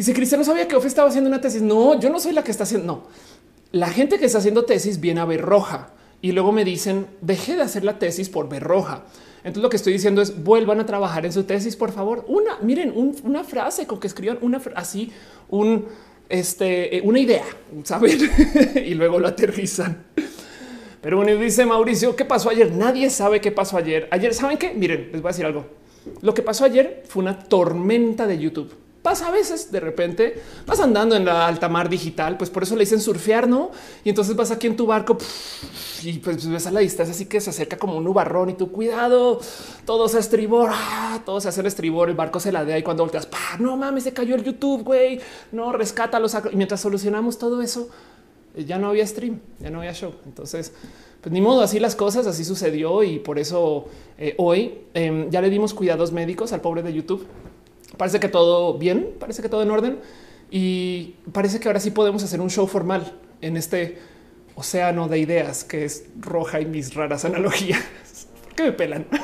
Dice Cristian, no sabía que Ofe estaba haciendo una tesis. No, yo no soy la que está haciendo. No, la gente que está haciendo tesis viene a ver roja y luego me dicen dejé de hacer la tesis por ver roja. Entonces lo que estoy diciendo es vuelvan a trabajar en su tesis, por favor. Una, miren, una frase con que escriban una así, un, este, eh, una idea, saben, y luego lo aterrizan. Pero bueno, dice Mauricio, ¿qué pasó ayer? Nadie sabe qué pasó ayer. Ayer, ¿saben qué? Miren, les voy a decir algo. Lo que pasó ayer fue una tormenta de YouTube pasa a veces de repente vas andando en la alta mar digital, pues por eso le dicen surfear, no? Y entonces vas aquí en tu barco y pues ves a la distancia, así que se acerca como un nubarrón y tu cuidado, todo se estribor, ¡ah! todo se hace el estribor, el barco se ladea y cuando volteas, no mames, se cayó el YouTube, güey, no rescata los y mientras solucionamos todo eso, eh, ya no había stream, ya no había show. Entonces, pues ni modo, así las cosas, así sucedió y por eso eh, hoy em, ya le dimos cuidados médicos al pobre de YouTube Parece que todo bien, parece que todo en orden y parece que ahora sí podemos hacer un show formal en este océano de ideas que es roja y mis raras analogías. ¿Por qué me pelan?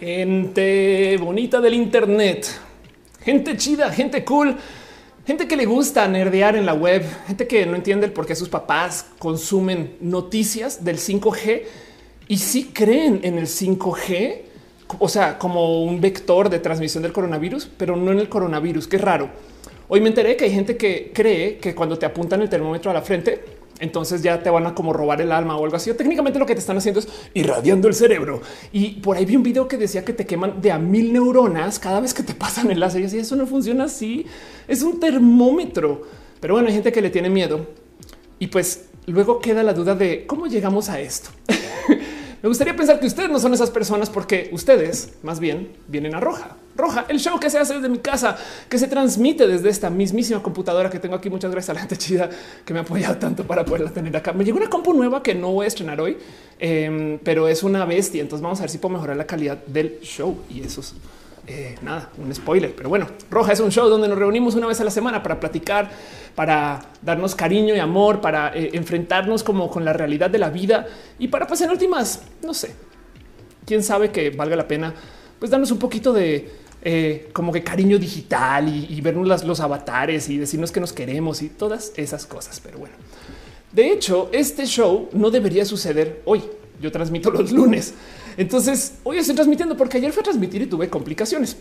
gente bonita del Internet, gente chida, gente cool gente que le gusta nerdear en la web, gente que no entiende el por qué sus papás consumen noticias del 5G y sí creen en el 5G, o sea, como un vector de transmisión del coronavirus, pero no en el coronavirus, que raro. Hoy me enteré que hay gente que cree que cuando te apuntan el termómetro a la frente, entonces ya te van a como robar el alma o algo así. técnicamente lo que te están haciendo es irradiando el cerebro. Y por ahí vi un video que decía que te queman de a mil neuronas cada vez que te pasan el láser. Y así eso no funciona así. Es un termómetro. Pero bueno, hay gente que le tiene miedo. Y pues luego queda la duda de cómo llegamos a esto. Me gustaría pensar que ustedes no son esas personas porque ustedes más bien vienen a Roja. Roja, el show que se hace desde mi casa, que se transmite desde esta mismísima computadora que tengo aquí. Muchas gracias a la gente chida que me ha apoyado tanto para poderla tener acá. Me llegó una compu nueva que no voy a estrenar hoy, em, pero es una bestia. Entonces vamos a ver si puedo mejorar la calidad del show y eso es eh, nada, un spoiler. Pero bueno, Roja es un show donde nos reunimos una vez a la semana para platicar para darnos cariño y amor, para eh, enfrentarnos como con la realidad de la vida y para pasar en últimas, no sé, quién sabe que valga la pena, pues darnos un poquito de eh, como que cariño digital y, vernos los avatares y decirnos que nos queremos y todas esas cosas. Pero bueno, de hecho, este show no debería suceder hoy. Yo transmito los lunes. Entonces hoy estoy transmitiendo porque ayer fue a transmitir y tuve complicaciones.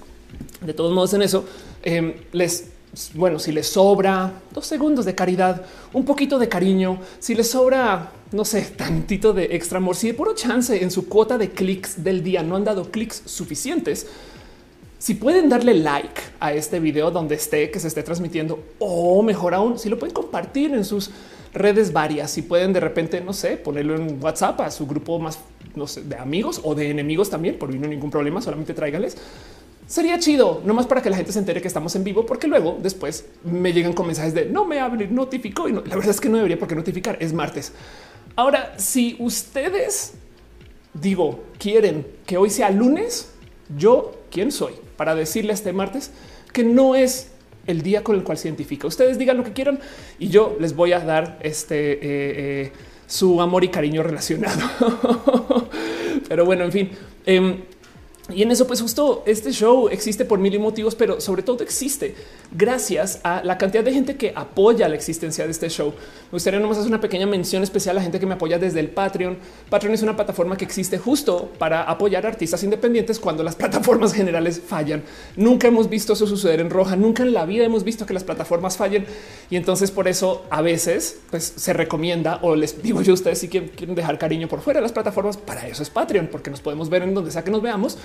De todos modos, en eso eh, les bueno, si les sobra dos segundos de caridad, un poquito de cariño, si les sobra, no sé, tantito de extra amor, si de puro chance en su cuota de clics del día no han dado clics suficientes, si pueden darle like a este video donde esté, que se esté transmitiendo, o mejor aún, si lo pueden compartir en sus redes varias, si pueden de repente, no sé, ponerlo en WhatsApp a su grupo más no sé, de amigos o de enemigos también, por mí no ningún problema, solamente tráigales sería chido, no más para que la gente se entere que estamos en vivo, porque luego después me llegan con mensajes de no me hable, notificó y la verdad es que no debería porque notificar es martes. Ahora, si ustedes digo quieren que hoy sea lunes, yo quién soy para decirle este martes que no es el día con el cual se identifica. Ustedes digan lo que quieran y yo les voy a dar este eh, eh, su amor y cariño relacionado. Pero bueno, en fin. Em, y en eso, pues justo este show existe por mil motivos, pero sobre todo existe gracias a la cantidad de gente que apoya la existencia de este show. Me gustaría nomás hacer una pequeña mención especial a la gente que me apoya desde el Patreon. Patreon es una plataforma que existe justo para apoyar artistas independientes cuando las plataformas generales fallan. Nunca hemos visto eso suceder en roja, nunca en la vida hemos visto que las plataformas fallen. Y entonces por eso a veces pues, se recomienda o les digo yo a ustedes si quieren dejar cariño por fuera de las plataformas, para eso es Patreon, porque nos podemos ver en donde sea que nos veamos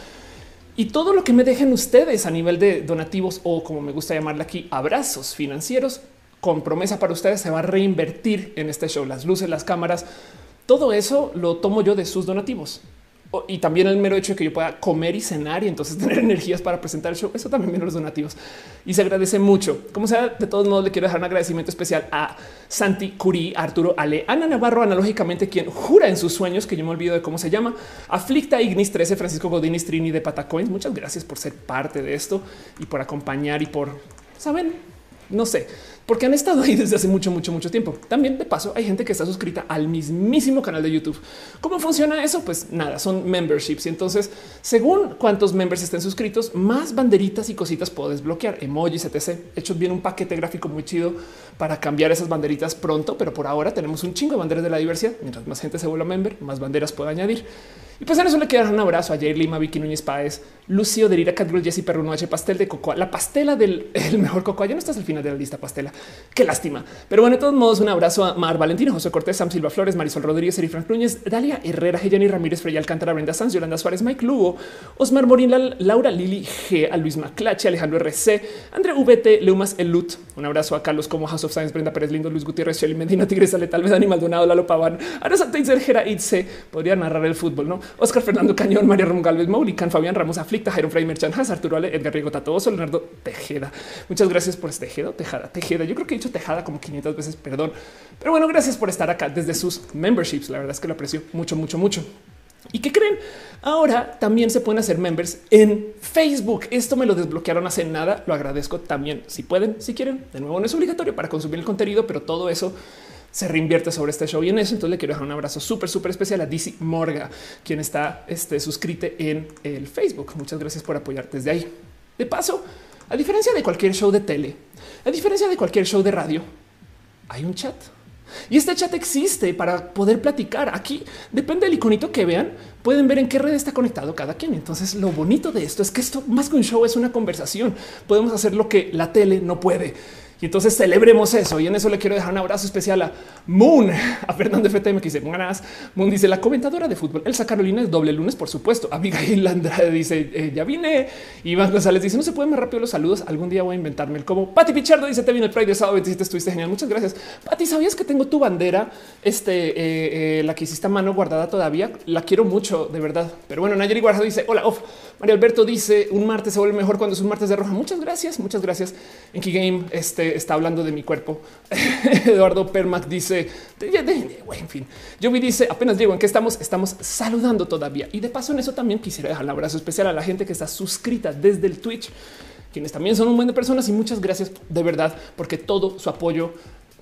y todo lo que me dejen ustedes a nivel de donativos o como me gusta llamarle aquí, abrazos financieros con promesa para ustedes se va a reinvertir en este show. Las luces, las cámaras, todo eso lo tomo yo de sus donativos y también el mero hecho de que yo pueda comer y cenar y entonces tener energías para presentar el show. Eso también viene los donativos y se agradece mucho. Como sea, de todos modos, le quiero dejar un agradecimiento especial a Santi Curí, Arturo Ale, Ana Navarro, analógicamente, quien jura en sus sueños que yo me olvido de cómo se llama, Aflicta Ignis 13, Francisco Godín Trini de Patacoins. Muchas gracias por ser parte de esto y por acompañar y por saben no sé porque han estado ahí desde hace mucho, mucho, mucho tiempo. También de paso hay gente que está suscrita al mismísimo canal de YouTube. ¿Cómo funciona eso? Pues nada, son memberships. Y entonces, según cuántos members estén suscritos, más banderitas y cositas puedo desbloquear, emojis, etc. He hecho bien un paquete gráfico muy chido para cambiar esas banderitas pronto, pero por ahora tenemos un chingo de banderas de la diversidad. Mientras más gente se vuelva member, más banderas puedo añadir. Y pues en eso le quedan un abrazo a Jair Lima, Vicky Núñez Páez, Lucio Derira, Catgirl, Jesse Perruno, H, pastel de cocoa, la pastela del el mejor cocoa. Ya no estás al final de la lista pastela. Qué lástima. Pero bueno, de todos modos, un abrazo a Mar Valentino, José Cortés, Sam Silva Flores, Marisol Rodríguez, Eri Frank Núñez, Dalia Herrera, Jenny Ramírez, Freya Alcántara, Brenda Sanz, Yolanda Suárez, Mike Lugo, Osmar Morín, Laura Lili G, a Luis Maclache, Alejandro RC, André VT, Leumas Elut. Un abrazo a Carlos como House of Science, Brenda Pérez Lindo, Luis Gutiérrez, Shelly Medina, Tigresa Letal, Vedani Maldonado, Lalo Paván, Ana Santa Itze, podría narrar el fútbol, ¿no? Oscar Fernando Cañón, María Rom Galvez, Maulican, Fabián Ramos, Jairo Frey, Merchan, Arturo Ale, Edgar Rigo, Tatoso, Leonardo Tejeda. Muchas gracias por este Tejeda, Tejada, Tejeda. Yo creo que he dicho Tejada como 500 veces, perdón. Pero bueno, gracias por estar acá desde sus memberships. La verdad es que lo aprecio mucho, mucho, mucho. ¿Y qué creen? Ahora también se pueden hacer members en Facebook. Esto me lo desbloquearon hace nada. Lo agradezco también si pueden, si quieren. De nuevo, no es obligatorio para consumir el contenido, pero todo eso se reinvierte sobre este show y en eso. Entonces le quiero dejar un abrazo súper, súper especial a DC Morga, quien está este, suscrito en el Facebook. Muchas gracias por apoyarte desde ahí. De paso, a diferencia de cualquier show de tele, a diferencia de cualquier show de radio, hay un chat. Y este chat existe para poder platicar. Aquí depende del iconito que vean, pueden ver en qué red está conectado cada quien. Entonces, lo bonito de esto es que esto más que un show es una conversación. Podemos hacer lo que la tele no puede. Y entonces celebremos eso. Y en eso le quiero dejar un abrazo especial a Moon, a Fernando FTM que dice ganas. Moon dice la comentadora de fútbol. Elsa Carolina es doble lunes, por supuesto. Abigail Andrade dice eh, ya vine. Iván González dice no se puede más rápido los saludos. Algún día voy a inventarme el como. Pati Pichardo dice te vino el Pride de sábado 27. Estuviste genial. Muchas gracias. Pati, ¿sabías que tengo tu bandera? Este, eh, eh, la que hiciste a mano guardada todavía. La quiero mucho, de verdad. Pero bueno, Nayeli Guardado dice hola, off. María Alberto dice un martes se vuelve mejor cuando es un martes de roja. Muchas gracias, muchas gracias. En Key Game este, está hablando de mi cuerpo. Eduardo Permac dice, en fin, yo vi dice apenas digo en que estamos, estamos saludando todavía. Y de paso en eso también quisiera dejar un abrazo especial a la gente que está suscrita desde el Twitch, quienes también son un buen de personas y muchas gracias de verdad porque todo su apoyo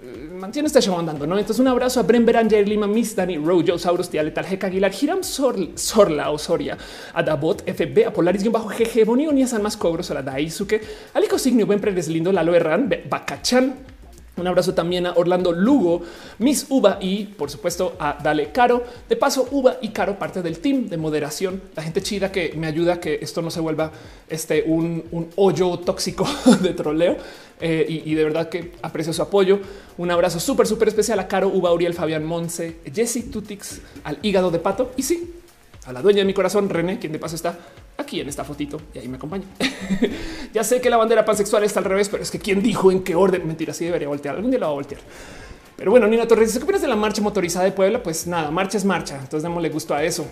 mantiene este show andando. ¿no? Entonces, un abrazo a Bren Beranger, Lima, Miss Dani, Rojo, Saurus, Tia Letal, Jeca Aguilar, Hiram Sorla o Soria, a Dabot, FB, a Polaris, bajo GG, Boni, Onia, San Más Cobros, a la Daisuke, Alico Signio, Buen Predes Lindo, Lalo Herrán, Bacachan, un abrazo también a Orlando Lugo, Miss Uva y por supuesto a Dale Caro. De paso, Uva y Caro, parte del team de moderación, la gente chida que me ayuda a que esto no se vuelva este, un, hoyo tóxico de troleo. Eh, y, y, de verdad que aprecio su apoyo. Un abrazo súper, súper especial a Caro, Uva, Uriel, Fabián Monse, Jesse Tutix, al hígado de pato y sí, a la dueña de mi corazón, René, quien de paso está aquí en esta fotito y ahí me acompaña. ya sé que la bandera pansexual está al revés, pero es que quién dijo en qué orden. Mentira, sí debería voltear. Algún día la va a voltear. Pero bueno, Nina Torres ¿Qué opinas de la marcha motorizada de Puebla? Pues nada, marcha es marcha. Entonces démosle gusto a eso.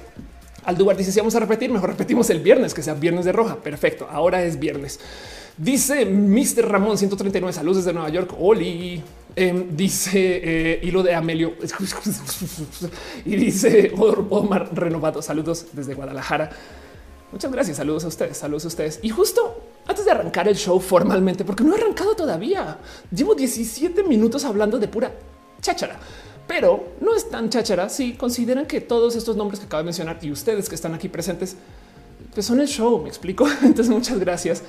Aldubar dice: Si vamos a repetir, mejor repetimos el viernes, que sea viernes de roja. Perfecto. Ahora es viernes. Dice Mr. Ramón 139 saludos desde Nueva York. Oli. Eh, dice eh, hilo de Amelio y dice Omar Renovado. Saludos desde Guadalajara. Muchas gracias. Saludos a ustedes. Saludos a ustedes. Y justo antes de arrancar el show formalmente, porque no he arrancado todavía, llevo 17 minutos hablando de pura cháchara, pero no es tan cháchara si consideran que todos estos nombres que acabo de mencionar y ustedes que están aquí presentes, pues son el show. Me explico. Entonces, muchas gracias.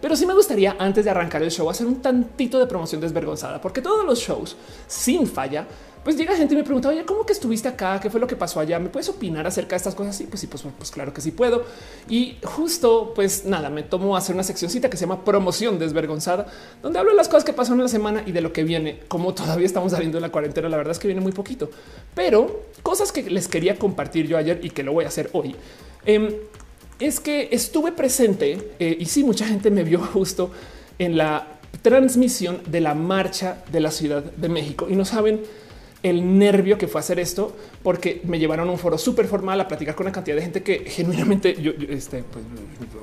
Pero sí me gustaría antes de arrancar el show hacer un tantito de promoción desvergonzada, porque todos los shows sin falla pues llega gente y me pregunta, oye, ¿cómo que estuviste acá? ¿Qué fue lo que pasó allá? ¿Me puedes opinar acerca de estas cosas? Sí, pues sí, pues, pues claro que sí puedo. Y justo, pues nada, me tomo a hacer una seccioncita que se llama promoción desvergonzada, donde hablo de las cosas que pasaron en la semana y de lo que viene. Como todavía estamos saliendo de la cuarentena, la verdad es que viene muy poquito, pero cosas que les quería compartir yo ayer y que lo voy a hacer hoy. Em, es que estuve presente eh, y sí, mucha gente me vio justo en la transmisión de la marcha de la Ciudad de México y no saben el nervio que fue hacer esto, porque me llevaron a un foro súper formal a platicar con una cantidad de gente que genuinamente yo, este, pues,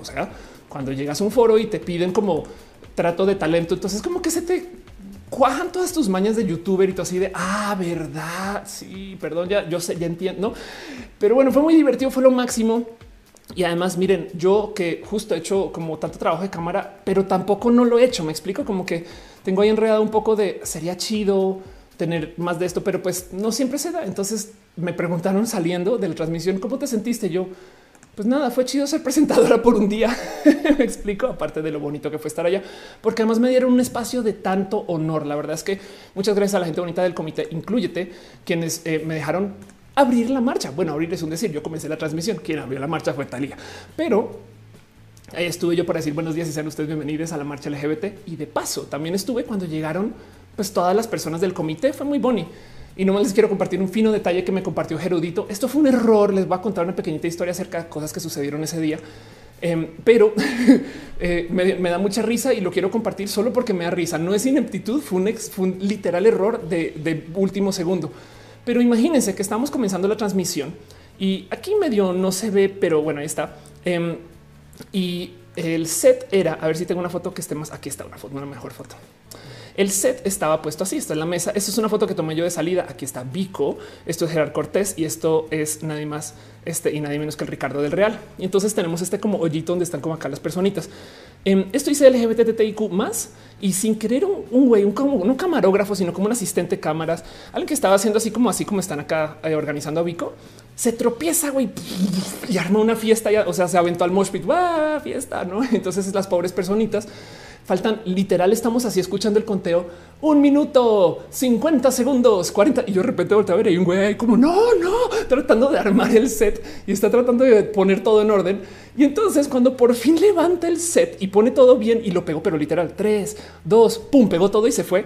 o sea, cuando llegas a un foro y te piden como trato de talento, entonces como que se te cuajan todas tus mañas de youtuber y todo así de ah, verdad. Sí, perdón, ya yo sé, ya entiendo, pero bueno, fue muy divertido, fue lo máximo. Y además, miren, yo que justo he hecho como tanto trabajo de cámara, pero tampoco no lo he hecho. Me explico como que tengo ahí enredado un poco de sería chido tener más de esto, pero pues no siempre se da. Entonces me preguntaron saliendo de la transmisión, ¿cómo te sentiste? Yo, pues nada, fue chido ser presentadora por un día. me explico, aparte de lo bonito que fue estar allá, porque además me dieron un espacio de tanto honor. La verdad es que muchas gracias a la gente bonita del comité, incluyete, quienes eh, me dejaron abrir la marcha. Bueno, abrir es un decir, yo comencé la transmisión, quien abrió la marcha fue Talía, pero ahí estuve yo para decir buenos días y sean ustedes bienvenidos a la marcha LGBT. Y de paso, también estuve cuando llegaron pues todas las personas del comité, fue muy bonito. Y no les quiero compartir un fino detalle que me compartió Gerudito. Esto fue un error. Les voy a contar una pequeñita historia acerca de cosas que sucedieron ese día. Em, pero eh, me, da mucha risa y lo quiero compartir solo porque me da risa. No es ineptitud, fue un, ex, fue un literal error de último segundo. Pero imagínense que estamos comenzando la transmisión y aquí medio no se ve, pero bueno, ahí está. Em, y el set era, a ver si tengo una foto que esté más, aquí está una foto, una mejor foto. El set estaba puesto así, está en la mesa. Esta es una foto que tomé yo de salida. Aquí está Vico, esto es Gerard Cortés y esto es nadie más este y nadie menos que el Ricardo del Real. Y entonces tenemos este como hoyito donde están como acá las personitas. Em, esto dice LGBTTIQ más y sin querer un güey, un, un, camarógrafo, sino como un asistente de cámaras, alguien que estaba haciendo así como así como están acá eh, organizando a Vico, se tropieza güey y arma una fiesta. Ya, o sea, se aventó al mosh pit, fiesta, no? Entonces las pobres personitas Faltan literal, estamos así escuchando el conteo. Un minuto, 50 segundos, 40. Y yo de repente volteo a ver, un güey como no, no, tratando de armar el set y está tratando de poner todo en orden. Y entonces cuando por fin levanta el set y pone todo bien y lo pegó, pero literal, tres, dos, pum, pegó todo y se fue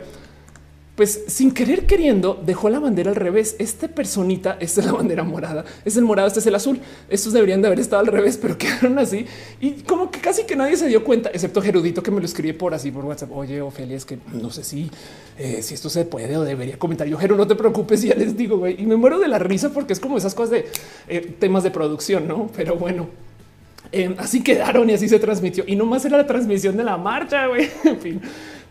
pues sin querer queriendo dejó la bandera al revés. Esta personita, esta es la bandera morada, es el morado, este es el azul. Estos deberían de haber estado al revés, pero quedaron así y como que casi que nadie se dio cuenta, excepto Gerudito que me lo escribe por así por WhatsApp. Oye, Ofelia, es que no sé si, eh, si esto se puede o debería comentar. Yo, Geru, no te preocupes, ya les digo, güey, y me muero de la risa porque es como esas cosas de eh, temas de producción, no? Pero bueno. Eh, así quedaron y así se transmitió y no más era la transmisión de la marcha. güey. en fin,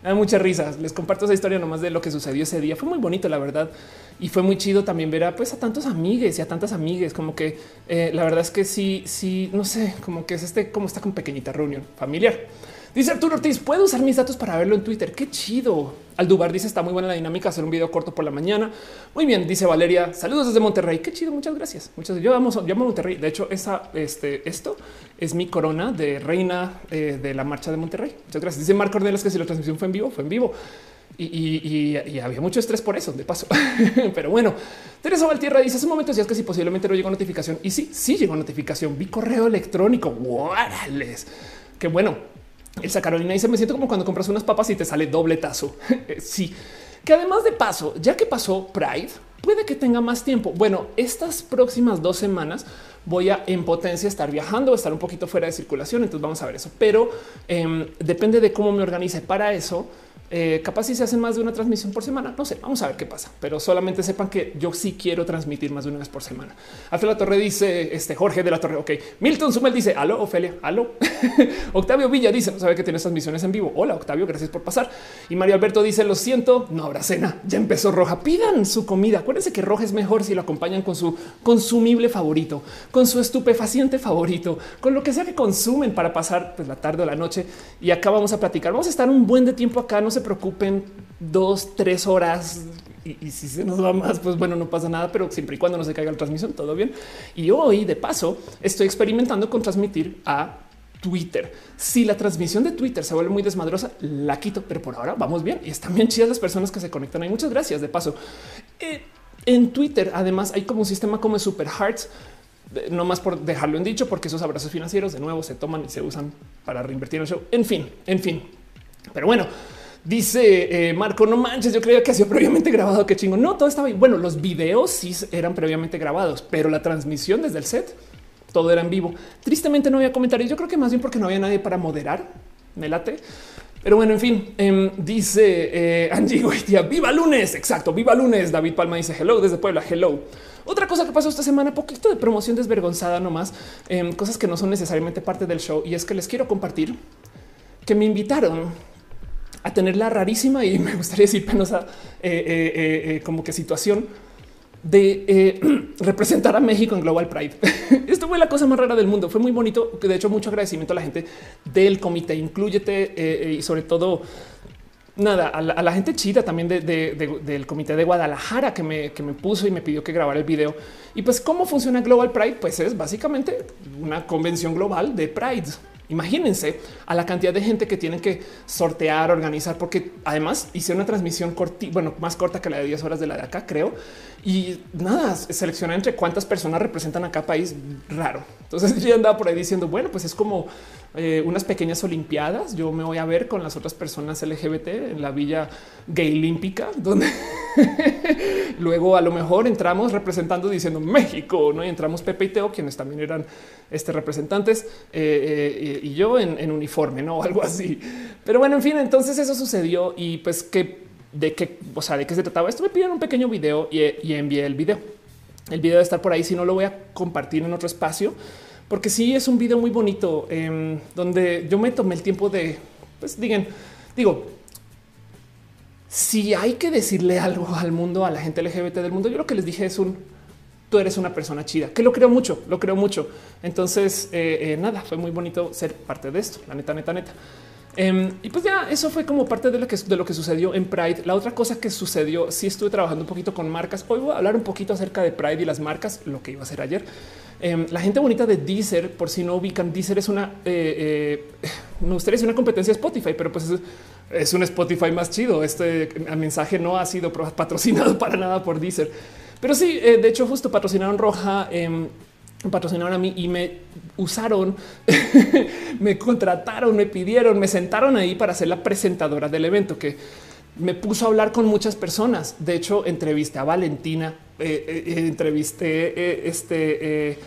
hay muchas risas. Les comparto esa historia nomás de lo que sucedió ese día. Fue muy bonito, la verdad. Y fue muy chido también ver a, pues, a tantos amigues y a tantas amigues. Como que eh, la verdad es que sí, sí, no sé, como que es este, como está con pequeñita reunión familiar. Dice Arturo Ortiz, puedo usar mis datos para verlo en Twitter. Qué chido. Aldubar dice está muy buena la dinámica, hacer un video corto por la mañana. Muy bien, dice Valeria. Saludos desde Monterrey. Qué chido, muchas gracias. Muchas yo amo, yo amo Monterrey. De hecho, esa, este, esto es mi corona de reina eh, de la marcha de Monterrey. Muchas gracias. Dice Marco Ornelas que si la transmisión fue en vivo, fue en vivo. Y, había mucho estrés por eso, de paso. Pero bueno, Teresa Valtierra dice hace un momento decías que si posiblemente no llegó notificación. Y sí, sí llegó notificación. Vi correo electrónico. Guárales. Qué bueno. Elsa Carolina dice: Me siento como cuando compras unas papas y te sale doble tazo. Eh, sí, que además de paso, ya que pasó Pride, puede que tenga más tiempo. Bueno, estas próximas dos semanas voy a en potencia estar viajando, estar un poquito fuera de circulación. Entonces vamos a ver eso, pero em, depende de cómo me organice para eso. Eh, capaz si se hacen más de una transmisión por semana. No sé, vamos a ver qué pasa, pero solamente sepan que yo sí quiero transmitir más de una vez por semana. Alfredo La Torre dice este Jorge de la Torre. Ok, Milton Sumel dice aló, Ofelia, aló. Octavio Villa dice no sabe que tienes transmisiones en vivo. Hola, Octavio, gracias por pasar. Y Mario Alberto dice lo siento, no habrá cena. Ya empezó Roja. Pidan su comida. Acuérdense que Roja es mejor si lo acompañan con su consumible favorito, con su estupefaciente favorito, con lo que sea que consumen para pasar pues, la tarde o la noche. Y acá vamos a platicar. Vamos a estar un buen de tiempo acá. No se preocupen dos, tres horas. Y, si se nos va más, pues bueno, no pasa nada, pero siempre y cuando no se caiga la transmisión, todo bien. Y hoy, de paso, estoy experimentando con transmitir a Twitter. Si la transmisión de Twitter se vuelve muy desmadrosa, la quito, pero por ahora vamos bien y están bien chidas las personas que se conectan ahí. Muchas gracias. De paso, eh, en Twitter, además, hay como un sistema como Super Hearts eh, no más por dejarlo en dicho, porque esos abrazos financieros de nuevo se toman y se usan para reinvertir en el show. En fin, en fin. Pero bueno, Dice eh, Marco, no manches, yo creía que ha sido previamente grabado. Qué chingo. No, todo estaba bien. Bueno, los videos sí eran previamente grabados, pero la transmisión desde el set, todo era en vivo. Tristemente no había comentarios. Yo creo que más bien porque no había nadie para moderar. Me late. Pero bueno, en fin, em, dice eh, Angie Goitia, viva lunes. Exacto, viva lunes. David Palma dice hello desde Puebla. Hello. Otra cosa que pasó esta semana, poquito de promoción desvergonzada nomás, em, cosas que no son necesariamente parte del show. Y es que les quiero compartir que me invitaron a tener la rarísima y me gustaría decir penosa eh, eh, eh, como que situación de representar a México en Global Pride. Esto fue la cosa más rara del mundo. Fue muy bonito. De hecho, mucho agradecimiento a la gente del comité. Incluyete y sobre todo nada a la, gente chida también del comité de Guadalajara que me, que me puso y me pidió que grabara el video. Y pues cómo funciona Global Pride, pues es básicamente una convención global de Pride. Imagínense a la cantidad de gente que tienen que sortear, organizar, porque además hice una transmisión corta, bueno, más corta que la de 10 horas de la de acá, creo. Y nada, seleccionar entre cuántas personas representan a cada país raro. Entonces yo andaba por ahí diciendo, bueno, pues es como eh, unas pequeñas olimpiadas. Yo me voy a ver con las otras personas LGBT en la villa gay olímpica, donde luego a lo mejor entramos representando diciendo México, no y entramos Pepe y Teo, quienes también eran este representantes eh, eh, y yo en, uniforme, no algo así. Pero bueno, en fin, entonces eso sucedió y pues que de qué, o sea, de qué se trataba esto. Me pidieron un pequeño video y envié el video. El video debe estar por ahí. Si no lo voy a compartir en otro espacio, porque sí es un video muy bonito em, donde yo me tomé el tiempo de, pues digan, digo, si hay que decirle algo al mundo, a la gente LGBT del mundo, yo lo que les dije es un tú eres una persona chida, que lo creo mucho, lo creo mucho. Entonces, eh, eh, nada, fue muy bonito ser parte de esto, la neta, neta, neta. Em, y pues ya eso fue como parte de lo, que, de lo que sucedió en Pride. La otra cosa que sucedió, sí estuve trabajando un poquito con marcas. Hoy voy a hablar un poquito acerca de Pride y las marcas, lo que iba a hacer ayer. Em, la gente bonita de Deezer, por si no ubican, Deezer es una, eh, eh, me decir una competencia Spotify, pero pues es, un Spotify más chido. Este mensaje no ha sido patrocinado para nada por Deezer, pero sí, eh, de hecho, justo patrocinaron Roja. Patrocinaron a mí y me usaron, me contrataron, me pidieron, me sentaron ahí para ser la presentadora del evento que me puso a hablar con muchas personas. De hecho, entrevisté a Valentina, eh, eh, eh, entrevisté este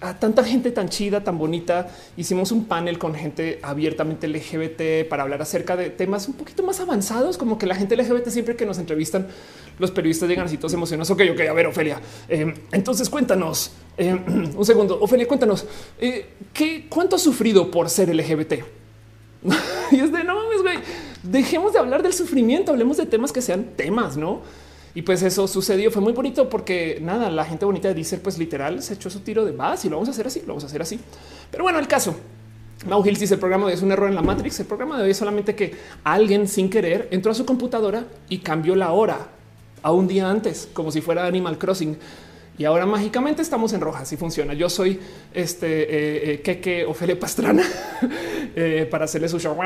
a tanta gente tan chida, tan bonita. Hicimos un panel con gente abiertamente LGBT para hablar acerca de temas un poquito más avanzados, como que la gente LGBT siempre que nos entrevistan, los periodistas llegan así todos emocionados. Ok, ok, a ver, Ofelia. entonces cuéntanos un segundo. Ofelia, cuéntanos qué cuánto has sufrido por ser LGBT. y es de no mames, güey dejemos de hablar del sufrimiento, hablemos de temas que sean temas, ¿no? Y pues eso sucedió, fue muy bonito porque nada, la gente bonita de Deezer pues literal se echó su tiro de más y lo vamos a hacer así, lo vamos a hacer así. Pero bueno, el caso, Mau Hills dice el programa de hoy es un error en la Matrix. El programa de hoy es solamente que alguien sin querer entró a su computadora y cambió la hora a un día antes, como si fuera Animal Crossing. Y ahora mágicamente estamos en roja. Así funciona. Yo soy este eh, eh, Keke Ofelia Pastrana eh, para hacerle su show.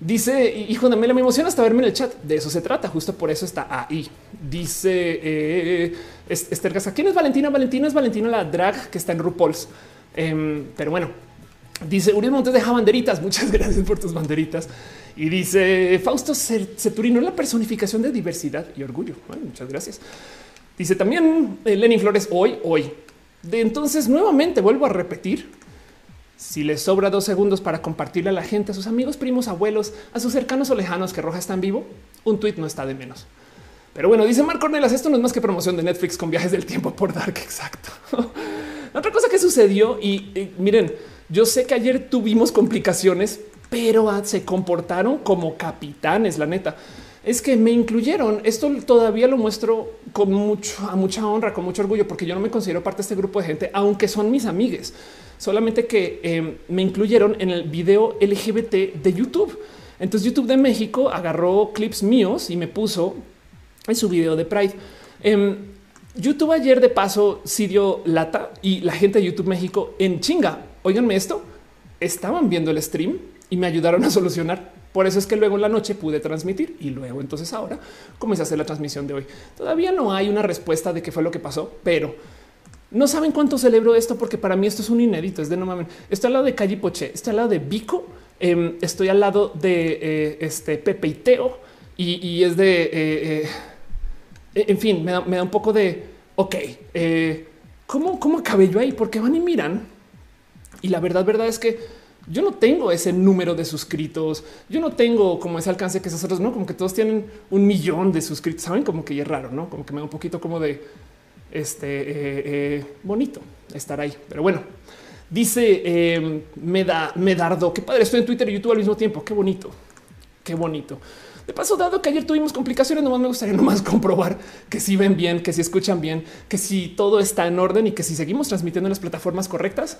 Dice, hijo de me emociona hasta verme en el chat. De eso se trata. Justo por eso está ahí. Dice eh, Esther Gaza. ¿Quién es Valentina? Valentina es Valentina la drag que está en RuPaul's. Em, pero bueno, dice Uriel Montes deja banderitas. Muchas gracias por tus banderitas. Y dice Fausto Ceturino, la personificación de diversidad y orgullo. muchas gracias. Dice también eh, Lenny Flores hoy, hoy. De entonces nuevamente vuelvo a repetir si les sobra dos segundos para compartirle a la gente, a sus amigos, primos, abuelos, a sus cercanos o lejanos que Roja está en vivo, un tweet no está de menos. Pero bueno, dice Marco Cornelas, esto no es más que promoción de Netflix con viajes del tiempo por Dark. Exacto. Otra cosa que sucedió y, miren, yo sé que ayer tuvimos complicaciones, pero se comportaron como capitanes, la neta. Es que me incluyeron. Esto todavía lo muestro con mucho, a mucha honra, con mucho orgullo, porque yo no me considero parte de este grupo de gente, aunque son mis amigues solamente que em, me incluyeron en el video LGBT de YouTube. Entonces YouTube de México agarró clips míos y me puso en su video de Pride. Em, YouTube ayer de paso sí dio lata y la gente de YouTube México en chinga. Óiganme esto, estaban viendo el stream y me ayudaron a solucionar. Por eso es que luego en la noche pude transmitir y luego entonces ahora comencé a hacer la transmisión de hoy. Todavía no hay una respuesta de qué fue lo que pasó, pero no saben cuánto celebro esto porque para mí esto es un inédito. Es de no mames. Estoy al lado de Calle Poche, estoy al lado de Vico, em, estoy al lado de eh, este Pepe y Teo y, es de eh, eh, en fin, me da, un poco de ok, ¿cómo, cómo acabé yo ahí? Porque van y miran. Y la verdad, verdad es que yo no tengo ese número de suscritos. Yo no tengo como ese alcance que esos otros, no como que todos tienen un millón de suscritos. Saben como que es raro, no como que me da un poquito como de este eh, eh, bonito estar ahí. Pero bueno, dice eh, me da Medardo, qué padre, estoy en Twitter y YouTube al mismo tiempo. Qué bonito, qué bonito. De paso, dado que ayer tuvimos complicaciones, nomás me gustaría nomás comprobar que si ven bien, que si escuchan bien, que si todo está en orden y que si seguimos transmitiendo en las plataformas correctas,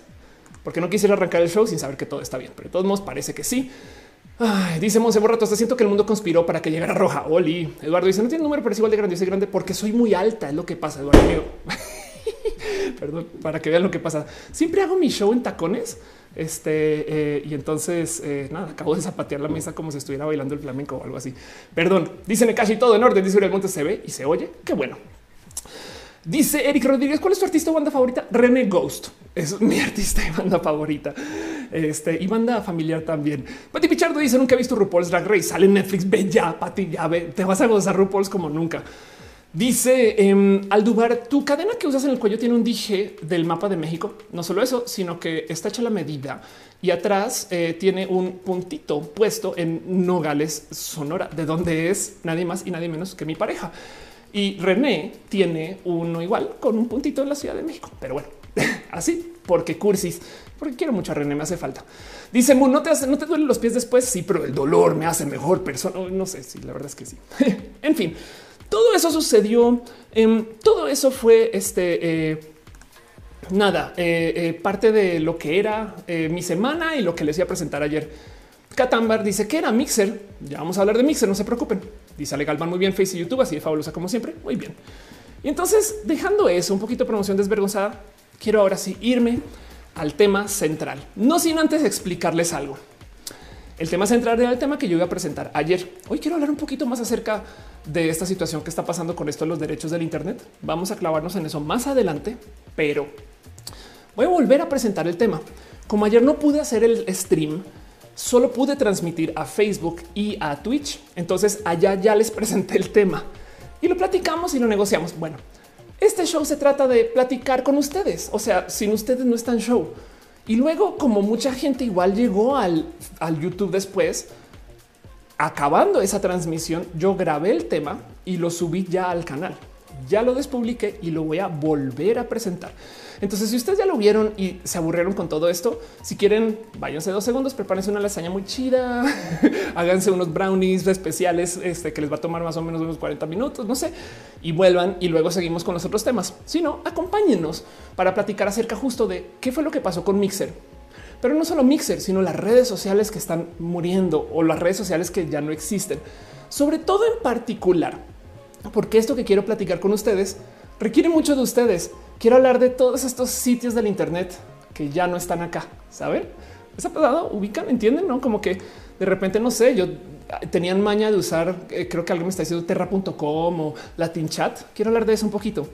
porque no quisiera arrancar el show sin saber que todo está bien, pero de todos modos parece que sí. Ay, dice Monse Borrato, hasta siento que el mundo conspiró para que llegara roja. Oli, Eduardo dice, no tiene número, pero es igual de grande. Soy grande porque soy muy alta, es lo que pasa, Eduardo mío. Perdón, para que vean lo que pasa. Siempre hago mi show en tacones. Este eh, y entonces eh, nada, acabo de zapatear la mesa como si estuviera bailando el flamenco o algo así. Perdón, dicen casi todo en orden. Dice el Monte se ve y se oye. Qué bueno. Dice Eric Rodríguez, ¿cuál es tu artista o banda favorita? René Ghost es mi artista y banda favorita. Este y banda familiar también. Pati Pichardo dice: Nunca he visto RuPaul's Drag Race. Sale en Netflix. Ve ya, Pati, ya ve. Te vas a gozar RuPaul's como nunca. Dice eh, Aldubar, tu cadena que usas en el cuello tiene un dije del mapa de México. No solo eso, sino que está hecha la medida y atrás eh, tiene un puntito puesto en Nogales, Sonora, de donde es nadie más y nadie menos que mi pareja. Y René tiene uno igual con un puntito en la Ciudad de México. Pero bueno, así porque cursis, porque quiero mucho a René, me hace falta. Dice no te no te duelen los pies después. Sí, pero el dolor me hace mejor persona. No sé si la verdad es que sí. en fin, todo eso sucedió. Em, todo eso fue este. Eh, nada, eh, eh, parte de lo que era mi semana y lo que les iba a presentar ayer. Catambar dice que era Mixer. Ya vamos a hablar de Mixer, no se preocupen. Dice Ale Galván muy bien, Face y YouTube, así de fabulosa como siempre. Muy bien. Y entonces, dejando eso, un poquito de promoción desvergonzada, quiero ahora sí irme al tema central. No sin antes explicarles algo. El tema central era el tema que yo iba a presentar ayer. Hoy quiero hablar un poquito más acerca de esta situación que está pasando con esto de los derechos del Internet. Vamos a clavarnos en eso más adelante, pero voy a volver a presentar el tema. Como ayer no pude hacer el stream, solo pude transmitir a Facebook y a Twitch. Entonces allá ya les presenté el tema y lo platicamos y lo negociamos. Bueno, este show se trata de platicar con ustedes. O sea, sin ustedes no está en show. Y luego, como mucha gente igual llegó al, al YouTube después, acabando esa transmisión, yo grabé el tema y lo subí ya al canal. Ya lo despubliqué y lo voy a volver a presentar. Entonces, si ustedes ya lo vieron y se aburrieron con todo esto, si quieren, váyanse dos segundos, prepárense una lasaña muy chida, háganse unos brownies especiales este, que les va a tomar más o menos unos 40 minutos, no sé, y vuelvan y luego seguimos con los otros temas. Si no, acompáñennos para platicar acerca justo de qué fue lo que pasó con Mixer. Pero no solo Mixer, sino las redes sociales que están muriendo o las redes sociales que ya no existen. Sobre todo en particular, porque esto que quiero platicar con ustedes requiere mucho de ustedes quiero hablar de todos estos sitios del Internet que ya no están acá. Saben? ¿Les ha pasado? Ubican, entienden, no? Como que de repente, no sé, yo tenían maña de usar, eh, creo que alguien me está diciendo terra.com o Latin Chat. Quiero hablar de eso un poquito.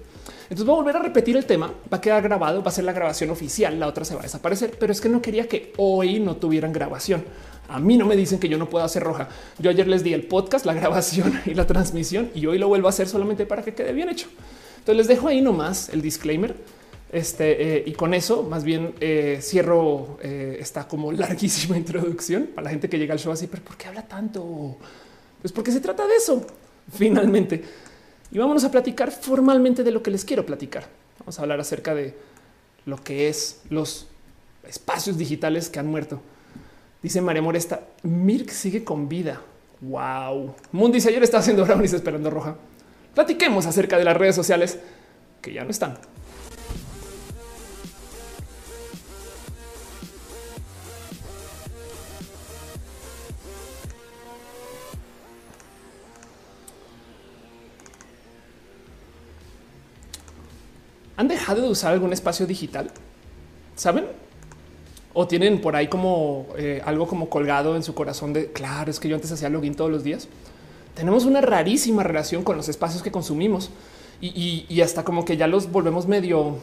Entonces voy a volver a repetir el tema, va a quedar grabado, va a ser la grabación oficial, la otra se va a desaparecer, pero es que no quería que hoy no tuvieran grabación. A mí no me dicen que yo no puedo hacer roja. Yo ayer les di el podcast, la grabación y la transmisión y hoy lo vuelvo a hacer solamente para que quede bien hecho. Entonces les dejo ahí nomás el disclaimer. Este eh, y con eso más bien eh, cierro eh, esta como larguísima introducción para la gente que llega al show así, pero ¿por qué habla tanto? Pues porque se trata de eso finalmente. Y vámonos a platicar formalmente de lo que les quiero platicar. Vamos a hablar acerca de lo que es los espacios digitales que han muerto. Dice María Moresta, Mirk sigue con vida. Wow. Mundi dice ayer estaba haciendo brownies esperando roja platiquemos acerca de las redes sociales que ya no están. ¿Han dejado de usar algún espacio digital? ¿Saben? O tienen por ahí como eh, algo como colgado en su corazón de, claro, es que yo antes hacía login todos los días tenemos una rarísima relación con los espacios que consumimos y, hasta como que ya los volvemos medio,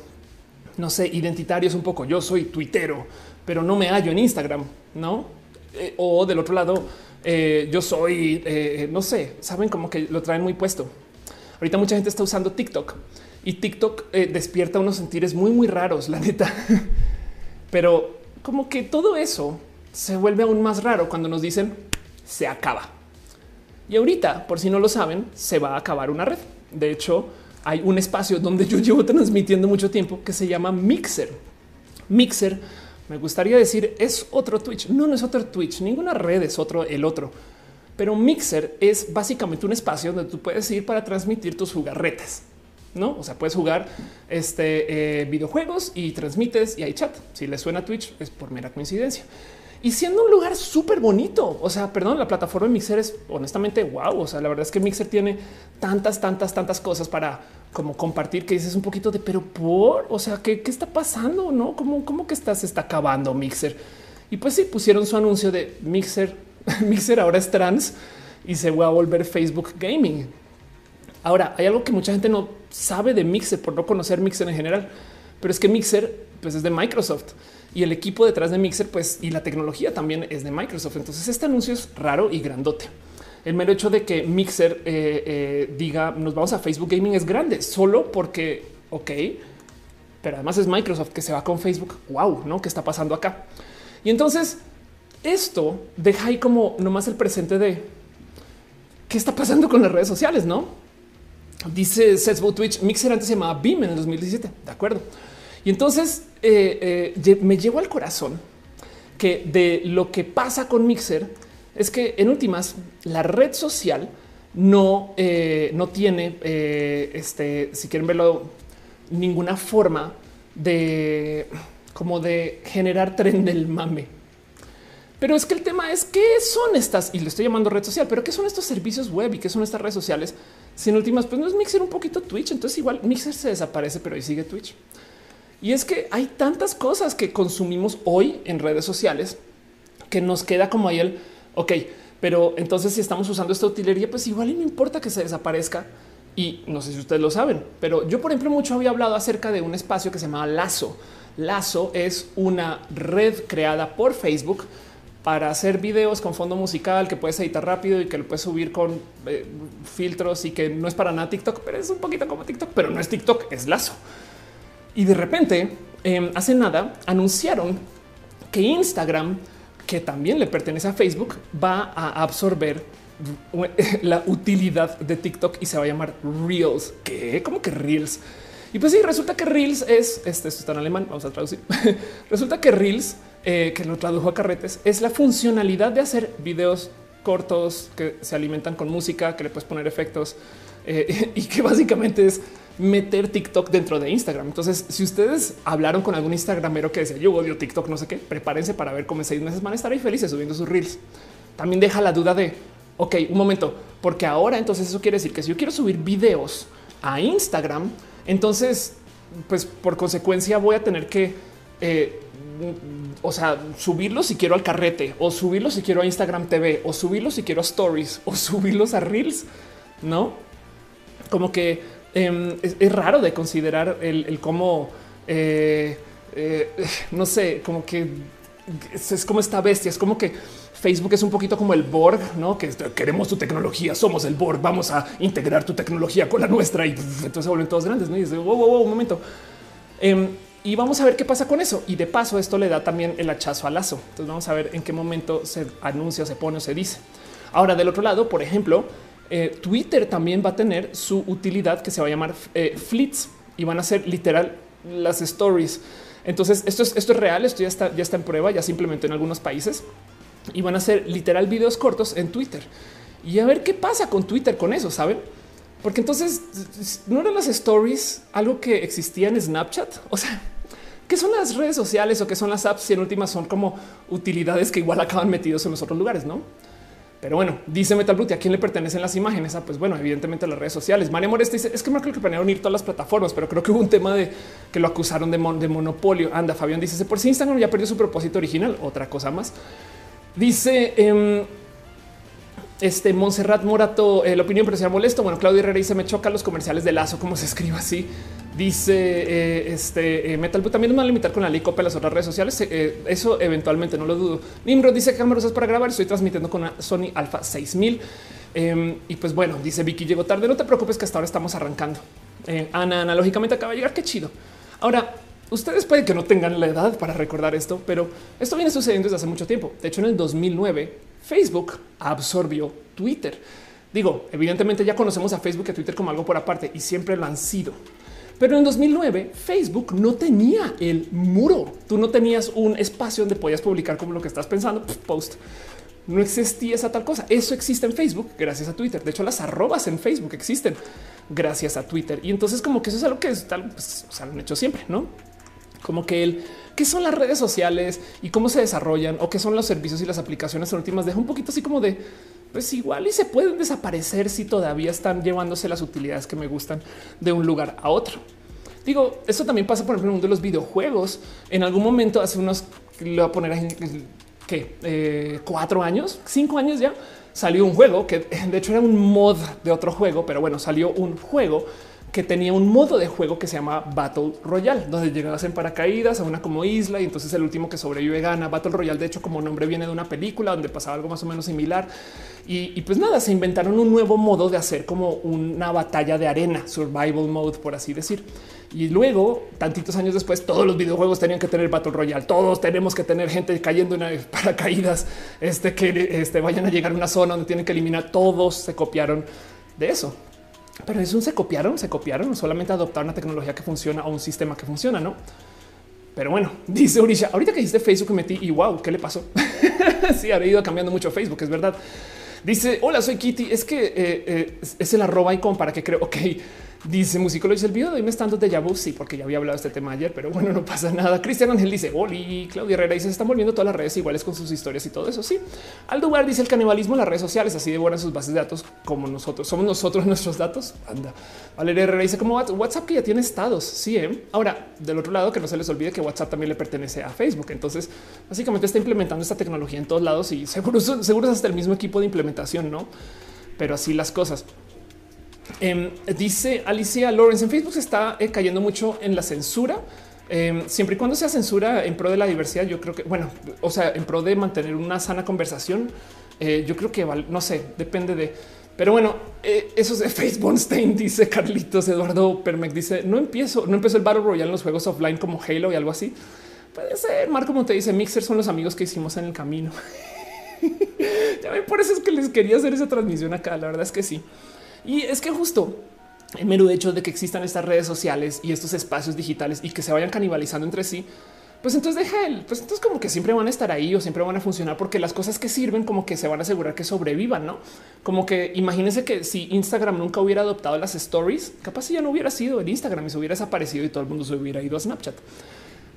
no sé, identitarios un poco. Yo soy tuitero, pero no me hallo en Instagram, no? Eh, o del otro lado, eh, yo soy, eh, no sé, saben como que lo traen muy puesto. Ahorita mucha gente está usando TikTok y TikTok despierta unos sentires muy, muy raros, la neta. Pero como que todo eso se vuelve aún más raro cuando nos dicen se acaba. Y ahorita, por si no lo saben, se va a acabar una red. De hecho, hay un espacio donde yo llevo transmitiendo mucho tiempo que se llama Mixer. Mixer, me gustaría decir, es otro Twitch. No, no es otro Twitch. Ninguna red es otro el otro. pero Mixer es básicamente un espacio donde tú puedes ir para transmitir tus jugarretas. No, o sea, puedes jugar este eh, videojuegos y transmites y hay chat. Si le suena Twitch es por mera coincidencia y siendo un lugar súper bonito. O sea, perdón, la plataforma de Mixer es honestamente wow. O sea, la verdad es que Mixer tiene tantas, tantas, tantas cosas para como compartir que dices un poquito de pero por o sea, ¿qué, qué está pasando? No, como, cómo que estás está acabando Mixer. Y pues sí, pusieron su anuncio de Mixer. Mixer ahora es trans y se va a volver Facebook Gaming. Ahora hay algo que mucha gente no sabe de Mixer por no conocer Mixer en general, pero es que Mixer pues es de Microsoft y el equipo detrás de Mixer, pues y la tecnología también es de Microsoft. Entonces este anuncio es raro y grandote. El mero hecho de que Mixer eh, eh, diga nos vamos a Facebook Gaming es grande solo porque, ok, pero además es Microsoft que se va con Facebook. Wow, no? ¿Qué está pasando acá? Y entonces esto deja ahí como nomás el presente de qué está pasando con las redes sociales, no? Dice Sethbo Twitch, Mixer antes se llamaba Beam en el 2017. De acuerdo. Y entonces eh, eh, me llevo al corazón que de lo que pasa con Mixer es que en últimas la red social no, eh, no tiene, este, si quieren verlo, ninguna forma de como de generar tren del mame. Pero es que el tema es qué son estas, y le estoy llamando red social, pero qué son estos servicios web y qué son estas redes sociales. Si en últimas, pues no es Mixer un poquito Twitch, entonces igual Mixer se desaparece, pero ahí sigue Twitch. Y es que hay tantas cosas que consumimos hoy en redes sociales que nos queda como ahí el, ok, pero entonces si estamos usando esta utilería, pues igual y no importa que se desaparezca. Y no sé si ustedes lo saben, pero yo, por ejemplo, mucho había hablado acerca de un espacio que se llama Lazo. Lazo es una red creada por Facebook para hacer videos con fondo musical que puedes editar rápido y que lo puedes subir con eh, filtros y que no es para nada TikTok, pero es un poquito como TikTok, pero no es TikTok, es Lazo. Y de repente, em, hace nada, anunciaron que Instagram, que también le pertenece a Facebook, va a absorber la utilidad de TikTok y se va a llamar Reels. ¿Qué? ¿Cómo que Reels? Y pues sí, resulta que Reels es, este, esto está en alemán, vamos a traducir. resulta que Reels, eh, que lo tradujo a carretes, es la funcionalidad de hacer videos cortos que se alimentan con música, que le puedes poner efectos eh, y que básicamente es meter TikTok dentro de Instagram. Entonces, si ustedes hablaron con algún Instagramero que decía yo odio TikTok, no sé qué, prepárense para ver cómo en seis meses van a estar ahí felices subiendo sus reels. También deja la duda de, ok, un momento, porque ahora entonces eso quiere decir que si yo quiero subir videos a Instagram, entonces, pues por consecuencia voy a tener que, eh, o sea, subirlos si quiero al carrete o subirlos si quiero a Instagram TV o subirlos si quiero a stories o subirlos a reels, no? Como que Em, es, raro de considerar el, cómo, eh, eh, no sé, como que es, como esta bestia, es como que Facebook es un poquito como el Borg, no que queremos tu tecnología, somos el Borg, vamos a integrar tu tecnología con la nuestra y entonces se vuelven todos grandes. ¿no? Y dice, wow, wow, un momento. Em, y vamos a ver qué pasa con eso. Y de paso, esto le da también el hachazo al lazo. Entonces vamos a ver en qué momento se anuncia, se pone o se dice. Ahora, del otro lado, por ejemplo, eh, Twitter también va a tener su utilidad que se va a llamar eh, fleets y van a ser literal las stories. Entonces esto es, esto es real, esto ya está, ya está en prueba, ya simplemente en algunos países y van a ser literal videos cortos en Twitter y a ver qué pasa con Twitter con eso, saben? Porque entonces no eran las stories algo que existía en Snapchat. O sea, ¿qué son las redes sociales o qué son las apps? Y en últimas son como utilidades que igual acaban metidos en los otros lugares, no? Pero bueno, dice Metal Brute, ¿a quién le pertenecen las imágenes? Ah, pues bueno, evidentemente a las redes sociales. María Moresta dice, es que creo que planearon ir todas las plataformas, pero creo que hubo un tema de que lo acusaron de, monopolio. Anda, Fabián dice, por si Instagram ya perdió su propósito original, otra cosa más. Dice... Em, este Montserrat Morato, eh, la opinión empresarial molesto. Bueno, Claudio Herrera dice: Me choca los comerciales de lazo, como se escribe así. Dice eh, este eh, Metal, también nos van a limitar con la ley copia las otras redes sociales. eso eventualmente no lo dudo. Nimro dice cámara usas para grabar. Estoy transmitiendo con una Sony Alpha 6000. Em, y pues bueno, dice Vicky llegó tarde. No te preocupes que hasta ahora estamos arrancando. Ana, analógicamente acaba de llegar. Qué chido. Ahora, ustedes pueden que no tengan la edad para recordar esto, pero esto viene sucediendo desde hace mucho tiempo. De hecho, en el 2009, Facebook absorbió Twitter. Digo, evidentemente ya conocemos a Facebook y a Twitter como algo por aparte y siempre lo han sido. Pero en 2009 Facebook no tenía el muro. Tú no tenías un espacio donde podías publicar como lo que estás pensando, post. No existía esa tal cosa. Eso existe en Facebook gracias a Twitter. De hecho, las arrobas en Facebook existen gracias a Twitter. Y entonces como que eso es algo que es tal, pues, han hecho siempre, ¿no? Como que el qué son las redes sociales y cómo se desarrollan o qué son los servicios y las aplicaciones últimas deja un poquito así como de pues igual y se pueden desaparecer si todavía están llevándose las utilidades que me gustan de un lugar a otro. Digo, eso también pasa por ejemplo en el mundo de los videojuegos. En algún momento hace unos, le voy a poner que eh, cuatro años, cinco años ya, salió un juego que de hecho era un mod de otro juego, pero bueno, salió un juego que tenía un modo de juego que se llama Battle Royale, donde llegabas en paracaídas a una como isla y entonces el último que sobrevive gana. Battle Royale, de hecho, como nombre viene de una película donde pasaba algo más o menos similar. Y, pues nada, se inventaron un nuevo modo de hacer como una batalla de arena, survival mode, por así decir. Y luego, tantitos años después, todos los videojuegos tenían que tener Battle Royale. Todos tenemos que tener gente cayendo en paracaídas, este, que este, vayan a llegar a una zona donde tienen que eliminar. Todos se copiaron de eso. Pero eso se copiaron, se copiaron, solamente adoptar una tecnología que funciona o un sistema que funciona, ¿no? Pero bueno, dice Urisha, ahorita que hiciste Facebook metí y wow, ¿qué le pasó? sí, ha ido cambiando mucho Facebook, es verdad. Dice, hola, soy Kitty, es que eh, eh, es el arroba icon para que creo, ok, Dice músico lo dice el video de me estando de vu. Sí, porque ya había hablado de este tema ayer, pero bueno, no pasa nada. Cristian Ángel dice Oli, Claudia Herrera dice se están volviendo todas las redes iguales con sus historias y todo eso. Sí, Aldo Bar dice el canibalismo en las redes sociales, así de buenas sus bases de datos como nosotros somos nosotros nuestros datos. Anda. Valeria Herrera dice como WhatsApp que ya tiene estados. Sí, ¿eh? ahora del otro lado que no se les olvide que WhatsApp también le pertenece a Facebook. Entonces, básicamente está implementando esta tecnología en todos lados y seguro, seguro es hasta el mismo equipo de implementación, no? Pero así las cosas. Em, dice Alicia Lawrence en Facebook se está eh, cayendo mucho en la censura. Em, siempre y cuando sea censura en pro de la diversidad, yo creo que, bueno, o sea, en pro de mantener una sana conversación, eh, yo creo que no sé, depende de. Pero bueno, eh, eso es de Facebook dice Carlitos Eduardo Permec, dice no empiezo, no empezó el Battle Royale en los juegos offline como Halo y algo así. Puede ser. Marco Monte dice Mixer son los amigos que hicimos en el camino. ya ven, por eso es que les quería hacer esa transmisión acá. La verdad es que sí. Y es que justo el mero hecho de que existan estas redes sociales y estos espacios digitales y que se vayan canibalizando entre sí, pues entonces deja el, pues entonces como que siempre van a estar ahí o siempre van a funcionar porque las cosas que sirven como que se van a asegurar que sobrevivan, ¿no? Como que imagínense que si Instagram nunca hubiera adoptado las stories, capaz si ya no hubiera sido el Instagram y se hubiera desaparecido y todo el mundo se hubiera ido a Snapchat.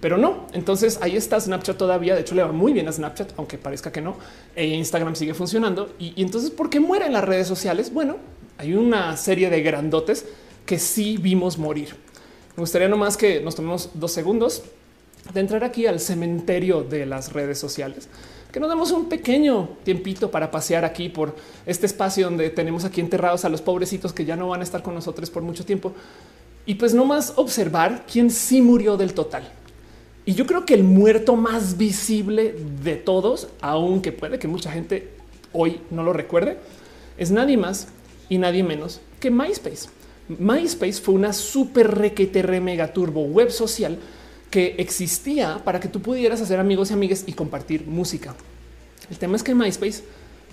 Pero no, entonces ahí está Snapchat todavía, de hecho le va muy bien a Snapchat, aunque parezca que no, e Instagram sigue funcionando. Y, y entonces, ¿por qué mueren las redes sociales? Bueno, hay una serie de grandotes que sí vimos morir. Me gustaría nomás que nos tomemos dos segundos de entrar aquí al cementerio de las redes sociales, que nos demos un pequeño tiempito para pasear aquí por este espacio donde tenemos aquí enterrados a los pobrecitos que ya no van a estar con nosotros por mucho tiempo y pues nomás observar quién sí murió del total. Y yo creo que el muerto más visible de todos, aunque puede que mucha gente hoy no lo recuerde, es nadie más y nadie menos que MySpace. MySpace fue una super requete mega turbo web social que existía para que tú pudieras hacer amigos y amigas y compartir música. El tema es que MySpace,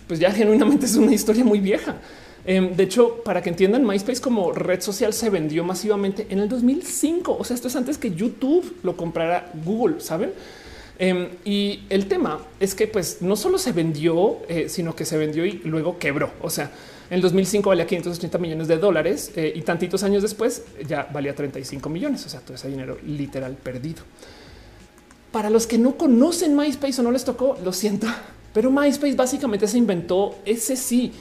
pues ya genuinamente es una historia muy vieja. Em, de hecho, para que entiendan, MySpace como red social se vendió masivamente en el 2005. O sea, esto es antes que YouTube lo comprara Google, saben? Em, y el tema es que, pues, no solo se vendió, eh, sino que se vendió y luego quebró. O sea, en el 2005 valía 580 millones de dólares eh, y tantitos años después ya valía 35 millones. O sea, todo ese dinero literal perdido. Para los que no conocen MySpace o no les tocó, lo siento, pero MySpace básicamente se inventó ese sí,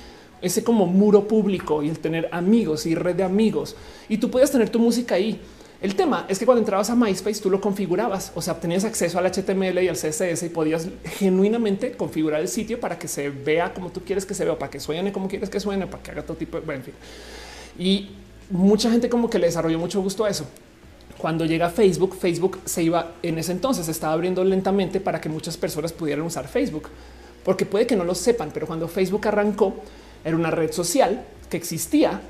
ese como muro público y el tener amigos y red de amigos y tú puedes tener tu música ahí. El tema es que cuando entrabas a MySpace tú lo configurabas, o sea, tenías acceso al HTML y al CSS y podías genuinamente configurar el sitio para que se vea como tú quieres que se vea, para que suene como quieres que suene, para que haga todo tipo de, bueno, en fin. Y mucha gente como que le desarrolló mucho gusto a eso. Cuando llega Facebook, Facebook se iba en ese entonces, estaba abriendo lentamente para que muchas personas pudieran usar Facebook, porque puede que no lo sepan, pero cuando Facebook arrancó, era una red social que existía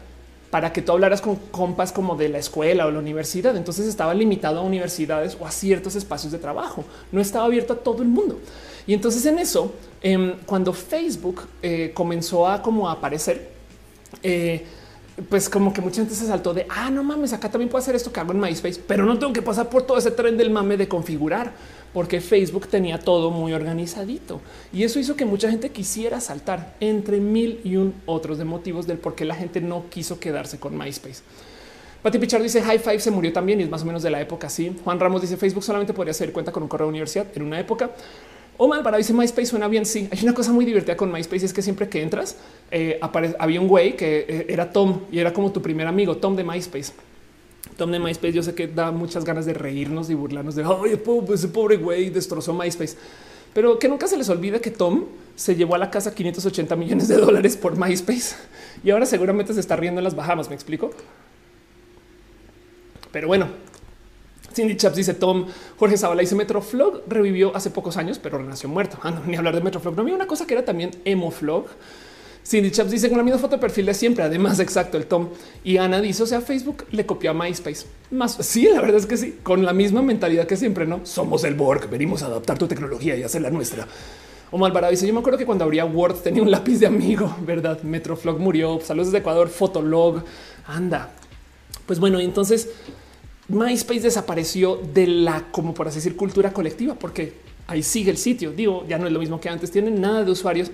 para que tú hablaras con compas como de la escuela o la universidad. Entonces estaba limitado a universidades o a ciertos espacios de trabajo. No estaba abierto a todo el mundo. Y entonces en eso, em, cuando Facebook eh, comenzó a como aparecer, eh, pues como que mucha gente se saltó de ah, no mames, acá también puedo hacer esto que hago en MySpace, pero no tengo que pasar por todo ese tren del mame de configurar, porque Facebook tenía todo muy organizadito y eso hizo que mucha gente quisiera saltar entre mil y un otros de motivos del por qué la gente no quiso quedarse con MySpace. Pati Pichard dice High Five se murió también y es más o menos de la época. Sí, Juan Ramos dice Facebook solamente podría hacer cuenta con un correo de universidad en una época. Omar para dice MySpace suena bien. Sí, hay una cosa muy divertida con MySpace es que siempre que entras eh, había un güey que eh, era Tom y era como tu primer amigo, Tom de MySpace. Tom de MySpace, yo sé que da muchas ganas de reírnos y burlarnos de oye, ese pobre güey destrozó MySpace, pero que nunca se les olvide que Tom se llevó a la casa 580 millones de dólares por MySpace y ahora seguramente se está riendo en las Bahamas. Me explico. Pero bueno, Cindy Chaps dice Tom Jorge Zavala dice Metroflog revivió hace pocos años, pero renació muerto. Ah, ni hablar de Metroflog. No había una cosa que era también Emoflog. Cindy Chaps dice con la misma foto de perfil de siempre. Además, exacto, el Tom y Ana dice: O sea, Facebook le copió a MySpace. Más sí, la verdad es que sí, con la misma mentalidad que siempre. No somos el Borg, venimos a adaptar tu tecnología y hacer la nuestra. O Malvarado dice: Yo me acuerdo que cuando abría Word tenía un lápiz de amigo, verdad? Metroflog murió. Saludos de Ecuador, Fotolog. Anda. Pues bueno, entonces MySpace desapareció de la, como por así decir, cultura colectiva, porque ahí sigue el sitio. Digo, ya no es lo mismo que antes, tienen nada de usuarios.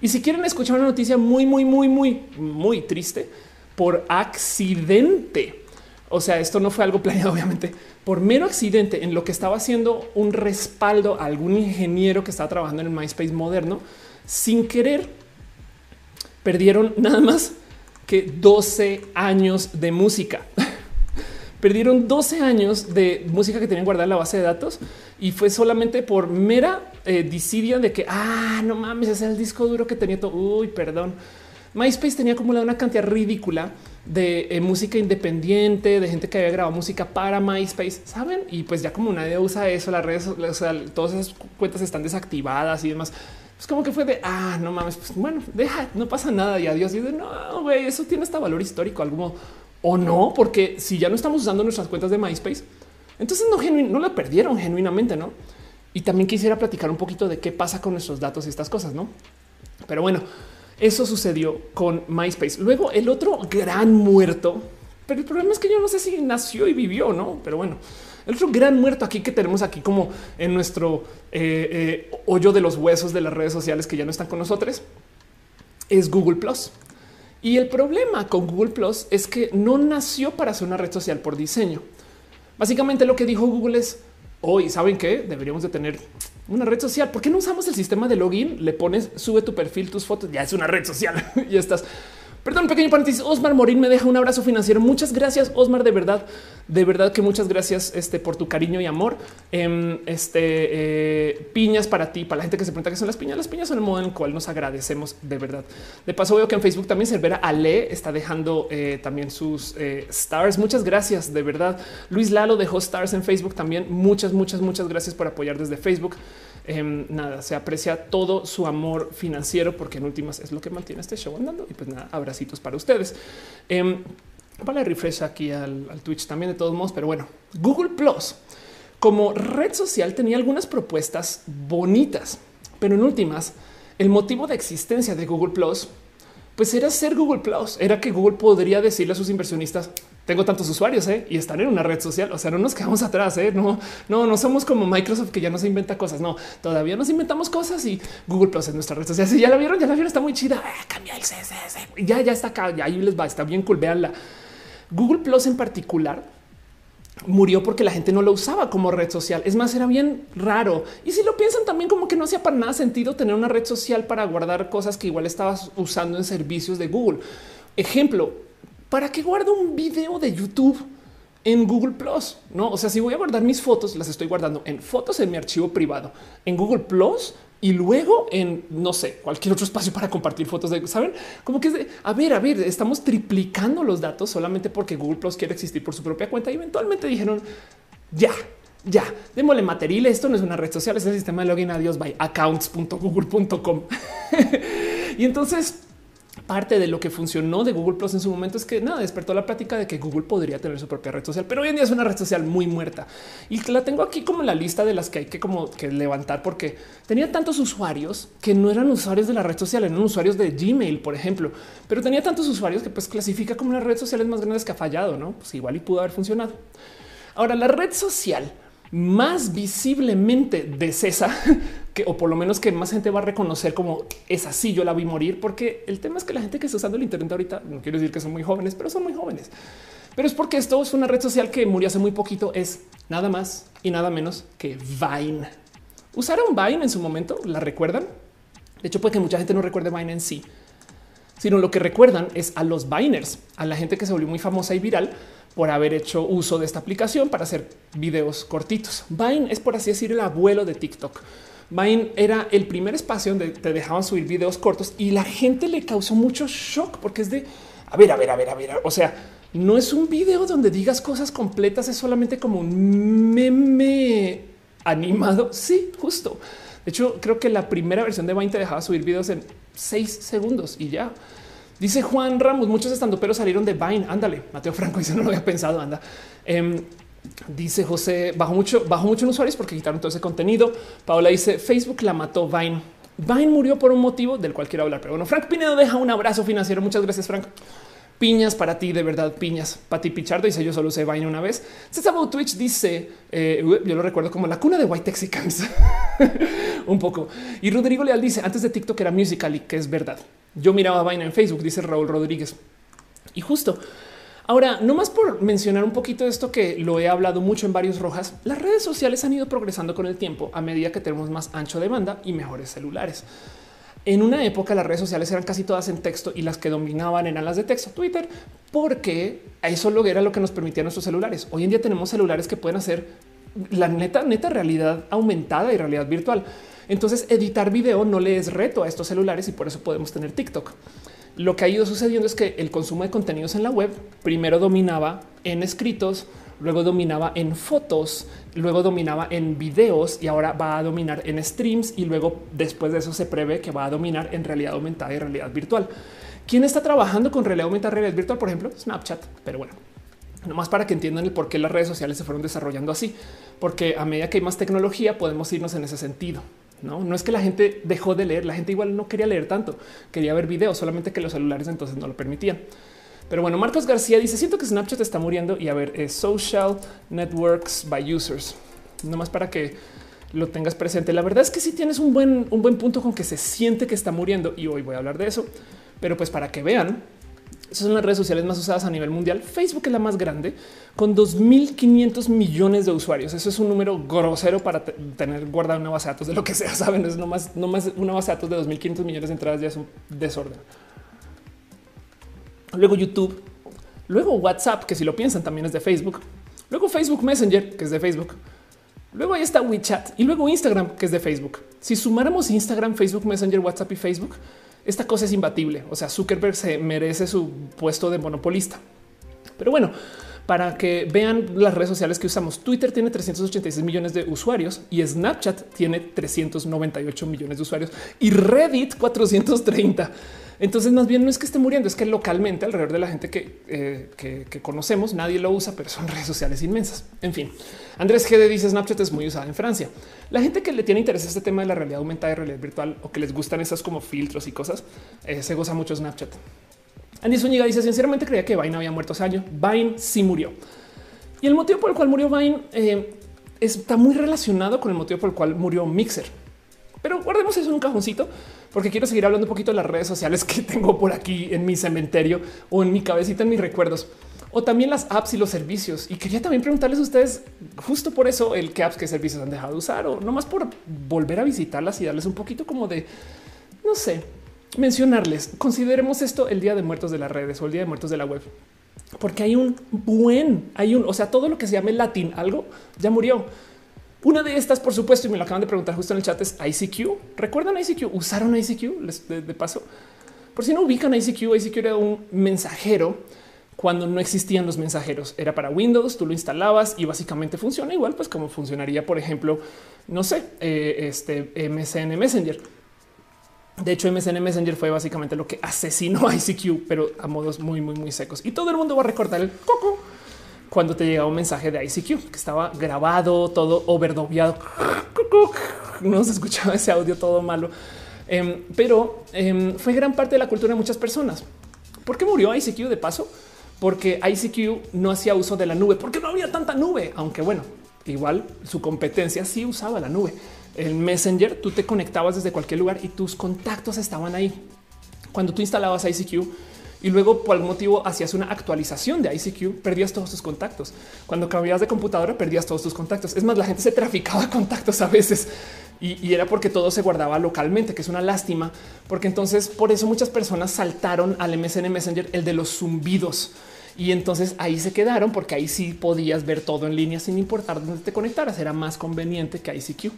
Y si quieren escuchar una noticia muy, muy, muy, muy, muy triste, por accidente, o sea, esto no fue algo planeado, obviamente, por mero accidente en lo que estaba haciendo un respaldo a algún ingeniero que estaba trabajando en MySpace moderno, sin querer, perdieron nada más que 12 años de música. perdieron 12 años de música que tenían guardada en la base de datos y fue solamente por mera eh, disidia de que, ah, no mames, ese es el disco duro que tenía todo. Uy, perdón. MySpace tenía acumulada una cantidad ridícula de eh, música independiente, de gente que había grabado música para MySpace, saben? Y pues ya como nadie usa eso, las redes, o sea, todas esas cuentas están desactivadas y demás. Pues como que fue de ah, no mames, pues bueno, deja, no pasa nada y adiós. Y de no, güey, eso tiene hasta valor histórico, algo o no, porque si ya no estamos usando nuestras cuentas de MySpace, entonces no, no la perdieron genuinamente, no? Y también quisiera platicar un poquito de qué pasa con nuestros datos y estas cosas, no? Pero bueno, eso sucedió con MySpace. Luego el otro gran muerto, pero el problema es que yo no sé si nació y vivió, no? Pero bueno, el otro gran muerto aquí que tenemos aquí como en nuestro eh, eh, hoyo de los huesos de las redes sociales que ya no están con nosotros es Google Plus. Y el problema con Google Plus es que no nació para ser una red social por diseño. Básicamente lo que dijo Google es hoy, ¿saben qué? Deberíamos de tener una red social. ¿Por qué no usamos el sistema de login? Le pones, sube tu perfil, tus fotos, ya es una red social y estás. Perdón, pequeño paréntesis. Osmar Morín me deja un abrazo financiero. Muchas gracias, Osmar. De verdad, de verdad que muchas gracias este, por tu cariño y amor. Em, este eh, piñas para ti, para la gente que se pregunta qué son las piñas. Las piñas son el modo en el cual nos agradecemos de verdad. De paso, veo que en Facebook también Cervera Ale está dejando eh, también sus eh, stars. Muchas gracias, de verdad. Luis Lalo dejó stars en Facebook también. Muchas, muchas, muchas gracias por apoyar desde Facebook. Em, nada, se aprecia todo su amor financiero porque en últimas es lo que mantiene este show andando. Y pues nada, abracitos para ustedes. Eh, vale, refresh aquí al, al Twitch también de todos modos, pero bueno, Google Plus como red social tenía algunas propuestas bonitas, pero en últimas, el motivo de existencia de Google Plus pues era ser Google Plus, era que Google podría decirle a sus inversionistas, tengo tantos usuarios ¿eh? y están en una red social. O sea, no nos quedamos atrás. ¿eh? No, no, no somos como Microsoft que ya no se inventa cosas. No, todavía nos inventamos cosas y Google Plus es nuestra red social. Si ya la vieron, ya la vieron, está muy chida. Ah, cambia el CSS. Ya, ya está acá. Ya ahí les va. Está bien cool. Veanla. Google Plus en particular murió porque la gente no lo usaba como red social. Es más, era bien raro. Y si lo piensan también como que no hacía para nada sentido tener una red social para guardar cosas que igual estabas usando en servicios de Google. Ejemplo, ¿para qué guardo un video de YouTube en Google Plus? No, o sea, si voy a guardar mis fotos, las estoy guardando en fotos en mi archivo privado. En Google Plus y luego en no sé, cualquier otro espacio para compartir fotos de saben como que es de a ver, a ver, estamos triplicando los datos solamente porque Google Plus quiere existir por su propia cuenta y eventualmente dijeron ya, ya, démosle material. Esto no es una red social, es el sistema de login. Adiós, by accounts.google.com. y entonces parte de lo que funcionó de Google Plus en su momento es que nada despertó la plática de que Google podría tener su propia red social, pero hoy en día es una red social muy muerta y la tengo aquí como la lista de las que hay que como que levantar porque tenía tantos usuarios que no eran usuarios de la red social, eran usuarios de Gmail, por ejemplo, pero tenía tantos usuarios que pues clasifica como una red social más grande que ha fallado, no? Pues igual y pudo haber funcionado. Ahora la red social más visiblemente de César, que o por lo menos que más gente va a reconocer como es así, yo la vi morir, porque el tema es que la gente que está usando el Internet ahorita, no quiero decir que son muy jóvenes, pero son muy jóvenes. Pero es porque esto es una red social que murió hace muy poquito, es nada más y nada menos que Vine. ¿Usaron Vine en su momento? ¿La recuerdan? De hecho, puede que mucha gente no recuerde Vine en sí, sino lo que recuerdan es a los Viners, a la gente que se volvió muy famosa y viral por haber hecho uso de esta aplicación para hacer videos cortitos. Vine es por así decir el abuelo de TikTok. Vine era el primer espacio donde te dejaban subir videos cortos y la gente le causó mucho shock porque es de a ver, a ver, a ver, a ver. O sea, no es un video donde digas cosas completas, es solamente como un meme animado. Sí, justo. De hecho, creo que la primera versión de Vine te dejaba subir videos en seis segundos y ya. Dice Juan Ramos, muchos estando pero salieron de Vine. Ándale, Mateo Franco dice no lo había pensado. Anda. Em, dice José, bajó mucho, bajó mucho en usuarios porque quitaron todo ese contenido. Paola dice Facebook la mató Vine. Vine murió por un motivo del cual quiero hablar. Pero bueno, Frank Pinedo deja un abrazo financiero. Muchas gracias, Frank. Piñas para ti, de verdad, piñas. Pati Pichardo dice yo solo usé Vine una vez. César Twitch dice eh, yo lo recuerdo como la cuna de White Texicans un poco. Y Rodrigo Leal dice antes de TikTok era Musical.ly, que es verdad. Yo miraba Vine en Facebook, dice Raúl Rodríguez. Y justo ahora, no más por mencionar un poquito esto que lo he hablado mucho en varios rojas, las redes sociales han ido progresando con el tiempo a medida que tenemos más ancho de banda y mejores celulares. En una época las redes sociales eran casi todas en texto y las que dominaban eran las de texto, Twitter, porque eso lo era lo que nos permitía nuestros celulares. Hoy en día tenemos celulares que pueden hacer la neta, neta realidad aumentada y realidad virtual. Entonces editar video no le es reto a estos celulares y por eso podemos tener TikTok. Lo que ha ido sucediendo es que el consumo de contenidos en la web primero dominaba en escritos, luego dominaba en fotos, luego dominaba en videos y ahora va a dominar en streams y luego después de eso se prevé que va a dominar en realidad aumentada y realidad virtual. ¿Quién está trabajando con realidad aumentada y realidad virtual? Por ejemplo, Snapchat. Pero bueno, nomás para que entiendan el por qué las redes sociales se fueron desarrollando así, porque a medida que hay más tecnología podemos irnos en ese sentido. No, no es que la gente dejó de leer, la gente igual no quería leer tanto, quería ver videos, solamente que los celulares entonces no lo permitían. Pero bueno, Marcos García dice: Siento que Snapchat está muriendo. Y a ver, es social networks by users. No más para que lo tengas presente. La verdad es que si sí tienes un buen, un buen punto con que se siente que está muriendo. Y hoy voy a hablar de eso. Pero pues para que vean, esas son las redes sociales más usadas a nivel mundial. Facebook es la más grande con 2.500 millones de usuarios. Eso es un número grosero para tener guardado una base de datos de lo que sea. Saben, es no más, no más una base de datos de 2.500 millones de entradas ya es un desorden. Luego YouTube, luego WhatsApp, que si lo piensan también es de Facebook. Luego Facebook Messenger, que es de Facebook. Luego ahí está WeChat y luego Instagram, que es de Facebook. Si sumáramos Instagram, Facebook, Messenger, WhatsApp y Facebook, esta cosa es imbatible. O sea, Zuckerberg se merece su puesto de monopolista. Pero bueno, para que vean las redes sociales que usamos, Twitter tiene 386 millones de usuarios y Snapchat tiene 398 millones de usuarios y Reddit 430. Entonces, más bien no es que esté muriendo, es que localmente alrededor de la gente eh, que, conocemos, nadie lo usa, pero son redes sociales inmensas. En fin, Andrés GD dice Snapchat es muy usada en Francia. La gente que le tiene interés a este tema de la realidad aumentada y realidad virtual o que les gustan esas como filtros y cosas, eh, se goza mucho Snapchat. Andy Zúñiga dice sinceramente creía que Vine había muerto hace años. Vine sí murió. Y el motivo por el cual murió Vine eh, está muy relacionado con el motivo por el cual murió Mixer. Pero guardemos eso en un cajoncito porque quiero seguir hablando un poquito de las redes sociales que tengo por aquí en mi cementerio o en mi cabecita, en mis recuerdos o también las apps y los servicios. Y quería también preguntarles a ustedes justo por eso el qué apps, qué servicios han dejado de usar o no más por volver a visitarlas y darles un poquito como de, no sé, mencionarles. Consideremos esto el día de muertos de las redes o el día de muertos de la web, porque hay un buen, hay un, o sea, todo lo que se llame latín, algo ya murió. Una de estas, por supuesto, y me lo acaban de preguntar justo en el chat, es ICQ. ¿Recuerdan ICQ? ¿Usaron ICQ? De, paso, por si no ubican ICQ, ICQ era un mensajero cuando no existían los mensajeros. Era para Windows, tú lo instalabas y básicamente funciona igual, pues como funcionaría, por ejemplo, no sé, eh, este MSN Messenger. De hecho, MSN Messenger fue básicamente lo que asesinó a ICQ, pero a modos muy, muy, muy secos. Y todo el mundo va a recordar el coco cuando te llegaba un mensaje de ICQ que estaba grabado, todo overdobiado. No se escuchaba ese audio todo malo, em, pero em, fue gran parte de la cultura de muchas personas. ¿Por qué murió ICQ de paso? Porque ICQ no hacía uso de la nube, porque no había tanta nube, aunque bueno, igual su competencia sí usaba la nube el Messenger, tú te conectabas desde cualquier lugar y tus contactos estaban ahí. Cuando tú instalabas ICQ y luego por algún motivo hacías una actualización de ICQ, perdías todos tus contactos. Cuando cambiabas de computadora, perdías todos tus contactos. Es más, la gente se traficaba contactos a veces y, y, era porque todo se guardaba localmente, que es una lástima, porque entonces por eso muchas personas saltaron al MSN Messenger, el de los zumbidos. Y entonces ahí se quedaron porque ahí sí podías ver todo en línea sin importar dónde te conectaras. Era más conveniente que ICQ.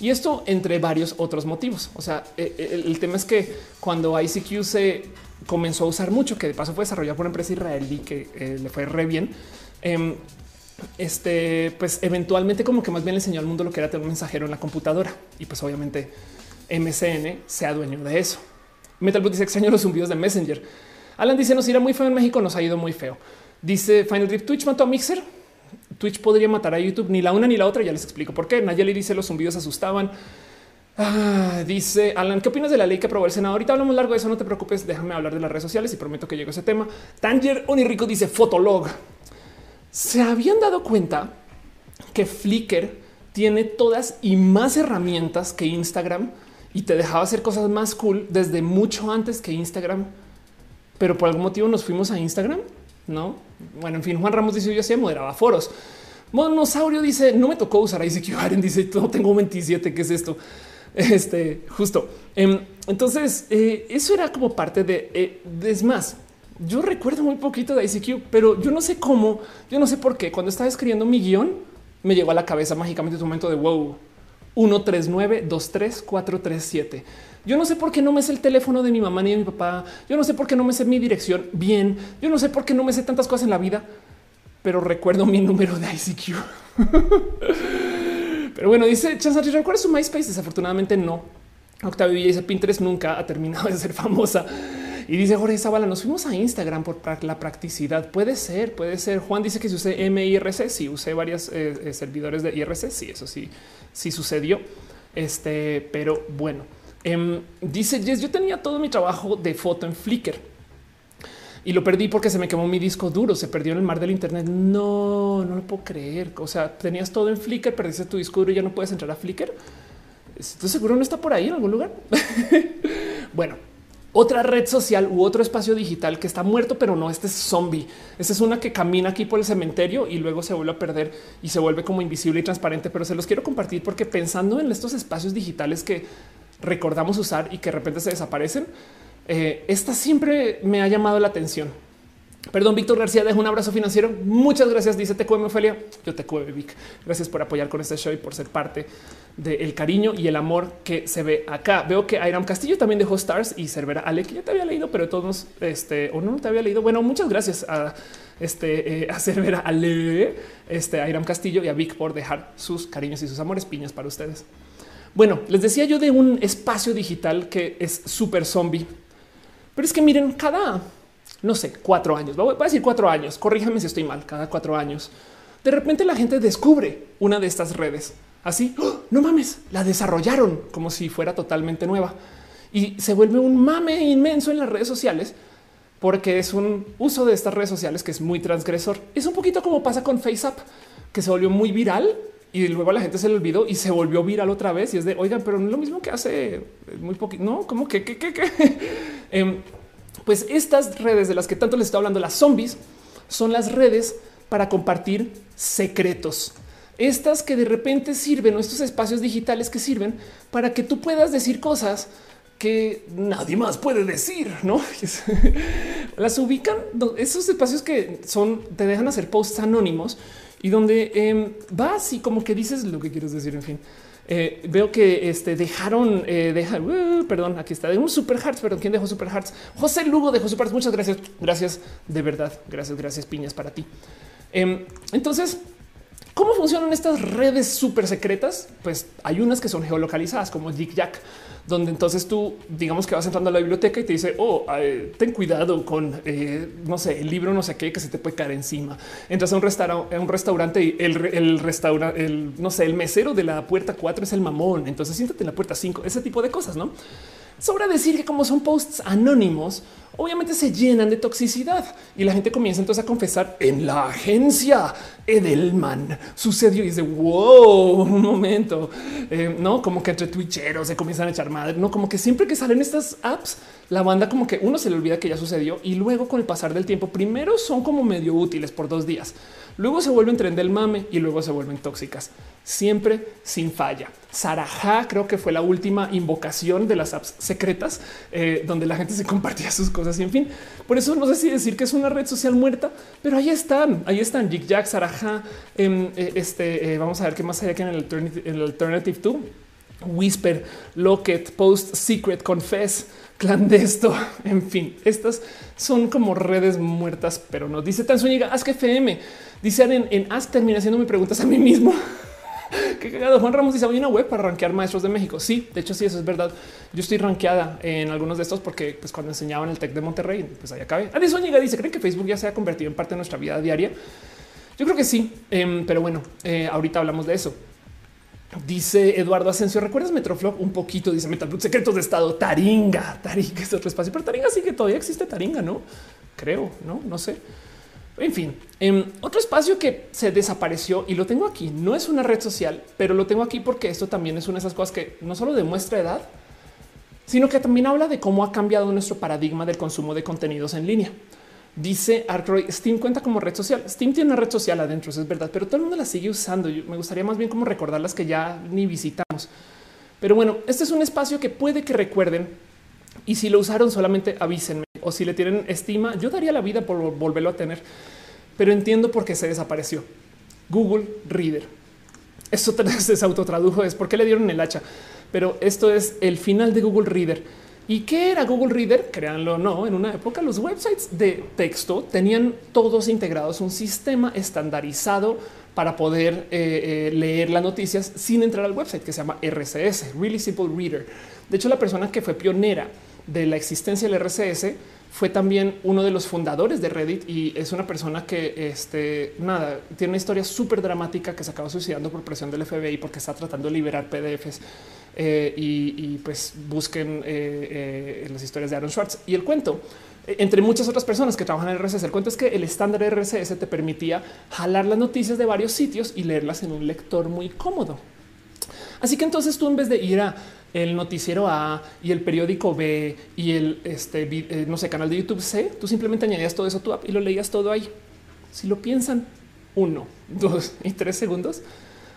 Y esto entre varios otros motivos. O sea, eh, eh, el, tema es que cuando ICQ se comenzó a usar mucho, que de paso fue desarrollado por una empresa israelí que eh, le fue re bien, em, este, pues eventualmente como que más bien le enseñó al mundo lo que era tener un mensajero en la computadora. Y pues obviamente MSN se adueñó de eso. Metal dice extraño los zumbidos de Messenger. Alan dice nos irá muy feo en México, nos ha ido muy feo. Dice Final Drip Twitch mató a Mixer. Twitch podría matar a YouTube, ni la una ni la otra. Ya les explico por qué. Nayeli dice los zumbidos asustaban. Ah, dice Alan, ¿qué opinas de la ley que aprobó el Senado? Ahorita hablamos largo de eso, no te preocupes, déjame hablar de las redes sociales y prometo que llego a ese tema. Tanger Onirico dice Fotolog. ¿Se habían dado cuenta que Flickr tiene todas y más herramientas que Instagram y te dejaba hacer cosas más cool desde mucho antes que Instagram? Pero por algún motivo nos fuimos a Instagram. No, bueno, en fin, Juan Ramos dice yo hacía moderaba foros. Monosaurio dice no me tocó usar ICQ. Aren dice no tengo 27. ¿Qué es esto? Este justo. Em, entonces, eh, eso era como parte de eh, es más. Yo recuerdo muy poquito de ICQ, pero yo no sé cómo, yo no sé por qué. Cuando estaba escribiendo mi guion, me llegó a la cabeza mágicamente un momento de wow, 139 23437 yo no sé por qué no me sé el teléfono de mi mamá ni de mi papá. Yo no sé por qué no me sé mi dirección bien. Yo no sé por qué no me sé tantas cosas en la vida, pero recuerdo mi número de ICQ. pero bueno, dice Chansari, ¿recuerdas su MySpace? Desafortunadamente no. Octavio Villa dice Pinterest nunca ha terminado de ser famosa. Y dice Jorge Zavala, nos fuimos a Instagram por la practicidad. Puede ser, puede ser. Juan dice que si usé MIRC, sí usé varios eh, eh, servidores de IRC. Sí, eso sí, sí sucedió. Este, pero bueno. Em, dice Jess, yo tenía todo mi trabajo de foto en Flickr y lo perdí porque se me quemó mi disco duro, se perdió en el mar del Internet. No, no lo puedo creer. O sea, tenías todo en Flickr, perdiste tu disco duro y ya no puedes entrar a Flickr. ¿Estás seguro no está por ahí en algún lugar? bueno, otra red social u otro espacio digital que está muerto, pero no, este es zombie. Esta es una que camina aquí por el cementerio y luego se vuelve a perder y se vuelve como invisible y transparente, pero se los quiero compartir porque pensando en estos espacios digitales que recordamos usar y que de repente se desaparecen. Eh, esta siempre me ha llamado la atención. Perdón, Víctor García, dejo un abrazo financiero. Muchas gracias. Dice te cueme Ophelia. Yo te cueve Vic. Gracias por apoyar con este show y por ser parte del cariño y el amor que se ve acá. Veo que Airam Castillo también dejó stars y Cervera Ale, que ya te había leído, pero todos este o no te había leído. Bueno, muchas gracias a este eh, a Cervera Ale, este Airam Castillo y a Vic por dejar sus cariños y sus amores piñas para ustedes. Bueno, les decía yo de un espacio digital que es súper zombie, pero es que miren, cada no sé, cuatro años, voy a decir cuatro años, corríjame si estoy mal, cada cuatro años, de repente la gente descubre una de estas redes así. ¡Oh! no mames, la desarrollaron como si fuera totalmente nueva y se vuelve un mame inmenso en las redes sociales porque es un uso de estas redes sociales que es muy transgresor. Es un poquito como pasa con FaceApp, que se volvió muy viral y luego la gente se le olvidó y se volvió viral otra vez. Y es de oigan, pero no es lo mismo que hace muy poquito. No, como que, que, que, em, pues estas redes de las que tanto les estoy hablando, las zombies, son las redes para compartir secretos. Estas que de repente sirven estos espacios digitales que sirven para que tú puedas decir cosas que nadie más puede decir, no las ubican. Esos espacios que son, te dejan hacer posts anónimos y donde eh, vas y como que dices lo que quieres decir. En fin, eh, veo que este dejaron, eh, uh, perdón, aquí está de un super hearts, pero quién dejó super hearts? José Lugo dejó super hearts. Muchas gracias. Gracias de verdad. Gracias, gracias piñas para ti. Em, entonces, ¿Cómo funcionan estas redes súper secretas? Pues hay unas que son geolocalizadas como Dick Jack, donde entonces tú digamos que vas entrando a la biblioteca y te dice, oh, eh, ten cuidado con, eh, no sé, el libro no sé qué, que se te puede caer encima. Entras a un, restaurante, un restaurante y el, el restaurante, el, no sé, el mesero de la puerta 4 es el mamón, entonces siéntate en la puerta 5, ese tipo de cosas, ¿no? Sobra decir que como son posts anónimos, obviamente se llenan de toxicidad y la gente comienza entonces a confesar en la agencia. Edelman sucedió y dice wow, un momento, eh, no como que entre twitcheros se comienzan a echar madre, no como que siempre que salen estas apps, la banda como que uno se le olvida que ya sucedió y luego con el pasar del tiempo, primero son como medio útiles por dos días luego se vuelven tren del mame y luego se vuelven tóxicas, siempre sin falla. Sarajá creo que fue la última invocación de las apps secretas eh, donde la gente se compartía sus cosas y en fin. Por eso no sé si decir que es una red social muerta, pero ahí están, ahí están Jig Jack, Sarajá. Em, eh, este eh, vamos a ver qué más hay aquí en el Alternative, el alternative 2. Whisper, Locket, Post, Secret, Confess, Clandesto, en fin, estas son como redes muertas, pero no dice tan sueñiga, haz que FM. Dice en, en Ask termina haciendo preguntas a mí mismo. Qué cagado. Juan Ramos dice hay una web para rankear maestros de México. Sí, de hecho, sí, eso es verdad. Yo estoy rankeada en algunos de estos porque pues, cuando enseñaban el tech de Monterrey, pues ahí acabé. Adi Zúñiga dice: ¿Creen que Facebook ya se ha convertido en parte de nuestra vida diaria? Yo creo que sí, em, pero bueno, eh, ahorita hablamos de eso. Dice Eduardo Asensio, ¿recuerdas Metroflop? Un poquito, dice Metal Secretos de Estado, Taringa, Taringa es otro espacio, pero Taringa sí que todavía existe Taringa, ¿no? Creo, ¿no? No sé. En fin, en otro espacio que se desapareció y lo tengo aquí. No es una red social, pero lo tengo aquí porque esto también es una de esas cosas que no solo demuestra edad, sino que también habla de cómo ha cambiado nuestro paradigma del consumo de contenidos en línea. Dice Arcroy, Steam cuenta como red social. Steam tiene una red social adentro, eso es verdad, pero todo el mundo la sigue usando. me gustaría más bien como recordar las que ya ni visitamos. Pero bueno, este es un espacio que puede que recuerden y si lo usaron solamente avísenme o si le tienen estima, yo daría la vida por volverlo a tener. Pero entiendo por qué se desapareció. Google Reader. Esto se autotradujo, es porque le dieron el hacha. Pero esto es el final de Google Reader. ¿Y qué era Google Reader? Créanlo o no, en una época los websites de texto tenían todos integrados un sistema estandarizado para poder eh, eh, leer las noticias sin entrar al website que se llama RCS, Really Simple Reader. De hecho, la persona que fue pionera de la existencia del RCS fue también uno de los fundadores de Reddit y es una persona que este nada tiene una historia súper dramática que se acaba suicidando por presión del FBI porque está tratando de liberar PDFs eh, y, pues busquen eh, eh, las historias de Aaron Schwartz y el cuento entre muchas otras personas que trabajan en RCS. El cuento es que el estándar RCS te permitía jalar las noticias de varios sitios y leerlas en un lector muy cómodo. Así que entonces tú en vez de ir a el noticiero A y el periódico B y el este, eh, no sé, canal de YouTube C, tú simplemente añadías todo eso a tu app y lo leías todo ahí. Si lo piensan uno, dos y tres segundos,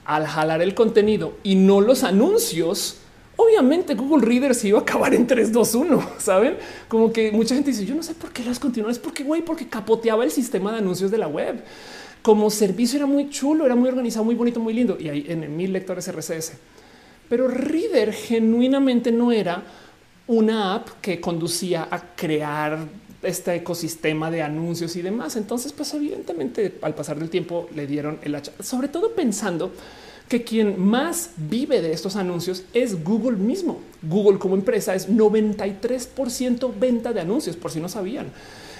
al jalar el contenido y no los anuncios, obviamente Google Reader se iba a acabar en 3, 2, 1. Saben como que mucha gente dice: Yo no sé por qué las continúan, es porque güey, porque capoteaba el sistema de anuncios de la web. Como servicio era muy chulo, era muy organizado, muy bonito, muy lindo. Y ahí en mil lectores RCS. Pero Reader genuinamente no era una app que conducía a crear este ecosistema de anuncios y demás. Entonces, pues evidentemente al pasar del tiempo le dieron el hacha, sobre todo pensando que quien más vive de estos anuncios es Google mismo. Google como empresa es 93% venta de anuncios, por si no sabían.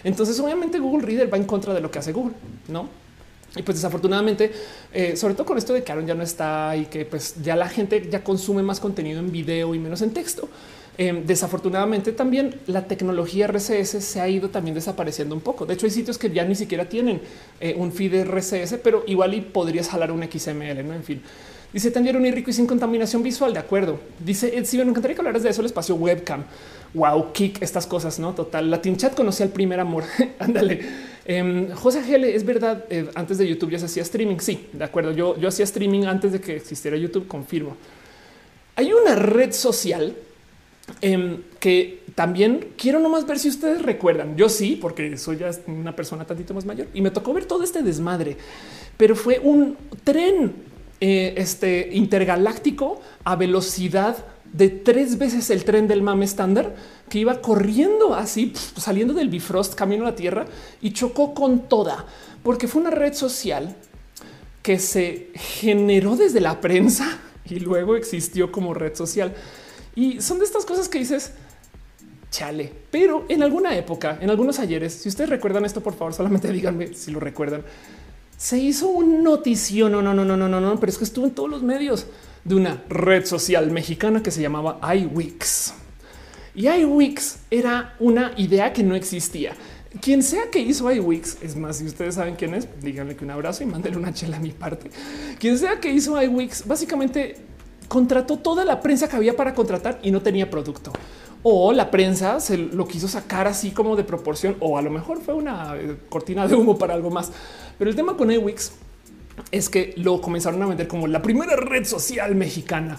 Entonces, obviamente Google Reader va en contra de lo que hace Google, ¿no? Y pues desafortunadamente, eh, sobre todo con esto de que Aaron ya no está y que pues ya la gente ya consume más contenido en video y menos en texto. Eh, desafortunadamente también la tecnología RCS se ha ido también desapareciendo un poco. De hecho, hay sitios que ya ni siquiera tienen eh, un feed RCS, pero igual y podrías jalar un XML, ¿no? En fin. Dice también un rico y sin contaminación visual. De acuerdo. Dice si me encantaría que hablaras de eso, el espacio webcam. Wow, kick estas cosas, no total. Latin chat conocía el primer amor. Ándale. Em, José GL, es verdad, eh, antes de YouTube ya se hacía streaming. Sí, de acuerdo. Yo, yo hacía streaming antes de que existiera YouTube, confirmo. Hay una red social em, que también quiero nomás ver si ustedes recuerdan. Yo sí, porque soy ya una persona tantito más mayor y me tocó ver todo este desmadre, pero fue un tren eh, este intergaláctico a velocidad de tres veces el tren del mame estándar que iba corriendo así, saliendo del Bifrost camino a la Tierra y chocó con toda, porque fue una red social que se generó desde la prensa y luego existió como red social. Y son de estas cosas que dices, chale, pero en alguna época, en algunos ayeres, si ustedes recuerdan esto, por favor, solamente díganme si lo recuerdan. Se hizo un notición, no, no, no, no, no, no, no, pero es que estuvo en todos los medios de una red social mexicana que se llamaba iWix. Y iWix era una idea que no existía. Quien sea que hizo iWix, es más, si ustedes saben quién es, díganle que un abrazo y mándenle una chela a mi parte. Quien sea que hizo iWix, básicamente contrató toda la prensa que había para contratar y no tenía producto. O la prensa se lo quiso sacar así como de proporción, o a lo mejor fue una eh, cortina de humo para algo más. Pero el tema con iWix es que lo comenzaron a vender como la primera red social mexicana.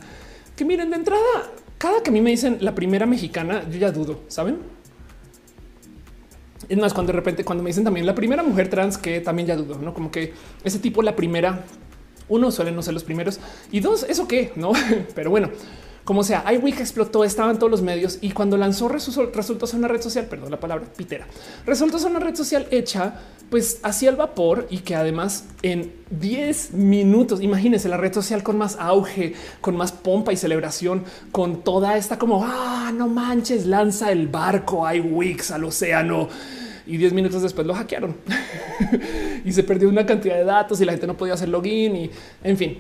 Que miren, de entrada, cada que a mí me dicen la primera mexicana, yo ya dudo, ¿saben? Es más, cuando de repente, cuando me dicen también la primera mujer trans, que también ya dudo, no como que ese tipo, la primera, uno suele no ser los primeros. Y dos, eso qué, no, pero bueno, como sea, iWeek explotó, estaba en todos los medios y cuando lanzó resultó ser una red social, perdón la palabra pitera, resultó ser una red social hecha pues hacia el vapor y que además en 10 minutos, imagínense la red social con más auge, con más pompa y celebración, con toda esta como, ah, no manches, lanza el barco iWeeks al océano y 10 minutos después lo hackearon. Y se perdió una cantidad de datos y la gente no podía hacer login y en fin.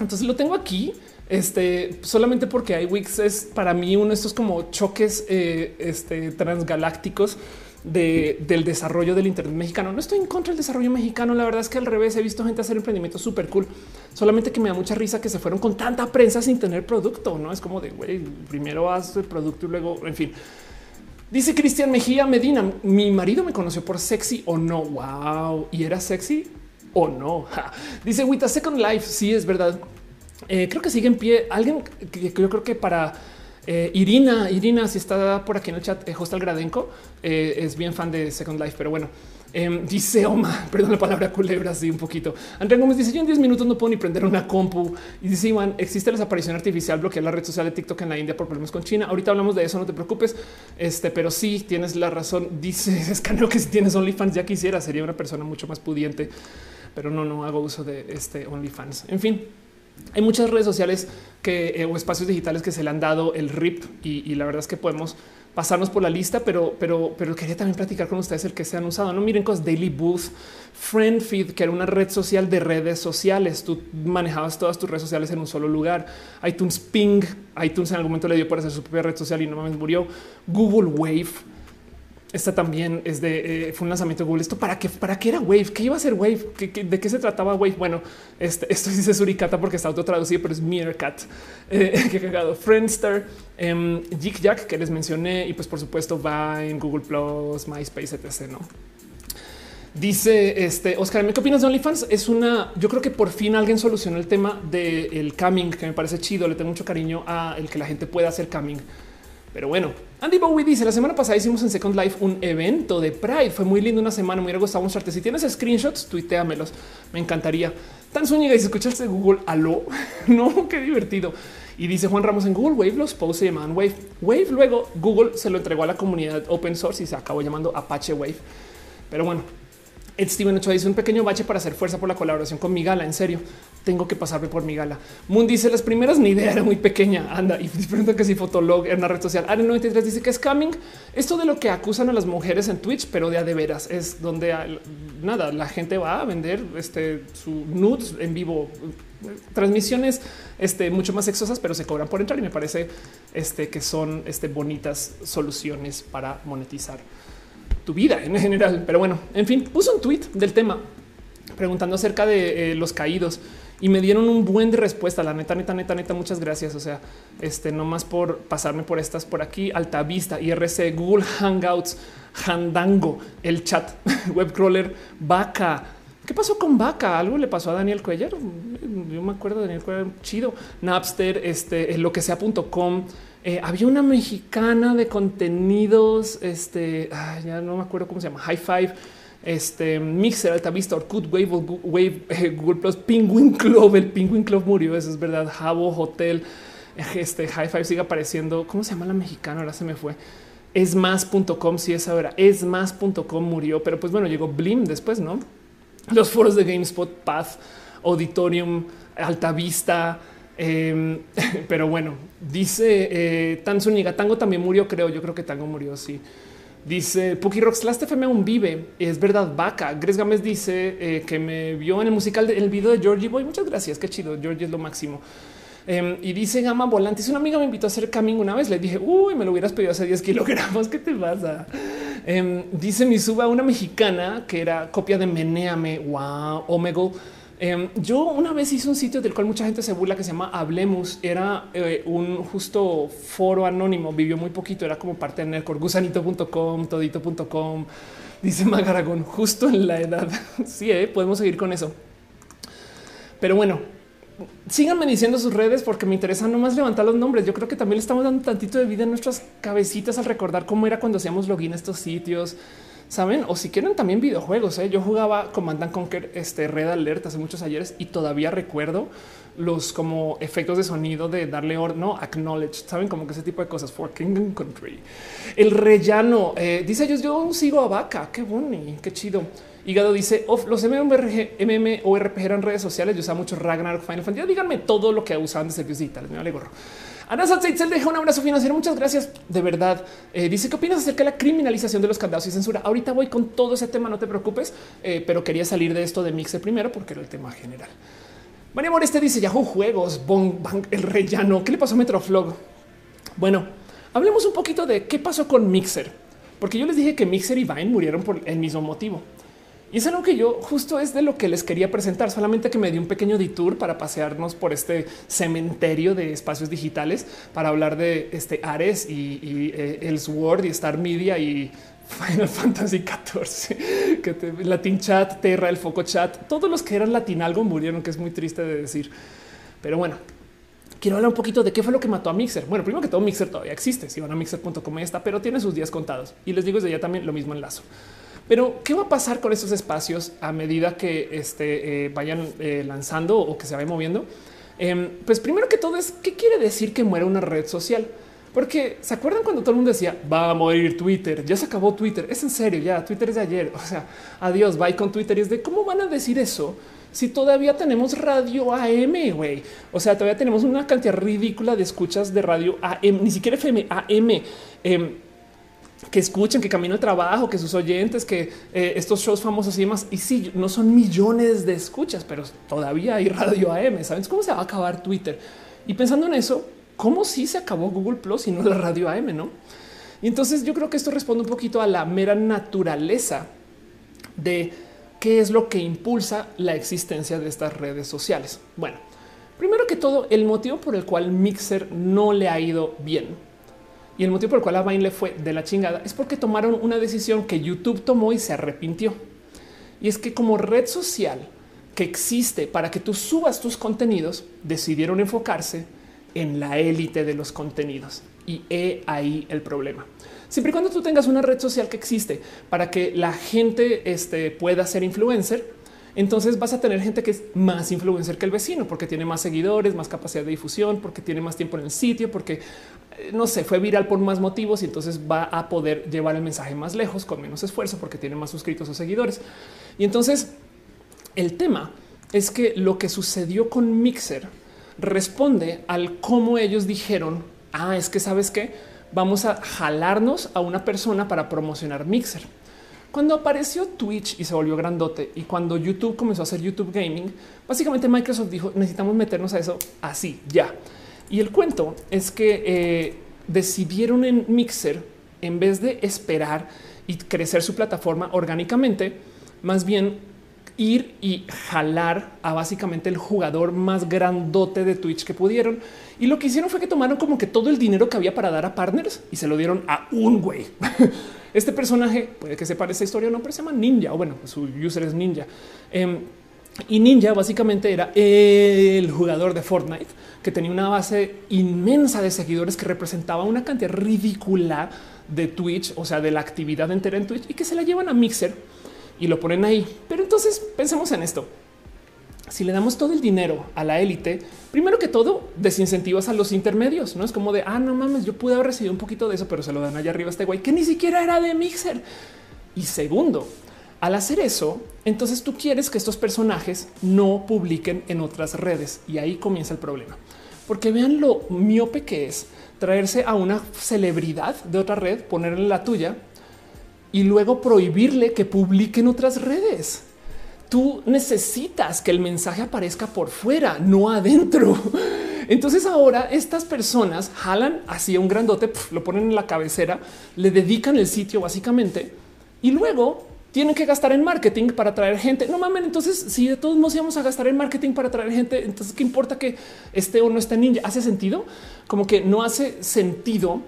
Entonces lo tengo aquí este solamente porque iWix es para mí uno de estos como choques eh, este, transgalácticos de, del desarrollo del Internet mexicano. No estoy en contra del desarrollo mexicano. La verdad es que al revés he visto gente hacer emprendimientos súper cool. Solamente que me da mucha risa que se fueron con tanta prensa sin tener producto. No es como de güey, primero haz el producto y luego, en fin. Dice Cristian Mejía Medina. Mi marido me conoció por sexy o no. Wow. Y era sexy o no. Dice Wita Second Life. Sí, es verdad. Eh, creo que sigue en pie alguien que, yo creo que para eh, Irina, Irina, si está por aquí en el chat, eh, Hostal Gradenko es bien fan de Second Life, pero bueno. Em, dice Oma, perdón la palabra culebra, sí, un poquito. Andrea Gómez dice: Yo en 10 minutos no puedo ni prender una compu. Y dice Iván: Existe la desaparición artificial, bloquear la red social de TikTok en la India por problemas con China. Ahorita hablamos de eso, no te preocupes. Este, pero sí tienes la razón. Dice: Es que que si tienes OnlyFans ya quisiera, sería una persona mucho más pudiente, pero no, no hago uso de este OnlyFans. En fin, hay muchas redes sociales que eh, o espacios digitales que se le han dado el RIP y, la verdad es que podemos pasarnos por la lista, pero, pero, pero quería también platicar con ustedes el que se han usado. No miren cosas Daily Booth, Friendfeed, que era una red social de redes sociales. Tú manejabas todas tus redes sociales en un solo lugar. iTunes Ping, iTunes en algún momento le dio por hacer su propia red social y no me murió. Google Wave esta también es de eh, fue un lanzamiento de Google. Esto para qué, para qué era Wave? ¿Qué iba a ser Wave? de qué se trataba Wave? Bueno, este, esto dice Suricata porque está auto traducido, pero es Meerkat. Eh, qué cagado. Friendster, eh, Jack que les mencioné y pues por supuesto va en Google Plus, MySpace, etc. No dice este Oscar, ¿qué opinas de OnlyFans? Es una, yo creo que por fin alguien solucionó el tema del el coming, que me parece chido. Le tengo mucho cariño a el que la gente pueda hacer coming pero bueno, Andy Bowie dice la semana pasada hicimos en Second Life un evento de Pride. Fue muy lindo una semana. Hubiera gustado mostrarte. Si tienes screenshots, tuiteamelos. Me encantaría. Tan Zúñiga si escuchaste Google, aló. no, qué divertido. Y dice Juan Ramos en Google Wave los posts se llaman Wave. Wave luego Google se lo entregó a la comunidad open source y se acabó llamando Apache Wave. Pero bueno, Steven 8 dice un pequeño bache para hacer fuerza por la colaboración con mi gala. En serio, tengo que pasarme por mi gala. Moon dice las primeras ni idea era muy pequeña. Anda y pregunta que si Fotolog era una red social. Ari 93 dice que es coming. Esto de lo que acusan a las mujeres en Twitch, pero de a de veras es donde nada, la gente va a vender este su nudes en vivo, transmisiones este, mucho más sexosas, pero se cobran por entrar y me parece este, que son este, bonitas soluciones para monetizar tu vida en general. Pero bueno, en fin, puso un tweet del tema preguntando acerca de eh, los caídos y me dieron un buen de respuesta. La neta, neta, neta, neta, muchas gracias. O sea, este no más por pasarme por estas por aquí. Alta Vista, IRC, Google Hangouts, Handango, el chat, Webcrawler, Vaca. ¿Qué pasó con Vaca? Algo le pasó a Daniel Cuellar. Yo me acuerdo de Daniel Cuellar, chido. Napster, este, lo que sea.com. Eh, había una mexicana de contenidos, este, ya no me acuerdo cómo se llama, High Five, este, Mixer, Alta Vista, Orkut, Wave, Wave eh, Google Plus, Penguin Club, el Penguin Club murió, eso es verdad, Jabo, Hotel, este, High Five sigue apareciendo, ¿cómo se llama la mexicana? Ahora se me fue. Es más.com, si es ahora, es más.com murió, pero pues bueno, llegó Blim después, ¿no? Los foros de GameSpot, Path, Auditorium, Altavista. Eh, pero bueno, dice eh, Tan Tango también murió, creo. Yo creo que Tango murió, sí. Dice Puki Rocks, Last FM aún vive. Es verdad, vaca. Gres Gámez dice eh, que me vio en el musical, del el video de Georgie Boy. Muchas gracias. Qué chido. Georgie es lo máximo. Em, y dice Gama Volante. Si una amiga me invitó a hacer caming una vez, le dije, uy, me lo hubieras pedido hace 10 kilogramos. ¿Qué te pasa? Eh, dice mi suba, una mexicana que era copia de Meneame. Wow, Omegle. Em, yo una vez hice un sitio del cual mucha gente se burla que se llama Hablemos. Era eh, un justo foro anónimo, vivió muy poquito, era como parte de Nercor, gusanito.com, todito.com. Dice Magaragón, justo en la edad. sí, eh, podemos seguir con eso. Pero bueno, síganme diciendo sus redes porque me interesa nomás levantar los nombres. Yo creo que también le estamos dando tantito de vida en nuestras cabecitas al recordar cómo era cuando hacíamos login a estos sitios saben? O si quieren también videojuegos. ¿eh? Yo jugaba Command Conquer este Red Alert hace muchos ayeres y todavía recuerdo los como efectos de sonido de darle or no acknowledge, saben como que ese tipo de cosas for Kingdom Country. El rellano eh, dice ellos yo sigo a vaca. Qué bonito, qué chido. Hígado dice los MMORPG eran redes sociales. Yo usaba mucho Ragnarok, Final Fantasy. Díganme todo lo que usaban de servicios digitales. Me vale gorro. Ana Satzel deja un abrazo financiero. Muchas gracias. De verdad. Eh, dice qué opinas acerca de la criminalización de los candados y censura. Ahorita voy con todo ese tema, no te preocupes, eh, pero quería salir de esto de Mixer primero porque era el tema general. María Moreste dice Yahoo Juegos, Bong, el rellano. ¿Qué le pasó a Metroflog? Bueno, hablemos un poquito de qué pasó con Mixer, porque yo les dije que Mixer y Vine murieron por el mismo motivo. Y es algo que yo justo es de lo que les quería presentar, solamente que me di un pequeño detour para pasearnos por este cementerio de espacios digitales para hablar de este Ares y, eh, el Sword y Star Media y Final Fantasy XIV, que Latin Chat, Terra, el Foco Chat, todos los que eran Latin algo murieron, que es muy triste de decir. Pero bueno, quiero hablar un poquito de qué fue lo que mató a Mixer. Bueno, primero que todo, Mixer todavía existe. Si van a mixer.com está, pero tiene sus días contados. Y les digo desde ya también lo mismo en lazo. Pero ¿qué va a pasar con estos espacios a medida que este, eh, vayan eh, lanzando o que se vayan moviendo? Em, pues primero que todo es qué quiere decir que muera una red social. Porque se acuerdan cuando todo el mundo decía va a morir Twitter, ya se acabó Twitter. Es en serio, ya Twitter es de ayer. O sea, adiós, bye con Twitter. Y es de cómo van a decir eso si todavía tenemos radio AM, güey. O sea, todavía tenemos una cantidad ridícula de escuchas de radio AM, ni siquiera FM, AM. Eh, que escuchen, que camino de trabajo, que sus oyentes, que eh, estos shows famosos y demás. Y sí, no son millones de escuchas, pero todavía hay radio AM. ¿Sabes cómo se va a acabar Twitter? Y pensando en eso, ¿cómo si se acabó Google Plus y no la radio AM? No? Y entonces yo creo que esto responde un poquito a la mera naturaleza de qué es lo que impulsa la existencia de estas redes sociales. Bueno, primero que todo, el motivo por el cual Mixer no le ha ido bien y el motivo por el cual a Vine le fue de la chingada es porque tomaron una decisión que YouTube tomó y se arrepintió. Y es que como red social que existe para que tú subas tus contenidos, decidieron enfocarse en la élite de los contenidos. Y he ahí el problema. Siempre y cuando tú tengas una red social que existe para que la gente este, pueda ser influencer, entonces vas a tener gente que es más influencer que el vecino porque tiene más seguidores, más capacidad de difusión, porque tiene más tiempo en el sitio, porque eh, no sé, fue viral por más motivos y entonces va a poder llevar el mensaje más lejos con menos esfuerzo porque tiene más suscritos o seguidores. Y entonces el tema es que lo que sucedió con Mixer responde al cómo ellos dijeron, ah, es que sabes que vamos a jalarnos a una persona para promocionar Mixer. Cuando apareció Twitch y se volvió grandote y cuando YouTube comenzó a hacer YouTube Gaming, básicamente Microsoft dijo necesitamos meternos a eso así ya. Y el cuento es que eh, decidieron en Mixer, en vez de esperar y crecer su plataforma orgánicamente, más bien ir y jalar a básicamente el jugador más grandote de Twitch que pudieron. Y lo que hicieron fue que tomaron como que todo el dinero que había para dar a partners y se lo dieron a un güey. Este personaje puede que se parezca a historia o no, pero se llama Ninja. O bueno, su user es Ninja. Em, y Ninja básicamente era el jugador de Fortnite que tenía una base inmensa de seguidores que representaba una cantidad ridícula de Twitch, o sea, de la actividad entera en Twitch y que se la llevan a Mixer y lo ponen ahí. Pero entonces pensemos en esto si le damos todo el dinero a la élite, primero que todo desincentivas a los intermedios. No es como de ah, no mames, yo pude haber recibido un poquito de eso, pero se lo dan allá arriba a este güey que ni siquiera era de Mixer. Y segundo, Al hacer eso, entonces tú quieres que estos personajes no publiquen en otras redes y ahí comienza el problema. Porque vean lo miope que es traerse a una celebridad de otra red, ponerle la tuya y luego prohibirle que publique en otras redes. Tú necesitas que el mensaje aparezca por fuera, no adentro. Entonces ahora estas personas jalan así un grandote, lo ponen en la cabecera, le dedican el sitio básicamente y luego tienen que gastar en marketing para traer gente. No mames, entonces si de todos modos íbamos a gastar en marketing para traer gente, entonces qué importa que esté o no esté ninja? ¿Hace sentido? Como que no hace sentido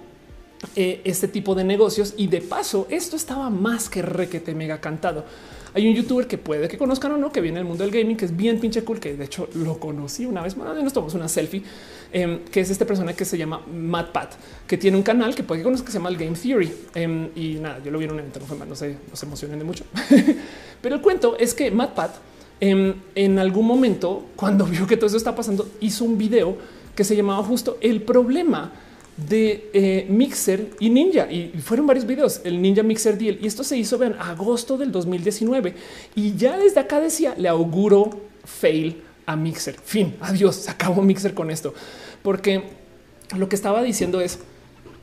eh, este tipo de negocios y de paso esto estaba más que requete mega cantado. Hay un youtuber que puede que conozcan o no, que viene del mundo del gaming, que es bien pinche cool, que de hecho lo conocí una vez más, nos tomamos una selfie, em, que es este persona que se llama Matt Pat, que tiene un canal que puede que conozca que se llama el Game Theory. Em, y nada, yo lo vi en un evento, no, fue no se, emocionen de mucho. Pero el cuento es que Matt Pat em, en algún momento, cuando vio que todo eso está pasando, hizo un video que se llamaba justo el problema de eh, Mixer y Ninja y fueron varios videos, el Ninja Mixer Deal y esto se hizo en agosto del 2019 y ya desde acá decía le auguro fail a Mixer. Fin, adiós, se acabó Mixer con esto, porque lo que estaba diciendo es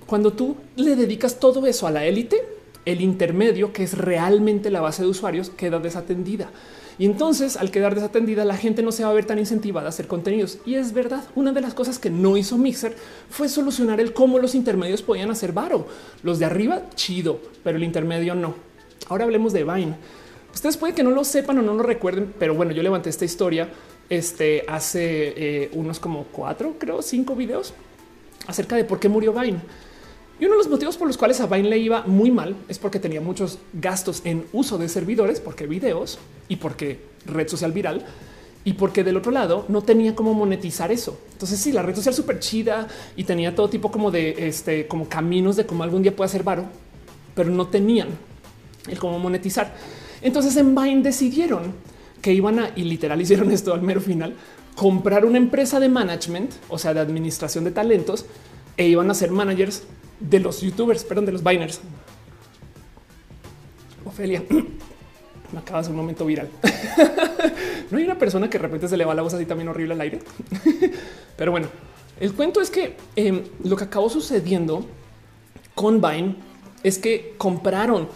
cuando tú le dedicas todo eso a la élite, el intermedio, que es realmente la base de usuarios, queda desatendida. Y entonces, al quedar desatendida, la gente no se va a ver tan incentivada a hacer contenidos. Y es verdad, una de las cosas que no hizo Mixer fue solucionar el cómo los intermedios podían hacer varo. Los de arriba, chido, pero el intermedio no. Ahora hablemos de Vine. Ustedes pueden que no lo sepan o no lo recuerden, pero bueno, yo levanté esta historia este, hace eh, unos como cuatro, creo, cinco videos acerca de por qué murió Vine. Y uno de los motivos por los cuales a Vine le iba muy mal es porque tenía muchos gastos en uso de servidores, porque videos y porque red social viral y porque del otro lado no tenía cómo monetizar eso. Entonces, sí, la red social súper chida y tenía todo tipo como de este, como caminos de cómo algún día puede hacer varo, pero no tenían el cómo monetizar. Entonces en Vine decidieron que iban a y literal hicieron esto al mero final, comprar una empresa de management, o sea, de administración de talentos e iban a ser managers de los youtubers, perdón, de los biners. Ofelia, me acabas un momento viral. no hay una persona que de repente se le va la voz así también horrible al aire. Pero bueno, el cuento es que em, lo que acabó sucediendo con Vine es que compraron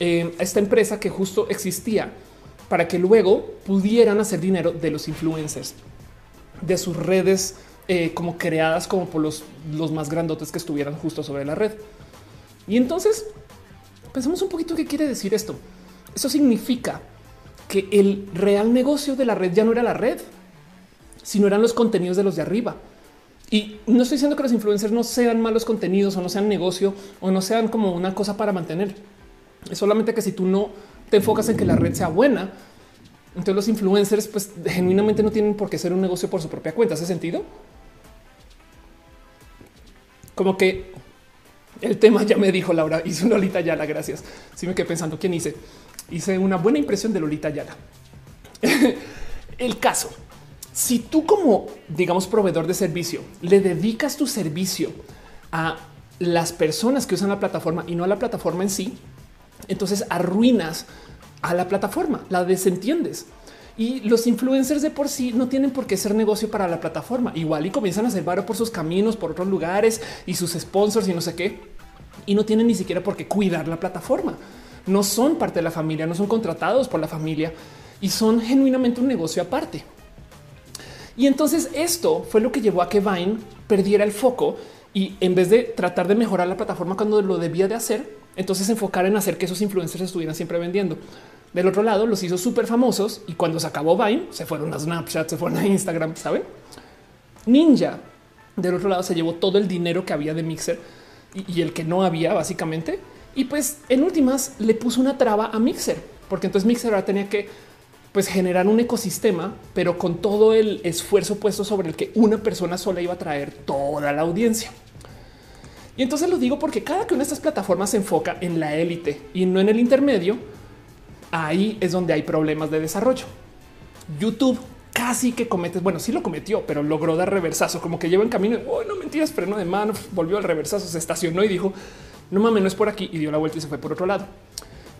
em, esta empresa que justo existía para que luego pudieran hacer dinero de los influencers, de sus redes eh, como creadas como por los, los más grandotes que estuvieran justo sobre la red. Y entonces pensamos un poquito qué quiere decir esto. Eso significa que el real negocio de la red ya no era la red, sino eran los contenidos de los de arriba. Y no estoy diciendo que los influencers no sean malos contenidos o no sean negocio o no sean como una cosa para mantener. Es solamente que si tú no te enfocas en que la red sea buena, entonces los influencers pues genuinamente no tienen por qué ser un negocio por su propia cuenta. ¿Hace sentido? Como que el tema ya me dijo Laura, hice una Lolita Yala, gracias. Si me quedé pensando quién hice. Hice una buena impresión de Lolita Yala. el caso, si tú como, digamos, proveedor de servicio, le dedicas tu servicio a las personas que usan la plataforma y no a la plataforma en sí, entonces arruinas a la plataforma, la desentiendes. Y los influencers de por sí no tienen por qué ser negocio para la plataforma. Igual y comienzan a hacer varo por sus caminos, por otros lugares y sus sponsors y no sé qué. Y no tienen ni siquiera por qué cuidar la plataforma. No son parte de la familia, no son contratados por la familia y son genuinamente un negocio aparte. Y entonces esto fue lo que llevó a que Vine perdiera el foco y en vez de tratar de mejorar la plataforma cuando lo debía de hacer, entonces enfocar en hacer que esos influencers estuvieran siempre vendiendo. Del otro lado los hizo súper famosos y cuando se acabó Vine se fueron a Snapchat, se fueron a Instagram, ¿saben? Ninja del otro lado se llevó todo el dinero que había de Mixer y, el que no había básicamente. Y pues en últimas le puso una traba a Mixer, porque entonces Mixer ahora tenía que pues generar un ecosistema, pero con todo el esfuerzo puesto sobre el que una persona sola iba a traer toda la audiencia. Y entonces lo digo porque cada que una de estas plataformas se enfoca en la élite y no en el intermedio, ahí es donde hay problemas de desarrollo. YouTube casi que comete, bueno, sí lo cometió, pero logró dar reversazo, como que lleva en camino. Oh, no mentiras, frenó de mano, volvió al reversazo, se estacionó y dijo no mames, no es por aquí y dio la vuelta y se fue por otro lado.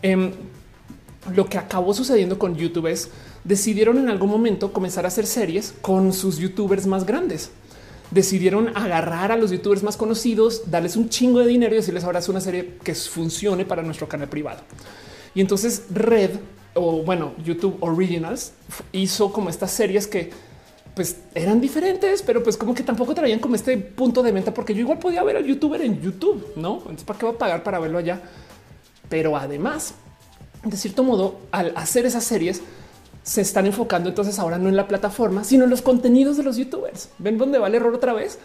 Em, lo que acabó sucediendo con YouTube es decidieron en algún momento comenzar a hacer series con sus youtubers más grandes. Decidieron agarrar a los youtubers más conocidos, darles un chingo de dinero y decirles ahora es una serie que funcione para nuestro canal privado. Y entonces Red o bueno, YouTube Originals hizo como estas series que pues eran diferentes, pero pues como que tampoco traían como este punto de venta, porque yo igual podía ver al youtuber en YouTube, no? Entonces, ¿para qué va a pagar para verlo allá? Pero además, de cierto modo, al hacer esas series, se están enfocando entonces ahora no en la plataforma, sino en los contenidos de los youtubers. Ven dónde va el error otra vez.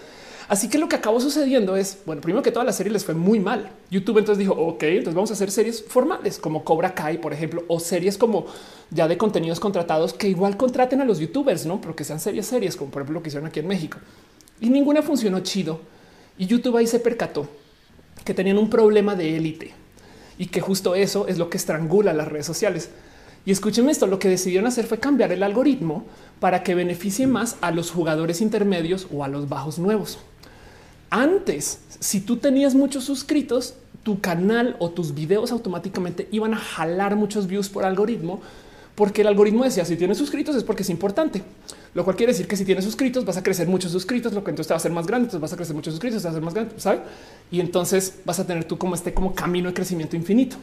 Así que lo que acabó sucediendo es, bueno, primero que toda la serie les fue muy mal. YouTube entonces dijo, ok, entonces vamos a hacer series formales como Cobra Kai, por ejemplo, o series como ya de contenidos contratados que igual contraten a los youtubers, no? Pero que sean series, series, como por ejemplo lo que hicieron aquí en México. Y ninguna funcionó chido. Y YouTube ahí se percató que tenían un problema de élite y que justo eso es lo que estrangula las redes sociales. Y escúchenme esto, lo que decidieron hacer fue cambiar el algoritmo para que beneficie más a los jugadores intermedios o a los bajos nuevos. Antes, si tú tenías muchos suscritos, tu canal o tus videos automáticamente iban a jalar muchos views por algoritmo, porque el algoritmo decía si tienes suscritos es porque es importante, lo cual quiere decir que si tienes suscritos vas a crecer muchos suscritos, lo que entonces te va a hacer más grande, entonces vas a crecer muchos suscritos, te va a hacer más grande, ¿sabes? Y entonces vas a tener tú como este como camino de crecimiento infinito.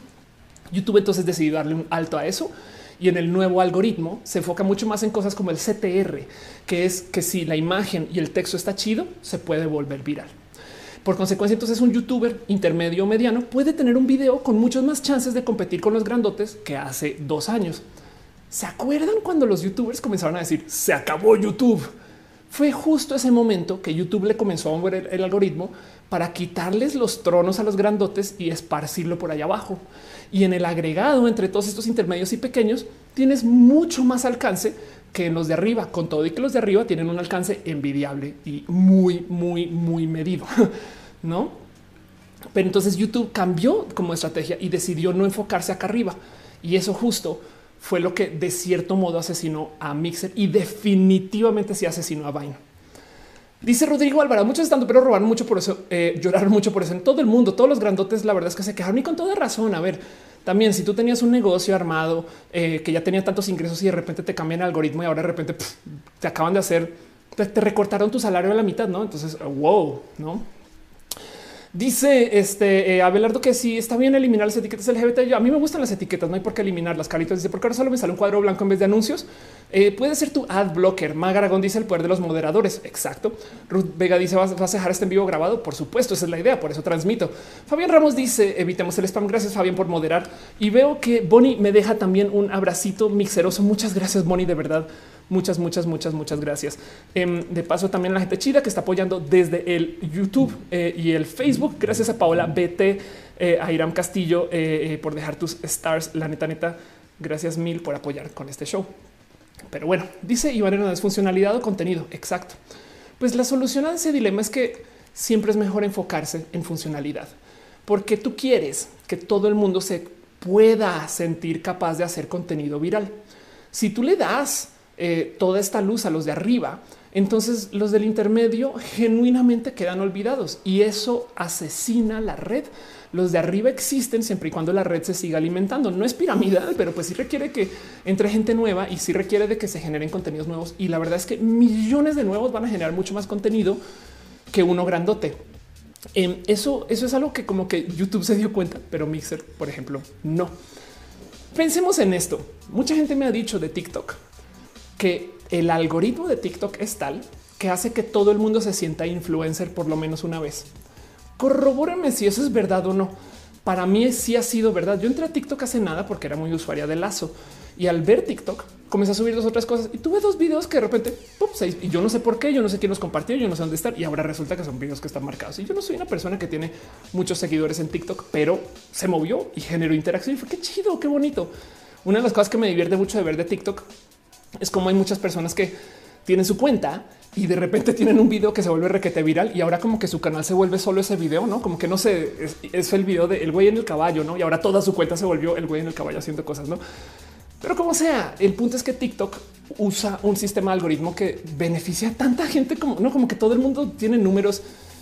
YouTube entonces decidió darle un alto a eso y en el nuevo algoritmo se enfoca mucho más en cosas como el CTR, que es que si la imagen y el texto está chido, se puede volver viral. Por consecuencia, entonces un youtuber intermedio o mediano puede tener un video con muchos más chances de competir con los grandotes que hace dos años. ¿Se acuerdan cuando los youtubers comenzaron a decir se acabó YouTube? Fue justo ese momento que YouTube le comenzó a mover el, algoritmo para quitarles los tronos a los grandotes y esparcirlo por allá abajo. Y en el agregado entre todos estos intermedios y pequeños tienes mucho más alcance que en los de arriba, con todo y que los de arriba tienen un alcance envidiable y muy, muy, muy medido, no? Pero entonces YouTube cambió como estrategia y decidió no enfocarse acá arriba. Y eso justo fue lo que de cierto modo asesinó a Mixer y definitivamente sí asesinó a Vine. Dice Rodrigo Alvarado, muchos estando, pero robaron mucho por eso, eh, lloraron mucho por eso en todo el mundo. Todos los grandotes, la verdad es que se quejaron y con toda razón. A ver, también si tú tenías un negocio armado eh, que ya tenía tantos ingresos y de repente te cambian el algoritmo y ahora de repente te acaban de hacer, te, te, recortaron tu salario a la mitad, no? Entonces, wow, no? Dice este eh, Abelardo que sí está bien eliminar las etiquetas LGBT. a mí me gustan las etiquetas, no hay por qué eliminarlas. Caritas dice porque ahora solo me sale un cuadro blanco en vez de anuncios. Eh, puede ser tu ad blocker. Magaragón dice el poder de los moderadores. Exacto. Ruth Vega dice vas, a dejar este en vivo grabado. Por supuesto, esa es la idea. Por eso transmito. Fabián Ramos dice evitemos el spam. Gracias, Fabián, por moderar. Y veo que Bonnie me deja también un abracito mixeroso. Muchas gracias, Bonnie, de verdad. Muchas, muchas, muchas, muchas gracias. Em, de paso, también la gente chida que está apoyando desde el YouTube eh, y el Facebook. Gracias a Paola BT, eh, a Iram Castillo eh, por dejar tus stars. La neta, neta, gracias mil por apoyar con este show. Pero bueno, dice Iván es funcionalidad o contenido. Exacto. Pues la solución a ese dilema es que siempre es mejor enfocarse en funcionalidad, porque tú quieres que todo el mundo se pueda sentir capaz de hacer contenido viral. Si tú le das eh, toda esta luz a los de arriba, entonces los del intermedio genuinamente quedan olvidados y eso asesina la red. Los de arriba existen siempre y cuando la red se siga alimentando. No es piramidal, pero pues sí requiere que entre gente nueva y sí requiere de que se generen contenidos nuevos. Y la verdad es que millones de nuevos van a generar mucho más contenido que uno grandote. Em, eso, eso es algo que como que YouTube se dio cuenta, pero Mixer, por ejemplo, no. Pensemos en esto. Mucha gente me ha dicho de TikTok que el algoritmo de TikTok es tal que hace que todo el mundo se sienta influencer por lo menos una vez. Corrobórenme si eso es verdad o no. Para mí sí ha sido verdad. Yo entré a TikTok hace nada porque era muy usuaria de lazo y al ver TikTok comencé a subir dos otras cosas y tuve dos videos que de repente seis, y yo no sé por qué, yo no sé quién los compartió, yo no sé dónde están y ahora resulta que son videos que están marcados. Y yo no soy una persona que tiene muchos seguidores en TikTok, pero se movió y generó interacción y fue qué chido, qué bonito. Una de las cosas que me divierte mucho de ver de TikTok es como hay muchas personas que tienen su cuenta y de repente tienen un video que se vuelve requete viral y ahora como que su canal se vuelve solo ese video, no como que no sé, es, el video del güey en el caballo, no? Y ahora toda su cuenta se volvió el güey en el caballo haciendo cosas, no? Pero como sea, el punto es que TikTok usa un sistema algoritmo que beneficia a tanta gente como no, como que todo el mundo tiene números.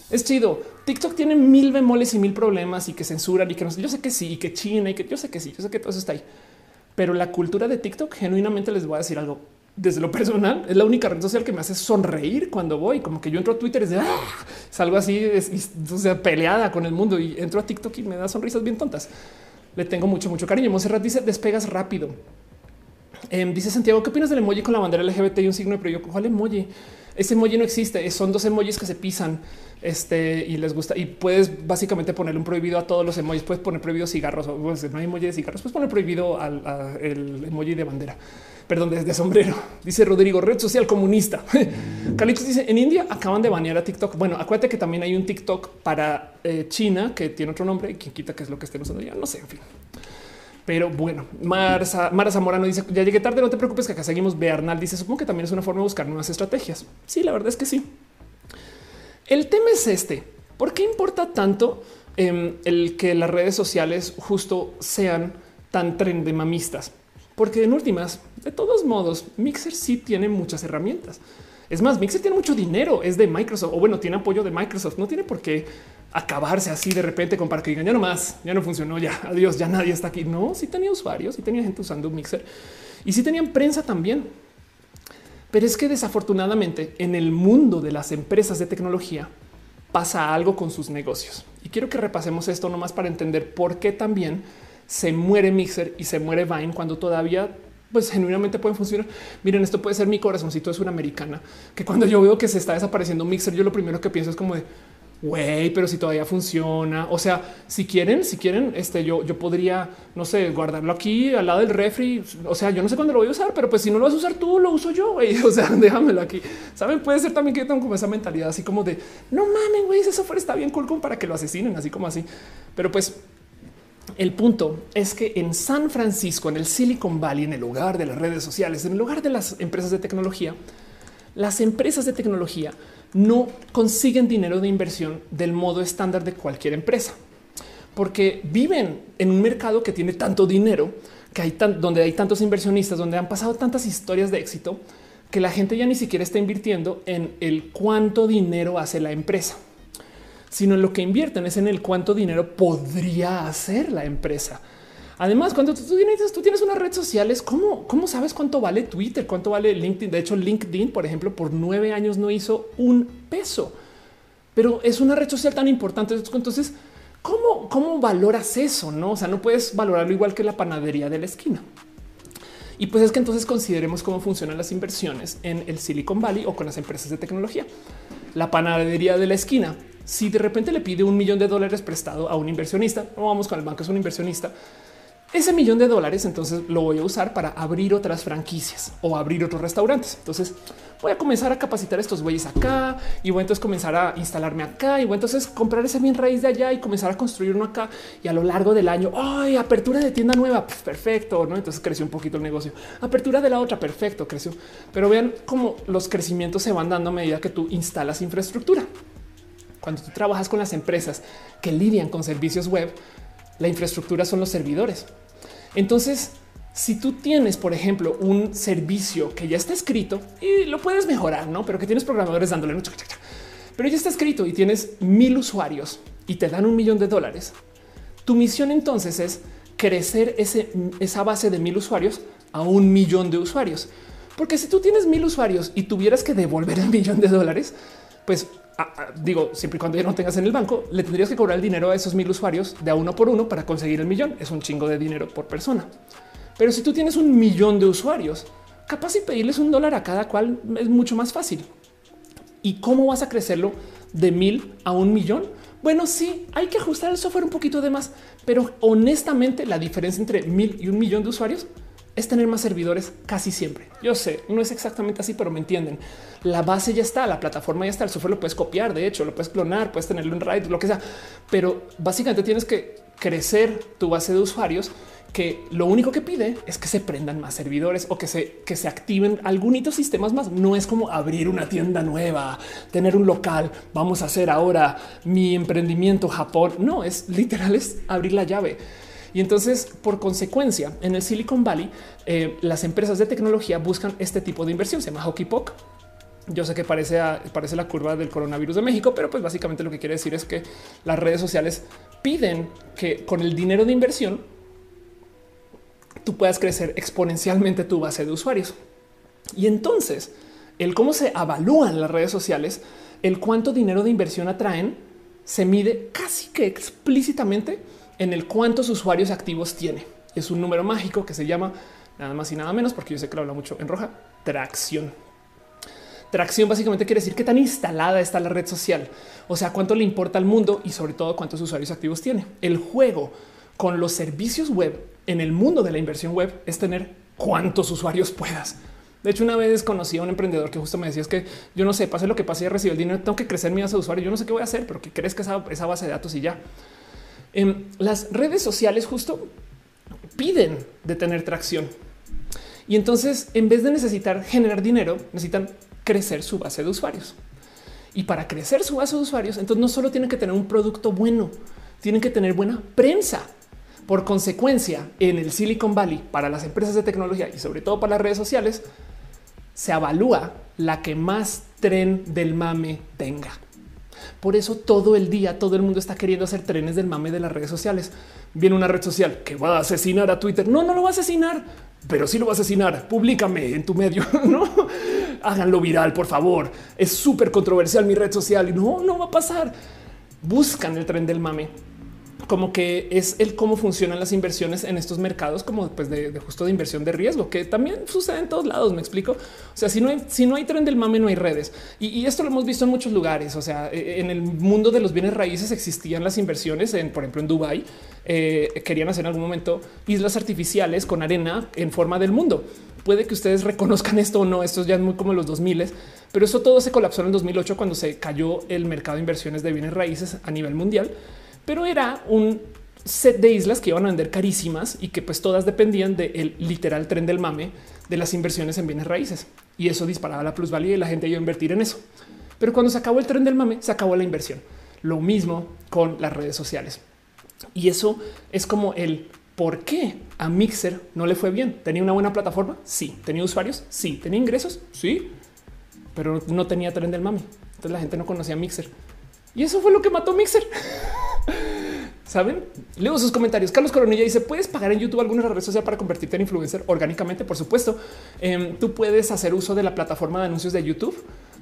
Es chido. TikTok tiene mil bemoles y mil problemas y que censuran y que no sé. Yo sé que sí, y que China y que yo sé que sí, yo sé que todo eso está ahí pero la cultura de TikTok genuinamente les voy a decir algo desde lo personal, es la única red social que me hace sonreír cuando voy. Como que yo entro a Twitter es de ¡ah! salgo así, es, o sea, peleada con el mundo y entro a TikTok y me da sonrisas bien tontas. Le tengo mucho, mucho cariño. Monserrat dice despegas rápido. Em, dice Santiago, ¿qué opinas del emoji con la bandera LGBT y un signo pero ¿Cuál emoji? Ese emoji no existe. Son dos emojis que se pisan este y les gusta. Y puedes básicamente ponerle un prohibido a todos los emojis. Puedes poner prohibido cigarros o no hay emoji de cigarros. Puedes poner prohibido al emoji de bandera perdón, desde sombrero. Dice Rodrigo, red social comunista. Carlitos dice en India acaban de banear a TikTok. Bueno, acuérdate que también hay un TikTok para eh, China que tiene otro nombre y quien quita que es lo que estén usando ya. No sé, en fin. Pero bueno, Mara, Mara Zamorano dice ya llegué tarde, no te preocupes que acá seguimos. Bernal dice supongo que también es una forma de buscar nuevas estrategias. Sí, la verdad es que sí. El tema es este. ¿Por qué importa tanto em, el que las redes sociales justo sean tan trendemamistas? Porque en últimas, de todos modos, Mixer sí tiene muchas herramientas. Es más, Mixer tiene mucho dinero, es de Microsoft o bueno, tiene apoyo de Microsoft. No tiene por qué acabarse así de repente con para que digan ya no más, ya no funcionó, ya adiós, ya nadie está aquí. No, sí tenía usuarios, sí tenía gente usando Mixer y sí tenían prensa también. Pero es que desafortunadamente en el mundo de las empresas de tecnología pasa algo con sus negocios. Y quiero que repasemos esto nomás para entender por qué también se muere Mixer y se muere Vine cuando todavía pues genuinamente pueden funcionar. Miren, esto puede ser mi corazoncito de americana que cuando yo veo que se está desapareciendo Mixer, yo lo primero que pienso es como de güey, pero si todavía funciona. O sea, si quieren, si quieren, este yo, yo podría, no sé, guardarlo aquí al lado del refri. O sea, yo no sé cuándo lo voy a usar, pero pues si no lo vas a usar tú, lo uso yo. Güey. O sea, déjamelo aquí. Saben, puede ser también que yo tengo como esa mentalidad así como de no mames, güey, ese software está bien cool para que lo asesinen, así como así. Pero pues el punto es que en San Francisco, en el Silicon Valley, en el lugar de las redes sociales, en el lugar de las empresas de tecnología, las empresas de tecnología no consiguen dinero de inversión del modo estándar de cualquier empresa, porque viven en un mercado que tiene tanto dinero, que hay donde hay tantos inversionistas, donde han pasado tantas historias de éxito, que la gente ya ni siquiera está invirtiendo en el cuánto dinero hace la empresa sino en lo que invierten es en el cuánto dinero podría hacer la empresa. Además, cuando tú tienes, tú tienes unas redes sociales, ¿cómo, ¿cómo sabes cuánto vale Twitter? ¿Cuánto vale LinkedIn? De hecho, LinkedIn, por ejemplo, por nueve años no hizo un peso, pero es una red social tan importante. Entonces, ¿cómo, cómo valoras eso? No, o sea, no puedes valorarlo igual que la panadería de la esquina. Y pues es que entonces consideremos cómo funcionan las inversiones en el Silicon Valley o con las empresas de tecnología. La panadería de la esquina si de repente le pide un millón de dólares prestado a un inversionista, no vamos con el banco, es un inversionista. Ese millón de dólares entonces lo voy a usar para abrir otras franquicias o abrir otros restaurantes. Entonces voy a comenzar a capacitar a estos güeyes acá y voy a entonces comenzar a instalarme acá y voy a entonces comprar ese bien raíz de allá y comenzar a construir uno acá y a lo largo del año, ay, apertura de tienda nueva, pues perfecto, ¿no? Entonces creció un poquito el negocio. Apertura de la otra, perfecto, creció. Pero vean cómo los crecimientos se van dando a medida que tú instalas infraestructura. Cuando tú trabajas con las empresas que lidian con servicios web, la infraestructura son los servidores. Entonces, si tú tienes, por ejemplo, un servicio que ya está escrito y lo puedes mejorar, no, pero que tienes programadores dándole pero ya está escrito y tienes mil usuarios y te dan un millón de dólares. Tu misión entonces es crecer esa base de mil usuarios a un millón de usuarios. Porque si tú tienes mil usuarios y tuvieras que devolver el millón de dólares, pues digo, siempre y cuando ya no tengas en el banco, le tendrías que cobrar el dinero a esos mil usuarios de a uno por uno para conseguir el millón. Es un chingo de dinero por persona. Pero si tú tienes un millón de usuarios, capaz y pedirles un dólar a cada cual es mucho más fácil. ¿Y cómo vas a crecerlo de mil a un millón? Bueno, sí, hay que ajustar el software un poquito de más, pero honestamente la diferencia entre mil y un millón de usuarios es tener más servidores casi siempre. Yo sé, no es exactamente así, pero me entienden. La base ya está, la plataforma ya está, el software lo puedes copiar, de hecho, lo puedes clonar, puedes tenerlo en RAID, lo que sea, pero básicamente tienes que crecer tu base de usuarios que lo único que pide es que se prendan más servidores o que se, que se activen algunos sistemas más. No es como abrir una tienda nueva, tener un local. Vamos a hacer ahora mi emprendimiento Japón. No es literal, es abrir la llave. Y entonces, por consecuencia, en el Silicon Valley, eh, las empresas de tecnología buscan este tipo de inversión. Se llama Hockey Puck. Yo sé que parece, parece la curva del coronavirus de México, pero pues básicamente lo que quiere decir es que las redes sociales piden que con el dinero de inversión tú puedas crecer exponencialmente tu base de usuarios. Y entonces, el cómo se evalúan las redes sociales, el cuánto dinero de inversión atraen, se mide casi que explícitamente en el cuántos usuarios activos tiene. Es un número mágico que se llama nada más y nada menos, porque yo sé que lo habla mucho en roja, tracción. Tracción básicamente quiere decir qué tan instalada está la red social, o sea, cuánto le importa al mundo y sobre todo cuántos usuarios activos tiene. El juego con los servicios web en el mundo de la inversión web es tener cuántos usuarios puedas. De hecho, una vez conocí a un emprendedor que justo me decía es que yo no sé, pase lo que pase y recibe el dinero, tengo que crecer mi base de usuarios. Yo no sé qué voy a hacer, pero que que esa, esa base de datos y ya. Em, las redes sociales justo piden de tener tracción. Y entonces, en vez de necesitar generar dinero, necesitan crecer su base de usuarios. Y para crecer su base de usuarios, entonces no solo tienen que tener un producto bueno, tienen que tener buena prensa. Por consecuencia, en el Silicon Valley, para las empresas de tecnología y sobre todo para las redes sociales, se avalúa la que más tren del mame tenga. Por eso todo el día todo el mundo está queriendo hacer trenes del mame de las redes sociales. Viene una red social que va a asesinar a Twitter. No, no lo va a asesinar, pero sí lo va a asesinar. Públicame en tu medio. No háganlo viral, por favor. Es súper controversial mi red social y no, no va a pasar. Buscan el tren del mame como que es el cómo funcionan las inversiones en estos mercados, como pues de, justo de inversión de riesgo, que también sucede en todos lados. Me explico. O sea, si no hay, si no hay tren del mame, no hay redes. Y, esto lo hemos visto en muchos lugares. O sea, e, en el mundo de los bienes raíces existían las inversiones en, por ejemplo, en Dubai. Eh, querían hacer en algún momento islas artificiales con arena en forma del mundo. Puede que ustedes reconozcan esto o no. Esto ya es muy como los 2000, pero eso todo se colapsó en el 2008 cuando se cayó el mercado de inversiones de bienes raíces a nivel mundial pero era un set de islas que iban a vender carísimas y que pues todas dependían del literal tren del mame de las inversiones en bienes raíces. Y eso disparaba la plusvalía y la gente iba a invertir en eso. Pero cuando se acabó el tren del mame, se acabó la inversión. Lo mismo con las redes sociales. Y eso es como el por qué a Mixer no le fue bien. ¿Tenía una buena plataforma? Sí. ¿Tenía usuarios? Sí. ¿Tenía ingresos? Sí. Pero no tenía tren del mame. Entonces la gente no conocía Mixer. Y eso fue lo que mató Mixer. Saben? Leo sus comentarios. Carlos Coronilla dice: Puedes pagar en YouTube alguna red social para convertirte en influencer orgánicamente. Por supuesto, em, tú puedes hacer uso de la plataforma de anuncios de YouTube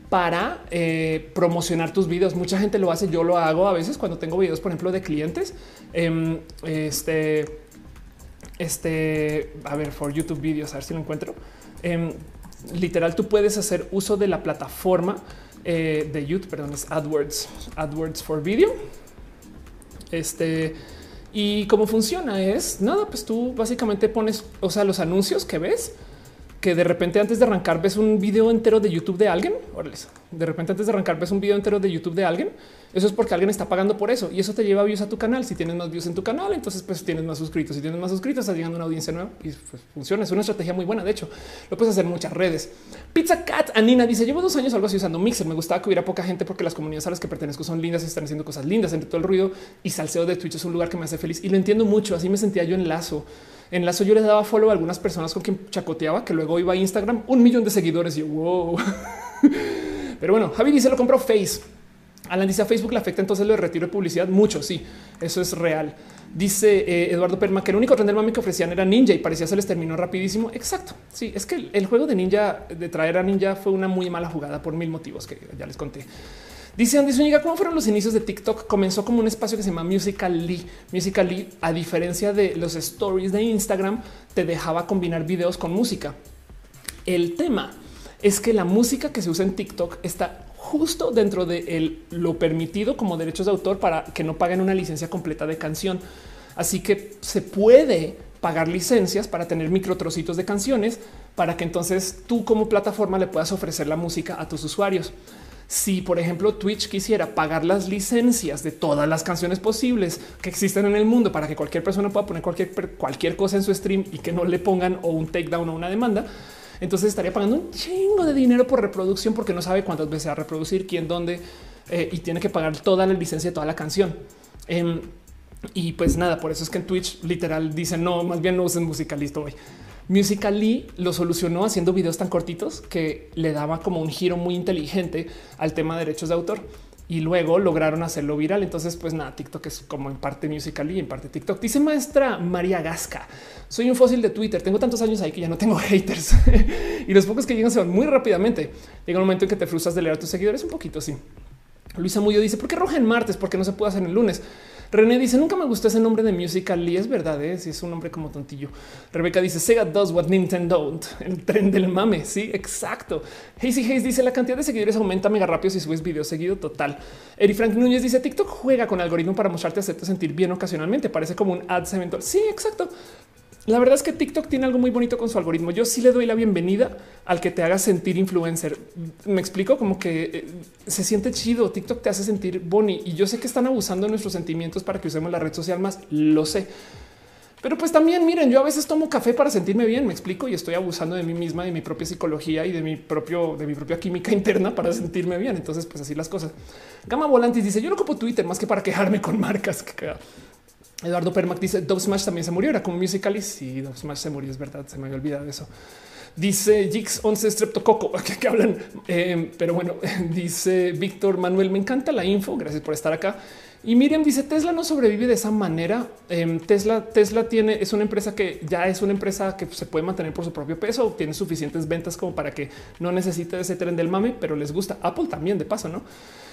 para eh, promocionar tus videos. Mucha gente lo hace. Yo lo hago a veces cuando tengo videos, por ejemplo, de clientes. Em, este, este, a ver, for YouTube videos, a ver si lo encuentro. Em, literal, tú puedes hacer uso de la plataforma eh, de YouTube, perdón, es AdWords, AdWords for Video este y cómo funciona es nada, pues tú básicamente pones, o sea, los anuncios que ves que de repente antes de arrancar ves un video entero de YouTube de alguien. De repente antes de arrancar ves un video entero de YouTube de alguien. Eso es porque alguien está pagando por eso y eso te lleva views a tu canal. Si tienes más views en tu canal, entonces pues tienes más suscritos. Si tienes más suscritos, estás llegando a una audiencia nueva y pues, funciona. Es una estrategia muy buena. De hecho, lo puedes hacer en muchas redes. Pizza Cat Anina dice: Llevo dos años algo así usando Mixer. Me gustaba que hubiera poca gente porque las comunidades a las que pertenezco son lindas y están haciendo cosas lindas entre todo el ruido y salseo de Twitch. Es un lugar que me hace feliz y lo entiendo mucho. Así me sentía yo en lazo. En Lazo yo les daba follow a algunas personas con quien chacoteaba, que luego iba a Instagram, un millón de seguidores y wow. Pero bueno, Javi dice lo compró Face. Alan dice a Facebook le afecta entonces lo de retiro de publicidad mucho. Sí, eso es real. Dice eh, Eduardo Perma que el único render mami que ofrecían era Ninja y parecía se les terminó rapidísimo. Exacto. Sí, es que el juego de Ninja de traer a Ninja fue una muy mala jugada por mil motivos que ya les conté. Dice Andy Zúñiga, ¿cómo fueron los inicios de TikTok? Comenzó como un espacio que se llama Musical.ly. Musical.ly, a diferencia de los stories de Instagram, te dejaba combinar videos con música. El tema es que la música que se usa en TikTok está justo dentro de lo permitido como derechos de autor para que no paguen una licencia completa de canción. Así que se puede pagar licencias para tener micro trocitos de canciones para que entonces tú como plataforma le puedas ofrecer la música a tus usuarios. Si, por ejemplo, Twitch quisiera pagar las licencias de todas las canciones posibles que existen en el mundo para que cualquier persona pueda poner cualquier, cualquier cosa en su stream y que no le pongan o un takedown o una demanda, entonces estaría pagando un chingo de dinero por reproducción porque no sabe cuántas veces va a reproducir, quién, dónde eh, y tiene que pagar toda la licencia de toda la canción. Em, y pues nada, por eso es que en Twitch literal dicen no, más bien no usen música, listo hoy. Musical.ly lo solucionó haciendo videos tan cortitos que le daba como un giro muy inteligente al tema de derechos de autor. Y luego lograron hacerlo viral. Entonces, pues nada, TikTok es como en parte musical y en parte TikTok. Dice maestra María Gasca. Soy un fósil de Twitter. Tengo tantos años ahí que ya no tengo haters y los pocos que llegan se van muy rápidamente. Llega un momento en que te frustras de leer a tus seguidores un poquito así. Luisa Muyo dice por qué roja en martes? Porque no se puede hacer el lunes. René dice nunca me gustó ese nombre de Musical.ly. Es verdad, ¿eh? si es un nombre como tontillo. Rebeca dice Sega does what Nintendo don't. El tren del mame. Sí, exacto. Hazy Hayes dice la cantidad de seguidores aumenta mega rápido si subes video seguido total. Eri Frank Núñez dice TikTok juega con algoritmo para mostrarte hacerte sentir bien ocasionalmente. Parece como un ads eventual. Sí, exacto. La verdad es que TikTok tiene algo muy bonito con su algoritmo. Yo sí le doy la bienvenida al que te haga sentir influencer. Me explico como que eh, se siente chido. TikTok te hace sentir boni y yo sé que están abusando de nuestros sentimientos para que usemos la red social más. Lo sé. Pero pues también miren, yo a veces tomo café para sentirme bien, me explico y estoy abusando de mí misma, de mi propia psicología y de mi propio, de mi propia química interna para sentirme bien. Entonces, pues así las cosas. Gama Volantis dice: Yo no ocupo Twitter más que para quejarme con marcas. Que Eduardo Permac dice Dove Smash también se murió. Era como musical y Dove Smash se murió. Es verdad. Se me había olvidado eso. Dice Jix 11 Streptococo que, hablan. Eh, pero bueno, dice Víctor Manuel. Me encanta la info. Gracias por estar acá. Y Miriam dice Tesla no sobrevive de esa manera. Em, Tesla, Tesla tiene, es una empresa que ya es una empresa que se puede mantener por su propio peso, tiene suficientes ventas como para que no necesite ese tren del mame, pero les gusta. Apple también de paso, no?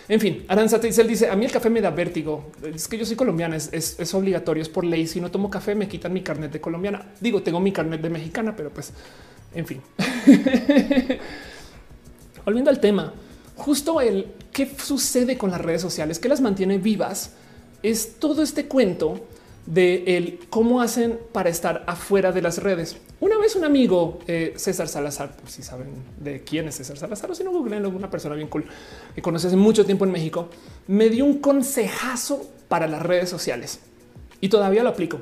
En fin, Aranza él dice a mí el café me da vértigo. Es que yo soy colombiana, es, es, obligatorio, es por ley. Si no tomo café, me quitan mi carnet de colombiana. Digo, tengo mi carnet de mexicana, pero pues, en fin. Volviendo al tema, justo el qué sucede con las redes sociales, que las mantiene vivas, es todo este cuento de el cómo hacen para estar afuera de las redes. Una vez un amigo, eh, César Salazar, si saben de quién es César Salazar, o si no googleen una persona bien cool que conoce hace mucho tiempo en México, me dio un consejazo para las redes sociales y todavía lo aplico.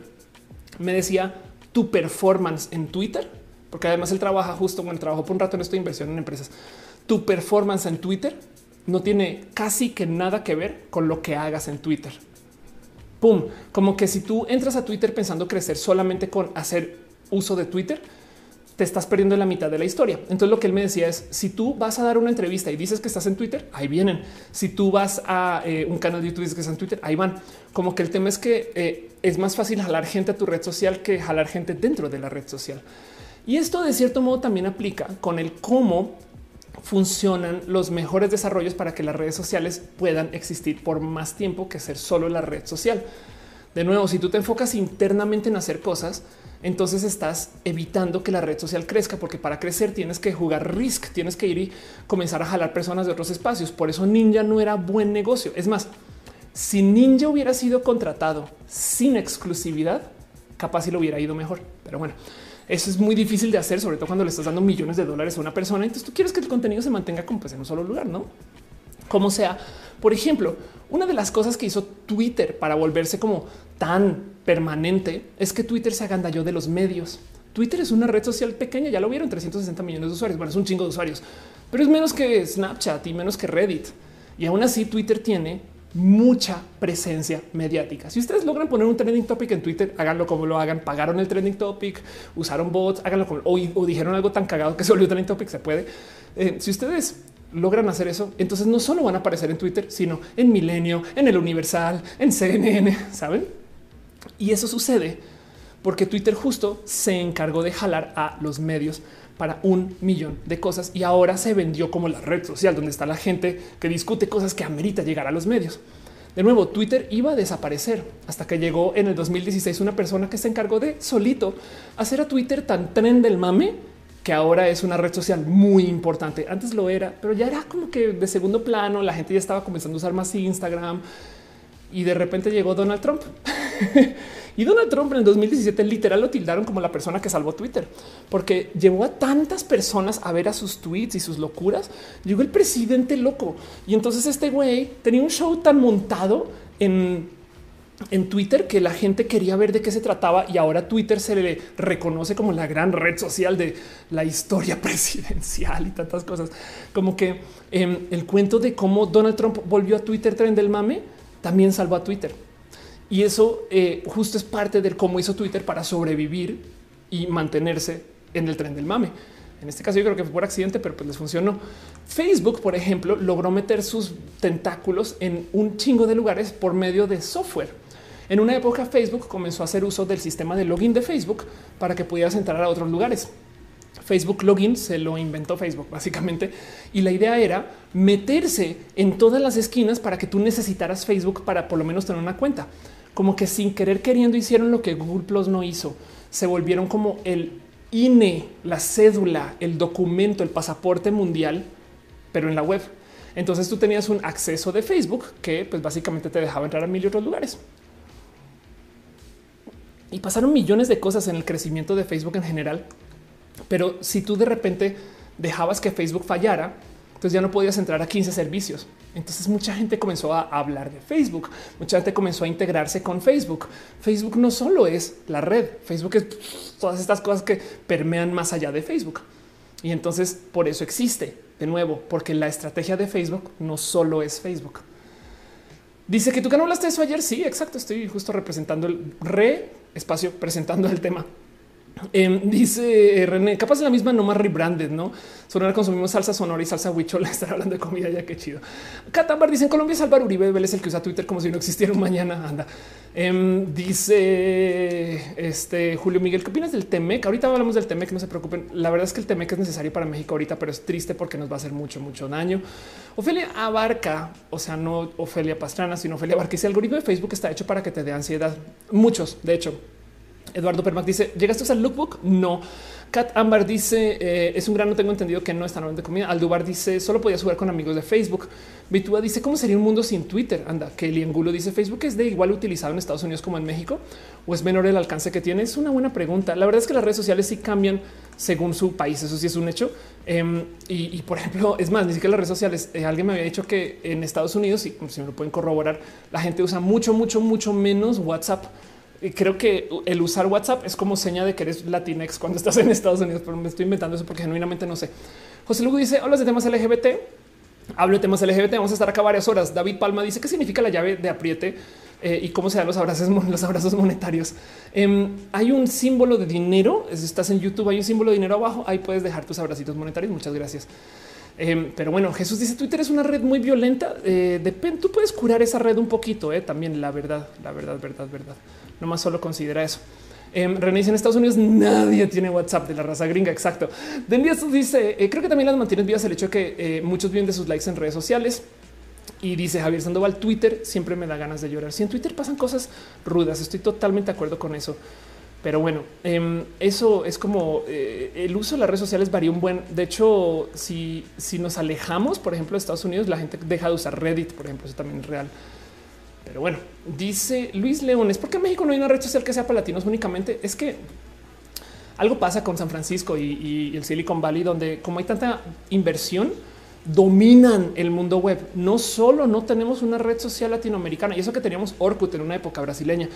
Me decía tu performance en Twitter, porque además él trabaja justo cuando trabajó por un rato en esta inversión en empresas. Tu performance en Twitter no tiene casi que nada que ver con lo que hagas en Twitter pum, como que si tú entras a Twitter pensando crecer solamente con hacer uso de Twitter, te estás perdiendo la mitad de la historia. Entonces lo que él me decía es, si tú vas a dar una entrevista y dices que estás en Twitter, ahí vienen. Si tú vas a eh, un canal de YouTube y dices que estás en Twitter, ahí van. Como que el tema es que eh, es más fácil jalar gente a tu red social que jalar gente dentro de la red social. Y esto de cierto modo también aplica con el cómo funcionan los mejores desarrollos para que las redes sociales puedan existir por más tiempo que ser solo la red social. De nuevo, si tú te enfocas internamente en hacer cosas, entonces estás evitando que la red social crezca, porque para crecer tienes que jugar risk, tienes que ir y comenzar a jalar personas de otros espacios. Por eso Ninja no era buen negocio. Es más, si Ninja hubiera sido contratado sin exclusividad, capaz si lo hubiera ido mejor. Pero bueno, eso es muy difícil de hacer, sobre todo cuando le estás dando millones de dólares a una persona. Entonces tú quieres que el contenido se mantenga como pues, en un solo lugar, no? Como sea, por ejemplo, una de las cosas que hizo Twitter para volverse como tan permanente es que Twitter se agandalló de los medios. Twitter es una red social pequeña, ya lo vieron 360 millones de usuarios. Bueno, es un chingo de usuarios, pero es menos que Snapchat y menos que Reddit. Y aún así Twitter tiene mucha presencia mediática. Si ustedes logran poner un trending topic en Twitter, háganlo como lo hagan. Pagaron el trending topic, usaron bots, háganlo como o, dijeron algo tan cagado que se volvió trending topic. Se puede. Eh, si ustedes logran hacer eso, entonces no solo van a aparecer en Twitter, sino en Milenio, en el Universal, en CNN, saben? Y eso sucede porque Twitter justo se encargó de jalar a los medios para un millón de cosas y ahora se vendió como la red social donde está la gente que discute cosas que amerita llegar a los medios. De nuevo, Twitter iba a desaparecer hasta que llegó en el 2016 una persona que se encargó de solito hacer a Twitter tan tren del mame que ahora es una red social muy importante. Antes lo era, pero ya era como que de segundo plano. La gente ya estaba comenzando a usar más Instagram y de repente llegó Donald Trump. Y Donald Trump en el 2017 literal lo tildaron como la persona que salvó Twitter, porque llevó a tantas personas a ver a sus tweets y sus locuras. Llegó el presidente loco. Y entonces este güey tenía un show tan montado en, en Twitter que la gente quería ver de qué se trataba y ahora Twitter se le reconoce como la gran red social de la historia presidencial y tantas cosas. Como que em, el cuento de cómo Donald Trump volvió a Twitter tren del mame también salvó a Twitter. Y eso eh, justo es parte del cómo hizo Twitter para sobrevivir y mantenerse en el tren del mame. En este caso yo creo que fue por accidente, pero pues les funcionó. Facebook, por ejemplo, logró meter sus tentáculos en un chingo de lugares por medio de software. En una época Facebook comenzó a hacer uso del sistema de login de Facebook para que pudieras entrar a otros lugares. Facebook Login se lo inventó Facebook básicamente y la idea era meterse en todas las esquinas para que tú necesitaras Facebook para por lo menos tener una cuenta. Como que sin querer queriendo hicieron lo que Google Plus no hizo. Se volvieron como el INE, la cédula, el documento, el pasaporte mundial, pero en la web. Entonces tú tenías un acceso de Facebook que pues básicamente te dejaba entrar a mil y otros lugares. Y pasaron millones de cosas en el crecimiento de Facebook en general. Pero si tú de repente dejabas que Facebook fallara, entonces ya no podías entrar a 15 servicios. Entonces mucha gente comenzó a hablar de Facebook, mucha gente comenzó a integrarse con Facebook. Facebook no solo es la red, Facebook es todas estas cosas que permean más allá de Facebook. Y entonces por eso existe de nuevo, porque la estrategia de Facebook no solo es Facebook. Dice que tú que no hablaste de eso ayer. Sí, exacto. Estoy justo representando el re espacio, presentando el tema. Em, dice eh, René, capaz de la misma, no más rebranded, no? Sonora consumimos salsa sonora y salsa huichola. Estar hablando de comida, ya que chido. Catambar dice en Colombia es Álvaro Uribe Vélez el que usa Twitter como si no existiera un mañana. Anda. Em, dice este Julio Miguel, ¿qué opinas del Temec? Ahorita hablamos del Temec, no se preocupen. La verdad es que el Temec es necesario para México ahorita, pero es triste porque nos va a hacer mucho, mucho daño. Ofelia abarca, o sea, no Ofelia Pastrana, sino Ofelia Abarca. Ese algoritmo de Facebook está hecho para que te dé ansiedad. Muchos, de hecho, Eduardo Permac dice: ¿Llegaste al lookbook? No. Kat Ambar dice: eh, Es un gran, no tengo entendido que no está hablando de comida. Aldubar dice: Solo podías jugar con amigos de Facebook. Vitúa dice: ¿Cómo sería un mundo sin Twitter? Anda. Kelly Angulo dice: Facebook es de igual utilizado en Estados Unidos como en México o es menor el alcance que tiene. Es una buena pregunta. La verdad es que las redes sociales sí cambian según su país. Eso sí es un hecho. Em, y, por ejemplo, es más, ni siquiera las redes sociales. Eh, alguien me había dicho que en Estados Unidos, y si me lo pueden corroborar, la gente usa mucho, mucho, mucho menos WhatsApp creo que el usar WhatsApp es como seña de que eres latinex cuando estás en Estados Unidos, pero me estoy inventando eso porque genuinamente no sé. José Lugo dice, hablas de temas LGBT. Hablo de temas LGBT. Vamos a estar acá varias horas. David Palma dice qué significa la llave de apriete eh, y cómo se dan los abrazos, los abrazos monetarios. Em, hay un símbolo de dinero. Estás en YouTube, hay un símbolo de dinero abajo. Ahí puedes dejar tus abracitos monetarios. Muchas gracias. Em, pero bueno, Jesús dice Twitter es una red muy violenta. Eh, depende, tú puedes curar esa red un poquito. Eh, también la verdad, la verdad, verdad, verdad. No más solo considera eso. Eh, René dice en Estados Unidos nadie tiene WhatsApp de la raza gringa. Exacto. Díaz dice eh, creo que también las mantienes vivas el hecho de que eh, muchos viven de sus likes en redes sociales. Y dice Javier Sandoval, Twitter siempre me da ganas de llorar. Si en Twitter pasan cosas rudas, estoy totalmente de acuerdo con eso. Pero bueno, em, eso es como eh, el uso de las redes sociales varía un buen. De hecho, si, si nos alejamos, por ejemplo, de Estados Unidos, la gente deja de usar Reddit, por ejemplo, eso también es real. Pero bueno, dice Luis Leones, ¿por qué en México no hay una red social que sea para latinos únicamente? Es que algo pasa con San Francisco y, el Silicon Valley, donde como hay tanta inversión, dominan el mundo web. No solo no tenemos una red social latinoamericana y eso que teníamos Orkut en una época brasileña,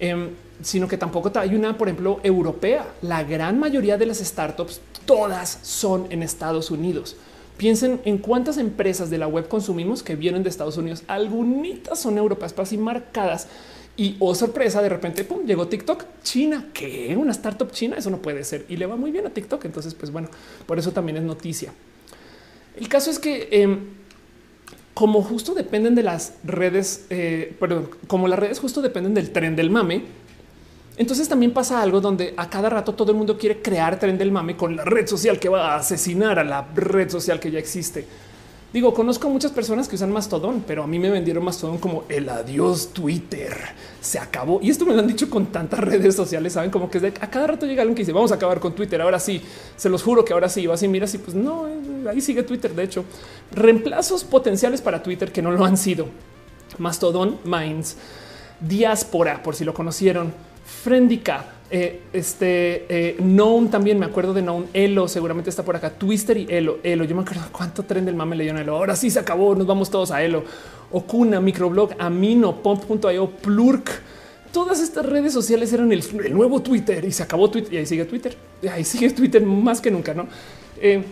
em, sino que tampoco hay una, por ejemplo, europea. La gran mayoría de las startups, todas son en Estados Unidos. Piensen en cuántas empresas de la web consumimos que vienen de Estados Unidos. Algunas son europeas, pero así marcadas. Y oh sorpresa, de repente pum, llegó TikTok China. que una startup china? Eso no puede ser y le va muy bien a TikTok. Entonces, pues bueno, por eso también es noticia. El caso es que, em, como justo dependen de las redes, eh, perdón, como las redes justo dependen del tren del mame, entonces también pasa algo donde a cada rato todo el mundo quiere crear tren del mame con la red social que va a asesinar a la red social que ya existe. Digo, conozco muchas personas que usan Mastodon, pero a mí me vendieron Mastodon como el adiós Twitter. Se acabó. Y esto me lo han dicho con tantas redes sociales. Saben como que a cada rato llega alguien que dice vamos a acabar con Twitter. Ahora sí, se los juro que ahora sí. Vas y miras y pues no, eh, ahí sigue Twitter. De hecho, reemplazos potenciales para Twitter que no lo han sido. Mastodon, Minds, Diáspora, por si lo conocieron Frendica, eh, este eh, Known también me acuerdo de Known, Elo seguramente está por acá, Twister y Elo, Elo. Yo me acuerdo cuánto tren del mame le dieron Elo. Ahora sí se acabó, nos vamos todos a Elo. Okuna, Microblog, Amino, Pump.io, Plurk. Todas estas redes sociales eran el, nuevo Twitter y se acabó Twitter y ahí sigue Twitter. Y ahí sigue Twitter más que nunca, no? Eh,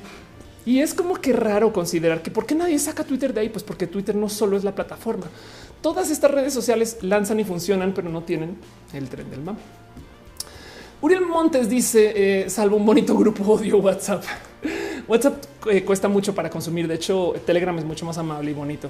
y es como que raro considerar que por qué nadie saca Twitter de ahí, pues porque Twitter no solo es la plataforma. Todas estas redes sociales lanzan y funcionan, pero no tienen el tren del mapa. Uriel Montes dice, eh, salvo un bonito grupo odio WhatsApp. WhatsApp eh, cuesta mucho para consumir. De hecho, Telegram es mucho más amable y bonito.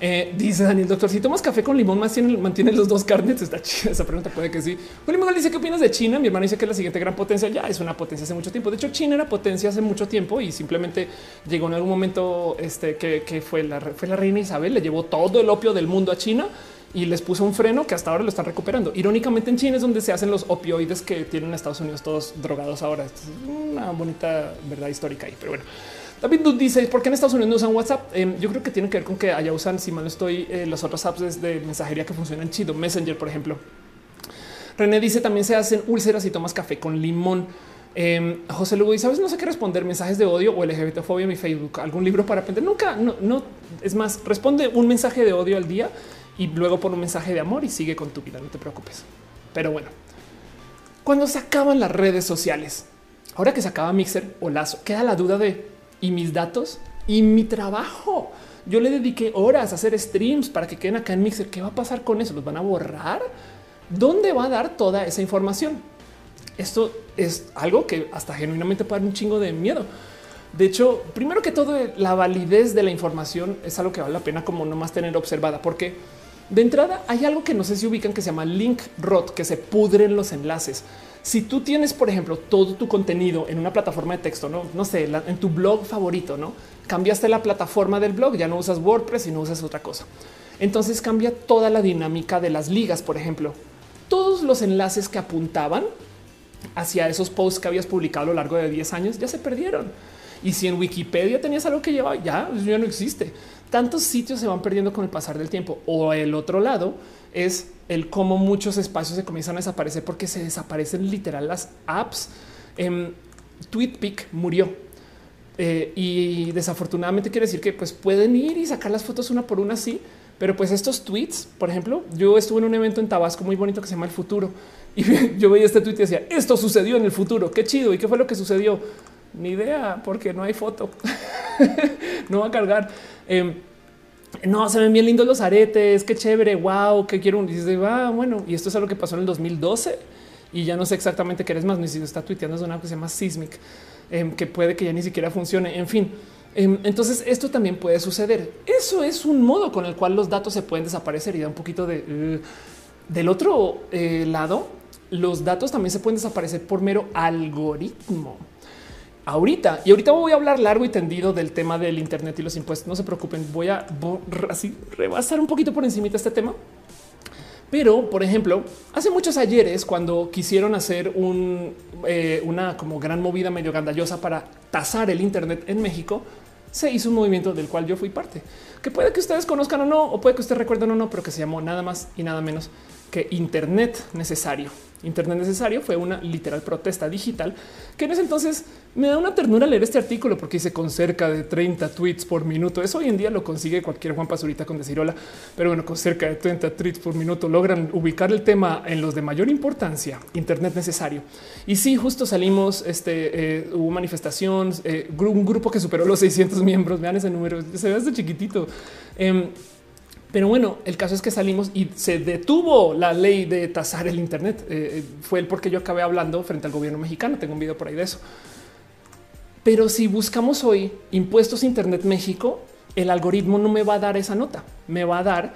Eh, dice Daniel, doctor, si tomas café con limón, más mantiene los dos carnets. Está chida esa pregunta. Puede que sí. William dice qué opinas de China. Mi hermano dice que la siguiente gran potencia ya es una potencia hace mucho tiempo. De hecho, China era potencia hace mucho tiempo y simplemente llegó en algún momento este que, fue la fue la reina Isabel. Le llevó todo el opio del mundo a China y les puso un freno que hasta ahora lo están recuperando. Irónicamente, en China es donde se hacen los opioides que tienen Estados Unidos todos drogados ahora. Es una bonita verdad histórica ahí, pero bueno. David dice por qué en Estados Unidos no usan WhatsApp. Em, yo creo que tiene que ver con que allá usan, si mal no estoy, eh, las otras apps de mensajería que funcionan chido. Messenger, por ejemplo. René dice también se hacen úlceras y tomas café con limón. Em, José Lugo dice sabes, no sé qué responder mensajes de odio o LGBTfobia en mi Facebook, algún libro para aprender. Nunca, no, no es más, responde un mensaje de odio al día y luego pon un mensaje de amor y sigue con tu vida. No te preocupes. Pero bueno, cuando se acaban las redes sociales, ahora que se acaba Mixer o Lazo, queda la duda de y mis datos y mi trabajo. Yo le dediqué horas a hacer streams para que queden acá en Mixer. ¿Qué va a pasar con eso? ¿Los van a borrar? ¿Dónde va a dar toda esa información? Esto es algo que hasta genuinamente puede dar un chingo de miedo. De hecho, primero que todo, la validez de la información es algo que vale la pena como no más tener observada, porque de entrada hay algo que no sé si ubican que se llama link rot, que se pudren los enlaces. Si tú tienes, por ejemplo, todo tu contenido en una plataforma de texto, no, sé, en tu blog favorito, no cambiaste la plataforma del blog, ya no usas WordPress y no usas otra cosa. Entonces cambia toda la dinámica de las ligas. Por ejemplo, todos los enlaces que apuntaban hacia esos posts que habías publicado a lo largo de 10 años ya se perdieron. Y si en Wikipedia tenías algo que llevaba, ya, ya no existe. Tantos sitios se van perdiendo con el pasar del tiempo. O el otro lado es el cómo muchos espacios se comienzan a desaparecer porque se desaparecen literal las apps. Eh, TweetPic murió eh, y desafortunadamente quiere decir que pues pueden ir y sacar las fotos una por una, sí, pero pues estos tweets, por ejemplo, yo estuve en un evento en Tabasco muy bonito que se llama El Futuro y yo veía este tweet y decía esto sucedió en el futuro. Qué chido. Y qué fue lo que sucedió? Ni idea, porque no hay foto, no va a cargar. Em, no, se ven bien lindos los aretes, qué chévere, wow, qué quiero. Y dice, ah, bueno, y esto es algo que pasó en el 2012 y ya no sé exactamente qué eres más, ni si está tuiteando es una que se llama Sismic, em, que puede que ya ni siquiera funcione. En fin, em, entonces esto también puede suceder. Eso es un modo con el cual los datos se pueden desaparecer y da un poquito de uh, del otro eh, lado. Los datos también se pueden desaparecer por mero algoritmo ahorita. Y ahorita voy a hablar largo y tendido del tema del Internet y los impuestos. No se preocupen, voy a así rebasar un poquito por encima de este tema. Pero, por ejemplo, hace muchos ayeres, cuando quisieron hacer eh, una como gran movida medio gandallosa para tasar el Internet en México, se hizo un movimiento del cual yo fui parte, que puede que ustedes conozcan o no, o puede que ustedes recuerden o no, pero que se llamó nada más y nada menos que Internet necesario. Internet necesario fue una literal protesta digital que en ese entonces me da una ternura leer este artículo porque dice con cerca de 30 tweets por minuto. Eso hoy en día lo consigue cualquier Juan Pazurita con decirola, pero bueno, con cerca de 30 tweets por minuto logran ubicar el tema en los de mayor importancia. Internet necesario. Y sí, justo salimos, este eh, hubo manifestaciones, eh, un grupo que superó los 600 miembros. Vean ese número, se ve desde chiquitito. Em, pero bueno, el caso es que salimos y se detuvo la ley de tasar el Internet. Eh, eh, fue el porque yo acabé hablando frente al gobierno mexicano. Tengo un video por ahí de eso. Pero si buscamos hoy impuestos Internet México, el algoritmo no me va a dar esa nota. Me va a dar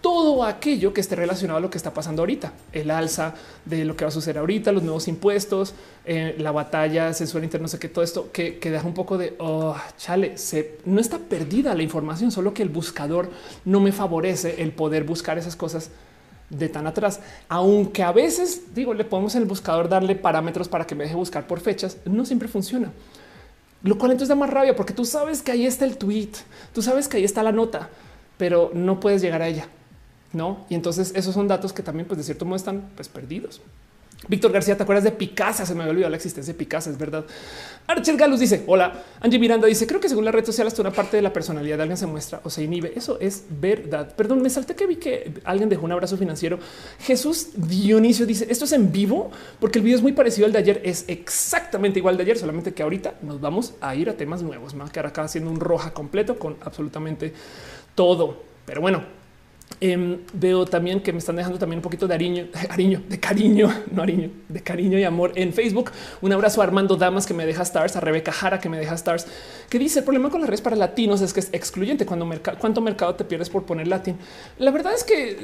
todo aquello que esté relacionado a lo que está pasando ahorita, el alza de lo que va a suceder ahorita, los nuevos impuestos, eh, la batalla censura interna, no sé qué, todo esto que, que deja un poco de oh, chale, se, no está perdida la información, solo que el buscador no me favorece el poder buscar esas cosas de tan atrás, aunque a veces digo, le podemos en el buscador darle parámetros para que me deje buscar por fechas, no siempre funciona. Lo cual entonces da más rabia porque tú sabes que ahí está el tweet, tú sabes que ahí está la nota, pero no puedes llegar a ella. No, y entonces esos son datos que también, pues de cierto modo, están pues, perdidos. Víctor García, ¿te acuerdas de Picasa? Se me había olvidado la existencia de Picasa, es verdad. Archer Galus dice: Hola. Angie Miranda dice: Creo que según la red social, hasta una parte de la personalidad de alguien se muestra o se inhibe. Eso es verdad. Perdón, me salté que vi que alguien dejó un abrazo financiero. Jesús Dionisio dice: Esto es en vivo porque el video es muy parecido al de ayer. Es exactamente igual de ayer, solamente que ahorita nos vamos a ir a temas nuevos. Me va a quedar acá haciendo un roja completo con absolutamente todo. Pero bueno, Em, veo también que me están dejando también un poquito de ariño, de cariño, no ariño, de cariño y amor en Facebook. Un abrazo a Armando Damas que me deja stars, a Rebeca Jara que me deja stars, que dice el problema con las redes para latinos es que es excluyente cuando cuánto mercado te pierdes por poner latín. La verdad es que,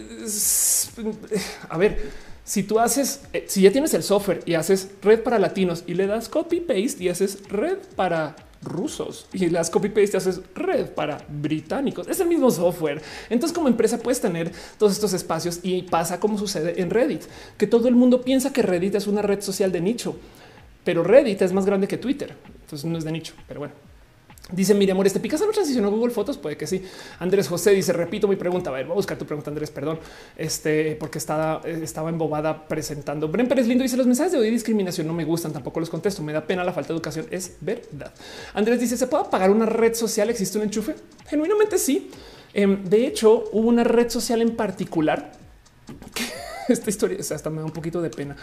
a ver, si tú haces, eh, si ya tienes el software y haces red para latinos y le das copy paste y haces red para rusos y las copy paste haces red para británicos. Es el mismo software. Entonces, como empresa puedes tener todos estos espacios y pasa como sucede en Reddit, que todo el mundo piensa que Reddit es una red social de nicho, pero Reddit es más grande que Twitter. Entonces no es de nicho, pero bueno. Dice Miriam Amor, ¿te picas a la transición a Google Fotos? Puede que sí. Andrés José dice, repito mi pregunta. A ver, voy a buscar tu pregunta, Andrés, perdón. Este, porque estaba, estaba embobada presentando. Bren Pérez Lindo dice, los mensajes de odio y discriminación no me gustan, tampoco los contesto. Me da pena la falta de educación. Es verdad. Andrés dice, ¿se puede pagar una red social? ¿Existe un enchufe? Genuinamente sí. Em, de hecho, hubo una red social en particular. esta historia, hasta me da un poquito de pena.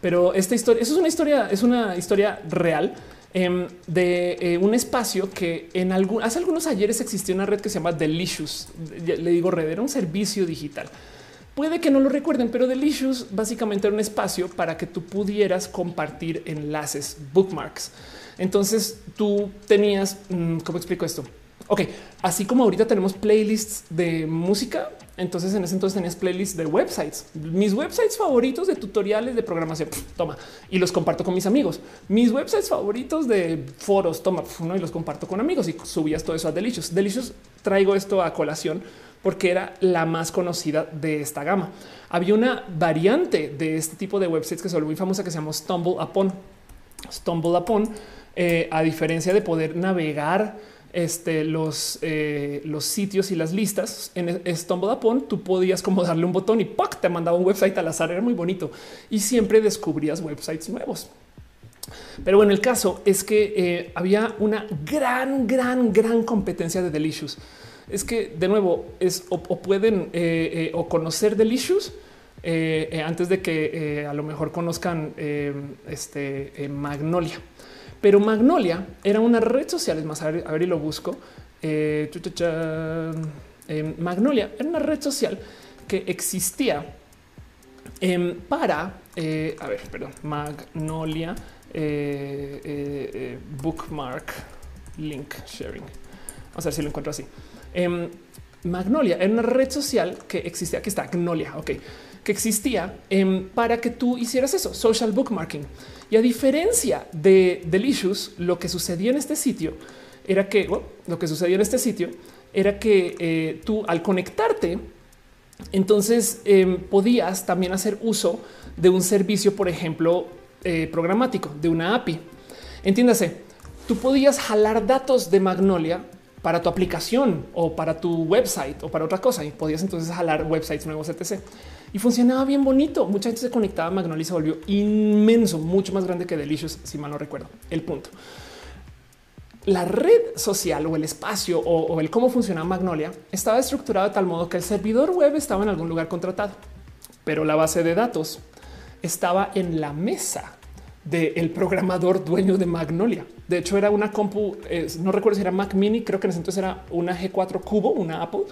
Pero esta historia, eso es una historia, es una historia real Em, de eh, un espacio que en algún hace algunos ayeres existió una red que se llama Delicious. Le digo red, era un servicio digital. Puede que no lo recuerden, pero Delicious básicamente era un espacio para que tú pudieras compartir enlaces, bookmarks. Entonces tú tenías, mm, ¿cómo explico esto? Ok, así como ahorita tenemos playlists de música, entonces en ese entonces tenías playlists de websites. Mis websites favoritos de tutoriales de programación, toma, y los comparto con mis amigos. Mis websites favoritos de foros, toma, y los comparto con amigos y subías todo eso a Delicious. Delicious traigo esto a colación porque era la más conocida de esta gama. Había una variante de este tipo de websites que se muy famosa que se llama Stumble Upon. Stumble Upon, eh, a diferencia de poder navegar este, los, eh, los sitios y las listas en Upon, tú podías como darle un botón y ¡pac! te mandaba un website al azar. Era muy bonito y siempre descubrías websites nuevos. Pero bueno, el caso es que eh, había una gran, gran, gran competencia de Delicious. Es que de nuevo es o, pueden eh, o conocer Delicious antes de que a lo mejor conozcan este Magnolia. Pero Magnolia era una red social, es más, a ver, y lo busco. Eh, em, Magnolia era una red social que existía em, para, eh, a ver, perdón, Magnolia eh, bookmark link sharing. Vamos a ver si lo encuentro así. Em, Magnolia era una red social que existía. Aquí está Magnolia. Ok, que existía para que tú hicieras eso, social bookmarking. Y a diferencia de Delicious, lo que sucedía en este sitio era que lo que sucedía en este sitio era que eh, tú al conectarte, entonces em, podías también hacer uso de un servicio, por ejemplo, eh, programático, de una API. Entiéndase, tú podías jalar datos de Magnolia para tu aplicación o para tu website o para otra cosa y podías entonces jalar websites nuevos, etc y funcionaba bien bonito. Mucha gente se conectaba Magnolia se volvió inmenso, mucho más grande que Delicious, si mal no recuerdo. El punto. La red social o el espacio o, el cómo funcionaba Magnolia estaba estructurado de tal modo que el servidor web estaba en algún lugar contratado, pero la base de datos estaba en la mesa del programador dueño de Magnolia. De hecho, era una compu, no recuerdo si era Mac Mini, creo que en ese entonces era una G4 Cubo, una Apple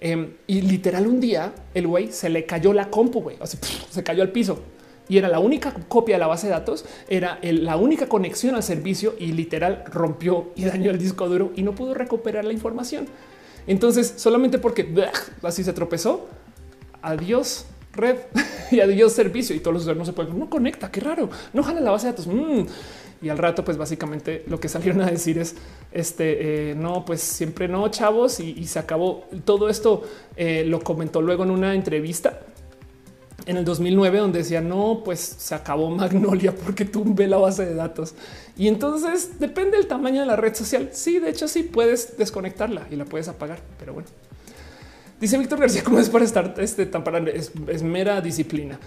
Em, y literal un día el güey se le cayó la compu, güey, o se cayó al piso y era la única copia de la base de datos, era la única conexión al servicio y literal rompió y dañó el disco duro y no pudo recuperar la información. Entonces, solamente porque así se tropezó, adiós red y adiós servicio y todos los usuarios no se pueden, no conecta, qué raro, no jala la base de datos. Mm y al rato pues básicamente lo que salieron a decir es este eh, no pues siempre no chavos y, se acabó. Todo esto eh, lo comentó luego en una entrevista en el 2009 donde decía no pues se acabó Magnolia porque tumbé la base de datos. Y entonces depende del tamaño de la red social. Sí de hecho sí puedes desconectarla y la puedes apagar pero bueno. Dice Víctor García, ¿cómo es para estar este, tan para es, es mera disciplina?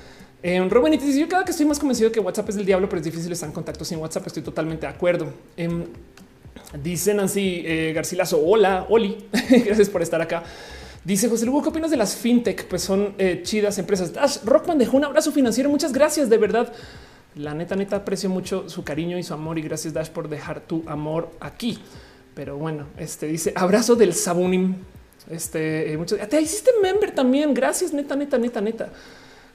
Eh, Rubén, y dice, yo cada que estoy más convencido que WhatsApp es del diablo, pero es difícil estar en contacto sin WhatsApp. Estoy totalmente de acuerdo. Eh, dice Nancy eh, Garcilaso, hola, Oli, gracias por estar acá. Dice José Lugo, ¿qué opinas de las fintech? Pues son eh, chidas empresas. Dash Rockman dejó un abrazo financiero. Muchas gracias, de verdad. La neta, neta, aprecio mucho su cariño y su amor y gracias Dash por dejar tu amor aquí. Pero bueno, este dice abrazo del Sabunim. Este, eh, muchos, te hiciste member también. Gracias, neta, neta, neta, neta.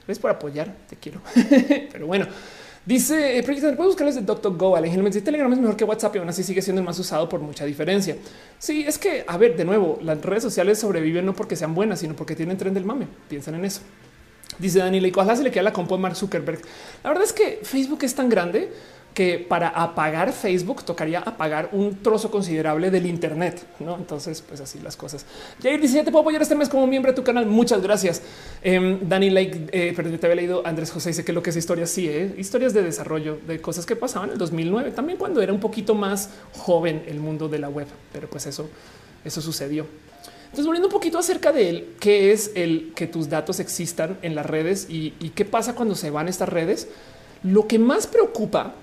Gracias por apoyar. Te quiero. Pero bueno, dice eh, Proyecto, puedes buscarles de Go. Alejandro dice Telegram es mejor que WhatsApp y aún así sigue siendo el más usado por mucha diferencia. Sí, es que, a ver, de nuevo, las redes sociales sobreviven no porque sean buenas, sino porque tienen tren del mame. Piensan en eso. Dice Daniel, y ojalá se le queda la compu de Mark Zuckerberg. La verdad es que Facebook es tan grande que para apagar Facebook tocaría apagar un trozo considerable del Internet. ¿no? Entonces, pues así las cosas. Jair dice: Te puedo apoyar este mes como miembro de tu canal. Muchas gracias. Eh, Dani Lake, eh, te había leído. Andrés José dice que lo que es historia, sí, eh, historias de desarrollo de cosas que pasaban en el 2009, también cuando era un poquito más joven el mundo de la web. Pero pues eso, eso sucedió. Entonces, volviendo un poquito acerca de él, qué es el que tus datos existan en las redes y, y qué pasa cuando se van estas redes. Lo que más preocupa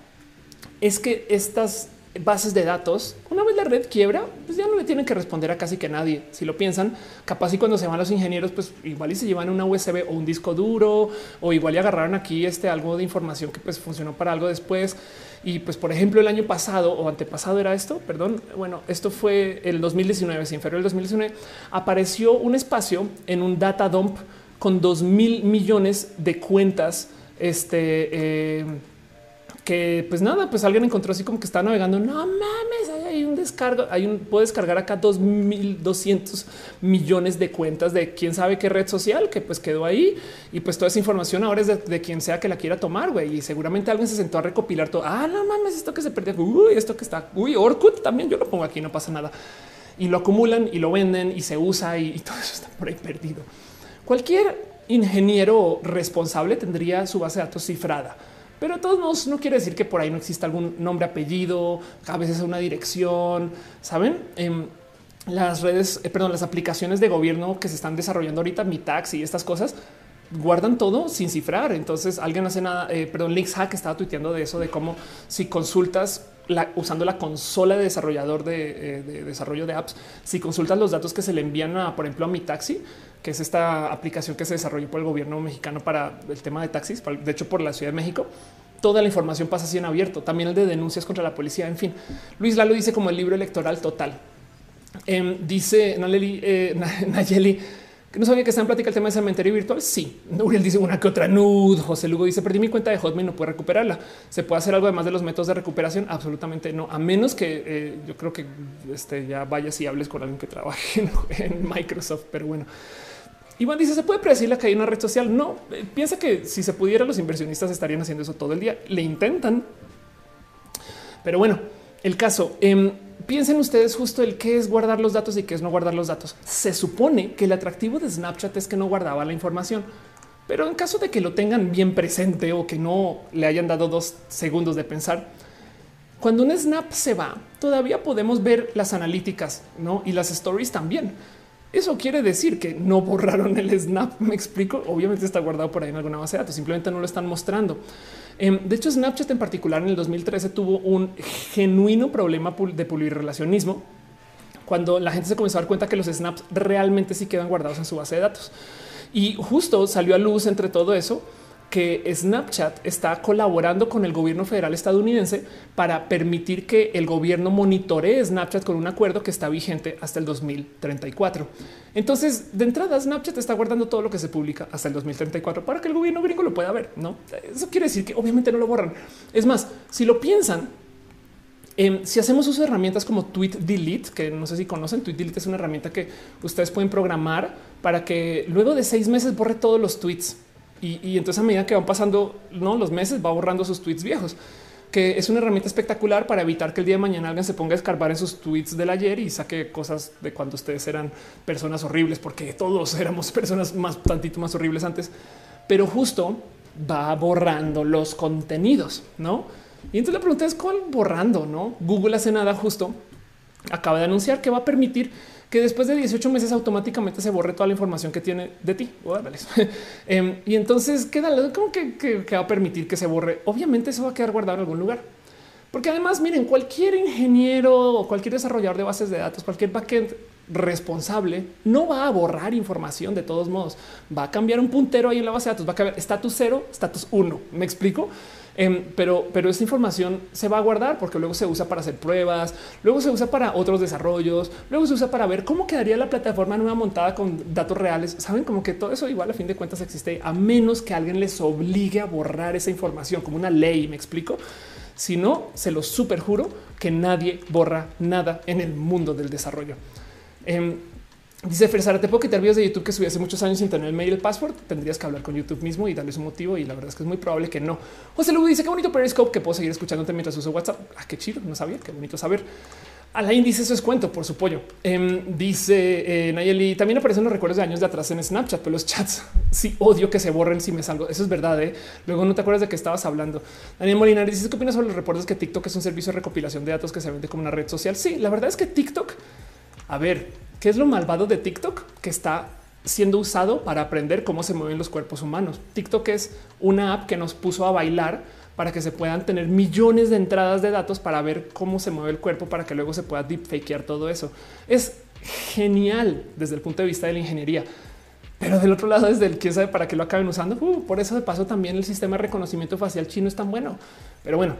es que estas bases de datos, una vez la red quiebra, pues ya no le tienen que responder a casi que nadie. Si lo piensan, capaz y cuando se van los ingenieros, pues igual y se llevan una USB o un disco duro, o igual y agarraron aquí este algo de información que pues funcionó para algo después. Y pues, por ejemplo, el año pasado o antepasado era esto, perdón, bueno, esto fue el 2019, si inferior el 2019, apareció un espacio en un data dump con dos mil millones de cuentas, este, eh, que pues nada, pues alguien encontró así como que está navegando. No mames, hay un descargo, hay un puedo descargar acá 2200 millones de cuentas de quién sabe qué red social que pues quedó ahí y pues toda esa información ahora es de, quien sea que la quiera tomar. güey. Y seguramente alguien se sentó a recopilar todo. Ah, no mames, esto que se perdió. Uy, esto que está. Uy, Orkut también yo lo pongo aquí, no pasa nada y lo acumulan y lo venden y se usa y, y todo eso está por ahí perdido. Cualquier ingeniero responsable tendría su base de datos cifrada pero todos modos no quiere decir que por ahí no exista algún nombre, apellido, a veces una dirección, saben? Em, las redes, eh, perdón, las aplicaciones de gobierno que se están desarrollando ahorita, mi taxi y estas cosas guardan todo sin cifrar. Entonces alguien hace nada, eh, perdón, Links Hack estaba tuiteando de eso, de cómo si consultas usando la consola de desarrollador de, eh, de, desarrollo de apps, si consultas los datos que se le envían a, por ejemplo, a mi taxi, que es esta aplicación que se desarrolló por el gobierno mexicano para el tema de taxis, de hecho por la Ciudad de México. Toda la información pasa así en abierto, también el de denuncias contra la policía. En fin, Luis Lalo dice como el libro electoral total. Em, dice Nayeli, eh, Nayeli que no sabía que está en plática el tema de cementerio virtual. Sí, Uriel dice una que otra nud. José Lugo dice perdí mi cuenta de Hotmail, no puedo recuperarla. Se puede hacer algo además de los métodos de recuperación. Absolutamente no, a menos que eh, yo creo que este, ya vayas y hables con alguien que trabaje en Microsoft. Pero bueno, Iván dice, ¿se puede predecir la caída de una red social? No, eh, piensa que si se pudiera, los inversionistas estarían haciendo eso todo el día. Le intentan. Pero bueno, el caso, eh, piensen ustedes justo el qué es guardar los datos y qué es no guardar los datos. Se supone que el atractivo de Snapchat es que no guardaba la información. Pero en caso de que lo tengan bien presente o que no le hayan dado dos segundos de pensar, cuando un snap se va, todavía podemos ver las analíticas ¿no? y las stories también. Eso quiere decir que no borraron el snap. Me explico. Obviamente está guardado por ahí en alguna base de datos, simplemente no lo están mostrando. Em, de hecho, Snapchat en particular en el 2013 tuvo un genuino problema de relacionismo cuando la gente se comenzó a dar cuenta que los snaps realmente sí quedan guardados en su base de datos. Y justo salió a luz entre todo eso que Snapchat está colaborando con el gobierno federal estadounidense para permitir que el gobierno monitoree Snapchat con un acuerdo que está vigente hasta el 2034. Entonces, de entrada, Snapchat está guardando todo lo que se publica hasta el 2034 para que el gobierno gringo lo pueda ver. No, eso quiere decir que obviamente no lo borran. Es más, si lo piensan, em, si hacemos uso de herramientas como Tweet Delete, que no sé si conocen, Tweet Delete es una herramienta que ustedes pueden programar para que luego de seis meses borre todos los tweets y, entonces a medida que van pasando los meses va borrando sus tweets viejos que es una herramienta espectacular para evitar que el día de mañana alguien se ponga a escarbar en sus tweets del ayer y saque cosas de cuando ustedes eran personas horribles, porque todos éramos personas más tantito más horribles antes, pero justo va borrando los contenidos, no? Y entonces la pregunta es cuál borrando, no? Google hace nada justo acaba de anunciar que va a permitir que después de 18 meses automáticamente se borre toda la información que tiene de ti. Em, y entonces queda como que, va a permitir que se borre. Obviamente eso va a quedar guardado en algún lugar. Porque además, miren, cualquier ingeniero o cualquier desarrollador de bases de datos, cualquier backend responsable no va a borrar información de todos modos. Va a cambiar un puntero ahí en la base de datos. Va a cambiar estatus cero, estatus uno. Me explico. Em, pero, pero esta información se va a guardar porque luego se usa para hacer pruebas, luego se usa para otros desarrollos, luego se usa para ver cómo quedaría la plataforma nueva montada con datos reales. Saben como que todo eso igual a fin de cuentas existe a menos que alguien les obligue a borrar esa información como una ley. Me explico. Si no, se lo super juro que nadie borra nada en el mundo del desarrollo. Em, dice Fersara, te puedo quitar videos de YouTube que subí hace muchos años sin tener el mail y el password. Tendrías que hablar con YouTube mismo y darles un motivo. Y la verdad es que es muy probable que no. José Lugo dice qué bonito Periscope que puedo seguir escuchándote mientras uso WhatsApp. Ah, qué chido. No sabía. Qué bonito saber. Alain dice eso es cuento por su pollo. Em, dice eh, Nayeli también aparecen los recuerdos de años de atrás en Snapchat, pero los chats sí odio que se borren si me salgo. Eso es verdad. ¿eh? Luego no te acuerdas de qué estabas hablando. Daniel Molina dice qué opinas sobre los reportes que TikTok es un servicio de recopilación de datos que se vende como una red social. Sí, la verdad es que TikTok, a ver, ¿qué es lo malvado de TikTok? Que está siendo usado para aprender cómo se mueven los cuerpos humanos. TikTok es una app que nos puso a bailar para que se puedan tener millones de entradas de datos para ver cómo se mueve el cuerpo para que luego se pueda deepfakear todo eso. Es genial desde el punto de vista de la ingeniería. Pero del otro lado, desde el quién sabe para qué lo acaben usando. Uh, por eso de paso también el sistema de reconocimiento facial chino es tan bueno. Pero bueno,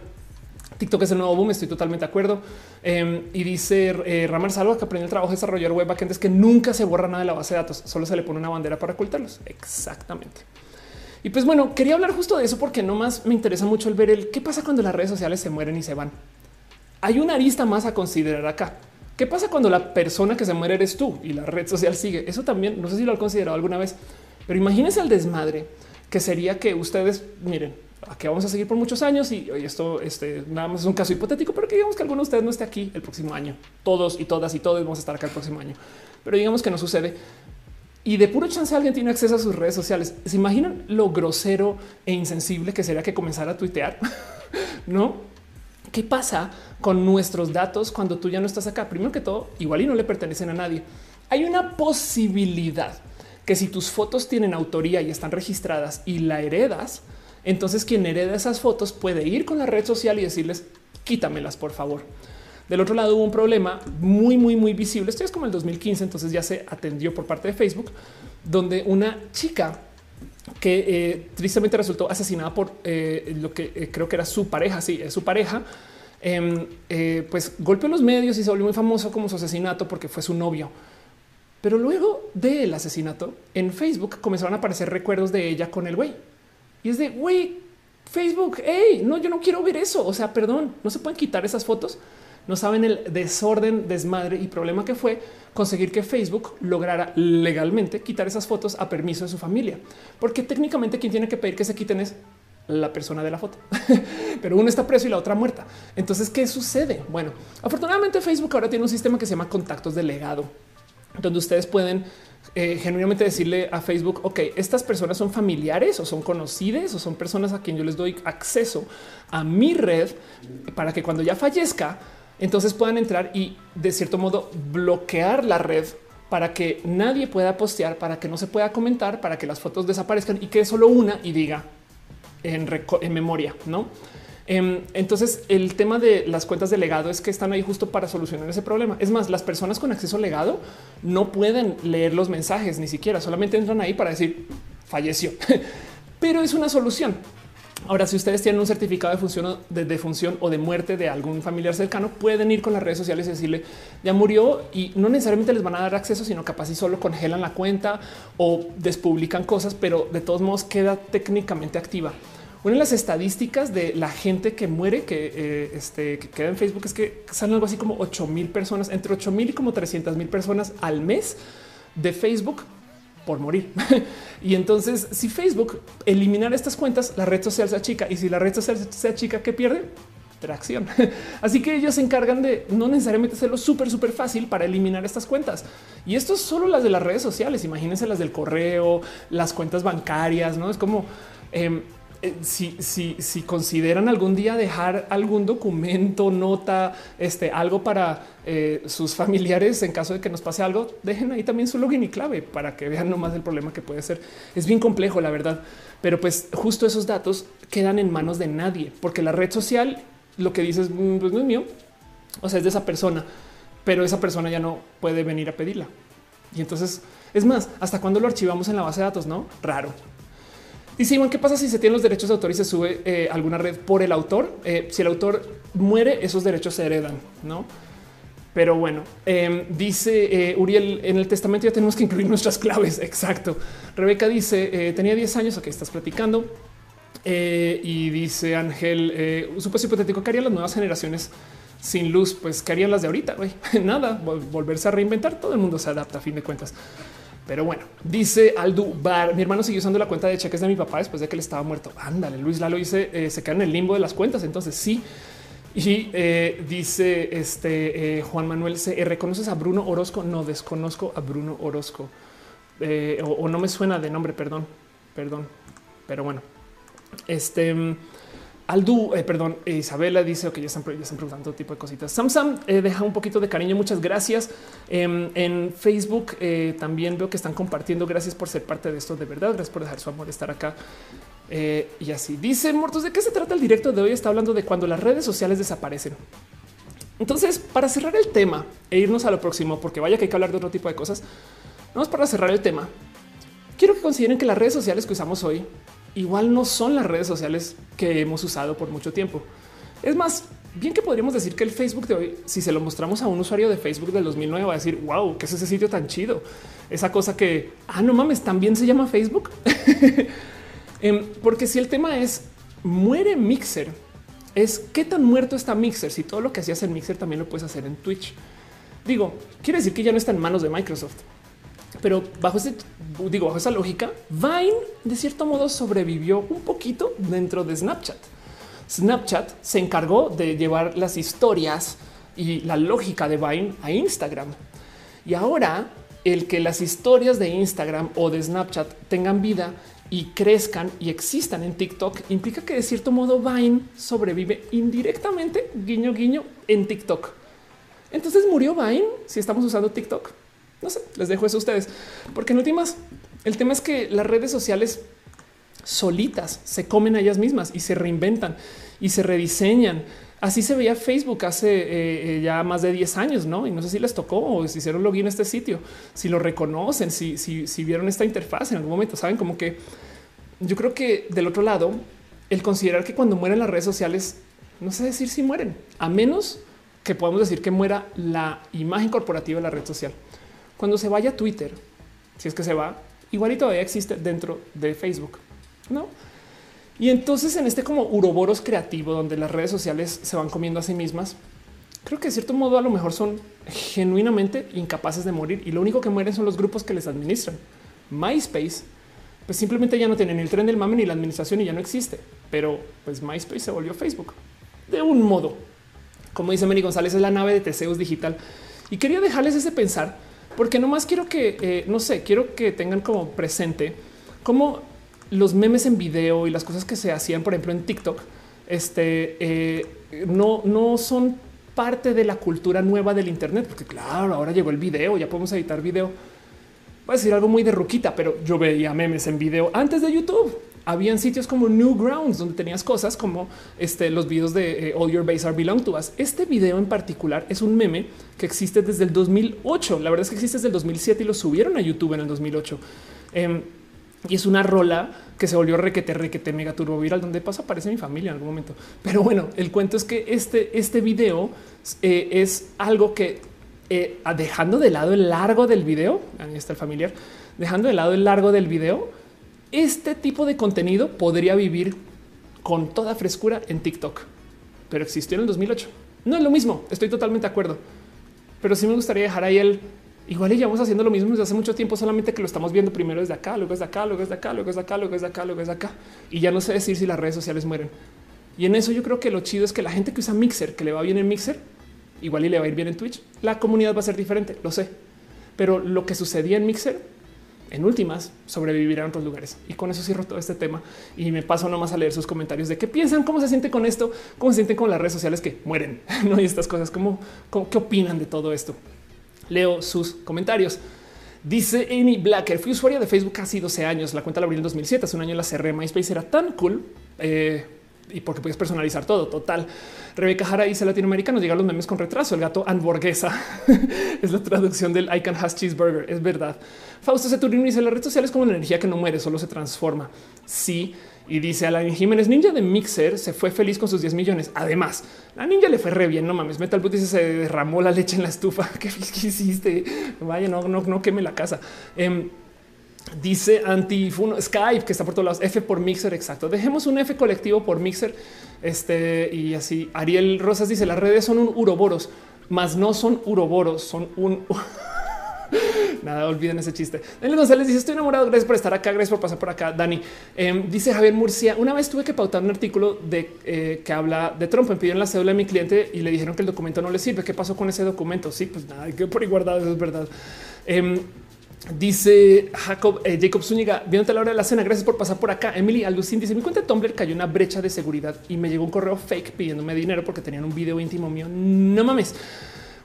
TikTok es el nuevo boom, estoy totalmente de acuerdo. Em, y dice eh, Ramar Salva que aprende el trabajo de desarrollar web backend es que nunca se borra nada de la base de datos, solo se le pone una bandera para ocultarlos. Exactamente. Y pues bueno, quería hablar justo de eso porque no más me interesa mucho el ver el qué pasa cuando las redes sociales se mueren y se van. Hay una arista más a considerar acá. ¿Qué pasa cuando la persona que se muere eres tú y la red social sigue? Eso también no sé si lo han considerado alguna vez, pero imagínense el desmadre que sería que ustedes miren, aquí vamos a seguir por muchos años y esto este, nada más es un caso hipotético, pero que digamos que alguno de ustedes no esté aquí el próximo año. Todos y todas y todos vamos a estar acá el próximo año, pero digamos que no sucede y de puro chance alguien tiene acceso a sus redes sociales. ¿Se imaginan lo grosero e insensible que sería que comenzara a tuitear? ¿No? ¿Qué pasa con nuestros datos cuando tú ya no estás acá? Primero que todo, igual y no le pertenecen a nadie. Hay una posibilidad que si tus fotos tienen autoría y están registradas y la heredas, entonces quien hereda esas fotos puede ir con la red social y decirles quítamelas, por favor. Del otro lado hubo un problema muy, muy, muy visible. Esto es como el 2015, entonces ya se atendió por parte de Facebook, donde una chica que eh, tristemente resultó asesinada por eh, lo que eh, creo que era su pareja, sí, es su pareja, em, pues golpeó los medios y se volvió muy famoso como su asesinato porque fue su novio. Pero luego del asesinato en Facebook comenzaron a aparecer recuerdos de ella con el güey. Y es de güey, Facebook, hey, no, yo no quiero ver eso. O sea, perdón, no se pueden quitar esas fotos no saben el desorden, desmadre y problema que fue conseguir que Facebook lograra legalmente quitar esas fotos a permiso de su familia, porque técnicamente quien tiene que pedir que se quiten es la persona de la foto, pero uno está preso y la otra muerta. Entonces, ¿qué sucede? Bueno, afortunadamente Facebook ahora tiene un sistema que se llama contactos de legado, donde ustedes pueden eh, genuinamente decirle a Facebook, ok, estas personas son familiares o son conocidas o son personas a quien yo les doy acceso a mi red para que cuando ya fallezca entonces puedan entrar y de cierto modo bloquear la red para que nadie pueda postear, para que no se pueda comentar, para que las fotos desaparezcan y quede solo una y diga en, memoria, ¿no? Em, entonces, el tema de las cuentas de legado es que están ahí justo para solucionar ese problema. Es más, las personas con acceso legado no pueden leer los mensajes ni siquiera, solamente entran ahí para decir falleció, pero es una solución. Ahora, si ustedes tienen un certificado de función, de, o de muerte de algún familiar cercano, pueden ir con las redes sociales y decirle ya murió y no necesariamente les van a dar acceso, sino capaz y solo congelan la cuenta o despublican cosas, pero de todos modos queda técnicamente activa. Una de las estadísticas de la gente que muere, que, eh, este, que queda en Facebook, es que salen algo así como 8 mil personas, entre 8 mil y como 300 mil personas al mes de Facebook por morir. y entonces, si Facebook eliminar estas cuentas, la red social se achica y si la red social se achica, ¿qué pierde? Tracción. Así que ellos se encargan de no necesariamente hacerlo súper, súper fácil para eliminar estas cuentas. Y esto es solo las de las redes sociales. Imagínense las del correo, las cuentas bancarias, no es como em, eh, si, si, si, consideran algún día dejar algún documento, nota, este, algo para eh, sus familiares en caso de que nos pase algo, dejen ahí también su login y clave para que vean nomás el problema que puede ser. Es bien complejo, la verdad, pero pues justo esos datos quedan en manos de nadie, porque la red social lo que dices mm, pues no es mío, o sea, es de esa persona pero esa persona ya no puede venir a pedirla. Y entonces, es más, hasta cuando lo archivamos en la base de datos, no raro. Dice Iván, ¿qué pasa si se tienen los derechos de autor y se sube eh, alguna red por el autor? Eh, si el autor muere, esos derechos se heredan, no? Pero bueno, em, dice eh, Uriel, en el testamento ya tenemos que incluir nuestras claves. Exacto. Rebeca dice, tenía 10 años, ok, estás platicando. y dice Ángel, un supuesto hipotético, ¿qué harían las nuevas generaciones sin luz? Pues, ¿qué harían las de ahorita? Nada, volverse a reinventar. Todo el mundo se adapta a fin de cuentas. Pero bueno, dice Aldu Bar, mi hermano siguió usando la cuenta de cheques de mi papá después de que él estaba muerto. Ándale, Luis Lalo dice, eh, se queda en el limbo de las cuentas, entonces sí. Y eh, dice este eh, Juan Manuel, ¿se reconoces a Bruno Orozco? No, desconozco a Bruno Orozco. o, no me suena de nombre, perdón, perdón. Pero bueno, este... Aldu, eh, perdón, Isabela dice que ya están, preguntando todo tipo de cositas. Samsam eh, deja un poquito de cariño. Muchas gracias. Em, en Facebook eh, también veo que están compartiendo. Gracias por ser parte de esto. De verdad, gracias por dejar su amor estar acá. y así dice Mortos. ¿De qué se trata el directo de hoy? Está hablando de cuando las redes sociales desaparecen. Entonces, para cerrar el tema e irnos a lo próximo, porque vaya que hay que hablar de otro tipo de cosas, vamos para cerrar el tema. Quiero que consideren que las redes sociales que usamos hoy igual no son las redes sociales que hemos usado por mucho tiempo. Es más, bien que podríamos decir que el Facebook de hoy, si se lo mostramos a un usuario de Facebook del 2009, va a decir, wow, ¿qué es ese sitio tan chido? Esa cosa que, ah, no mames, también se llama Facebook. Em, porque si el tema es, muere Mixer, es qué tan muerto está Mixer, si todo lo que hacías en Mixer también lo puedes hacer en Twitch. Digo, quiere decir que ya no está en manos de Microsoft. Pero bajo ese, digo, bajo esa lógica, Vine de cierto modo sobrevivió un poquito dentro de Snapchat. Snapchat se encargó de llevar las historias y la lógica de Vine a Instagram. Y ahora el que las historias de Instagram o de Snapchat tengan vida y crezcan y existan en TikTok implica que de cierto modo Vine sobrevive indirectamente, guiño, guiño, en TikTok. Entonces murió Vine si estamos usando TikTok. No sé, les dejo eso a ustedes, porque en últimas el tema es que las redes sociales solitas se comen a ellas mismas y se reinventan y se rediseñan. Así se veía Facebook hace eh, eh, ya más de 10 años, ¿no? Y no sé si les tocó o si hicieron login a este sitio, si lo reconocen, si, si, si vieron esta interfaz en algún momento, saben como que yo creo que del otro lado, el considerar que cuando mueren las redes sociales, no sé decir si mueren, a menos que podamos decir que muera la imagen corporativa de la red social. Cuando se vaya a Twitter, si es que se va, igual y todavía existe dentro de Facebook, ¿no? Y entonces en este como uroboros creativo donde las redes sociales se van comiendo a sí mismas, creo que de cierto modo a lo mejor son genuinamente incapaces de morir y lo único que mueren son los grupos que les administran. MySpace, pues simplemente ya no tienen el tren del mame ni la administración y ya no existe, pero pues MySpace se volvió Facebook de un modo. Como dice Mary González, es la nave de Teseus digital y quería dejarles ese pensar porque nomás quiero que, eh, no sé, quiero que tengan como presente cómo los memes en video y las cosas que se hacían, por ejemplo, en TikTok, este, eh, no, no son parte de la cultura nueva del Internet, porque claro, ahora llegó el video, ya podemos editar video. Voy a decir algo muy de ruquita, pero yo veía memes en video antes de YouTube habían sitios como Newgrounds donde tenías cosas como este, los videos de eh, All Your Base Are Belong to Us. Este video en particular es un meme que existe desde el 2008. La verdad es que existe desde el 2007 y lo subieron a YouTube en el 2008. Em, y es una rola que se volvió requete, requete, mega turbo viral, donde pasa aparece mi familia en algún momento. Pero bueno, el cuento es que este, este video eh, es algo que eh, dejando de lado el largo del video, ahí está el familiar, dejando de lado el largo del video, este tipo de contenido podría vivir con toda frescura en TikTok, pero existió en el 2008. No es lo mismo, estoy totalmente de acuerdo, pero sí me gustaría dejar ahí el igual y llevamos haciendo lo mismo desde hace mucho tiempo, solamente que lo estamos viendo primero desde acá, luego desde acá, luego desde acá, luego desde acá, luego desde acá, luego desde acá, y ya no sé decir si las redes sociales mueren. Y en eso yo creo que lo chido es que la gente que usa Mixer, que le va bien en Mixer, igual y le va a ir bien en Twitch, la comunidad va a ser diferente, lo sé. Pero lo que sucedía en Mixer en últimas sobrevivirán en otros lugares. Y con eso cierro todo este tema y me paso nomás a leer sus comentarios de qué piensan, cómo se siente con esto, cómo se sienten con las redes sociales que mueren, no? Y estas cosas, cómo, qué opinan de todo esto. Leo sus comentarios. Dice Amy Blacker, fui usuaria de Facebook casi 12 años. La cuenta la abrí en 2007. Hace un año la cerré. MySpace era tan cool. Eh, y porque puedes personalizar todo. Total. Rebeca Jara dice latinoamericanos llegan los memes con retraso. El gato hamburguesa es la traducción del I can has cheeseburger. Es verdad. Fausto Ceturino dice las redes sociales como una energía que no muere, solo se transforma. Sí. Y dice Alain Jiménez, ninja de Mixer se fue feliz con sus 10 millones. Además, la ninja le fue re bien. No mames, Metal Boot dice se derramó la leche en la estufa. ¿Qué, hiciste? Vaya, no, no, no queme la casa. Em, dice Antifuno Skype que está por todos lados. F por Mixer. Exacto. Dejemos un F colectivo por Mixer. Este y así. Ariel Rosas dice las redes son un uroboros, más no son uroboros, son un Nada, olviden ese chiste. Daniel González dice: Estoy enamorado. Gracias por estar acá. Gracias por pasar por acá. Dani em, dice Javier Murcia. Una vez tuve que pautar un artículo de eh, que habla de Trump. Me pidieron la cédula de mi cliente y le dijeron que el documento no le sirve. ¿Qué pasó con ese documento? Sí, pues nada, que por ahí guardado. Es verdad. Em, dice Jacob eh, Jacob Zúñiga, viéndote a la hora de la cena. Gracias por pasar por acá. Emily Alucin dice: Mi cuenta de Tumblr cayó una brecha de seguridad y me llegó un correo fake pidiéndome dinero porque tenían un video íntimo mío. No mames.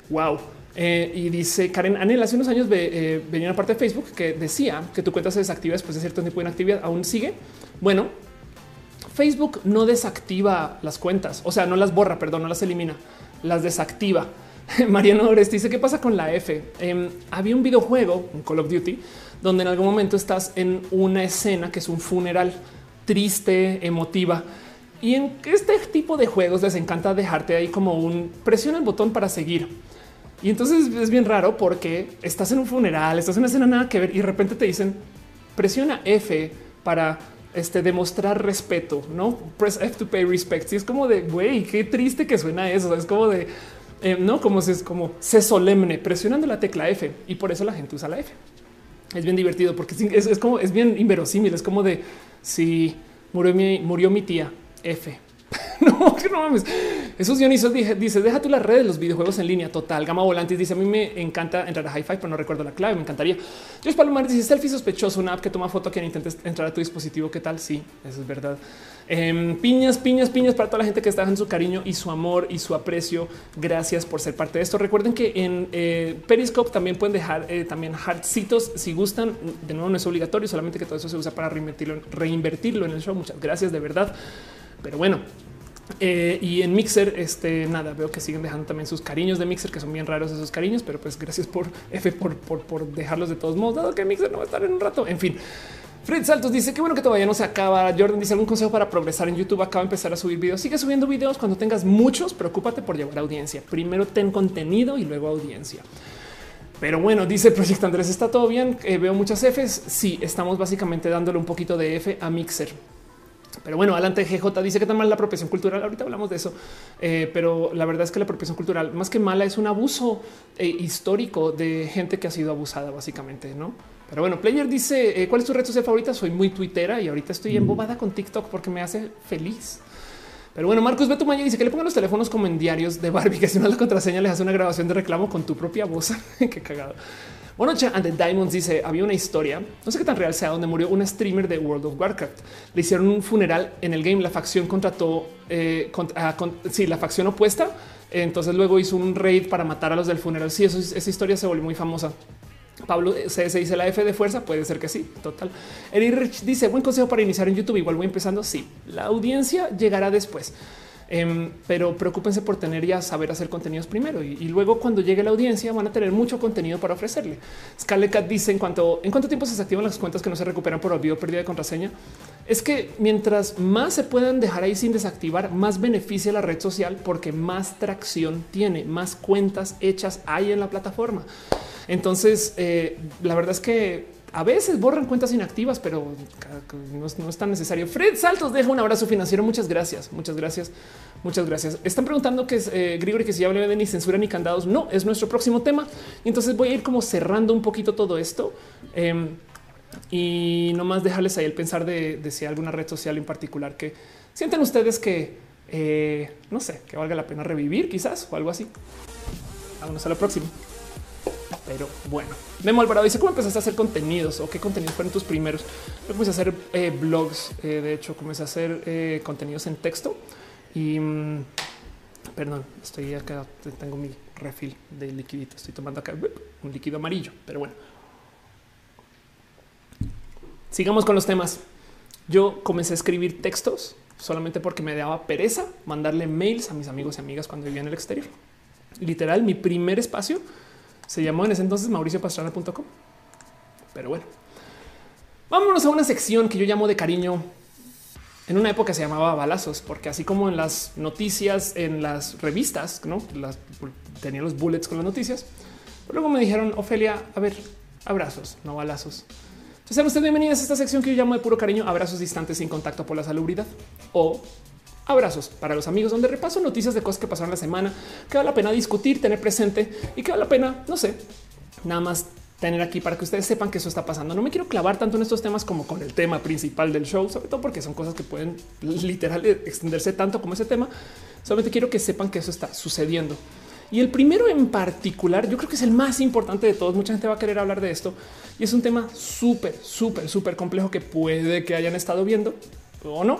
Wow. Eh, y dice Karen Anel, hace unos años eh, venía una parte de Facebook que decía que tu cuenta se desactiva después de cierto tipo de actividad. ¿Aún sigue? Bueno, Facebook no desactiva las cuentas, o sea, no las borra, perdón, no las elimina, las desactiva. Mariano Orest dice, ¿qué pasa con la F? Em, había un videojuego, un Call of Duty, donde en algún momento estás en una escena que es un funeral triste, emotiva. Y en este tipo de juegos les encanta dejarte ahí como un presiona el botón para seguir y entonces es bien raro porque estás en un funeral, estás en una escena nada que ver y de repente te dicen presiona F para este, demostrar respeto, no press F to pay respect. Y es como de güey, qué triste que suena eso. Es como de eh, no como se es como se solemne presionando la tecla F y por eso la gente usa la F. Es bien divertido porque es, es como es bien inverosímil. Es como de si murió mi, murió mi tía F no, que no mames. Esos Dionisos dice, dice, deja tú las redes, los videojuegos en línea. Total. Gama Volantes dice, a mí me encanta entrar a Hi-Fi, pero no recuerdo la clave. Me encantaría. Josh Palomares dice, selfie sospechoso, una app que toma foto a quien intentes entrar a tu dispositivo. ¿Qué tal? Sí, eso es verdad. Em, piñas, piñas, piñas para toda la gente que está en su cariño y su amor y su aprecio. Gracias por ser parte de esto. Recuerden que en eh, Periscope también pueden dejar eh, también heartsitos si gustan. De nuevo, no es obligatorio, solamente que todo eso se usa para reinvertirlo, reinvertirlo en el show. Muchas gracias de verdad. Pero bueno, eh, y en Mixer, este nada, veo que siguen dejando también sus cariños de Mixer, que son bien raros esos cariños, pero pues gracias por F por, por, dejarlos de todos modos, dado que Mixer no va a estar en un rato. En fin, Fred Saltos dice que bueno que todavía no se acaba. Jordan dice algún consejo para progresar en YouTube. Acaba de empezar a subir videos. Sigue subiendo videos cuando tengas muchos. Preocúpate por llevar audiencia. Primero ten contenido y luego audiencia. Pero bueno, dice Proyecto Andrés, está todo bien. Eh, veo muchas Fs. Sí, estamos básicamente dándole un poquito de F a Mixer. Pero bueno, adelante GJ dice que tan mal la apropiación cultural. Ahorita hablamos de eso, eh, pero la verdad es que la apropiación cultural, más que mala, es un abuso eh, histórico de gente que ha sido abusada, básicamente, no? Pero bueno, Player dice: eh, ¿Cuál es tu red social favorita? Soy muy tuitera y ahorita estoy embobada con TikTok porque me hace feliz. Pero bueno, Marcos Beto Maya dice que le pongan los teléfonos como en diarios de Barbie, que si no la contraseña les hace una grabación de reclamo con tu propia voz. Qué cagado. Bueno, and the Diamonds dice había una historia, no sé qué tan real sea, donde murió una streamer de World of Warcraft. Le hicieron un funeral en el game. La facción contrató, eh, ah, sí, la facción opuesta. Entonces luego hizo un raid para matar a los del funeral. Sí, eso, esa historia se volvió muy famosa. Pablo eh, se, dice la F de fuerza. Puede ser que sí. Total. Eric Rich dice buen consejo para iniciar en YouTube. Igual voy empezando. Sí, la audiencia llegará después. Em, pero preocúpense por tener ya saber hacer contenidos primero y, luego cuando llegue la audiencia van a tener mucho contenido para ofrecerle. Scarlett dice en cuanto en cuánto tiempo se activan las cuentas que no se recuperan por olvido pérdida de contraseña. Es que mientras más se puedan dejar ahí sin desactivar, más beneficia la red social porque más tracción tiene, más cuentas hechas hay en la plataforma. Entonces, eh, la verdad es que a veces borran cuentas inactivas, pero no es, tan necesario. Fred Saltos deja un abrazo financiero. Muchas gracias. Muchas gracias. Muchas gracias. Están preguntando que es eh, Grigori, que si hable de ni censura ni candados. No, es nuestro próximo tema. Entonces voy a ir como cerrando un poquito todo esto. Eh, y nomás dejarles ahí el pensar de, si hay alguna red social en particular que sienten ustedes que eh, no sé, que valga la pena revivir quizás o algo así. Vámonos a la próxima. Pero bueno, Memo Alvarado dice cómo empezaste a hacer contenidos o qué contenidos fueron tus primeros. Yo comencé a hacer eh, blogs. Eh, de hecho, comencé a hacer eh, contenidos en texto y mm, perdón, estoy acá. Tengo mi refil de liquidito. Estoy tomando acá un líquido amarillo, pero bueno, sigamos con los temas. Yo comencé a escribir textos solamente porque me daba pereza mandarle mails a mis amigos y amigas cuando vivía en el exterior. Literal, mi primer espacio se llamó en ese entonces mauriciopastrana.com. Pero bueno, vámonos a una sección que yo llamo de cariño. En una época se llamaba balazos, porque así como en las noticias, en las revistas, no las tenía los bullets con las noticias. Pero luego me dijeron, Ofelia, a ver, abrazos, no balazos. Entonces, sean ustedes bienvenidos a esta sección que yo llamo de puro cariño, abrazos distantes sin contacto por la salubridad o abrazos para los amigos, donde repaso noticias de cosas que pasaron la semana, que vale la pena discutir, tener presente y que vale la pena, no sé, nada más tener aquí para que ustedes sepan que eso está pasando. No me quiero clavar tanto en estos temas como con el tema principal del show, sobre todo porque son cosas que pueden literal extenderse tanto como ese tema. Solamente quiero que sepan que eso está sucediendo. Y el primero en particular, yo creo que es el más importante de todos. Mucha gente va a querer hablar de esto y es un tema súper, súper, súper complejo que puede que hayan estado viendo o no,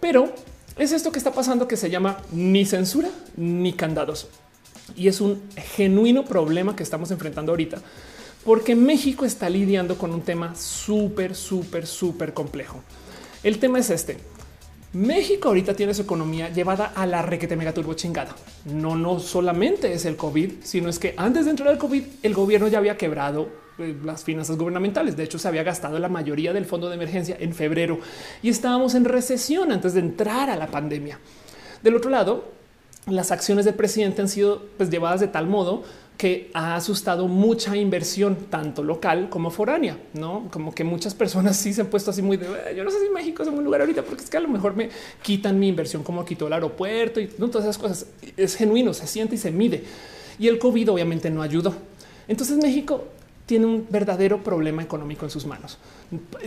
pero es esto que está pasando que se llama ni censura ni candados. Y es un genuino problema que estamos enfrentando ahorita, porque México está lidiando con un tema súper, súper, súper complejo. El tema es este. México ahorita tiene su economía llevada a la requete mega turbo chingada. No, no solamente es el COVID, sino es que antes de entrar al COVID, el gobierno ya había quebrado las finanzas gubernamentales. De hecho, se había gastado la mayoría del fondo de emergencia en febrero y estábamos en recesión antes de entrar a la pandemia. Del otro lado, las acciones del presidente han sido pues, llevadas de tal modo que ha asustado mucha inversión, tanto local como foránea, no como que muchas personas sí se han puesto así muy de yo no sé si México es un lugar ahorita, porque es que a lo mejor me quitan mi inversión, como quitó el aeropuerto y todas esas cosas. Es genuino, se siente y se mide. Y el COVID obviamente no ayudó. Entonces México tiene un verdadero problema económico en sus manos.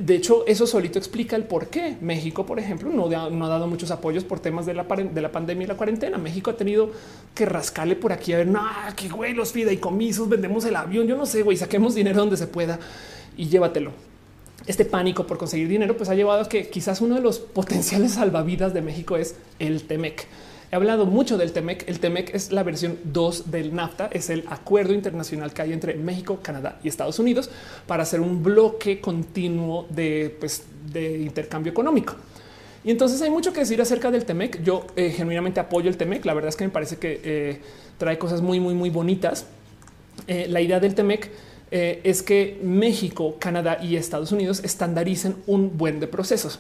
De hecho, eso solito explica el por qué México, por ejemplo, no, ha dado muchos apoyos por temas de la, de la pandemia y la cuarentena. México ha tenido que rascarle por aquí a ver, no, que güey, los fideicomisos, vendemos el avión, yo no sé, güey, saquemos dinero donde se pueda y llévatelo. Este pánico por conseguir dinero, pues ha llevado a que quizás uno de los potenciales salvavidas de México es el Temec. He hablado mucho del TEMEC. El TEMEC es la versión 2 del NAFTA, es el acuerdo internacional que hay entre México, Canadá y Estados Unidos para hacer un bloque continuo de, pues, intercambio económico. Y entonces hay mucho que decir acerca del TEMEC. Yo eh, genuinamente apoyo el TEMEC. La verdad es que me parece que eh, trae cosas muy, muy, muy bonitas. Eh, la idea del TEMEC es que México, Canadá y Estados Unidos estandaricen un buen de procesos.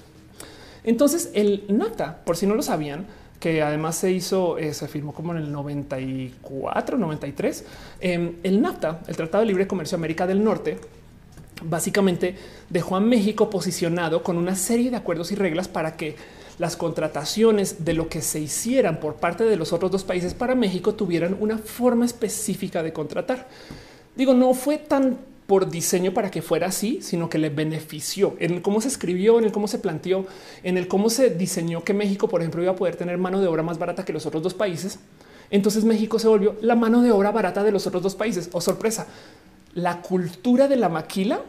Entonces el NAFTA, por si no lo sabían, que además se hizo, eh, se firmó como en el 94, 93. Em, el NAFTA, el Tratado de Libre Comercio América del Norte, básicamente dejó a México posicionado con una serie de acuerdos y reglas para que las contrataciones de lo que se hicieran por parte de los otros dos países para México tuvieran una forma específica de contratar. Digo, no fue tan por diseño para que fuera así, sino que le benefició en el cómo se escribió, en el cómo se planteó, en el cómo se diseñó que México, por ejemplo, iba a poder tener mano de obra más barata que los otros dos países. Entonces México se volvió la mano de obra barata de los otros dos países. O oh, sorpresa, la cultura de la maquila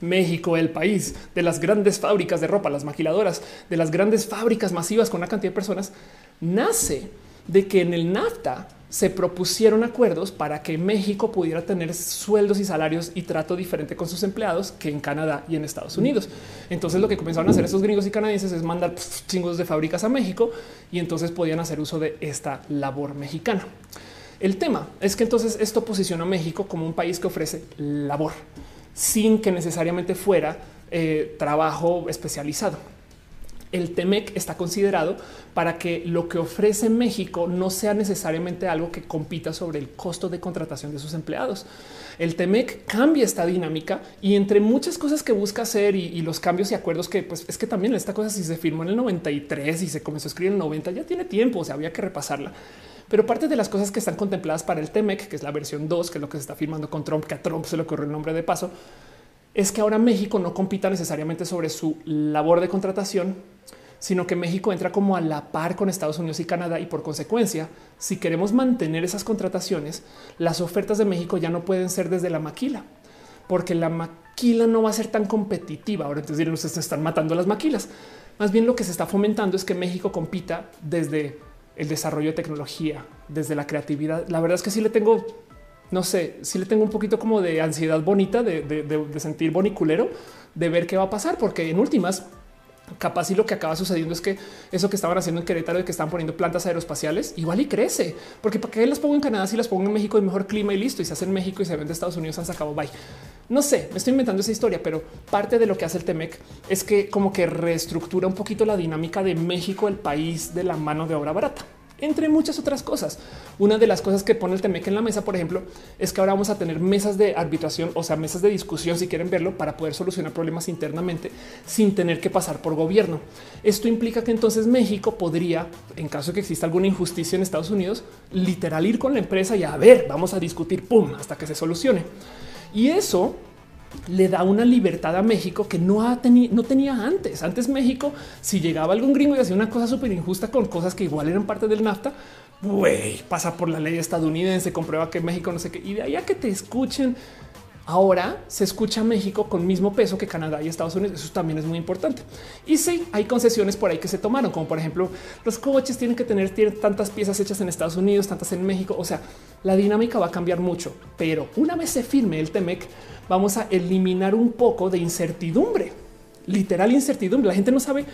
México, el país de las grandes fábricas de ropa, las maquiladoras, de las grandes fábricas masivas con una cantidad de personas, nace de que en el NAFTA se propusieron acuerdos para que México pudiera tener sueldos y salarios y trato diferente con sus empleados que en Canadá y en Estados Unidos. Entonces lo que comenzaron a hacer esos gringos y canadienses es mandar chingos de fábricas a México y entonces podían hacer uso de esta labor mexicana. El tema es que entonces esto posiciona a México como un país que ofrece labor sin que necesariamente fuera eh, trabajo especializado el TEMEC está considerado para que lo que ofrece México no sea necesariamente algo que compita sobre el costo de contratación de sus empleados. El TEMEC cambia esta dinámica y entre muchas cosas que busca hacer y, los cambios y acuerdos que pues es que también esta cosa si se firmó en el 93 y se comenzó a escribir en el 90 ya tiene tiempo, o sea, había que repasarla. Pero parte de las cosas que están contempladas para el TEMEC, que es la versión 2, que es lo que se está firmando con Trump, que a Trump se le ocurrió el nombre de paso, es que ahora México no compita necesariamente sobre su labor de contratación, sino que México entra como a la par con Estados Unidos y Canadá y por consecuencia, si queremos mantener esas contrataciones, las ofertas de México ya no pueden ser desde la maquila, porque la maquila no va a ser tan competitiva. Ahora entonces dirán ustedes están matando las maquilas. Más bien lo que se está fomentando es que México compita desde el desarrollo de tecnología, desde la creatividad. La verdad es que sí le tengo, no sé, sí le tengo un poquito como de ansiedad bonita de, sentir boniculero, de ver qué va a pasar, porque en últimas Capaz y lo que acaba sucediendo es que eso que estaban haciendo en Querétaro de que están poniendo plantas aeroespaciales igual y crece, porque para qué las pongo en Canadá si las pongo en México de mejor clima y listo y se hace en México y se vende Estados Unidos, han sacado bye. No sé, me estoy inventando esa historia, pero parte de lo que hace el Temec es que como que reestructura un poquito la dinámica de México, el país de la mano de obra barata entre muchas otras cosas. Una de las cosas que pone el Temec en la mesa, por ejemplo, es que ahora vamos a tener mesas de arbitración, o sea, mesas de discusión, si quieren verlo, para poder solucionar problemas internamente sin tener que pasar por gobierno. Esto implica que entonces México podría, en caso de que exista alguna injusticia en Estados Unidos, literal ir con la empresa y a ver, vamos a discutir, pum, hasta que se solucione. Y eso le da una libertad a México que no, ha no tenía antes. Antes México, si llegaba algún gringo y hacía una cosa súper injusta con cosas que igual eran parte del NAFTA, güey, pasa por la ley estadounidense, comprueba que México no sé qué. Y de ahí a que te escuchen, ahora se escucha México con mismo peso que Canadá y Estados Unidos. Eso también es muy importante. Y sí, hay concesiones por ahí que se tomaron, como por ejemplo, los coches tienen que tener tantas piezas hechas en Estados Unidos, tantas en México. O sea, la dinámica va a cambiar mucho, pero una vez se firme el TEMEC, vamos a eliminar un poco de incertidumbre, literal incertidumbre. La gente no sabe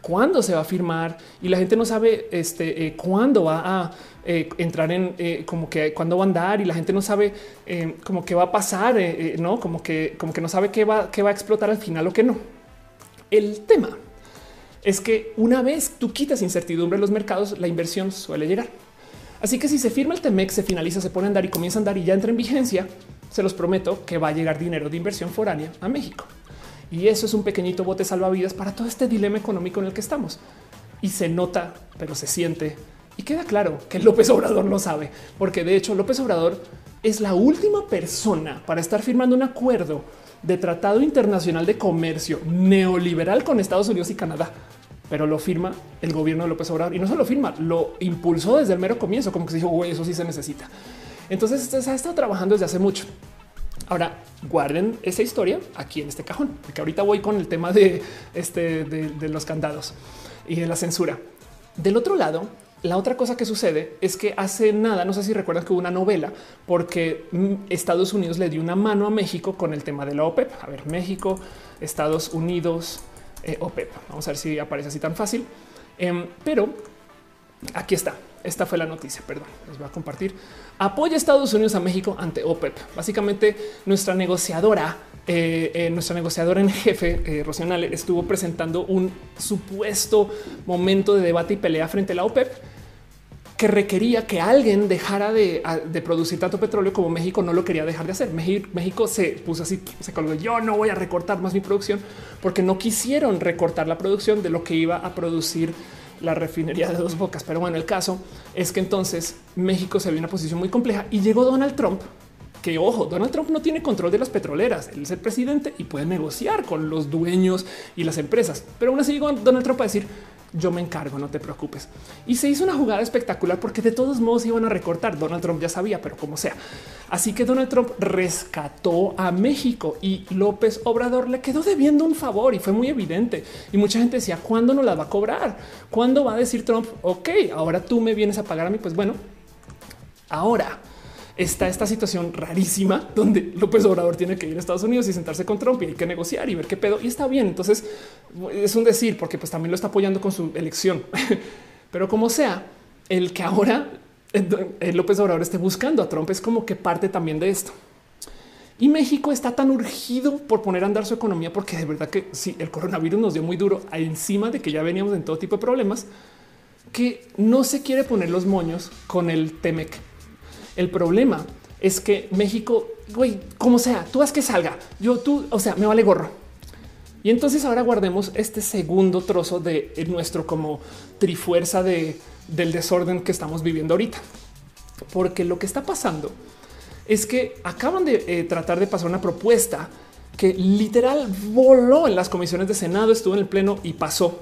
cuándo se va a firmar y la gente no sabe este, eh, cuándo va a eh, entrar en eh, como que cuándo va a andar y la gente no sabe como qué va a pasar, no como que como que no sabe qué va, qué va a explotar al final o qué no. El tema es que una vez tú quitas incertidumbre en los mercados, la inversión suele llegar. Así que si se firma el TEMEX, se finaliza, se pone a andar y comienza a andar y ya entra en vigencia, se los prometo que va a llegar dinero de inversión foránea a México. Y eso es un pequeñito bote salvavidas para todo este dilema económico en el que estamos. Y se nota, pero se siente y queda claro que López Obrador lo sabe, porque de hecho López Obrador es la última persona para estar firmando un acuerdo de tratado internacional de comercio neoliberal con Estados Unidos y Canadá. Pero lo firma el gobierno de López Obrador y no solo firma, lo impulsó desde el mero comienzo, como que se dijo, güey, eso sí se necesita. Entonces se ha estado trabajando desde hace mucho. Ahora guarden esa historia aquí en este cajón, porque ahorita voy con el tema de este de, los candados y de la censura. Del otro lado, la otra cosa que sucede es que hace nada, no sé si recuerdan que hubo una novela porque mm, Estados Unidos le dio una mano a México con el tema de la OPEP. A ver, México, Estados Unidos, eh, OPEP. Vamos a ver si aparece así tan fácil. Em, pero aquí está. Esta fue la noticia, perdón, les voy a compartir. Apoya Estados Unidos a México ante OPEP. Básicamente, nuestra negociadora, eh, eh, nuestra negociadora en jefe, eh, estuvo presentando un supuesto momento de debate y pelea frente a la OPEP que requería que alguien dejara de, producir tanto petróleo como México no lo quería dejar de hacer. México, se puso así, se colgó. Yo no voy a recortar más mi producción porque no quisieron recortar la producción de lo que iba a producir la refinería de dos bocas. Pero bueno, el caso es que entonces México se vio en una posición muy compleja y llegó Donald Trump. Que ojo, Donald Trump no tiene control de las petroleras. Él es el presidente y puede negociar con los dueños y las empresas. Pero aún así llegó Donald Trump a decir yo me encargo, no te preocupes. Y se hizo una jugada espectacular porque de todos modos iban a recortar. Donald Trump ya sabía, pero como sea. Así que Donald Trump rescató a México y López Obrador le quedó debiendo un favor y fue muy evidente. Y mucha gente decía, ¿cuándo nos la va a cobrar? ¿Cuándo va a decir Trump? Ok, ahora tú me vienes a pagar a mí. Pues bueno, ahora está esta situación rarísima donde López Obrador tiene que ir a Estados Unidos y sentarse con Trump y hay que negociar y ver qué pedo. Y está bien. Entonces es un decir porque pues también lo está apoyando con su elección. Pero como sea, el que ahora eh, López Obrador esté buscando a Trump es como que parte también de esto. Y México está tan urgido por poner a andar su economía porque de verdad que si el coronavirus nos dio muy duro encima de que ya veníamos en todo tipo de problemas que no se quiere poner los moños con el Temec el problema es que México, güey, como sea, tú haz que salga. Yo, tú, o sea, me vale gorro. Y entonces ahora guardemos este segundo trozo de nuestro como trifuerza de, del desorden que estamos viviendo ahorita. Porque lo que está pasando es que acaban de eh, tratar de pasar una propuesta que literal voló en las comisiones de Senado, estuvo en el pleno y pasó.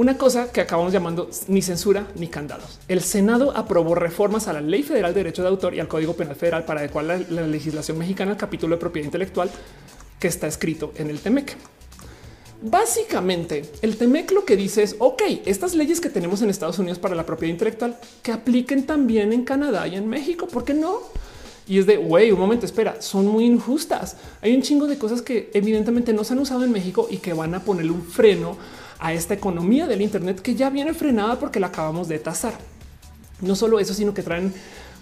Una cosa que acabamos llamando ni censura ni candados. El Senado aprobó reformas a la Ley Federal de Derecho de Autor y al Código Penal Federal para adecuar la, legislación mexicana al capítulo de propiedad intelectual que está escrito en el TEMEC. Básicamente, el TEMEC lo que dice es, ok, estas leyes que tenemos en Estados Unidos para la propiedad intelectual, que apliquen también en Canadá y en México, ¿por qué no? Y es de, güey, un momento, espera, son muy injustas. Hay un chingo de cosas que evidentemente no se han usado en México y que van a ponerle un freno a esta economía del Internet que ya viene frenada porque la acabamos de tasar. No solo eso, sino que traen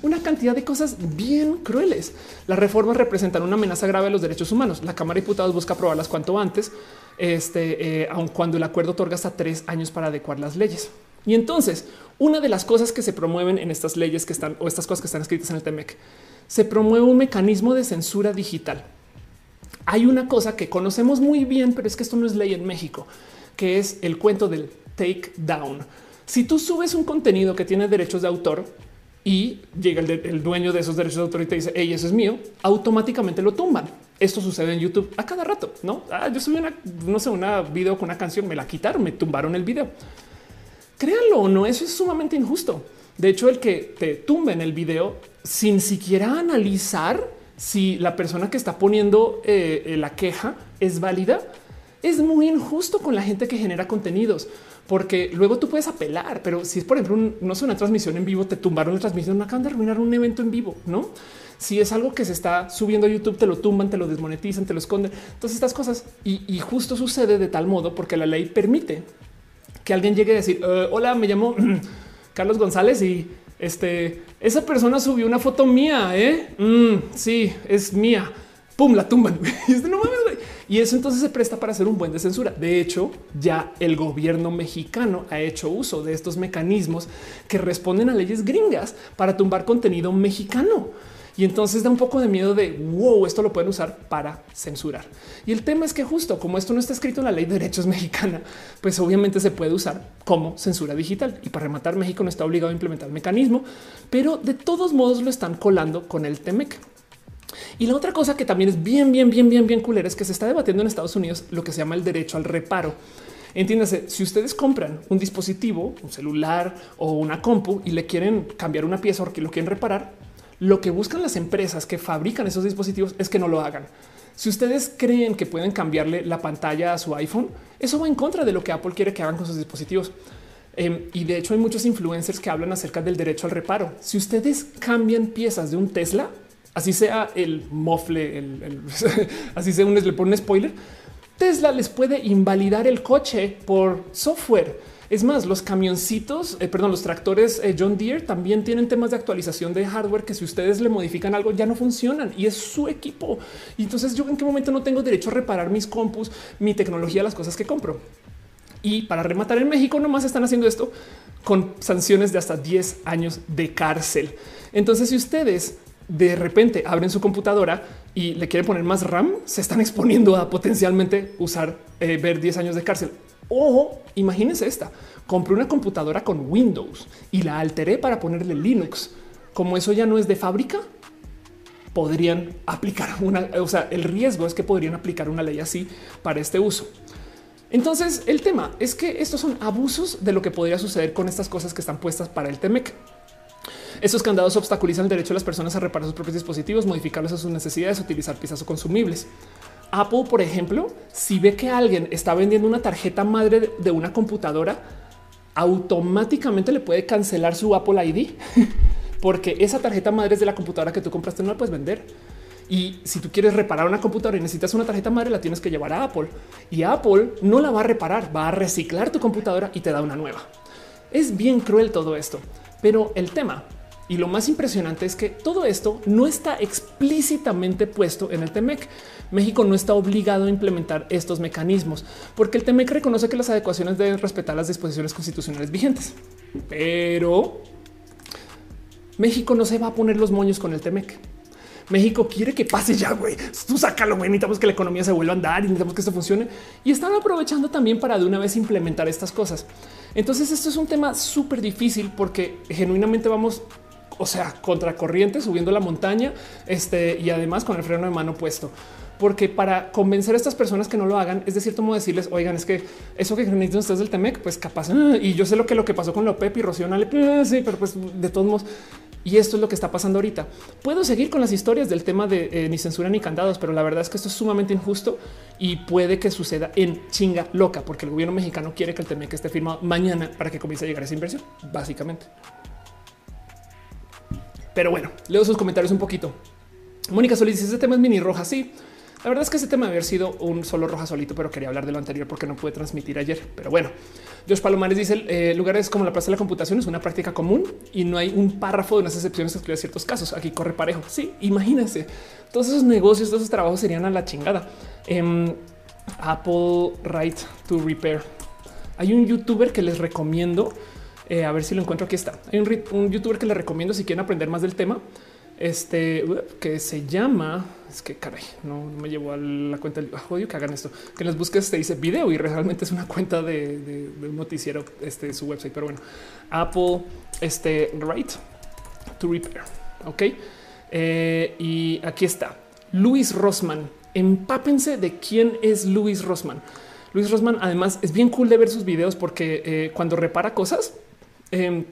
una cantidad de cosas bien crueles. Las reformas representan una amenaza grave a los derechos humanos. La Cámara de Diputados busca aprobarlas cuanto antes, este, eh, aun cuando el acuerdo otorga hasta tres años para adecuar las leyes. Y entonces, una de las cosas que se promueven en estas leyes que están o estas cosas que están escritas en el TEMEC se promueve un mecanismo de censura digital. Hay una cosa que conocemos muy bien, pero es que esto no es ley en México, que es el cuento del take down. Si tú subes un contenido que tiene derechos de autor y llega el, dueño de esos derechos de autor y te dice, hey, eso es mío, automáticamente lo tumban. Esto sucede en YouTube a cada rato, no? Ah, yo subí una, no sé, una video con una canción, me la quitaron, me tumbaron el video. Créanlo o no, eso es sumamente injusto. De hecho, el que te tumben el video sin siquiera analizar si la persona que está poniendo eh, la queja es válida, es muy injusto con la gente que genera contenidos, porque luego tú puedes apelar, pero si es por ejemplo no es una transmisión en vivo, te tumbaron la transmisión, acaban de arruinar un evento en vivo, no? Si es algo que se está subiendo a YouTube, te lo tumban, te lo desmonetizan, te lo esconden. Entonces estas cosas y, justo sucede de tal modo porque la ley permite que alguien llegue a decir eh, hola, me llamo Carlos González y este esa persona subió una foto mía. ¿eh? Mm, sí, es mía. Pum, la tumban. y eso entonces se presta para hacer un buen de censura. De hecho, ya el gobierno mexicano ha hecho uso de estos mecanismos que responden a leyes gringas para tumbar contenido mexicano. Y entonces da un poco de miedo de wow, esto lo pueden usar para censurar. Y el tema es que justo como esto no está escrito en la ley de derechos mexicana, pues obviamente se puede usar como censura digital. Y para rematar, México no está obligado a implementar el mecanismo, pero de todos modos lo están colando con el TEMEC. Y la otra cosa que también es bien, bien, bien, bien, bien culera es que se está debatiendo en Estados Unidos lo que se llama el derecho al reparo. Entiéndase, si ustedes compran un dispositivo, un celular o una compu y le quieren cambiar una pieza o que lo quieren reparar, lo que buscan las empresas que fabrican esos dispositivos es que no lo hagan. Si ustedes creen que pueden cambiarle la pantalla a su iPhone, eso va en contra de lo que Apple quiere que hagan con sus dispositivos. Em, y de hecho hay muchos influencers que hablan acerca del derecho al reparo. Si ustedes cambian piezas de un Tesla, así sea el mofle, así sea un, le ponen spoiler, Tesla les puede invalidar el coche por software. Es más, los camioncitos, eh, perdón, los tractores eh, John Deere también tienen temas de actualización de hardware que si ustedes le modifican algo ya no funcionan y es su equipo. Y entonces yo en qué momento no tengo derecho a reparar mis compus, mi tecnología, las cosas que compro. Y para rematar en México nomás están haciendo esto con sanciones de hasta 10 años de cárcel. Entonces si ustedes de repente abren su computadora y le quieren poner más RAM, se están exponiendo a potencialmente usar, eh, ver 10 años de cárcel. O imagínense esta, compré una computadora con Windows y la alteré para ponerle Linux. Como eso ya no es de fábrica, podrían aplicar una, o sea, el riesgo es que podrían aplicar una ley así para este uso. Entonces, el tema es que estos son abusos de lo que podría suceder con estas cosas que están puestas para el TEMEC. Estos candados obstaculizan el derecho de las personas a reparar sus propios dispositivos, modificarlos a sus necesidades, utilizar piezas o consumibles. Apple, por ejemplo, si ve que alguien está vendiendo una tarjeta madre de una computadora, automáticamente le puede cancelar su Apple ID porque esa tarjeta madre es de la computadora que tú compraste, no la puedes vender. Y si tú quieres reparar una computadora y necesitas una tarjeta madre, la tienes que llevar a Apple y Apple no la va a reparar, va a reciclar tu computadora y te da una nueva. Es bien cruel todo esto, pero el tema y lo más impresionante es que todo esto no está explícitamente puesto en el TEMEC. México no está obligado a implementar estos mecanismos porque el TEMEC reconoce que las adecuaciones deben respetar las disposiciones constitucionales vigentes. Pero México no se va a poner los moños con el TEMEC. México quiere que pase ya, güey. Tú sácalo, güey. Necesitamos que la economía se vuelva a andar y necesitamos que esto funcione. Y están aprovechando también para de una vez implementar estas cosas. Entonces, esto es un tema súper difícil porque genuinamente vamos o sea, contracorriente, subiendo la montaña este, y además con el freno de mano puesto. Porque para convencer a estas personas que no lo hagan, es de cierto decirles, oigan, es que eso que necesitan ustedes del Temec, pues capaz. Ah, y yo sé lo que lo que pasó con Lopep y Rocío ah, sí, pero pues de todos modos. Y esto es lo que está pasando ahorita. Puedo seguir con las historias del tema de eh, ni censura ni candados, pero la verdad es que esto es sumamente injusto y puede que suceda en chinga loca, porque el gobierno mexicano quiere que el Temec esté firmado mañana para que comience a llegar esa inversión, básicamente. Pero bueno, leo sus comentarios un poquito. Mónica Solís dice ese tema es mini roja. Sí, la verdad es que ese tema haber sido un solo roja solito, pero quería hablar de lo anterior porque no pude transmitir ayer. Pero bueno, Josh Palomares dice eh, lugares como la plaza de la computación es una práctica común y no hay un párrafo de unas excepciones que excluye ciertos casos. Aquí corre parejo. Sí, imagínense todos esos negocios, todos esos trabajos serían a la chingada. Em, Apple Right to Repair. Hay un youtuber que les recomiendo. Eh, a ver si lo encuentro. Aquí está. Hay un, youtuber que les recomiendo si quieren aprender más del tema este que se llama es que caray, no, me llevo a la cuenta del odio que hagan esto, que les busques, te dice video y realmente es una cuenta de, un noticiero, este su website, pero bueno, Apple, este right to repair. Ok. Eh, y aquí está Luis Rosman. Empápense de quién es Luis Rosman. Luis Rosman, además, es bien cool de ver sus videos porque eh, cuando repara cosas, eh,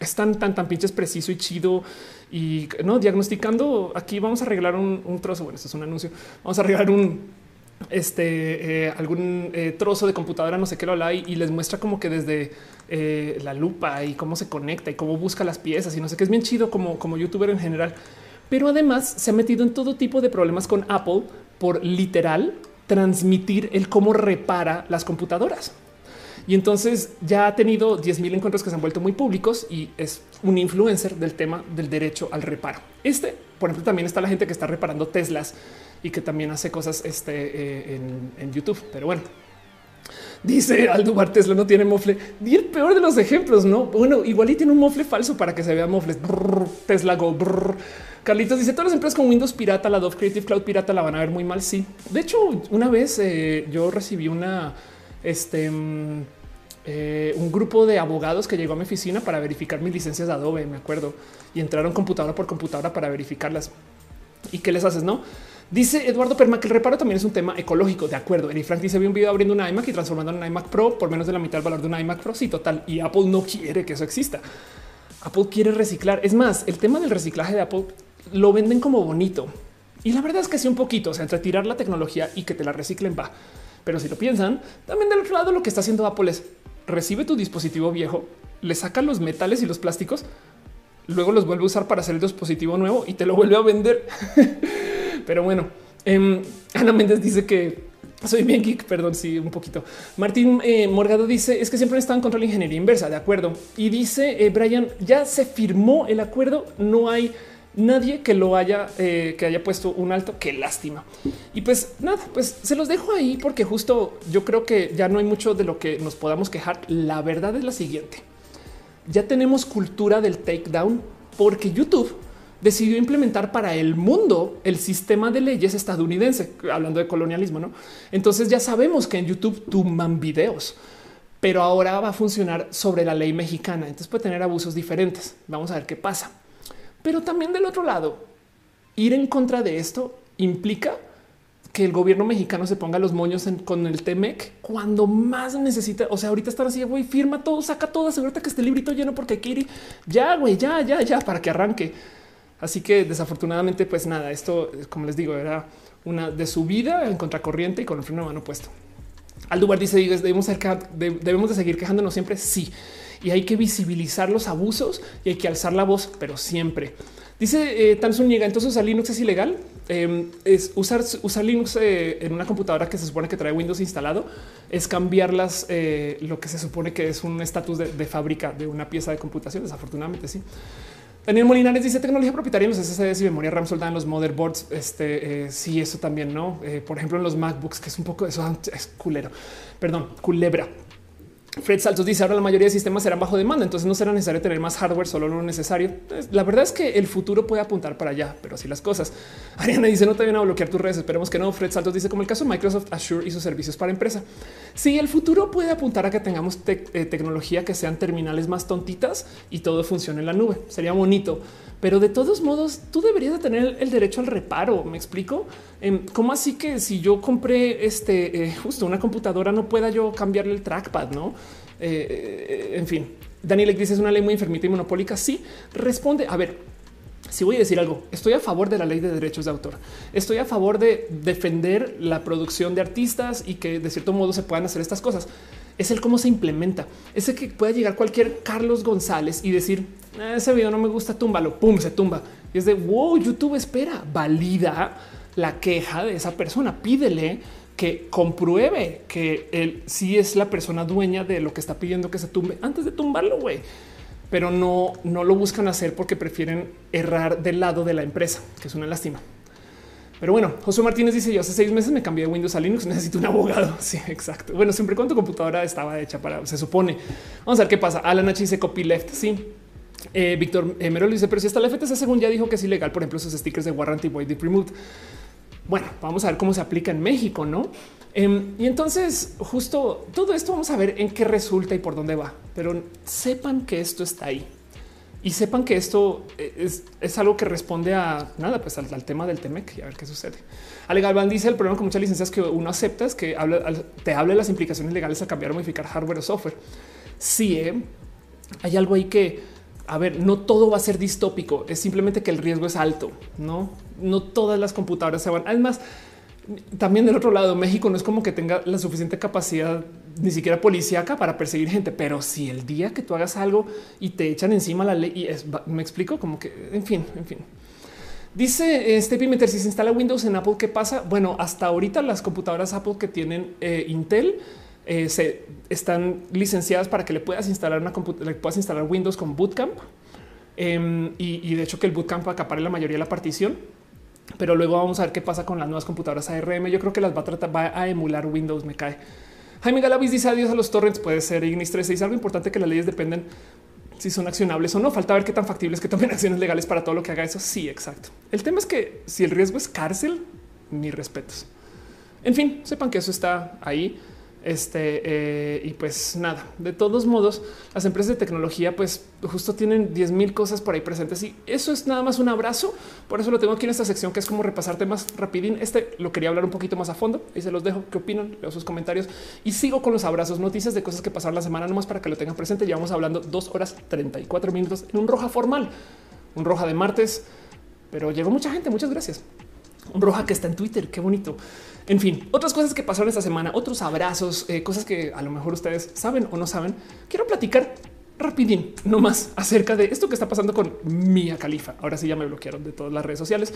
están tan, tan pinches preciso y chido y no diagnosticando. Aquí vamos a arreglar un, trozo. Bueno, esto es un anuncio. Vamos a arreglar un este eh, algún eh, trozo de computadora, no sé qué lo habla y, les muestra como que desde eh, la lupa y cómo se conecta y cómo busca las piezas y no sé qué es bien chido como, como youtuber en general. Pero además se ha metido en todo tipo de problemas con Apple por literal transmitir el cómo repara las computadoras. Y entonces ya ha tenido 10 mil encuentros que se han vuelto muy públicos y es un influencer del tema del derecho al reparo. Este, por ejemplo, también está la gente que está reparando Teslas y que también hace cosas este, eh, en, YouTube. Pero bueno, Dice Aldo Tesla no tiene mofle. Y el peor de los ejemplos, no? Bueno, igual y tiene un mofle falso para que se vea mofles. Tesla Go. Carlitos dice todas las empresas con Windows pirata, la Dove Creative Cloud pirata la van a ver muy mal. Sí, de hecho, una vez eh, yo recibí una este, mm, eh, un grupo de abogados que llegó a mi oficina para verificar mis licencias de Adobe, me acuerdo, y entraron computadora por computadora para verificarlas. ¿Y qué les haces? No dice Eduardo Perma que el reparo también es un tema ecológico. De acuerdo. Eri Frank dice: Vi un video abriendo una iMac y transformando en un iMac Pro por menos de la mitad del valor de una iMac Pro. Sí, total. Y Apple no quiere que eso exista. Apple quiere reciclar. Es más, el tema del reciclaje de Apple lo venden como bonito. Y la verdad es que sí, un poquito. O sea, entre tirar la tecnología y que te la reciclen va. Pero si lo piensan, también del otro lado lo que está haciendo Apple es recibe tu dispositivo viejo, le saca los metales y los plásticos, luego los vuelve a usar para hacer el dispositivo nuevo y te lo vuelve a vender. Pero bueno, em, Ana Méndez dice que soy bien geek, perdón, sí, un poquito. Martín eh, Morgado dice es que siempre están contra la ingeniería inversa, de acuerdo. Y dice eh, Brian, ya se firmó el acuerdo, no hay nadie que lo haya, eh, que haya puesto un alto. Qué lástima. Y pues nada, pues se los dejo ahí porque justo yo creo que ya no hay mucho de lo que nos podamos quejar. La verdad es la siguiente. Ya tenemos cultura del takedown porque YouTube decidió implementar para el mundo el sistema de leyes estadounidense, hablando de colonialismo, ¿no? Entonces ya sabemos que en YouTube tumban videos, pero ahora va a funcionar sobre la ley mexicana, entonces puede tener abusos diferentes. Vamos a ver qué pasa. Pero también del otro lado, ir en contra de esto implica que el gobierno mexicano se ponga los moños con el Temec cuando más necesita. O sea, ahorita están así, güey, firma todo, saca todo, asegúrate que esté librito lleno porque quiere ya, güey, ya, ya, ya, para que arranque. Así que desafortunadamente, pues nada, esto, como les digo, era una de su vida en contracorriente y con el freno de mano puesto. Aldubar dice, debemos, debemos de seguir quejándonos siempre. Sí, y hay que visibilizar los abusos y hay que alzar la voz, pero siempre. Dice eh, Tansun Niega, entonces usar Linux es ilegal. Em, es usar, usar Linux eh, en una computadora que se supone que trae Windows instalado, es cambiarlas eh, lo que se supone que es un estatus de, de, fábrica de una pieza de computación. Desafortunadamente, sí. Daniel Molinares dice tecnología propietaria en los SSDs y memoria RAM soldada en los motherboards. Este eh, sí, eso también no. por ejemplo, en los MacBooks, que es un poco eso es culero. Perdón, culebra. Fred Saltos dice ahora la mayoría de sistemas serán bajo demanda, entonces no será necesario tener más hardware, solo lo necesario. La verdad es que el futuro puede apuntar para allá, pero así las cosas. Ariana dice no te vienen a bloquear tus redes. Esperemos que no. Fred Saltos dice como el caso de Microsoft Azure y sus servicios para empresa. Sí, el futuro puede apuntar a que tengamos eh, tecnología que sean terminales más tontitas y todo funcione en la nube. Sería bonito, pero de todos modos tú deberías de tener el derecho al reparo. Me explico cómo así que si yo compré este eh, justo una computadora no pueda yo cambiarle el trackpad, no? Eh, en fin, Daniel dice es una ley muy enfermita y monopólica. Sí, responde. A ver, si voy a decir algo, estoy a favor de la ley de derechos de autor. Estoy a favor de defender la producción de artistas y que de cierto modo se puedan hacer estas cosas. es el cómo se implementa. Ese que pueda llegar cualquier Carlos González y decir ah, ese video no me gusta, túmbalo, pum, se tumba. Y es de wow, YouTube espera, valida la queja de esa persona, pídele que compruebe que él sí es la persona dueña de lo que está pidiendo que se tumbe antes de tumbarlo, güey. Pero no, no lo buscan hacer porque prefieren errar del lado de la empresa, que es una lástima. Pero bueno, José Martínez dice: Yo hace seis meses me cambié de Windows a Linux. Necesito un abogado. Sí, exacto. Bueno, siempre tu computadora estaba hecha para se supone. Vamos a ver qué pasa. Alan H dice copyleft. Sí, eh, Víctor eh, Merol dice, pero si está la FTC según ya dijo que es ilegal, por ejemplo, esos stickers de Warranty Void Removed. Bueno, vamos a ver cómo se aplica en México, ¿no? Em, y entonces, justo todo esto vamos a ver en qué resulta y por dónde va. Pero sepan que esto está ahí y sepan que esto es, algo que responde a nada, pues al, tema del TEMEC y a ver qué sucede. Ale Galván dice el problema con muchas licencias que uno acepta es que te hable de las implicaciones legales a cambiar o modificar hardware o software. Sí, ¿eh? hay algo ahí que, a ver, no todo va a ser distópico, es simplemente que el riesgo es alto, no, no todas las computadoras se van. Además, también del otro lado, México no es como que tenga la suficiente capacidad ni siquiera policíaca para perseguir gente, pero si el día que tú hagas algo y te echan encima la ley y es, me explico como que, en fin, en fin. Dice este Pimeter, si se instala Windows en Apple, ¿qué pasa? Bueno, hasta ahorita las computadoras Apple que tienen eh, Intel eh, se están licenciadas para que le puedas instalar una le puedas instalar Windows con Bootcamp. Em, y, de hecho que el Bootcamp acapare la mayoría de la partición pero luego vamos a ver qué pasa con las nuevas computadoras ARM. Yo creo que las va a tratar, va a emular Windows. Me cae. Jaime Galavis dice adiós a los torrents. Puede ser Ignis 3. Es algo importante que las leyes dependen si son accionables o no. Falta ver qué tan factibles que tomen acciones legales para todo lo que haga eso. Sí, exacto. El tema es que si el riesgo es cárcel, mis respetos. En fin, sepan que eso está ahí. Este eh, y pues nada, de todos modos, las empresas de tecnología, pues justo tienen 10 mil cosas por ahí presentes y eso es nada más un abrazo. Por eso lo tengo aquí en esta sección que es como repasarte más rapidín. Este lo quería hablar un poquito más a fondo y se los dejo. ¿Qué opinan? Leo sus comentarios y sigo con los abrazos, noticias de cosas que pasaron la semana, nomás para que lo tengan presente. Llevamos hablando dos horas 34 minutos en un roja formal, un roja de martes, pero llegó mucha gente. Muchas gracias. Un roja que está en Twitter. Qué bonito. En fin, otras cosas que pasaron esta semana, otros abrazos, eh, cosas que a lo mejor ustedes saben o no saben. Quiero platicar rapidín, no más acerca de esto que está pasando con Mia Califa. Ahora sí ya me bloquearon de todas las redes sociales.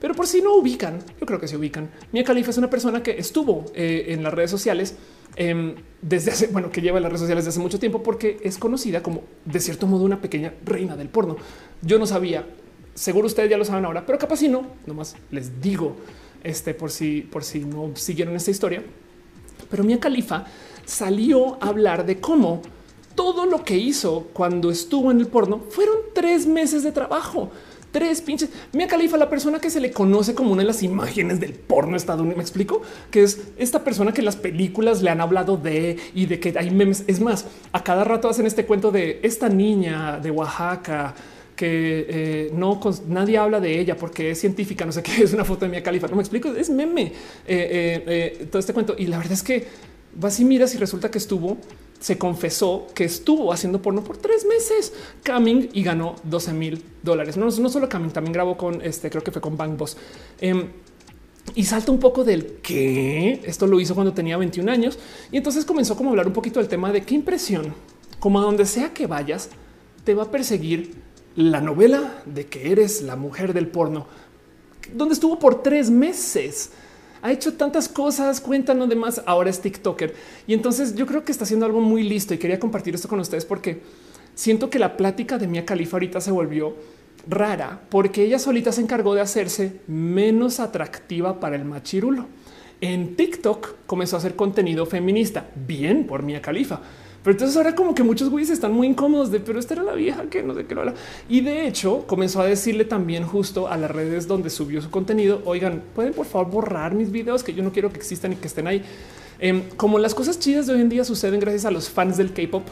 Pero por si no ubican, yo creo que se ubican. Mia Khalifa es una persona que estuvo eh, en las redes sociales em, desde hace, bueno, que lleva en las redes sociales desde hace mucho tiempo porque es conocida como de cierto modo una pequeña reina del porno. Yo no sabía, seguro ustedes ya lo saben ahora, pero capaz si no, nomás les digo este por si por si no siguieron esta historia. Pero Mia Khalifa salió a hablar de cómo todo lo que hizo cuando estuvo en el porno fueron tres meses de trabajo. Tres pinches. Mia Khalifa, la persona que se le conoce como una de las imágenes del porno estadounidense. Me explico que es esta persona que las películas le han hablado de y de que hay memes. Es más, a cada rato hacen este cuento de esta niña de Oaxaca que eh, no nadie habla de ella porque es científica, no sé qué, es una foto de Mia Califa, no me explico, es meme eh, eh, todo este cuento. Y la verdad es que vas y miras y resulta que estuvo, se confesó que estuvo haciendo porno por tres meses, Coming y ganó 12 mil dólares. No, no solo Coming, también grabó con este, creo que fue con Bang Boss. Em, y salta un poco del que esto lo hizo cuando tenía 21 años. Y entonces comenzó como a hablar un poquito del tema de qué impresión, como a donde sea que vayas, te va a perseguir la novela de que eres la mujer del porno, donde estuvo por tres meses. Ha hecho tantas cosas, cuéntanos demás. Ahora es TikToker. Y entonces yo creo que está haciendo algo muy listo y quería compartir esto con ustedes porque siento que la plática de Mia Khalifa ahorita se volvió rara porque ella solita se encargó de hacerse menos atractiva para el machirulo. En TikTok comenzó a hacer contenido feminista. Bien por Mia Khalifa pero entonces ahora como que muchos güeyes están muy incómodos de, pero esta era la vieja que no sé qué lo habla. Y de hecho comenzó a decirle también justo a las redes donde subió su contenido, oigan, pueden por favor borrar mis videos que yo no quiero que existan y que estén ahí. Em, como las cosas chidas de hoy en día suceden gracias a los fans del K-pop.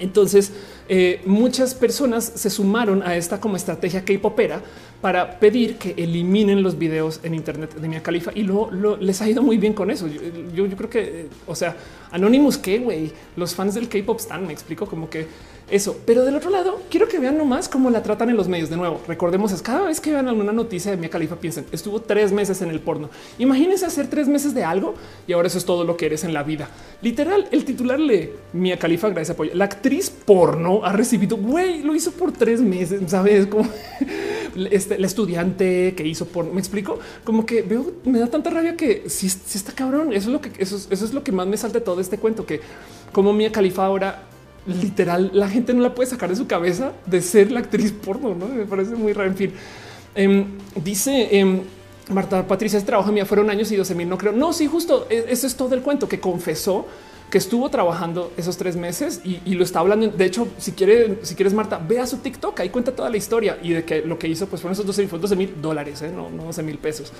Entonces eh, muchas personas se sumaron a esta como estrategia K-popera para pedir que eliminen los videos en Internet de Mia Khalifa y lo, les ha ido muy bien con eso. Yo, creo que, o sea, Anonymous que güey, los fans del K-pop están, me explico como que eso. Pero del otro lado, quiero que vean nomás cómo la tratan en los medios. De nuevo, recordemos es cada vez que vean alguna noticia de Mia Khalifa, piensen estuvo tres meses en el porno. Imagínense hacer tres meses de algo y ahora eso es todo lo que eres en la vida. Literal, el titular lee Mia Khalifa, gracias apoyo. La actriz porno ha recibido, güey, lo hizo por tres meses, sabes? Como este, el estudiante que hizo porno. Me explico como que veo, me da tanta rabia que si, si está cabrón, eso es lo que eso, es lo que más me salta todo este cuento, que como Mia Khalifa ahora literal la gente no la puede sacar de su cabeza de ser la actriz porno. No me parece muy raro. En fin, em, dice em, Marta Patricia, este trabajo mía fueron años y 12 mil. No creo. No, sí, justo e, eso es todo el cuento que confesó que estuvo trabajando esos tres meses y, lo está hablando. De hecho, si quiere, si quieres, Marta, vea su TikTok, ahí cuenta toda la historia y de que lo que hizo pues fueron esos 12 mil dólares, ¿eh? no, no 12 mil pesos.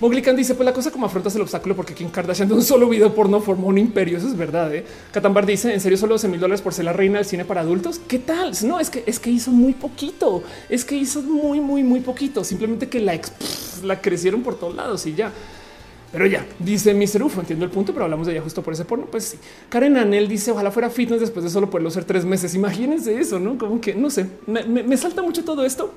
Moglican dice: Pues la cosa como afrontas el obstáculo, porque Kim Kardashian de un solo video porno formó un imperio. Eso es verdad. ¿eh? Catambar dice: En serio, solo 12 mil dólares por ser la reina del cine para adultos. ¿Qué tal? No, es que es que hizo muy poquito. Es que hizo muy, muy, muy poquito. Simplemente que la, la crecieron por todos lados y ya. Pero ya dice Mr. Ufo, entiendo el punto, pero hablamos de ella justo por ese porno. Pues sí. Karen Anel dice: Ojalá fuera fitness después de solo poderlo ser tres meses. Imagínense eso, no como que no sé, me salta mucho todo esto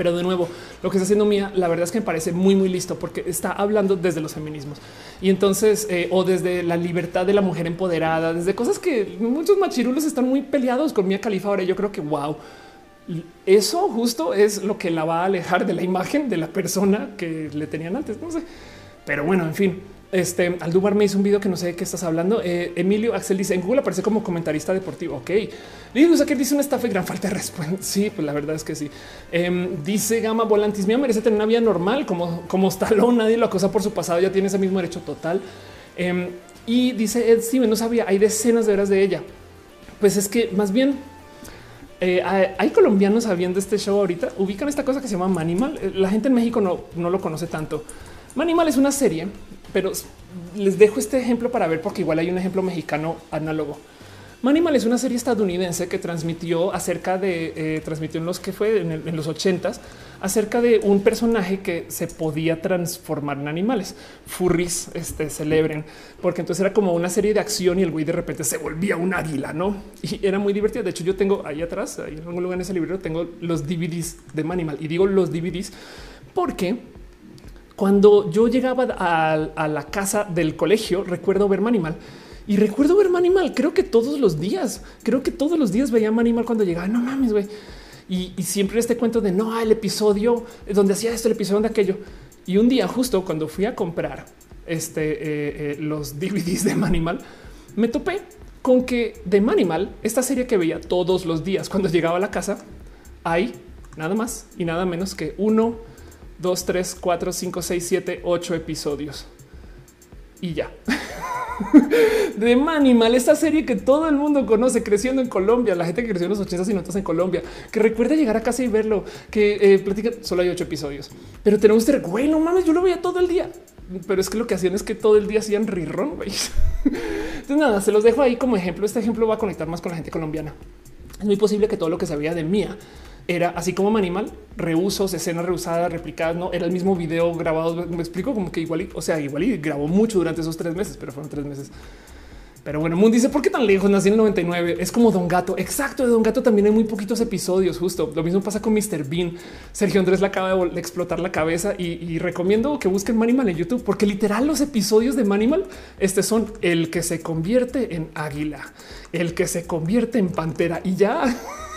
pero de nuevo, lo que está haciendo Mía, la verdad es que me parece muy, muy listo porque está hablando desde los feminismos y entonces eh, o desde la libertad de la mujer empoderada, desde cosas que muchos machirulos están muy peleados con Mía Califa. Ahora yo creo que wow, eso justo es lo que la va a alejar de la imagen de la persona que le tenían antes. No sé, pero bueno, en fin. Este Aldubar me hizo un video que no sé de qué estás hablando. Eh, Emilio Axel dice en Google aparece como comentarista deportivo. Ok, dice una estafa y gran falta de respuesta. Sí, pues la verdad es que sí. Em, dice Gama Volantis, mía merece tener una vida normal como, como Stallone. Nadie lo acosa por su pasado, ya tiene ese mismo derecho total. Em, y dice Ed Steven, no sabía, hay decenas de horas de ella. Pues es que más bien eh, hay colombianos sabiendo este show ahorita. Ubican esta cosa que se llama Manimal. Eh, la gente en México no, no lo conoce tanto. Manimal es una serie pero les dejo este ejemplo para ver, porque igual hay un ejemplo mexicano análogo. Manimal es una serie estadounidense que transmitió acerca de, eh, transmitió en los que fue en, los ochentas, acerca de un personaje que se podía transformar en animales. Furries este, celebren, porque entonces era como una serie de acción y el güey de repente se volvía un águila, ¿no? Y era muy divertido. De hecho, yo tengo ahí atrás, ahí en algún lugar en ese libro, tengo los DVDs de Manimal. Y digo los DVDs porque cuando yo llegaba a, la casa del colegio, recuerdo ver Manimal y recuerdo ver Manimal. Creo que todos los días, creo que todos los días veía Manimal cuando llegaba. No mames, güey. Y, siempre este cuento de no, el episodio donde hacía esto, el episodio de aquello. Y un día, justo cuando fui a comprar este, eh, eh, los DVDs de Manimal, me topé con que de Manimal, esta serie que veía todos los días cuando llegaba a la casa, hay nada más y nada menos que uno, dos, tres, cuatro, cinco, seis, siete, ocho episodios y ya. de Manimal, esta serie que todo el mundo conoce creciendo en Colombia, la gente que creció en los 80 y notas en Colombia, que recuerda llegar a casa y verlo, que eh, platica, solo hay ocho episodios, pero tenemos este, güey, no mames, yo lo veía todo el día. Pero es que lo que hacían es que todo el día hacían rirón, güey. Entonces nada, se los dejo ahí como ejemplo. Este ejemplo va a conectar más con la gente colombiana. Es muy posible que todo lo que sabía de Mía era así como Manimal, reusos, escenas reusadas, replicadas, no era el mismo video grabado. Me explico como que igual, o sea, igual y grabó mucho durante esos tres meses, pero fueron tres meses. Pero bueno, Moon dice por qué tan lejos nací en el 99. Es como Don Gato. Exacto. De Don Gato también hay muy poquitos episodios. Justo lo mismo pasa con Mr. Bean. Sergio Andrés le acaba de explotar la cabeza y, recomiendo que busquen Manimal en YouTube, porque literal los episodios de Manimal este son el que se convierte en águila, el que se convierte en pantera y ya.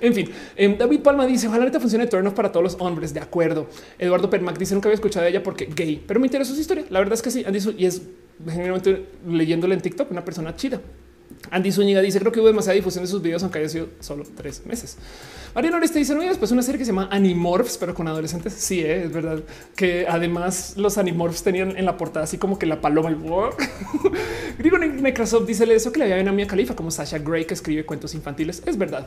en fin, em, David Palma dice: Ojalá ahorita funcione turn para todos los hombres. De acuerdo. Eduardo Permac dice: Nunca había escuchado de ella porque gay, pero me interesa su historia. La verdad es que sí. Andy y es generalmente leyéndole en TikTok una persona chida. Andy Zúñiga dice: Creo que hubo demasiada difusión de sus videos, aunque haya sido solo tres meses. Mariano Oreste dice: No, y después una serie que se llama Animorphs, pero con adolescentes. Sí, eh, es verdad que además los Animorphs tenían en la portada así como que la paloma y Grigo Necrasoft dice eso que le había a Mia Califa como Sasha Gray que escribe cuentos infantiles. Es verdad.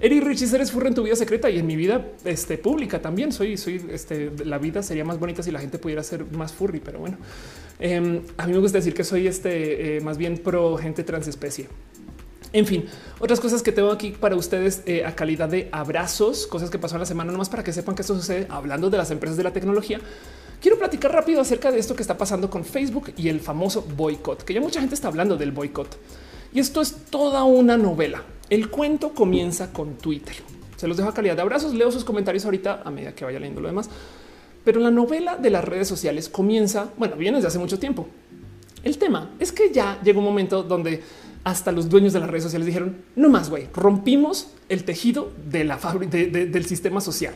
Eri Richie, eres furra en tu vida secreta y en mi vida este, pública también. Soy, soy, este, la vida sería más bonita si la gente pudiera ser más furry, pero bueno, em, a mí me gusta decir que soy este, eh, más bien pro gente transespecie. En fin, otras cosas que tengo aquí para ustedes eh, a calidad de abrazos, cosas que pasaron la semana, nomás para que sepan que esto sucede hablando de las empresas de la tecnología. Quiero platicar rápido acerca de esto que está pasando con Facebook y el famoso boicot, que ya mucha gente está hablando del boicot. Y esto es toda una novela. El cuento comienza con Twitter. Se los dejo a calidad de abrazos. Leo sus comentarios ahorita a medida que vaya leyendo lo demás. Pero la novela de las redes sociales comienza, bueno, viene desde hace mucho tiempo. El tema es que ya llegó un momento donde hasta los dueños de las redes sociales dijeron no más, güey, rompimos el tejido de la fábrica del sistema social.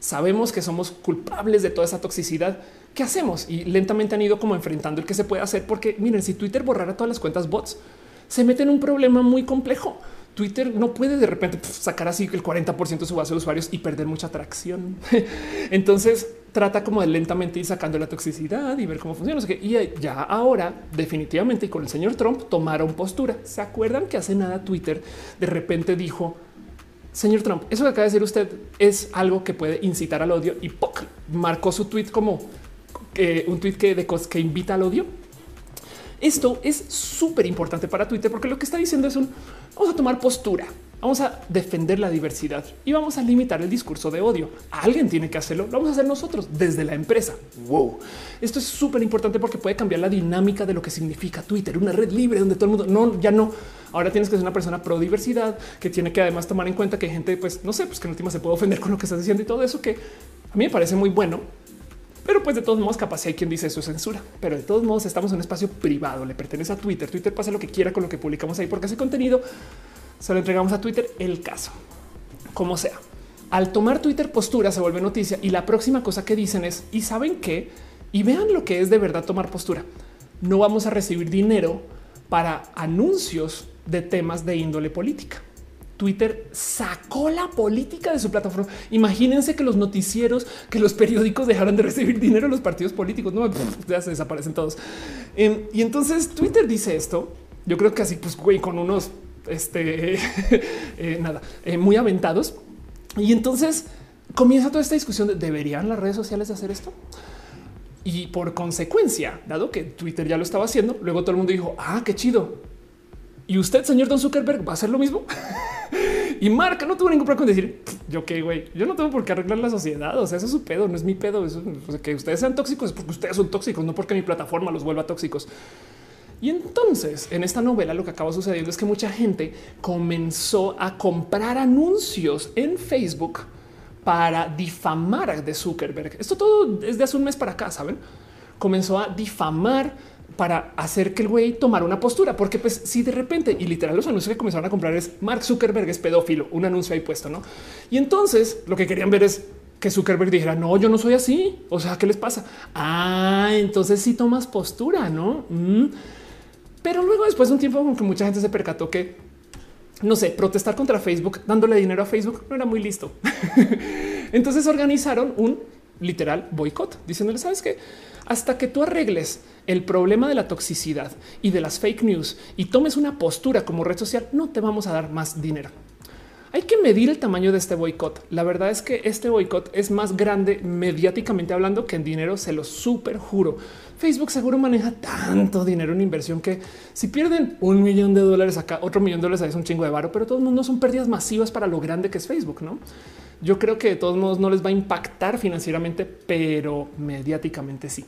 Sabemos que somos culpables de toda esa toxicidad. ¿Qué hacemos? Y lentamente han ido como enfrentando el que se puede hacer, porque miren, si Twitter borrara todas las cuentas bots, se mete en un problema muy complejo. Twitter no puede de repente sacar así el 40% de su base de usuarios y perder mucha atracción. Entonces trata como de lentamente ir sacando la toxicidad y ver cómo funciona. Y ya ahora definitivamente y con el señor Trump tomaron postura. ¿Se acuerdan que hace nada Twitter de repente dijo, señor Trump, eso que acaba de decir usted es algo que puede incitar al odio y marcó su tweet como eh, un tweet que, de que invita al odio? Esto es súper importante para Twitter porque lo que está diciendo es un vamos a tomar postura, vamos a defender la diversidad y vamos a limitar el discurso de odio. Alguien tiene que hacerlo, lo vamos a hacer nosotros desde la empresa. Wow, esto es súper importante porque puede cambiar la dinámica de lo que significa Twitter, una red libre donde todo el mundo no, ya no. Ahora tienes que ser una persona pro diversidad que tiene que además tomar en cuenta que hay gente, pues no sé, pues que en última se puede ofender con lo que estás diciendo y todo eso que a mí me parece muy bueno pero pues de todos modos, capaz si hay quien dice eso es censura, pero de todos modos estamos en un espacio privado, le pertenece a Twitter. Twitter pasa lo que quiera con lo que publicamos ahí, porque ese contenido se lo entregamos a Twitter el caso, como sea. Al tomar Twitter postura se vuelve noticia y la próxima cosa que dicen es, ¿y saben qué? Y vean lo que es de verdad tomar postura. No vamos a recibir dinero para anuncios de temas de índole política. Twitter sacó la política de su plataforma. Imagínense que los noticieros, que los periódicos dejaran de recibir dinero a los partidos políticos. No, ya se desaparecen todos. Em, y entonces Twitter dice esto. Yo creo que así, pues, güey, con unos, este, eh, nada, eh, muy aventados. Y entonces comienza toda esta discusión de deberían las redes sociales hacer esto. Y por consecuencia, dado que Twitter ya lo estaba haciendo, luego todo el mundo dijo, ah, qué chido. Y usted, señor Don Zuckerberg, va a hacer lo mismo. y Marca no tuvo ningún problema con decir yo qué güey, yo no tengo por qué arreglar la sociedad. O sea, eso es su pedo, no es mi pedo. Eso, que ustedes sean tóxicos es porque ustedes son tóxicos, no porque mi plataforma los vuelva tóxicos. Y entonces en esta novela lo que acaba sucediendo es que mucha gente comenzó a comprar anuncios en Facebook para difamar de Zuckerberg. Esto todo desde hace un mes para acá, saben? Comenzó a difamar para hacer que el güey tomara una postura, porque pues si de repente y literal los anuncios que comenzaron a comprar es Mark Zuckerberg es pedófilo, un anuncio ahí puesto, ¿no? Y entonces lo que querían ver es que Zuckerberg dijera, no, yo no soy así, o sea, ¿qué les pasa? Ah, entonces sí tomas postura, ¿no? Mm. Pero luego después de un tiempo como que mucha gente se percató que, no sé, protestar contra Facebook dándole dinero a Facebook no era muy listo. entonces organizaron un literal boicot, diciéndole, ¿sabes qué? hasta que tú arregles el problema de la toxicidad y de las fake news y tomes una postura como red social, no te vamos a dar más dinero. Hay que medir el tamaño de este boicot. La verdad es que este boicot es más grande mediáticamente hablando que en dinero, se lo super juro. Facebook seguro maneja tanto dinero en inversión que si pierden un millón de dólares acá, otro millón de dólares es un chingo de varo, pero todos no son pérdidas masivas para lo grande que es Facebook, ¿no? Yo creo que de todos modos no les va a impactar financieramente, pero mediáticamente sí.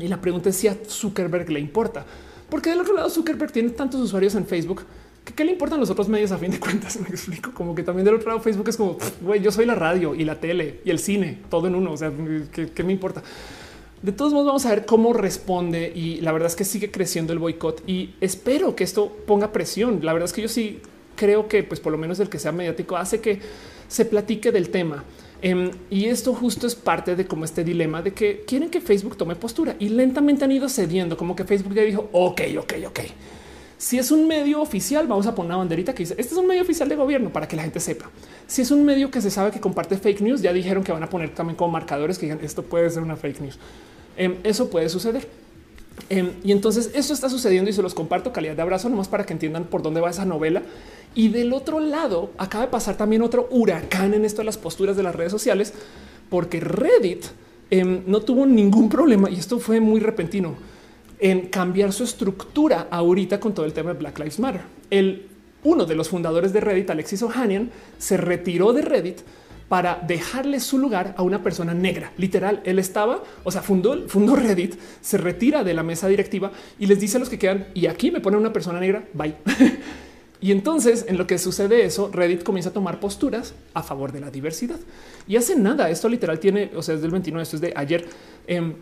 Y la pregunta es si a Zuckerberg le importa, porque del otro lado Zuckerberg tiene tantos usuarios en Facebook que qué le importan los otros medios a fin de cuentas. Me explico como que también del otro lado Facebook es como güey, yo soy la radio y la tele y el cine, todo en uno. O sea, ¿qué, me importa? De todos modos, vamos a ver cómo responde y la verdad es que sigue creciendo el boicot y espero que esto ponga presión. La verdad es que yo sí creo que, pues, por lo menos el que sea mediático hace que se platique del tema. Em, y esto justo es parte de como este dilema de que quieren que Facebook tome postura y lentamente han ido cediendo, como que Facebook ya dijo, ok, ok, ok. Si es un medio oficial, vamos a poner una banderita que dice, este es un medio oficial de gobierno para que la gente sepa. Si es un medio que se sabe que comparte fake news, ya dijeron que van a poner también como marcadores que digan, esto puede ser una fake news. Em, eso puede suceder. Em, y entonces esto está sucediendo y se los comparto calidad de abrazo nomás para que entiendan por dónde va esa novela. Y del otro lado acaba de pasar también otro huracán en esto de las posturas de las redes sociales, porque Reddit em, no tuvo ningún problema y esto fue muy repentino en cambiar su estructura ahorita con todo el tema de Black Lives Matter. El uno de los fundadores de Reddit, Alexis Ohanian, se retiró de Reddit para dejarle su lugar a una persona negra. Literal, él estaba, o sea, fundó, fundó Reddit, se retira de la mesa directiva y les dice a los que quedan, y aquí me pone una persona negra, bye. y entonces, en lo que sucede eso, Reddit comienza a tomar posturas a favor de la diversidad. Y hace nada, esto literal tiene, o sea, es del 29, esto es de ayer. Em,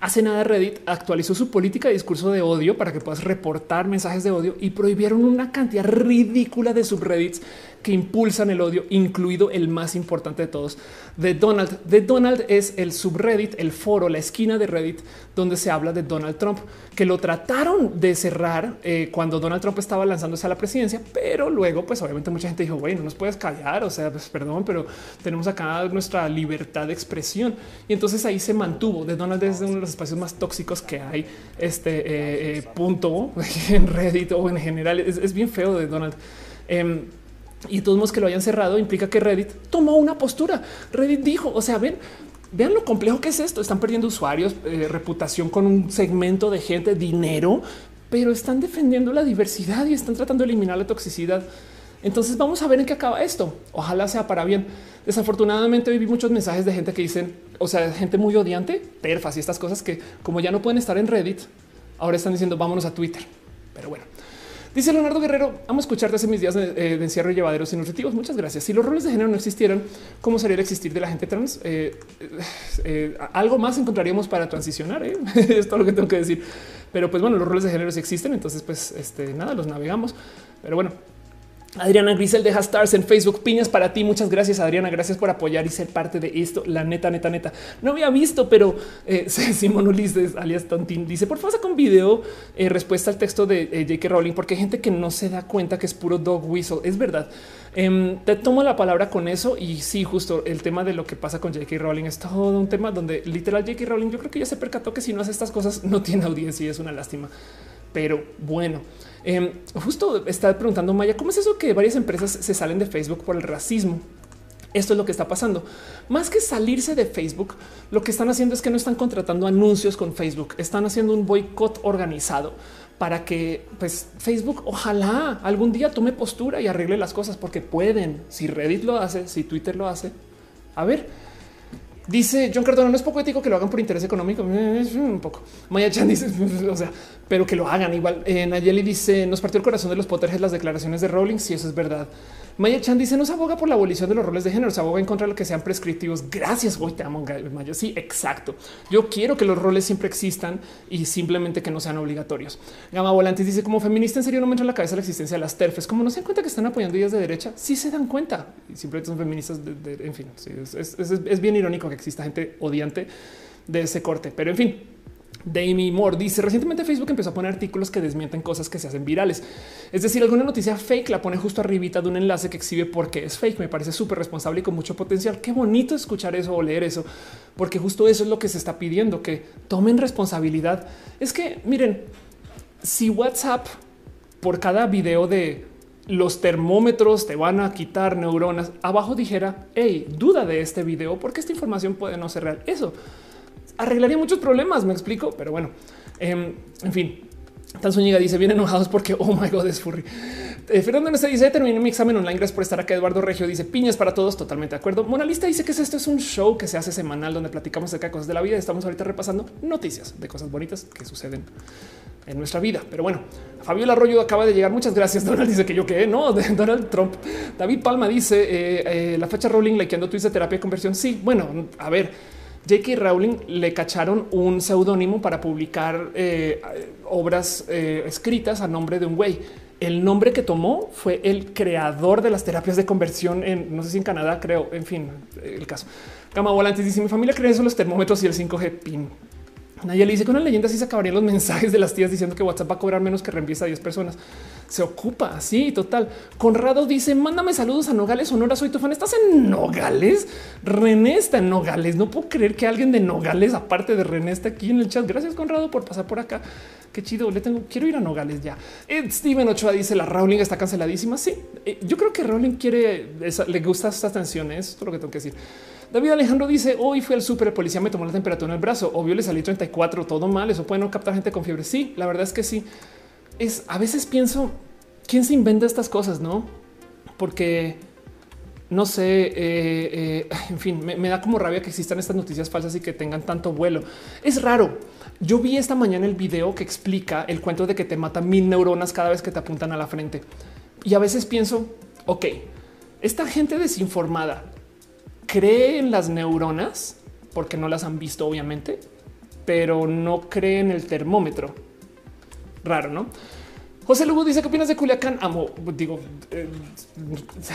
Hace nada Reddit actualizó su política de discurso de odio para que puedas reportar mensajes de odio y prohibieron una cantidad ridícula de subreddits que impulsan el odio, incluido el más importante de todos, de Donald. De Donald es el subreddit, el foro, la esquina de Reddit donde se habla de Donald Trump, que lo trataron de cerrar eh, cuando Donald Trump estaba lanzándose a la presidencia, pero luego, pues obviamente mucha gente dijo, güey, no nos puedes callar, o sea, pues perdón, pero tenemos acá nuestra libertad de expresión. Y entonces ahí se mantuvo. De Donald es uno de los espacios más tóxicos que hay, este eh, eh, punto en Reddit o en general. Es, bien feo de Donald. Em, y todos modos que lo hayan cerrado implica que Reddit tomó una postura. Reddit dijo, o sea, ven, vean lo complejo que es esto. Están perdiendo usuarios, eh, reputación con un segmento de gente, dinero, pero están defendiendo la diversidad y están tratando de eliminar la toxicidad. Entonces vamos a ver en qué acaba esto. Ojalá sea para bien. Desafortunadamente hoy vi muchos mensajes de gente que dicen, o sea, gente muy odiante, perfas y estas cosas que como ya no pueden estar en Reddit, ahora están diciendo vámonos a Twitter. Pero bueno, Dice Leonardo Guerrero, amo escucharte hace mis días de, eh, encierro y llevaderos y nutritivos. Muchas gracias. Si los roles de género no existieran, ¿cómo sería el existir de la gente trans? Eh, eh, algo más encontraríamos para transicionar. es todo lo que tengo que decir. Pero pues bueno, los roles de género existen. Entonces, pues este, nada, los navegamos. Pero bueno, Adriana Grisel deja stars en Facebook. Piñas para ti. Muchas gracias, Adriana. Gracias por apoyar y ser parte de esto. La neta, neta, neta. No había visto, pero eh, Simón Ulises, alias Tontín, dice: Por favor, saca un video eh, respuesta al texto de eh, J.K. Rowling, porque hay gente que no se da cuenta que es puro dog whistle. Es verdad. Em, te tomo la palabra con eso. Y sí, justo el tema de lo que pasa con J.K. Rowling es todo un tema donde literal J.K. Rowling, yo creo que ya se percató que si no hace estas cosas, no tiene audiencia y es una lástima. Pero bueno. Em, justo está preguntando Maya, ¿cómo es eso que varias empresas se salen de Facebook por el racismo? Esto es lo que está pasando. Más que salirse de Facebook, lo que están haciendo es que no están contratando anuncios con Facebook, están haciendo un boicot organizado para que pues, Facebook ojalá algún día tome postura y arregle las cosas porque pueden. Si Reddit lo hace, si Twitter lo hace. A ver, Dice John Cardona, no es poco ético que lo hagan por interés económico. Es un poco. Maya Chan dice, o sea, pero que lo hagan igual. Eh, Nayeli dice, nos partió el corazón de los Potterheads las declaraciones de Rowling. Si eso es verdad. Maya Chan dice no se aboga por la abolición de los roles de género, se aboga en contra de lo que sean prescriptivos. Gracias, hoy te amo, Maya. Sí, exacto. Yo quiero que los roles siempre existan y simplemente que no sean obligatorios. Gama Volantes dice como feminista en serio no me entra en la cabeza la existencia de las terfes. Como no se dan cuenta que están apoyando ideas de derecha, sí se dan cuenta y simplemente son feministas. De, en fin, es bien irónico que exista gente odiante de ese corte, pero en fin. Damie Moore dice recientemente Facebook empezó a poner artículos que desmienten cosas que se hacen virales. Es decir, alguna noticia fake la pone justo arribita de un enlace que exhibe por qué es fake. Me parece súper responsable y con mucho potencial. Qué bonito escuchar eso o leer eso, porque justo eso es lo que se está pidiendo, que tomen responsabilidad. Es que miren, si WhatsApp por cada video de los termómetros te van a quitar neuronas, abajo dijera, hey, duda de este video porque esta información puede no ser real. Eso arreglaría muchos problemas, me explico, pero bueno, em, en fin. Tan Zúñiga dice bien enojados porque oh my god es furry. Eh, Fernando se dice terminé mi examen online gracias por estar acá. Eduardo Regio dice piñas para todos. Totalmente de acuerdo. Monalista dice que esto es un show que se hace semanal donde platicamos acerca de cosas de la vida. Estamos ahorita repasando noticias de cosas bonitas que suceden en nuestra vida. Pero bueno, Fabiola Arroyo acaba de llegar. Muchas gracias. Donald dice que yo que no de Donald Trump. David Palma dice eh, eh, la fecha Rowling likeando tweets de terapia de conversión. Sí, bueno, a ver J.K. Rowling le cacharon un seudónimo para publicar eh, obras eh, escritas a nombre de un güey. El nombre que tomó fue el creador de las terapias de conversión en no sé si en Canadá, creo. En fin, el caso. Gama Volantes dice: Mi familia cree eso los termómetros y el 5G pin. Nadie le dice que una leyenda así se acabarían los mensajes de las tías diciendo que WhatsApp va a cobrar menos que reenvíes a 10 personas. Se ocupa así, total. Conrado dice: Mándame saludos a Nogales, Sonora. Soy tu fan. ¿Estás en Nogales? René está en Nogales. No puedo creer que alguien de Nogales, aparte de René, esté aquí en el chat. Gracias, Conrado, por pasar por acá. Qué chido. Le tengo, quiero ir a Nogales ya. Steven Ochoa dice: La Rowling está canceladísima. Sí, eh, yo creo que Rowling quiere, le gusta estas tensiones. Todo lo que tengo que decir. David Alejandro dice hoy fui al súper, policía me tomó la temperatura en el brazo. Obvio le salí 34, todo mal. Eso puede no captar gente con fiebre. Sí, la verdad es que sí. Es a veces pienso quién se inventa estas cosas, no? Porque no sé, eh, eh, en fin, me, da como rabia que existan estas noticias falsas y que tengan tanto vuelo. Es raro. Yo vi esta mañana el video que explica el cuento de que te matan mil neuronas cada vez que te apuntan a la frente. Y a veces pienso, ok, esta gente desinformada cree en las neuronas porque no las han visto, obviamente, pero no cree en el termómetro. Raro, ¿no? José Lugo dice qué opinas de Culiacán. Amo, digo, eh,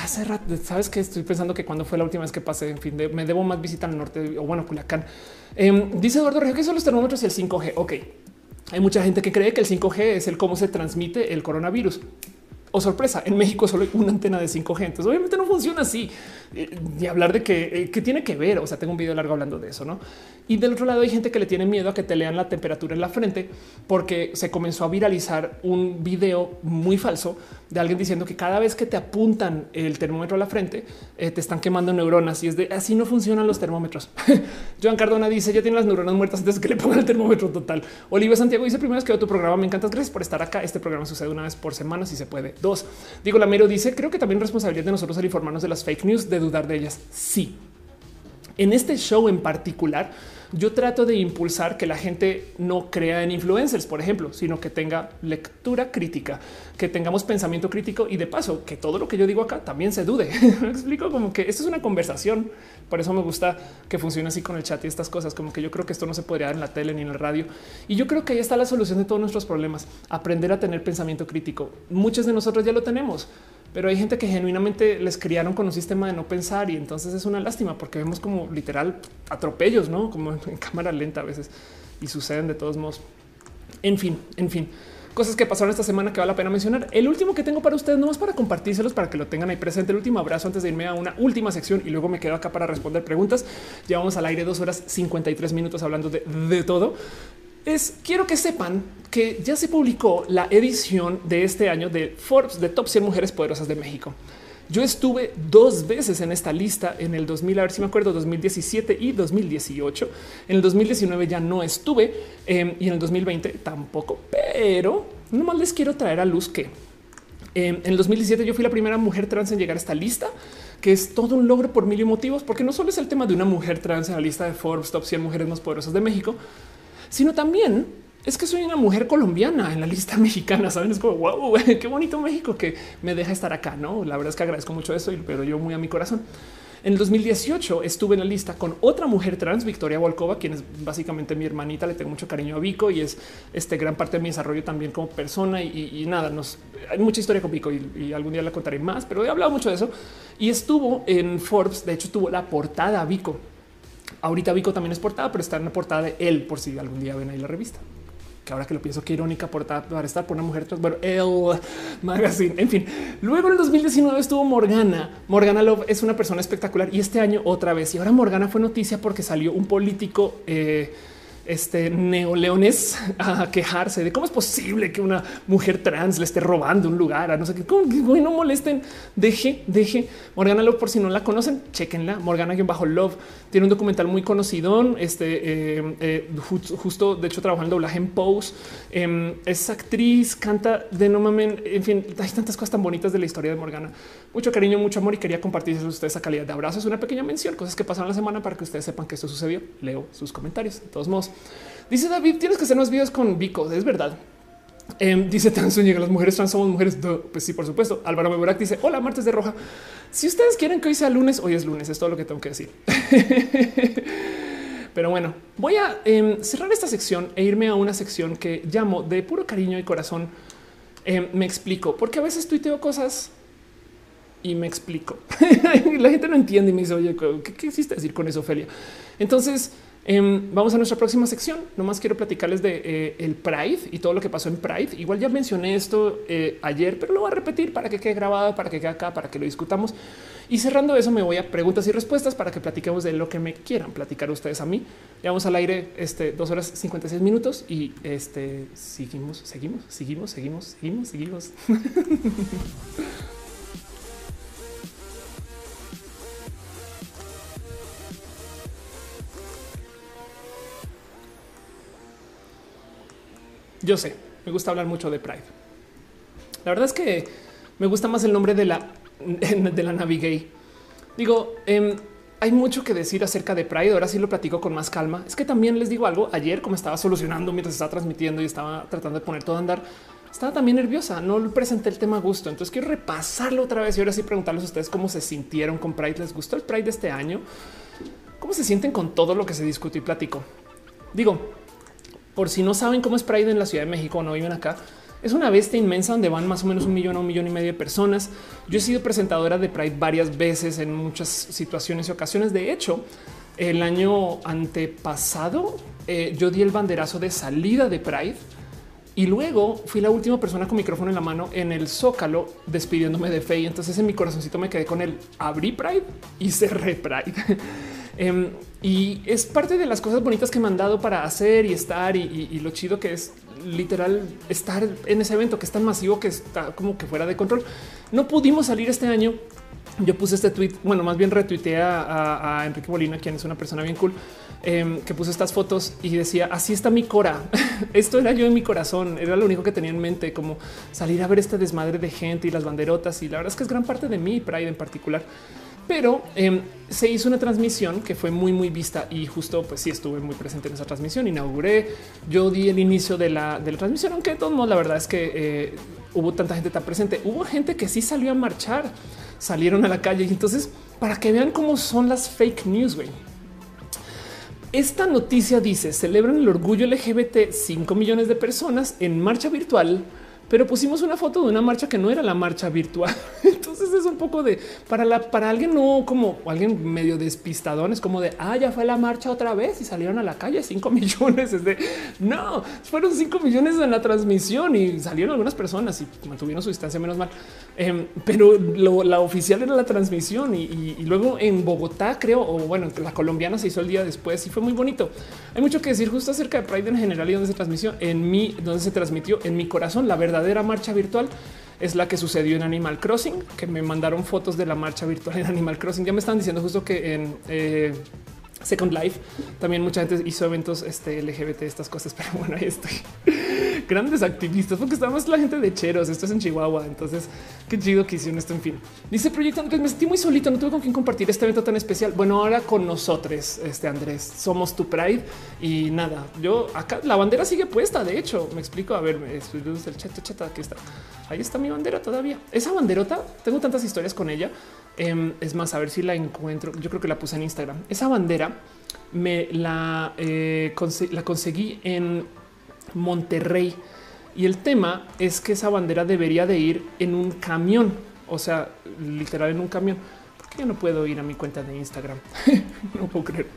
hace rato, sabes que estoy pensando que cuando fue la última vez que pasé, en fin, me debo más visita al norte o bueno, Culiacán. Em, dice Eduardo Regio que son los termómetros y el 5G. Ok, hay mucha gente que cree que el 5G es el cómo se transmite el coronavirus o sorpresa, en México solo hay una antena de 5G. Entonces, obviamente no funciona así. Eh, y hablar de que, eh, tiene que ver. O sea, tengo un video largo hablando de eso, no? Y del otro lado hay gente que le tiene miedo a que te lean la temperatura en la frente porque se comenzó a viralizar un video muy falso de alguien diciendo que cada vez que te apuntan el termómetro a la frente eh, te están quemando neuronas y es de así no funcionan los termómetros. Joan Cardona dice ya tiene las neuronas muertas antes que le pongan el termómetro total. Olivia Santiago dice primero es que veo tu programa. Me encantas. Gracias por estar acá. Este programa sucede una vez por semana si se puede. Dos, digo, Lamero dice creo que también responsabilidad de nosotros al informarnos de las fake news, de dudar de ellas. Sí. En este show en particular, yo trato de impulsar que la gente no crea en influencers, por ejemplo, sino que tenga lectura crítica, que tengamos pensamiento crítico y de paso que todo lo que yo digo acá también se dude. me explico como que esto es una conversación. Por eso me gusta que funcione así con el chat y estas cosas, como que yo creo que esto no se podría dar en la tele ni en la radio. Y yo creo que ahí está la solución de todos nuestros problemas. Aprender a tener pensamiento crítico. Muchos de nosotros ya lo tenemos pero hay gente que genuinamente les criaron con un sistema de no pensar y entonces es una lástima porque vemos como literal atropellos, no como en cámara lenta a veces y suceden de todos modos. En fin, en fin, cosas que pasaron esta semana que vale la pena mencionar. El último que tengo para ustedes, no es para compartírselos para que lo tengan ahí presente. El último abrazo antes de irme a una última sección y luego me quedo acá para responder preguntas. Llevamos al aire dos horas 53 minutos hablando de, de todo es quiero que sepan que ya se publicó la edición de este año de Forbes de Top 100 Mujeres Poderosas de México. Yo estuve dos veces en esta lista en el 2000, a ver si me acuerdo, 2017 y 2018. En el 2019 ya no estuve em, y en el 2020 tampoco, pero nomás les quiero traer a luz que em, en el 2017 yo fui la primera mujer trans en llegar a esta lista, que es todo un logro por mil y motivos, porque no solo es el tema de una mujer trans en la lista de Forbes Top 100 Mujeres Más Poderosas de México, sino también es que soy una mujer colombiana en la lista mexicana. Saben, es como wow, qué bonito México que me deja estar acá. No, la verdad es que agradezco mucho eso, pero yo muy a mi corazón. En el 2018 estuve en la lista con otra mujer trans, Victoria Volkova, quien es básicamente mi hermanita. Le tengo mucho cariño a Vico y es este gran parte de mi desarrollo también como persona. Y, nada, nos hay mucha historia con Vico y, y, algún día la contaré más, pero he hablado mucho de eso. Y estuvo en Forbes. De hecho, tuvo la portada Vico Ahorita Vico también es portada, pero está en la portada de él, por si algún día ven ahí la revista. Que ahora que lo pienso, qué irónica portada para estar por una mujer trans. Bueno, el magazine. En fin, luego en el 2019 estuvo Morgana. Morgana Love es una persona espectacular y este año otra vez. Y ahora Morgana fue noticia porque salió un político. Eh, este neoleones a quejarse de cómo es posible que una mujer trans le esté robando un lugar a no sé qué. ¿Cómo que no molesten? Deje, deje. Morgana Love, por si no la conocen, chequenla. Morgana bajo Love tiene un documental muy conocido. Este eh, eh, justo, de hecho, trabajando en doblaje en Pose. Em, es actriz, canta de no mamen. En fin, hay tantas cosas tan bonitas de la historia de Morgana. Mucho cariño, mucho amor y quería compartir con ustedes esa calidad de abrazo. Es una pequeña mención, cosas que pasaron la semana para que ustedes sepan que esto sucedió. Leo sus comentarios. De todos modos, Dice David, tienes que hacer más videos con Vico. Es verdad. Eh, dice Tansuña las mujeres trans somos mujeres. Pues sí, por supuesto. Álvaro Meburak dice hola, martes de roja. Si ustedes quieren que hoy sea lunes, hoy es lunes. Es todo lo que tengo que decir. Pero bueno, voy a em, cerrar esta sección e irme a una sección que llamo de puro cariño y corazón. Em, me explico porque a veces tuiteo cosas y me explico. la gente no entiende y me dice, oye, ¿qué, qué hiciste decir con eso, Ophelia? Entonces, Em, vamos a nuestra próxima sección. Nomás quiero platicarles de eh, el Pride y todo lo que pasó en Pride. Igual ya mencioné esto eh, ayer, pero lo voy a repetir para que quede grabado, para que quede acá, para que lo discutamos. Y cerrando eso, me voy a preguntas y respuestas para que platiquemos de lo que me quieran platicar ustedes a mí. Ya vamos al aire este dos horas 56 minutos y este seguimos, seguimos, seguimos, seguimos, seguimos, seguimos. Yo sé, me gusta hablar mucho de Pride. La verdad es que me gusta más el nombre de la de la Navigay. Digo, eh, hay mucho que decir acerca de Pride. Ahora sí lo platico con más calma. Es que también les digo algo. Ayer, como estaba solucionando mientras estaba transmitiendo y estaba tratando de poner todo a andar, estaba también nerviosa. No presenté el tema a gusto. Entonces quiero repasarlo otra vez y ahora sí preguntarles a ustedes cómo se sintieron con Pride. ¿Les gustó el Pride de este año? ¿Cómo se sienten con todo lo que se discutió y platico? Digo, por si no saben cómo es Pride en la Ciudad de México no viven acá, es una bestia inmensa donde van más o menos un millón o un millón y medio de personas. Yo he sido presentadora de Pride varias veces en muchas situaciones y ocasiones. De hecho, el año antepasado eh, yo di el banderazo de salida de Pride y luego fui la última persona con micrófono en la mano en el Zócalo despidiéndome de Faye. Entonces en mi corazoncito me quedé con el abrí Pride y cerré Pride. Em, y es parte de las cosas bonitas que me han dado para hacer y estar y lo chido que es literal estar en ese evento que es tan masivo que está como que fuera de control. No pudimos salir este año. Yo puse este tweet, bueno, más bien retuiteé a, Enrique Molina, quien es una persona bien cool, em, que puso estas fotos y decía así está mi cora. Esto era yo en mi corazón. Era lo único que tenía en mente, como salir a ver este desmadre de gente y las banderotas. Y la verdad es que es gran parte de mí, Pride en particular pero em, se hizo una transmisión que fue muy, muy vista y justo pues sí estuve muy presente en esa transmisión. Inauguré, yo di el inicio de la, de la transmisión, aunque de todos modos la verdad es que eh, hubo tanta gente tan presente. Hubo gente que sí salió a marchar, salieron a la calle y entonces para que vean cómo son las fake news, güey. Esta noticia dice celebran el orgullo LGBT 5 millones de personas en marcha virtual pero pusimos una foto de una marcha que no era la marcha virtual. Entonces es un poco de para la para alguien no como alguien medio despistadón, es como de ah, ya fue la marcha otra vez y salieron a la calle 5 millones. Es de no, fueron 5 millones en la transmisión y salieron algunas personas y mantuvieron su distancia, menos mal. Em, pero la oficial era la transmisión y, luego en Bogotá, creo, o bueno, la colombiana se hizo el día después y fue muy bonito. Hay mucho que decir justo acerca de Pride en general y donde se transmitió en mí, donde se transmitió en mi corazón. La verdad verdadera marcha virtual es la que sucedió en Animal Crossing, que me mandaron fotos de la marcha virtual en Animal Crossing. Ya me están diciendo justo que en eh, Second Life también mucha gente hizo eventos este, LGBT, estas cosas, pero bueno, ahí estoy. Grandes activistas, porque estamos la gente de Cheros, esto es en Chihuahua, entonces qué chido que hicieron esto, en fin. Dice Proyecto Andrés, me sentí muy solito, no tuve con quién compartir este evento tan especial. Bueno, ahora con nosotros, este Andrés, somos tu Pride y nada, yo acá la bandera sigue puesta, de hecho, me explico, a ver, el chat, chat, aquí está, ahí está mi bandera todavía. Esa banderota, tengo tantas historias con ella, Em, es más, a ver si la encuentro. Yo creo que la puse en Instagram. Esa bandera me la, eh, la conseguí en Monterrey y el tema es que esa bandera debería de ir en un camión, o sea, literal en un camión. porque yo no puedo ir a mi cuenta de Instagram? no puedo creer.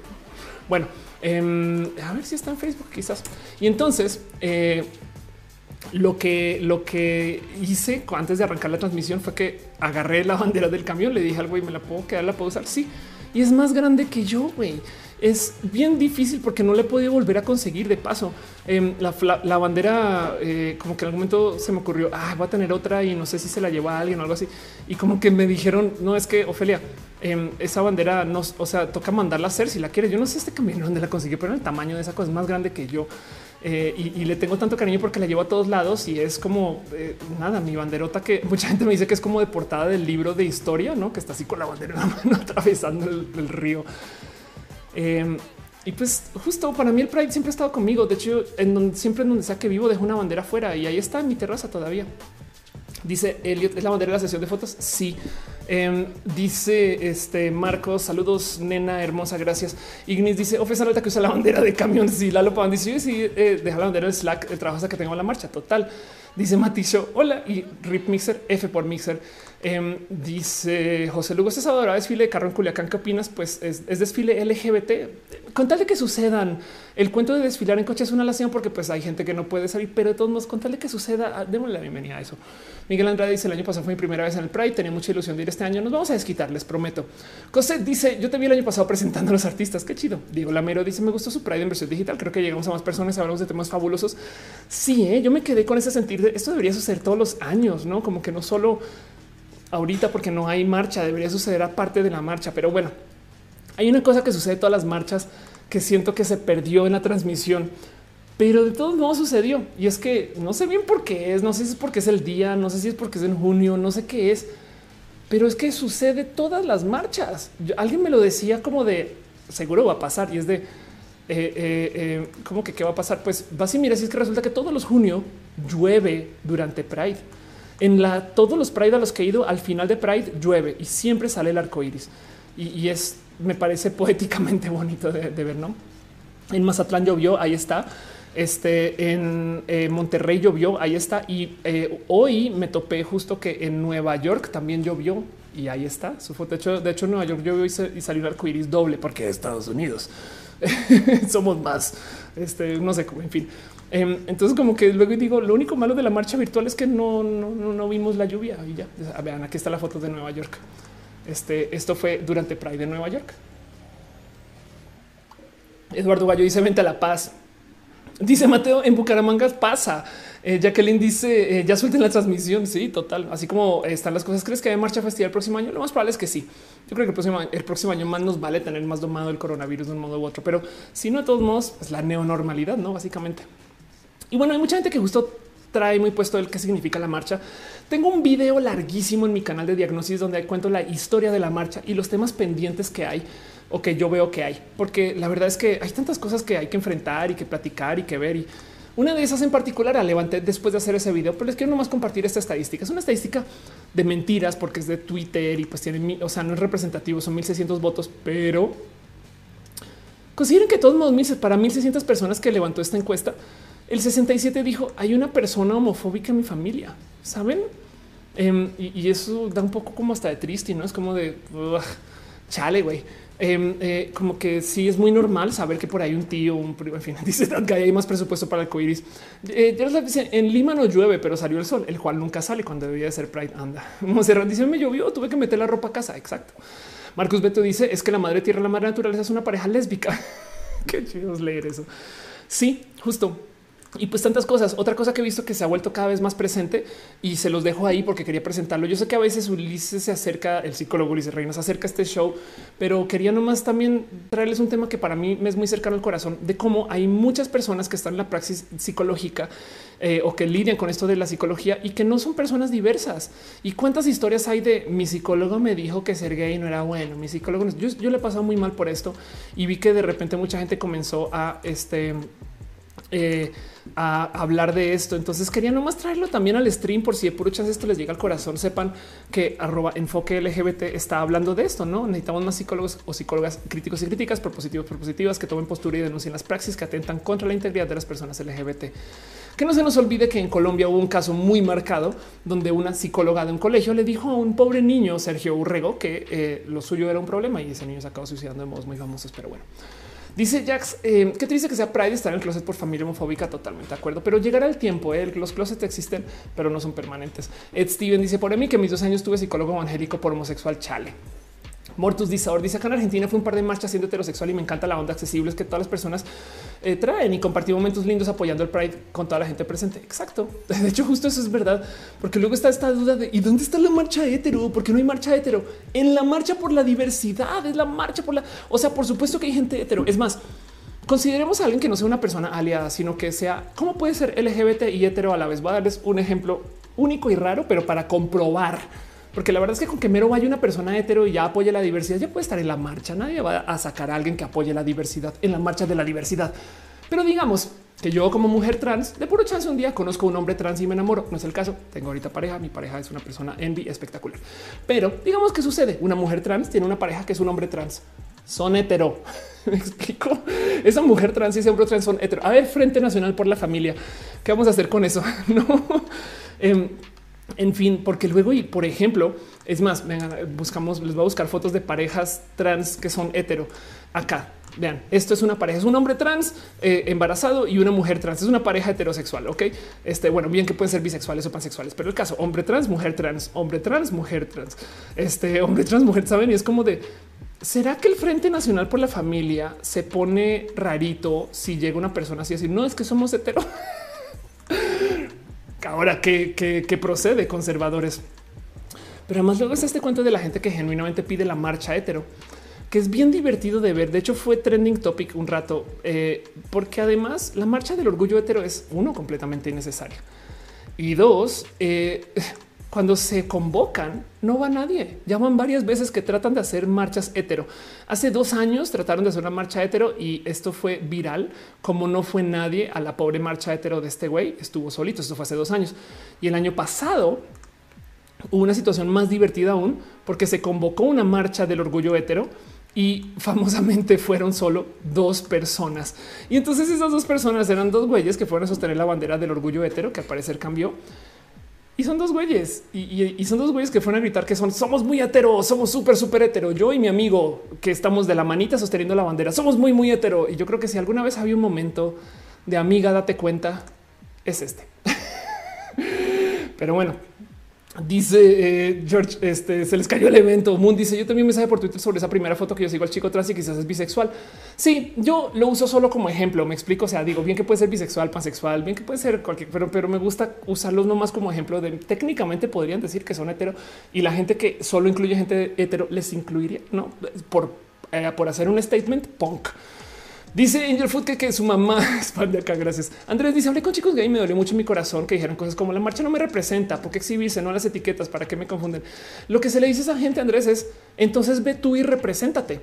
Bueno, em, a ver si está en Facebook, quizás. Y entonces eh, lo que, lo que hice antes de arrancar la transmisión fue que agarré la bandera del camión, le dije al güey, ¿me la puedo quedar? ¿La puedo usar? Sí. Y es más grande que yo, güey. Es bien difícil porque no le he podido volver a conseguir de paso. Em, la, bandera, eh, como que en algún momento se me ocurrió, ah, voy a tener otra y no sé si se la lleva a alguien o algo así. Y como que me dijeron, no es que Ofelia, em, esa bandera no, o sea, toca mandarla a hacer si la quieres. Yo no sé este camión dónde la conseguí, pero el tamaño de esa cosa es más grande que yo. Eh, y, le tengo tanto cariño porque la llevo a todos lados y es como eh, nada, mi banderota que mucha gente me dice que es como de portada del libro de historia, ¿no? que está así con la bandera en la mano atravesando el, río. Em, y pues justo para mí el Pride siempre ha estado conmigo. De hecho, en donde siempre en donde sea que vivo dejo una bandera afuera y ahí está en mi terraza todavía. Dice Elliot, ¿es la bandera de la sesión de fotos? Sí. Em, dice este Marcos, saludos, nena hermosa, gracias. Ignis dice, Ofe Alta que usa la bandera de camión. Sí, Lalo Pan dice, sí, eh, deja la bandera de Slack, el trabajo hasta que tengo la marcha. Total. Dice Matisho, hola y Rip Mixer, F por Mixer. Em, dice José Lugo, este sábado desfile de carro en Culiacán. ¿Qué opinas? Pues es, desfile LGBT. Con tal de que sucedan, el cuento de desfilar en coche es una lástima porque pues hay gente que no puede salir, pero de todos modos, con tal de que suceda, ah, démosle la bienvenida a eso. Miguel Andrade dice el año pasado fue mi primera vez en el Pride, tenía mucha ilusión de ir este año. Nos vamos a desquitar, les prometo. José dice yo te vi el año pasado presentando a los artistas. Qué chido. Diego Lamero dice me gustó su Pride en versión digital. Creo que llegamos a más personas, hablamos de temas fabulosos. Sí, ¿eh? yo me quedé con ese sentir de esto debería suceder todos los años, no como que no solo ahorita porque no hay marcha, debería suceder aparte de la marcha. Pero bueno, hay una cosa que sucede todas las marchas que siento que se perdió en la transmisión. pero de todos modos sucedió. Y es que no sé bien por qué es, no sé si es porque es el día, no sé si es porque es en junio, no sé qué es, pero es que sucede todas las marchas. alguien me lo decía como de seguro va a pasar y es de eh, eh, eh, cómo que qué va a pasar. Pues vas y mira, si es que resulta que todos los junio llueve durante Pride. En la todos los Pride a los que he ido al final de Pride llueve y siempre sale el arco iris y, es me parece poéticamente bonito de, ver. No en Mazatlán llovió, ahí está. Este en Monterrey llovió, ahí está. Y hoy me topé justo que en Nueva York también llovió y ahí está su foto. De hecho, de hecho, en Nueva York yo y salió un arco iris doble porque de Estados Unidos somos más, este, no sé cómo, en fin. Em, entonces, como que luego digo, lo único malo de la marcha virtual es que no, no, no, vimos la lluvia y ya. Vean, aquí está la foto de Nueva York. Este, esto fue durante Pride de Nueva York. Eduardo Gallo dice: Vente a la paz. Dice Mateo: En Bucaramanga pasa. Eh, Jacqueline dice: eh, Ya suelten la transmisión. Sí, total. Así como están las cosas. ¿Crees que hay marcha festival el próximo año? Lo más probable es que sí. Yo creo que el próximo, año más nos vale tener más domado el coronavirus de un modo u otro. Pero si no, de todos modos, es la neonormalidad, no básicamente. Y bueno, hay mucha gente que justo trae muy puesto el qué significa la marcha. Tengo un video larguísimo en mi canal de diagnosis donde cuento la historia de la marcha y los temas pendientes que hay o que yo veo que hay, porque la verdad es que hay tantas cosas que hay que enfrentar y que platicar y que ver. Y una de esas en particular la levanté después de hacer ese video, pero les quiero nomás compartir esta estadística. Es una estadística de mentiras porque es de Twitter y pues tiene, o sea, no es representativo, son 1600 votos, pero consideren que todos modos para 1600 personas que levantó esta encuesta, el 67 dijo hay una persona homofóbica en mi familia, saben? Em, y, eso da un poco como hasta de triste, no es como de chale, güey. Em, eh, como que sí es muy normal saber que por ahí un tío, un primo, en fin, dice que hay más presupuesto para el coiris. Eh, en Lima no llueve, pero salió el sol, el cual nunca sale cuando debía de ser Pride. Anda, Monserrat dice me llovió, tuve que meter la ropa a casa. Exacto. Marcus Beto dice es que la madre tierra, la madre naturaleza es una pareja lésbica. Qué chido leer eso. Sí, justo y pues tantas cosas. Otra cosa que he visto que se ha vuelto cada vez más presente y se los dejo ahí porque quería presentarlo. Yo sé que a veces Ulises se acerca, el psicólogo Ulises Reina se acerca a este show, pero quería nomás también traerles un tema que para mí me es muy cercano al corazón de cómo hay muchas personas que están en la praxis psicológica eh, o que lidian con esto de la psicología y que no son personas diversas. Y cuántas historias hay de mi psicólogo me dijo que ser gay no era bueno. Mi psicólogo, yo, yo le he pasado muy mal por esto y vi que de repente mucha gente comenzó a este eh, a hablar de esto. Entonces quería nomás traerlo también al stream por si de puro esto les llega al corazón. Sepan que arroba enfoque LGBT está hablando de esto. No necesitamos más psicólogos o psicólogas críticos y críticas propositivos, propositivas que tomen postura y denuncien las praxis que atentan contra la integridad de las personas LGBT. Que no se nos olvide que en Colombia hubo un caso muy marcado donde una psicóloga de un colegio le dijo a un pobre niño, Sergio Urrego, que eh, lo suyo era un problema y ese niño se acabó suicidando de modos muy famosos. Pero bueno. Dice Jax, eh, qué triste que sea Pride estar en el closet por familia homofóbica, totalmente de acuerdo, pero llegará el tiempo, eh, los closets existen, pero no son permanentes. Ed Steven dice, por mí que mis dos años tuve psicólogo evangélico por homosexual, chale. Mortus dice, dice acá en Argentina fue un par de marchas siendo heterosexual y me encanta la onda accesible es que todas las personas eh, traen y compartir momentos lindos apoyando el Pride con toda la gente presente. Exacto. De hecho, justo eso es verdad, porque luego está esta duda de ¿y dónde está la marcha hetero? ¿Por qué no hay marcha hetero? En la marcha por la diversidad, es la marcha por la... O sea, por supuesto que hay gente hetero. Es más, consideremos a alguien que no sea una persona aliada, sino que sea, ¿cómo puede ser LGBT y hetero a la vez? Voy a darles un ejemplo único y raro, pero para comprobar porque la verdad es que con que mero vaya una persona hetero y ya apoye la diversidad, ya puede estar en la marcha. Nadie va a sacar a alguien que apoye la diversidad en la marcha de la diversidad. Pero digamos que yo como mujer trans, de puro chance un día conozco a un hombre trans y me enamoro. No es el caso. Tengo ahorita pareja. Mi pareja es una persona envy espectacular. Pero digamos que sucede. Una mujer trans tiene una pareja que es un hombre trans. Son hetero. Me explico. Esa mujer trans y ese hombre trans son hetero. A ver, Frente Nacional por la Familia. ¿Qué vamos a hacer con eso? No. Em, en fin, porque luego, y por ejemplo, es más, buscamos, les voy a buscar fotos de parejas trans que son hetero. Acá, vean, esto es una pareja, es un hombre trans eh, embarazado y una mujer trans, es una pareja heterosexual, ¿ok? Este, bueno, bien que pueden ser bisexuales o pansexuales, pero el caso, hombre trans, mujer trans, hombre trans, mujer trans, este, hombre trans, mujer, ¿saben? Y es como de, ¿será que el Frente Nacional por la Familia se pone rarito si llega una persona así, así, no, es que somos hetero? ahora que, procede conservadores. Pero además luego es este cuento de la gente que genuinamente pide la marcha hetero. que es bien divertido de ver. De hecho, fue trending topic un rato, eh, porque además la marcha del orgullo hetero es uno completamente innecesaria y dos, eh, cuando se convocan, no va nadie. Llaman varias veces que tratan de hacer marchas hetero. Hace dos años trataron de hacer una marcha hetero y esto fue viral. Como no fue nadie a la pobre marcha hetero de este güey, estuvo solito. Esto fue hace dos años. Y el año pasado hubo una situación más divertida aún porque se convocó una marcha del orgullo hetero y famosamente fueron solo dos personas. Y entonces esas dos personas eran dos güeyes que fueron a sostener la bandera del orgullo hetero, que al parecer cambió. Y son dos güeyes y, son dos güeyes que fueron a gritar que son somos muy hetero, somos súper, súper hetero. Yo y mi amigo que estamos de la manita sosteniendo la bandera, somos muy, muy hetero. Y yo creo que si alguna vez había un momento de amiga, date cuenta, es este. Pero bueno, Dice eh, George, este se les cayó el evento. Moon dice: Yo también me sabe por Twitter sobre esa primera foto que yo sigo al chico atrás y quizás es bisexual. Sí, yo lo uso solo como ejemplo. Me explico. O sea, digo bien que puede ser bisexual, pansexual, bien que puede ser cualquier, pero, pero me gusta usarlos nomás como ejemplo de técnicamente podrían decir que son hetero y la gente que solo incluye gente hetero les incluiría no por, eh, por hacer un statement punk. Dice Angel Food que, su mamá es fan de acá. Gracias. Andrés dice: Hablé con chicos gay y me dolió mucho mi corazón que dijeran cosas como la marcha no me representa. ¿Por qué exhibirse? No las etiquetas para que me confunden. Lo que se le dice a esa gente, Andrés, es entonces ve tú y represéntate.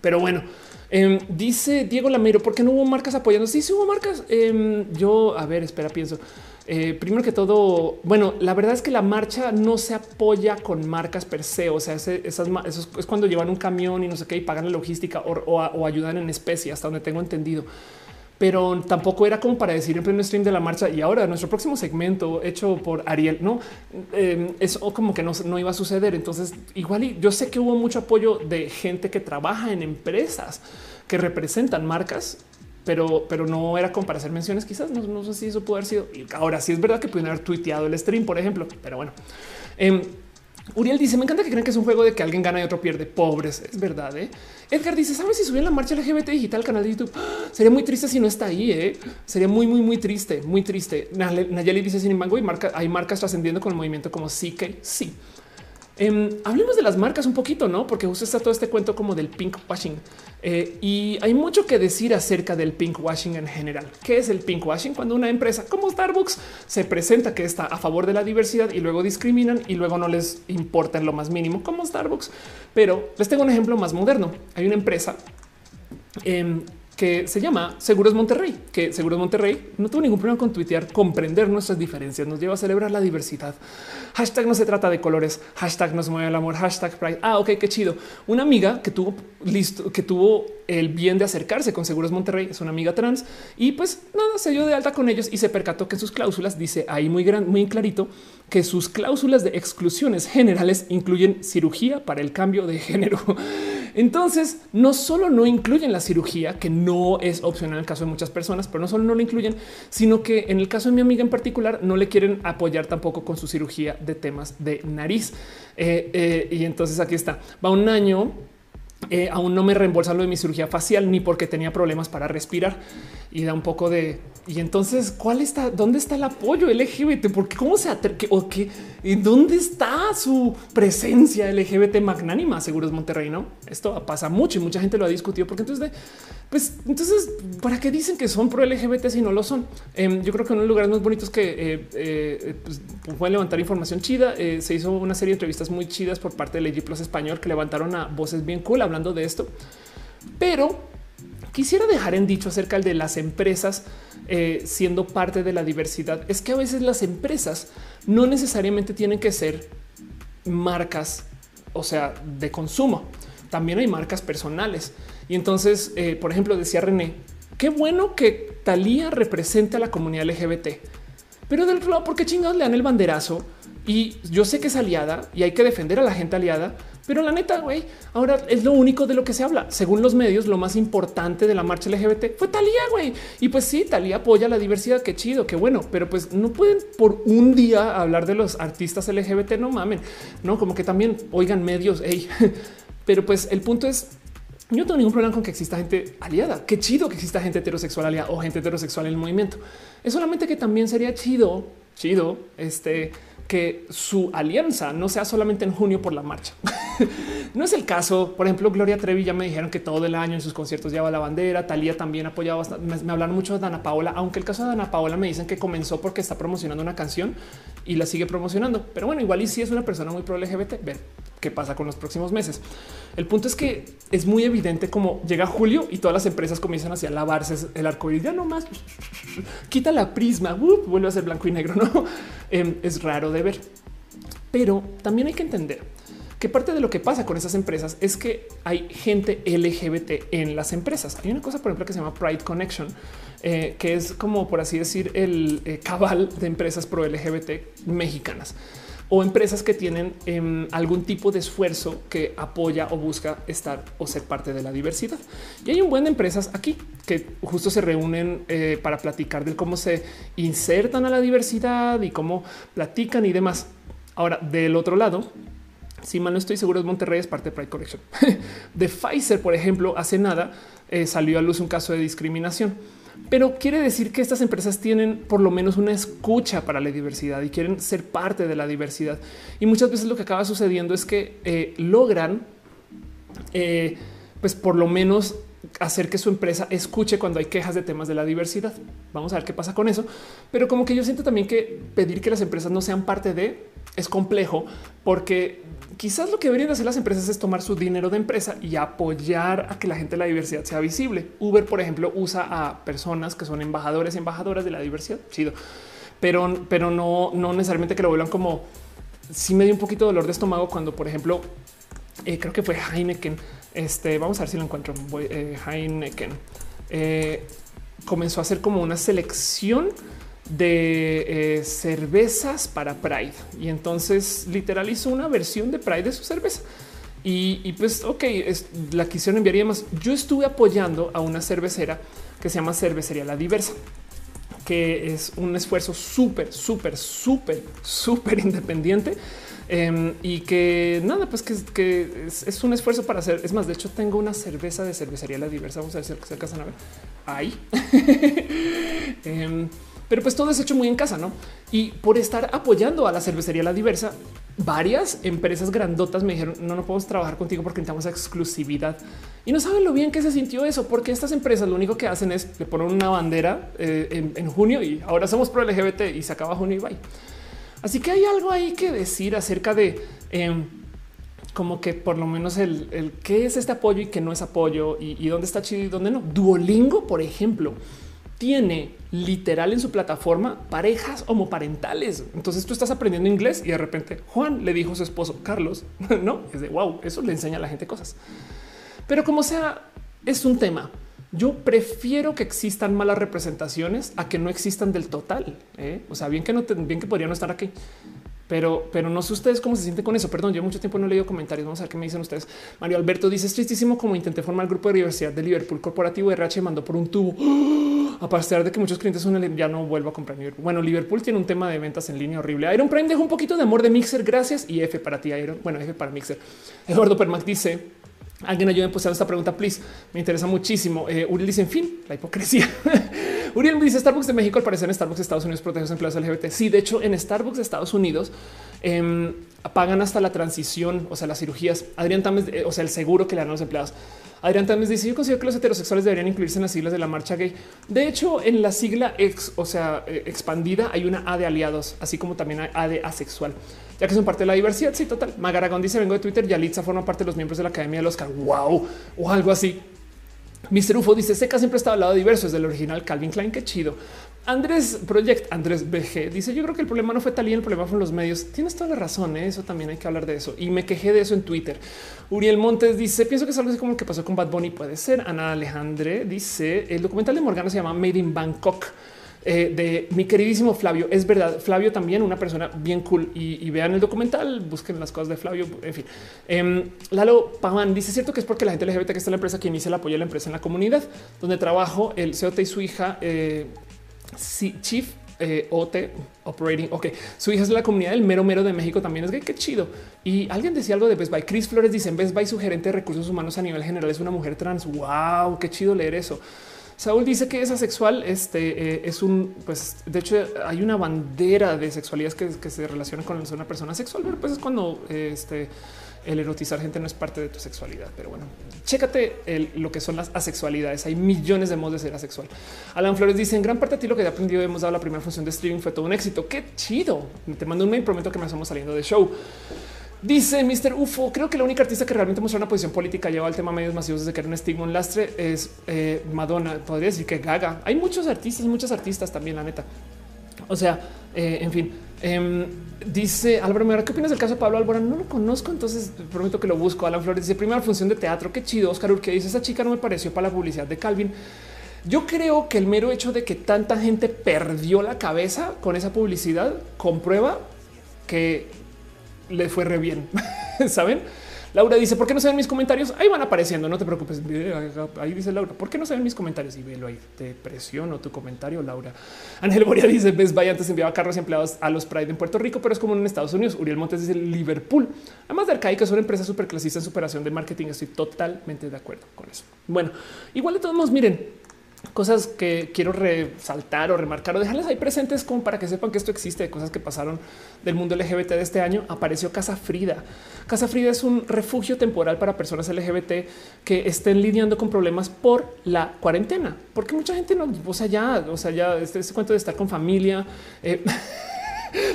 Pero bueno, em, dice Diego Lamero, ¿por qué no hubo marcas apoyando? Sí, sí hubo marcas. Em, yo, a ver, espera, pienso. Eh, primero que todo, bueno, la verdad es que la marcha no se apoya con marcas per se. O sea, esas, es cuando llevan un camión y no sé qué y pagan la logística o, ayudan en especie, hasta donde tengo entendido. Pero tampoco era como para decir en pleno stream de la marcha y ahora nuestro próximo segmento hecho por Ariel, no eh, eso como que no, no iba a suceder. Entonces, igual yo sé que hubo mucho apoyo de gente que trabaja en empresas que representan marcas pero, no era como para hacer menciones. Quizás no, sé si eso puede haber sido. ahora sí es verdad que pueden haber tuiteado el stream, por ejemplo, pero bueno. Em, Uriel dice: Me encanta que crean que es un juego de que alguien gana y otro pierde. Pobres, es verdad. ¿eh? Edgar dice: ¿Sabes si subieron la marcha LGBT digital al canal de YouTube? Sería muy triste si no está ahí. ¿eh? Sería muy, muy, muy triste, muy triste. Nayeli dice: Sin embargo, hay, marca, hay marcas trascendiendo con el movimiento como CK. Sí. Em, hablemos de las marcas un poquito, no? Porque justo está todo este cuento como del pink washing eh, y hay mucho que decir acerca del pink washing en general. ¿Qué es el pink washing? Cuando una empresa como Starbucks se presenta que está a favor de la diversidad y luego discriminan y luego no les importa en lo más mínimo como Starbucks. Pero les tengo un ejemplo más moderno. Hay una empresa em, que se llama Seguros Monterrey, que Seguros Monterrey no tuvo ningún problema con tuitear, comprender nuestras diferencias, nos lleva a celebrar la diversidad. Hashtag no se trata de colores, hashtag nos mueve el amor, hashtag Pride. Ah, ok, qué chido. Una amiga que tuvo listo, que tuvo el bien de acercarse con Seguros Monterrey, es una amiga trans y pues nada, se dio de alta con ellos y se percató que sus cláusulas dice ahí muy gran, muy clarito que sus cláusulas de exclusiones generales incluyen cirugía para el cambio de género. Entonces, no solo no incluyen la cirugía, que no es opcional en el caso de muchas personas, pero no solo no lo incluyen, sino que en el caso de mi amiga en particular, no le quieren apoyar tampoco con su cirugía de temas de nariz. Eh, eh, y entonces aquí está, va un año eh, aún no me reembolsa lo de mi cirugía facial ni porque tenía problemas para respirar y da un poco de y entonces, ¿cuál está? ¿Dónde está el apoyo LGBT? Porque cómo se atreve o qué? ¿Y dónde está su presencia LGBT magnánima? Seguros Monterrey, no? Esto pasa mucho y mucha gente lo ha discutido porque entonces, pues, entonces, ¿para qué dicen que son pro LGBT si no lo son? Em, yo creo que uno de los lugares más bonitos que eh, eh, pues, pueden levantar información chida. Eh, se hizo una serie de entrevistas muy chidas por parte de Legi Plus Español que levantaron a voces bien cool hablando de esto. Pero quisiera dejar en dicho acerca de las empresas eh, siendo parte de la diversidad. Es que a veces las empresas no necesariamente tienen que ser marcas, o sea, de consumo. También hay marcas personales. Y entonces, eh, por ejemplo, decía René, qué bueno que Talía represente a la comunidad LGBT. Pero del otro lado, ¿por qué chingados le dan el banderazo? Y yo sé que es aliada y hay que defender a la gente aliada, pero la neta, güey, ahora es lo único de lo que se habla. Según los medios, lo más importante de la marcha LGBT fue Talía, güey. Y pues sí, Talía apoya la diversidad. Qué chido, qué bueno. Pero pues no pueden por un día hablar de los artistas LGBT. No mamen, no como que también oigan medios. Hey. Pero pues el punto es yo no tengo ningún problema con que exista gente aliada. Qué chido que exista gente heterosexual aliada o gente heterosexual en el movimiento. Es solamente que también sería chido, chido, este, que su alianza no sea solamente en junio por la marcha. no es el caso. Por ejemplo, Gloria Trevi ya me dijeron que todo el año en sus conciertos lleva la bandera. Talía también apoyaba bastante. Me, hablaron mucho de Dana Paola, aunque el caso de Dana Paola me dicen que comenzó porque está promocionando una canción y la sigue promocionando. Pero bueno, igual y si es una persona muy pro LGBT, ver qué pasa con los próximos meses. El punto es que es muy evidente como llega julio y todas las empresas comienzan a lavarse el arco iris. Ya no más quita la prisma, vuelve a ser blanco y negro. No em, es raro de ver, pero también hay que entender que parte de lo que pasa con esas empresas es que hay gente LGBT en las empresas. Hay una cosa, por ejemplo, que se llama Pride Connection, eh, que es como por así decir el eh, cabal de empresas pro LGBT mexicanas o empresas que tienen em, algún tipo de esfuerzo que apoya o busca estar o ser parte de la diversidad. Y hay un buen de empresas aquí que justo se reúnen eh, para platicar de cómo se insertan a la diversidad y cómo platican y demás. Ahora, del otro lado, si mal no estoy seguro, es Monterrey es parte de Pride Correction. de Pfizer, por ejemplo, hace nada eh, salió a luz un caso de discriminación pero quiere decir que estas empresas tienen por lo menos una escucha para la diversidad y quieren ser parte de la diversidad. Y muchas veces lo que acaba sucediendo es que eh, logran, eh, pues por lo menos hacer que su empresa escuche cuando hay quejas de temas de la diversidad. Vamos a ver qué pasa con eso. Pero como que yo siento también que pedir que las empresas no sean parte de es complejo porque quizás lo que deberían hacer las empresas es tomar su dinero de empresa y apoyar a que la gente de la diversidad sea visible. Uber, por ejemplo, usa a personas que son embajadores y embajadoras de la diversidad. Pero, pero no, no necesariamente que lo vuelvan como si me dio un poquito de dolor de estómago cuando, por ejemplo, eh, creo que fue Heineken. Este vamos a ver si lo encuentro. Eh, Heineken eh, comenzó a hacer como una selección de eh, cervezas para Pride y entonces literal hizo una versión de Pride de su cerveza. Y, pues, ok, la quisieron enviar y demás. Yo estuve apoyando a una cervecera que se llama Cervecería La Diversa, que es un esfuerzo súper, súper, súper, súper independiente. Em, y que nada, pues que, es, un esfuerzo para hacer. Es más, de hecho, tengo una cerveza de cervecería La Diversa. Vamos a ver si se alcanzan a ver ahí. Em, pero pues todo es hecho muy en casa, ¿no? Y por estar apoyando a la cervecería La Diversa, varias empresas grandotas me dijeron, no, no podemos trabajar contigo porque necesitamos exclusividad. Y no saben lo bien que se sintió eso, porque estas empresas lo único que hacen es le ponen una bandera eh, en, junio y ahora somos pro LGBT y se acaba junio y bye. Así que hay algo ahí que decir acerca de... Em, como que por lo menos el, qué es este apoyo y qué no es apoyo y, y dónde está chido y dónde no. Duolingo, por ejemplo, tiene literal en su plataforma parejas homoparentales. Entonces tú estás aprendiendo inglés y de repente Juan le dijo a su esposo Carlos, no es de wow, eso le enseña a la gente cosas. Pero como sea, es un tema. Yo prefiero que existan malas representaciones a que no existan del total. ¿eh? O sea, bien que no, bien que podrían no estar aquí pero, pero no sé ustedes cómo se sienten con eso. Perdón, yo mucho tiempo no he leído comentarios. Vamos a ver qué me dicen ustedes. Mario Alberto dice es tristísimo como intenté formar el grupo de universidad de Liverpool corporativo RH mandó por un tubo a pesar de que muchos clientes son ya no vuelvo a comprar Liverpool. Bueno, Liverpool tiene un tema de ventas en línea horrible. Iron Prime dejó un poquito de amor de Mixer. Gracias y F para ti, Iron. Bueno, F para Mixer. Eduardo Permac dice Alguien ayude a postear esta pregunta, please. Me interesa muchísimo. Eh, Uriel dice, en fin, la hipocresía. Uriel me dice, Starbucks de México, al parecer en Starbucks Estados Unidos protege a los empleados LGBT. Sí, de hecho, en Starbucks de Estados Unidos eh, pagan hasta la transición, o sea, las cirugías. Adrián Tames, eh, o sea, el seguro que le dan a los empleados. Adrián Tames dice, yo considero que los heterosexuales deberían incluirse en las siglas de la marcha gay. De hecho, en la sigla ex, o sea, eh, expandida, hay una A de aliados, así como también A de asexual ya que son parte de la diversidad. Sí, total. Magaragón dice: Vengo de Twitter. Yalitza forma parte de los miembros de la Academia del Oscar. Wow, o algo así. Mr. Ufo dice: Seca siempre estaba al lado diverso. Es del original Calvin Klein. Qué chido. Andrés Project, Andrés BG dice: Yo creo que el problema no fue tal y el problema fueron los medios. Tienes toda la razón. ¿eh? Eso también hay que hablar de eso. Y me quejé de eso en Twitter. Uriel Montes dice: Pienso que es algo así como lo que pasó con Bad Bunny. Puede ser. Ana Alejandre dice: El documental de Morgana se llama Made in Bangkok. Eh, de mi queridísimo Flavio. Es verdad, Flavio también una persona bien cool y, vean el documental, busquen las cosas de Flavio. En fin, em, Lalo Pavan dice cierto que es porque la gente LGBT que está en la empresa quien inicia el apoyo a la empresa en la comunidad donde trabajo. El COT y su hija, eh, Chief eh, OT Operating. Ok, su hija es de la comunidad del mero mero de México. También es que qué chido. Y alguien decía algo de Best. Chris Flores dice en Best Buy su gerente de recursos humanos a nivel general es una mujer trans. Wow, qué chido leer eso. Saúl dice que es asexual. Este eh, es un, pues de hecho hay una bandera de sexualidad que, se relaciona con una persona sexual, pero pues es cuando este el erotizar gente no es parte de tu sexualidad. Pero bueno, chécate lo que son las asexualidades. Hay millones de modos de ser asexual. Alan Flores dice en gran parte a ti lo que he aprendido hemos dado la primera función de streaming fue todo un éxito. Qué chido. Te mando un mail, prometo que me estamos saliendo de show. Dice Mr. UFO, creo que la única artista que realmente mostró una posición política lleva el tema medios masivos desde que era un estigma, un lastre es eh, Madonna. Podría decir que Gaga. Hay muchos artistas, muchas artistas también, la neta. O sea, eh, en fin, em, dice Álvaro Mera, ¿qué opinas del caso de Pablo Alborán? No lo conozco, entonces prometo que lo busco. Alan Flores dice primera función de teatro. Qué chido. Oscar Urque dice esa chica no me pareció para la publicidad de Calvin. Yo creo que el mero hecho de que tanta gente perdió la cabeza con esa publicidad comprueba que le fue re bien. Saben? Laura dice, ¿por qué no se ven mis comentarios? Ahí van apareciendo, no te preocupes. Ahí dice Laura, ¿por qué no se ven mis comentarios? Y velo ahí, te presiono tu comentario, Laura. Ángel Boria dice, ves, vaya, antes enviaba carros y empleados a los Pride en Puerto Rico, pero es como en Estados Unidos. Uriel Montes dice Liverpool. Además de Arcaica es una empresa súper clasista en superación de marketing. Estoy totalmente de acuerdo con eso. Bueno, igual de todos modos, miren, cosas que quiero resaltar o remarcar o dejarles ahí presentes como para que sepan que esto existe, cosas que pasaron del mundo LGBT de este año. Apareció Casa Frida. Casa Frida es un refugio temporal para personas LGBT que estén lidiando con problemas por la cuarentena, porque mucha gente no, o sea, ya, o sea, ya este, este cuento de estar con familia. Eh,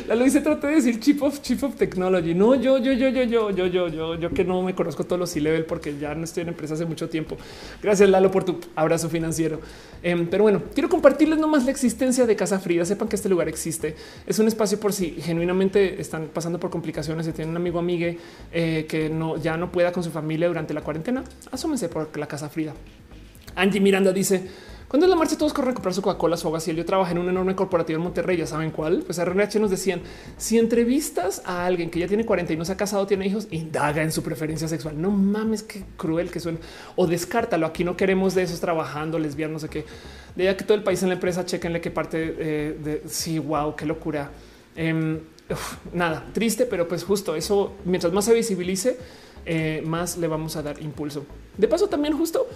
La Luis se trata de decir chip of chip of technology. No, yo, yo, yo, yo, yo, yo, yo, yo, yo que no me conozco todos los C-level porque ya no estoy en empresa hace mucho tiempo. Gracias, Lalo, por tu abrazo financiero. Em, pero bueno, quiero compartirles nomás la existencia de Casa Frida. Sepan que este lugar existe. Es un espacio por si genuinamente están pasando por complicaciones y tienen un amigo amigue eh, que no ya no pueda con su familia durante la cuarentena. Asómense por la Casa Frida. Angie Miranda dice cuando en la marcha todos corren a comprar su Coca-Cola, su agua, si yo trabajo en una enorme corporativa en Monterrey, ya saben cuál, pues RNH nos decían, si entrevistas a alguien que ya tiene 40 y no se ha casado, tiene hijos, indaga en su preferencia sexual. No mames, qué cruel que suena. O descártalo, aquí no queremos de esos trabajando, lesbianos, no sé qué. De ya que todo el país en la empresa, chequenle qué parte eh, de... Sí, wow, qué locura. Em, nada, triste, pero pues justo eso, mientras más se visibilice, eh, más le vamos a dar impulso. De paso, también justo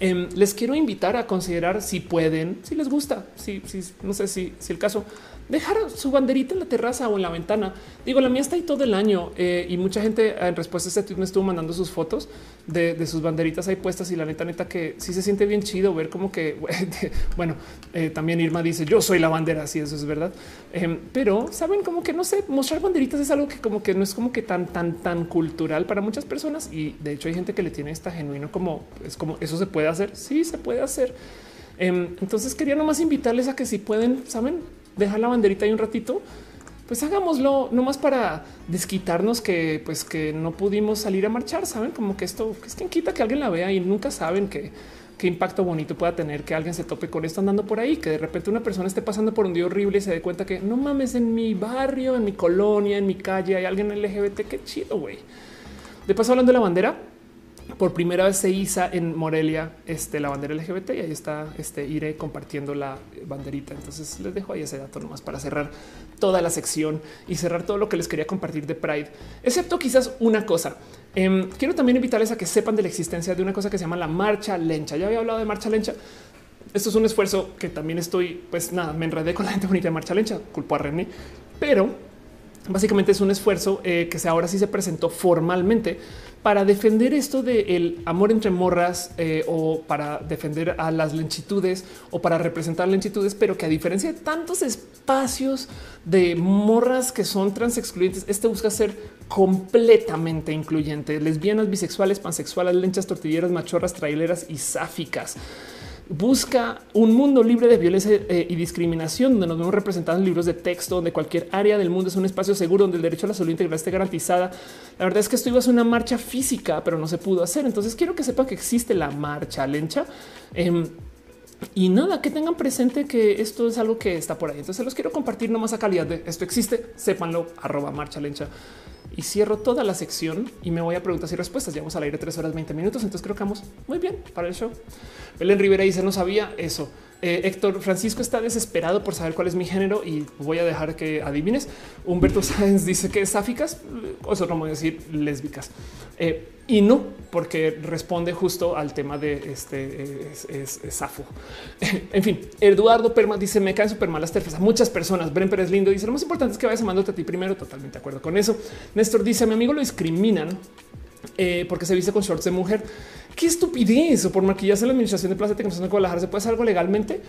Em, les quiero invitar a considerar si pueden, si les gusta, si, no sé si, si el caso dejar su banderita en la terraza o en la ventana. Digo, la mía está ahí todo el año eh, y mucha gente en respuesta a este tweet me estuvo mandando sus fotos de, sus banderitas ahí puestas y la neta, neta que sí se siente bien chido ver como que, bueno, eh, también Irma dice yo soy la bandera, sí, eso es verdad. Em, pero saben como que no sé, mostrar banderitas es algo que como que no es como que tan, tan, tan cultural para muchas personas y de hecho hay gente que le tiene esta genuino como es como eso se puede hacer. Sí, se puede hacer. Em, entonces quería nomás invitarles a que si pueden, saben, dejar la banderita ahí un ratito, pues hagámoslo nomás para desquitarnos que pues que no pudimos salir a marchar, saben como que esto es quien quita que alguien la vea y nunca saben que qué impacto bonito pueda tener que alguien se tope con esto andando por ahí, que de repente una persona esté pasando por un día horrible y se dé cuenta que no mames en mi barrio, en mi colonia, en mi calle hay alguien LGBT, qué chido, güey. De paso hablando de la bandera, por primera vez se iza en Morelia este, la bandera LGBT y ahí está, este, iré compartiendo la banderita. Entonces les dejo ahí ese dato nomás para cerrar toda la sección y cerrar todo lo que les quería compartir de Pride, excepto quizás una cosa. Em, quiero también invitarles a que sepan de la existencia de una cosa que se llama la marcha lencha. Ya había hablado de marcha lencha. Esto es un esfuerzo que también estoy, pues nada, me enredé con la gente bonita de marcha lencha, culpo a René, pero básicamente es un esfuerzo eh, que ahora sí se presentó formalmente para defender esto del amor entre morras eh, o para defender a las lenchitudes o para representar lenchitudes, pero que a diferencia de tantos espacios de morras que son trans excluyentes, este busca ser completamente incluyente. Lesbianas, bisexuales, pansexuales, lenchas, tortilleras, machorras, traileras y sáficas busca un mundo libre de violencia eh, y discriminación, donde nos vemos representados en libros de texto, donde cualquier área del mundo es un espacio seguro, donde el derecho a la salud integral esté garantizada. La verdad es que esto iba a ser una marcha física, pero no se pudo hacer. Entonces quiero que sepan que existe la marcha lencha. Em, y nada, que tengan presente que esto es algo que está por ahí. Entonces los quiero compartir nomás a calidad de esto existe. Sépanlo, arroba marcha lencha y cierro toda la sección y me voy a preguntas y respuestas. Llevamos al aire tres horas 20 minutos. Entonces creo que vamos muy bien para el show. Belén Rivera dice no sabía eso. Eh, Héctor Francisco está desesperado por saber cuál es mi género y voy a dejar que adivines. Humberto Sáenz dice que es sáficas, o eso no voy a decir lésbicas. Eh, y no, porque responde justo al tema de este es, Safo. en fin, Eduardo Perma dice: Me caen súper malas terfas a muchas personas. Bren Pérez lindo dice: Lo más importante es que vayas amándote a ti primero. Totalmente de acuerdo con eso. Néstor dice: Mi amigo lo discriminan eh, porque se viste con shorts de mujer. Qué estupidez o por maquillarse la administración de Plaza de Tecnología de Guadalajara. Se puede hacer algo legalmente.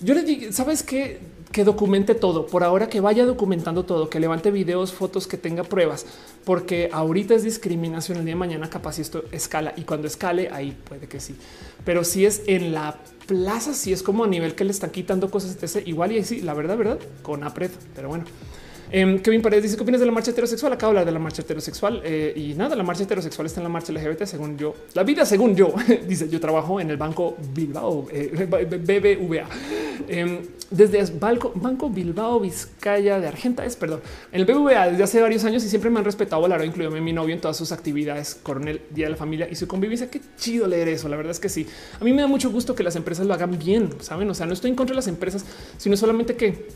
Yo le digo, sabes qué? que documente todo por ahora, que vaya documentando todo, que levante videos, fotos, que tenga pruebas, porque ahorita es discriminación. El día de mañana, capaz si esto escala y cuando escale, ahí puede que sí, pero si es en la plaza, si es como a nivel que le están quitando cosas, igual y ahí sí, la verdad, verdad, con apret, pero bueno. Eh, Kevin Paredes dice qué opinas de la marcha heterosexual. Acabo de hablar de la marcha heterosexual eh, y nada, la marcha heterosexual está en la marcha LGBT. Según yo, la vida, según yo, dice yo trabajo en el banco Bilbao, eh, BBVA, em, desde Banco, banco Bilbao Vizcaya de Argenta. Es perdón, en el BBVA desde hace varios años y siempre me han respetado. La incluido mi novio en todas sus actividades, coronel, día de la familia y su convivencia. Qué chido leer eso. La verdad es que sí. A mí me da mucho gusto que las empresas lo hagan bien. Saben, o sea, no estoy en contra de las empresas, sino solamente que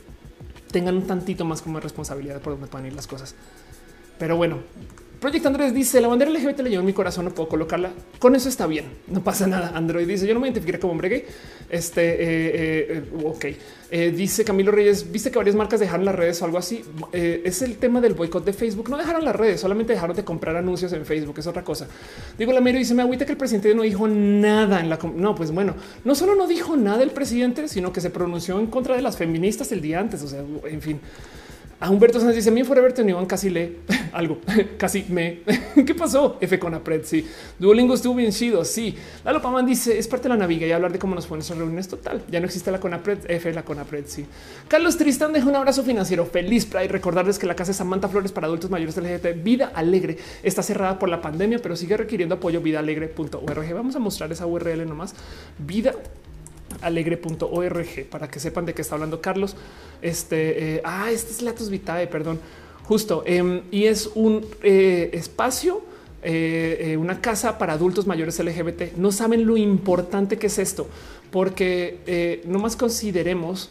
tengan un tantito más como responsabilidad por donde puedan ir las cosas. Pero bueno, Project Andrés dice la bandera LGBT le lleva en mi corazón, no puedo colocarla. Con eso está bien, no pasa nada. Android dice yo no me identifique como hombre gay. Este eh, eh, eh, ok, dice Camilo Reyes, viste que varias marcas dejaron las redes o algo así. es el tema del boicot de Facebook. No dejaron las redes, solamente dejaron de comprar anuncios en Facebook. Es otra cosa. Digo, la mero dice me agüita que el presidente no dijo nada en la. No, pues bueno, no solo no dijo nada el presidente, sino que se pronunció en contra de las feministas el día antes. O sea, en fin. A Humberto Sánchez dice: A mí Forever Iván casi lee algo, casi me. ¿Qué pasó? F con Apred. Sí, Duolingo estuvo bien chido. Sí, Lalo Paman dice: Es parte de la naviga y hablar de cómo nos fue nuestras reuniones. Total, ya no existe la Conapred. F, la Conapred. Sí, Carlos Tristán deja un abrazo financiero. Feliz Pride. Recordarles que la casa de Samantha Flores para adultos mayores LGBT Vida Alegre está cerrada por la pandemia, pero sigue requiriendo apoyo. Vidaalegre.org. Vamos a mostrar esa URL nomás. Vida alegre.org para que sepan de qué está hablando Carlos. Este, eh, ah, este es Latus Vitae, perdón, justo. Em, y es un eh, espacio, eh, una casa para adultos mayores LGBT. No saben lo importante que es esto, porque no más consideremos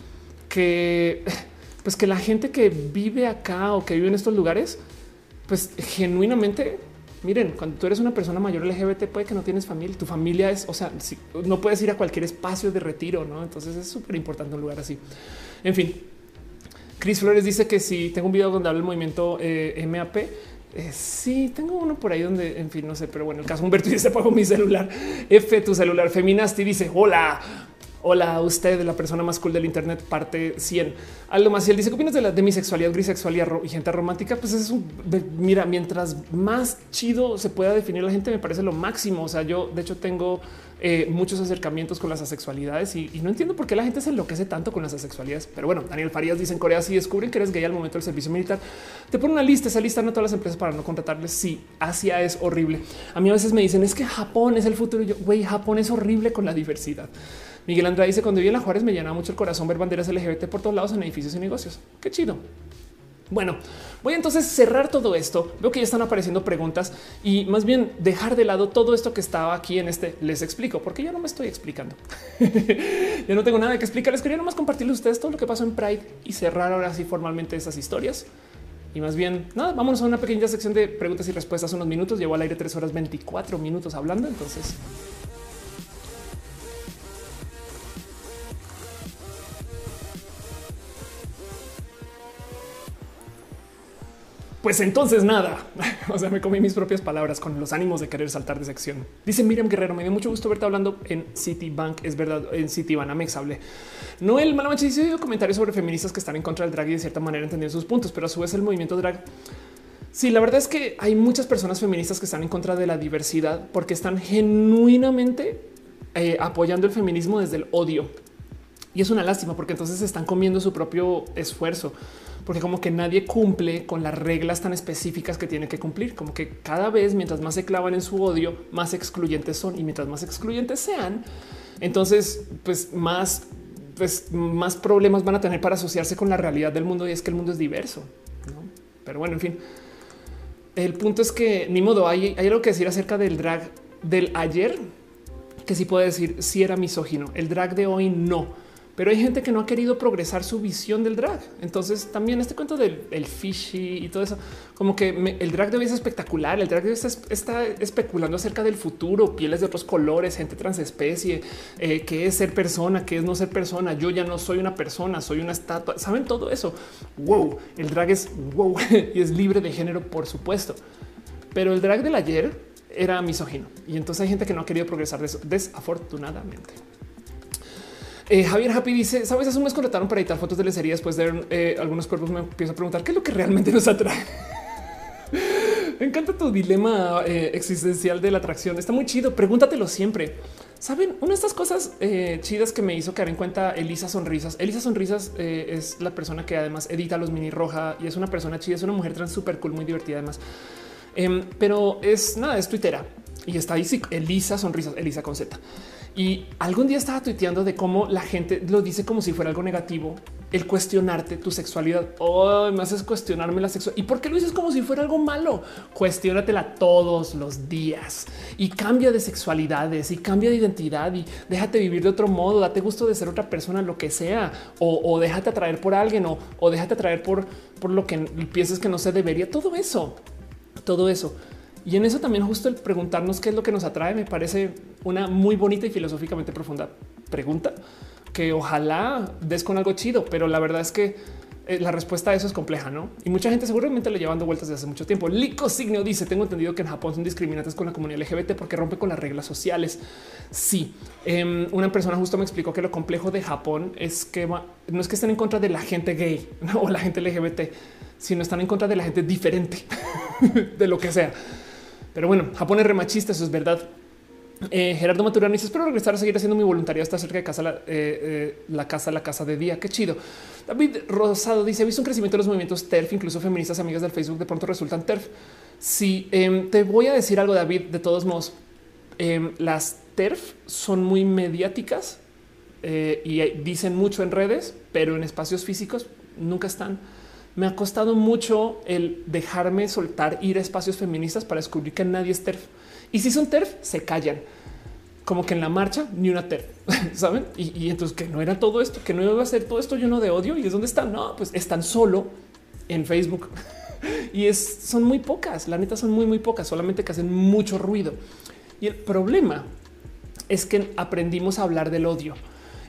que, pues que la gente que vive acá o que vive en estos lugares, pues genuinamente miren, cuando tú eres una persona mayor LGBT, puede que no tienes familia. Tu familia es, o sea, no puedes ir a cualquier espacio de retiro, no? Entonces es súper importante un lugar así. En fin, Chris Flores dice que si tengo un video donde habla el movimiento eh, MAP. Eh, sí, tengo uno por ahí donde, en fin, no sé, pero bueno, el caso Humberto dice: Pago mi celular. F, tu celular feminasti dice: Hola, Hola, usted, la persona más cool del Internet, parte 100. Algo más. Y él dice: ¿Qué opinas de, la, de grisexualidad y gente romántica? Pues es un mira, mientras más chido se pueda definir la gente, me parece lo máximo. O sea, yo de hecho tengo eh, muchos acercamientos con las asexualidades y, no entiendo por qué la gente se enloquece tanto con las asexualidades. Pero bueno, Daniel Farías dice en Corea si descubren que eres gay al momento del servicio militar, te pone una lista, esa lista no todas las empresas para no contratarles. Sí, Asia es horrible. A mí a veces me dicen es que Japón es el futuro. Y yo, güey, Japón es horrible con la diversidad. Miguel Andrade dice cuando vi en la Juárez me llena mucho el corazón ver banderas LGBT por todos lados en edificios y negocios. Qué chido. Bueno, voy a entonces cerrar todo esto. Veo que ya están apareciendo preguntas y más bien dejar de lado todo esto que estaba aquí en este. Les explico porque yo no me estoy explicando. yo no tengo nada que explicarles. Quería nomás compartirles a ustedes todo lo que pasó en Pride y cerrar ahora sí formalmente esas historias. Y más bien, nada, vámonos a una pequeña sección de preguntas y respuestas unos minutos. Llevo al aire tres horas 24 minutos hablando. Entonces Pues entonces nada, o sea, me comí mis propias palabras con los ánimos de querer saltar de sección. Dice Miriam Guerrero, me dio mucho gusto verte hablando en Citibank. Es verdad, en Citibanamex hablé. Noel Malamache dice comentarios sobre feministas que están en contra del drag y de cierta manera entender sus puntos, pero a su vez el movimiento drag. Sí, la verdad es que hay muchas personas feministas que están en contra de la diversidad porque están genuinamente eh, apoyando el feminismo desde el odio. Y es una lástima porque entonces están comiendo su propio esfuerzo porque como que nadie cumple con las reglas tan específicas que tiene que cumplir, como que cada vez mientras más se clavan en su odio, más excluyentes son. Y mientras más excluyentes sean, entonces pues más pues más problemas van a tener para asociarse con la realidad del mundo. Y es que el mundo es diverso. Pero bueno, en fin, el punto es que ni modo hay, hay algo que decir acerca del drag del ayer que sí puede decir si era misógino. El drag de hoy no pero hay gente que no ha querido progresar su visión del drag. Entonces también este cuento del el fishy y todo eso, como que el drag de hoy es espectacular. El drag está, especulando acerca del futuro, pieles de otros colores, gente transespecie, eh, qué es ser persona, qué es no ser persona. Yo ya no soy una persona, soy una estatua. Saben todo eso. Wow, el drag es wow y es libre de género, por supuesto. Pero el drag del ayer era misógino y entonces hay gente que no ha querido progresar desafortunadamente. Eh, Javier Happy dice: Sabes, hace un mes contrataron para editar fotos de lecería después de eh, algunos cuerpos. Me empiezo a preguntar qué es lo que realmente nos atrae. me encanta tu dilema eh, existencial de la atracción. Está muy chido. Pregúntatelo siempre. Saben, una de estas cosas chidas que me hizo caer en cuenta Elisa Sonrisas. Elisa Sonrisas es la persona que además edita los mini roja y es una persona chida, es una mujer trans súper cool, muy divertida además. Em, pero es nada, es tuitera y está ahí. Elisa Sonrisas, Elisa con Z. Y algún día estaba tuiteando de cómo la gente lo dice como si fuera algo negativo. El cuestionarte tu sexualidad. Oh, me haces cuestionarme la sexualidad. ¿Y por qué lo dices como si fuera algo malo? Cuestiónatela todos los días y cambia de sexualidades y cambia de identidad y déjate vivir de otro modo. Date gusto de ser otra persona, lo que sea, o, déjate atraer por alguien o, déjate atraer por, por lo que pienses que no se debería. Todo eso, todo eso. Y en eso también justo el preguntarnos qué es lo que nos atrae me parece una muy bonita y filosóficamente profunda pregunta que ojalá des con algo chido, pero la verdad es que eh, la respuesta a eso es compleja, ¿no? Y mucha gente seguramente le llevando vueltas desde hace mucho tiempo. Lico Signo dice, tengo entendido que en Japón son discriminantes con la comunidad LGBT porque rompe con las reglas sociales. Sí, em, una persona justo me explicó que lo complejo de Japón es que no es que estén en contra de la gente gay o la gente LGBT, sino están en contra de la gente diferente, de lo que sea. Pero bueno, Japón es remachista, eso es verdad. Eh, Gerardo Maturano dice: Espero regresar a seguir haciendo mi voluntariado hasta cerca de casa, la, eh, eh, la, casa, la casa de día. Qué chido. David Rosado dice: He visto un crecimiento de los movimientos TERF, incluso feministas amigas del Facebook de pronto resultan TERF. Si em, te voy a decir algo, David, de todos modos, em, las TERF son muy mediáticas y dicen mucho en redes, pero en espacios físicos nunca están me ha costado mucho el dejarme soltar ir a espacios feministas para descubrir que nadie es TERF. Y si son TERF, se callan. Como que en la marcha ni una TERF, ¿saben? Y, entonces que no era todo esto, que no iba a ser todo esto lleno de odio. ¿Y es donde están? No, pues están solo en Facebook. y es, son muy pocas, la neta son muy, muy pocas, solamente que hacen mucho ruido. Y el problema es que aprendimos a hablar del odio.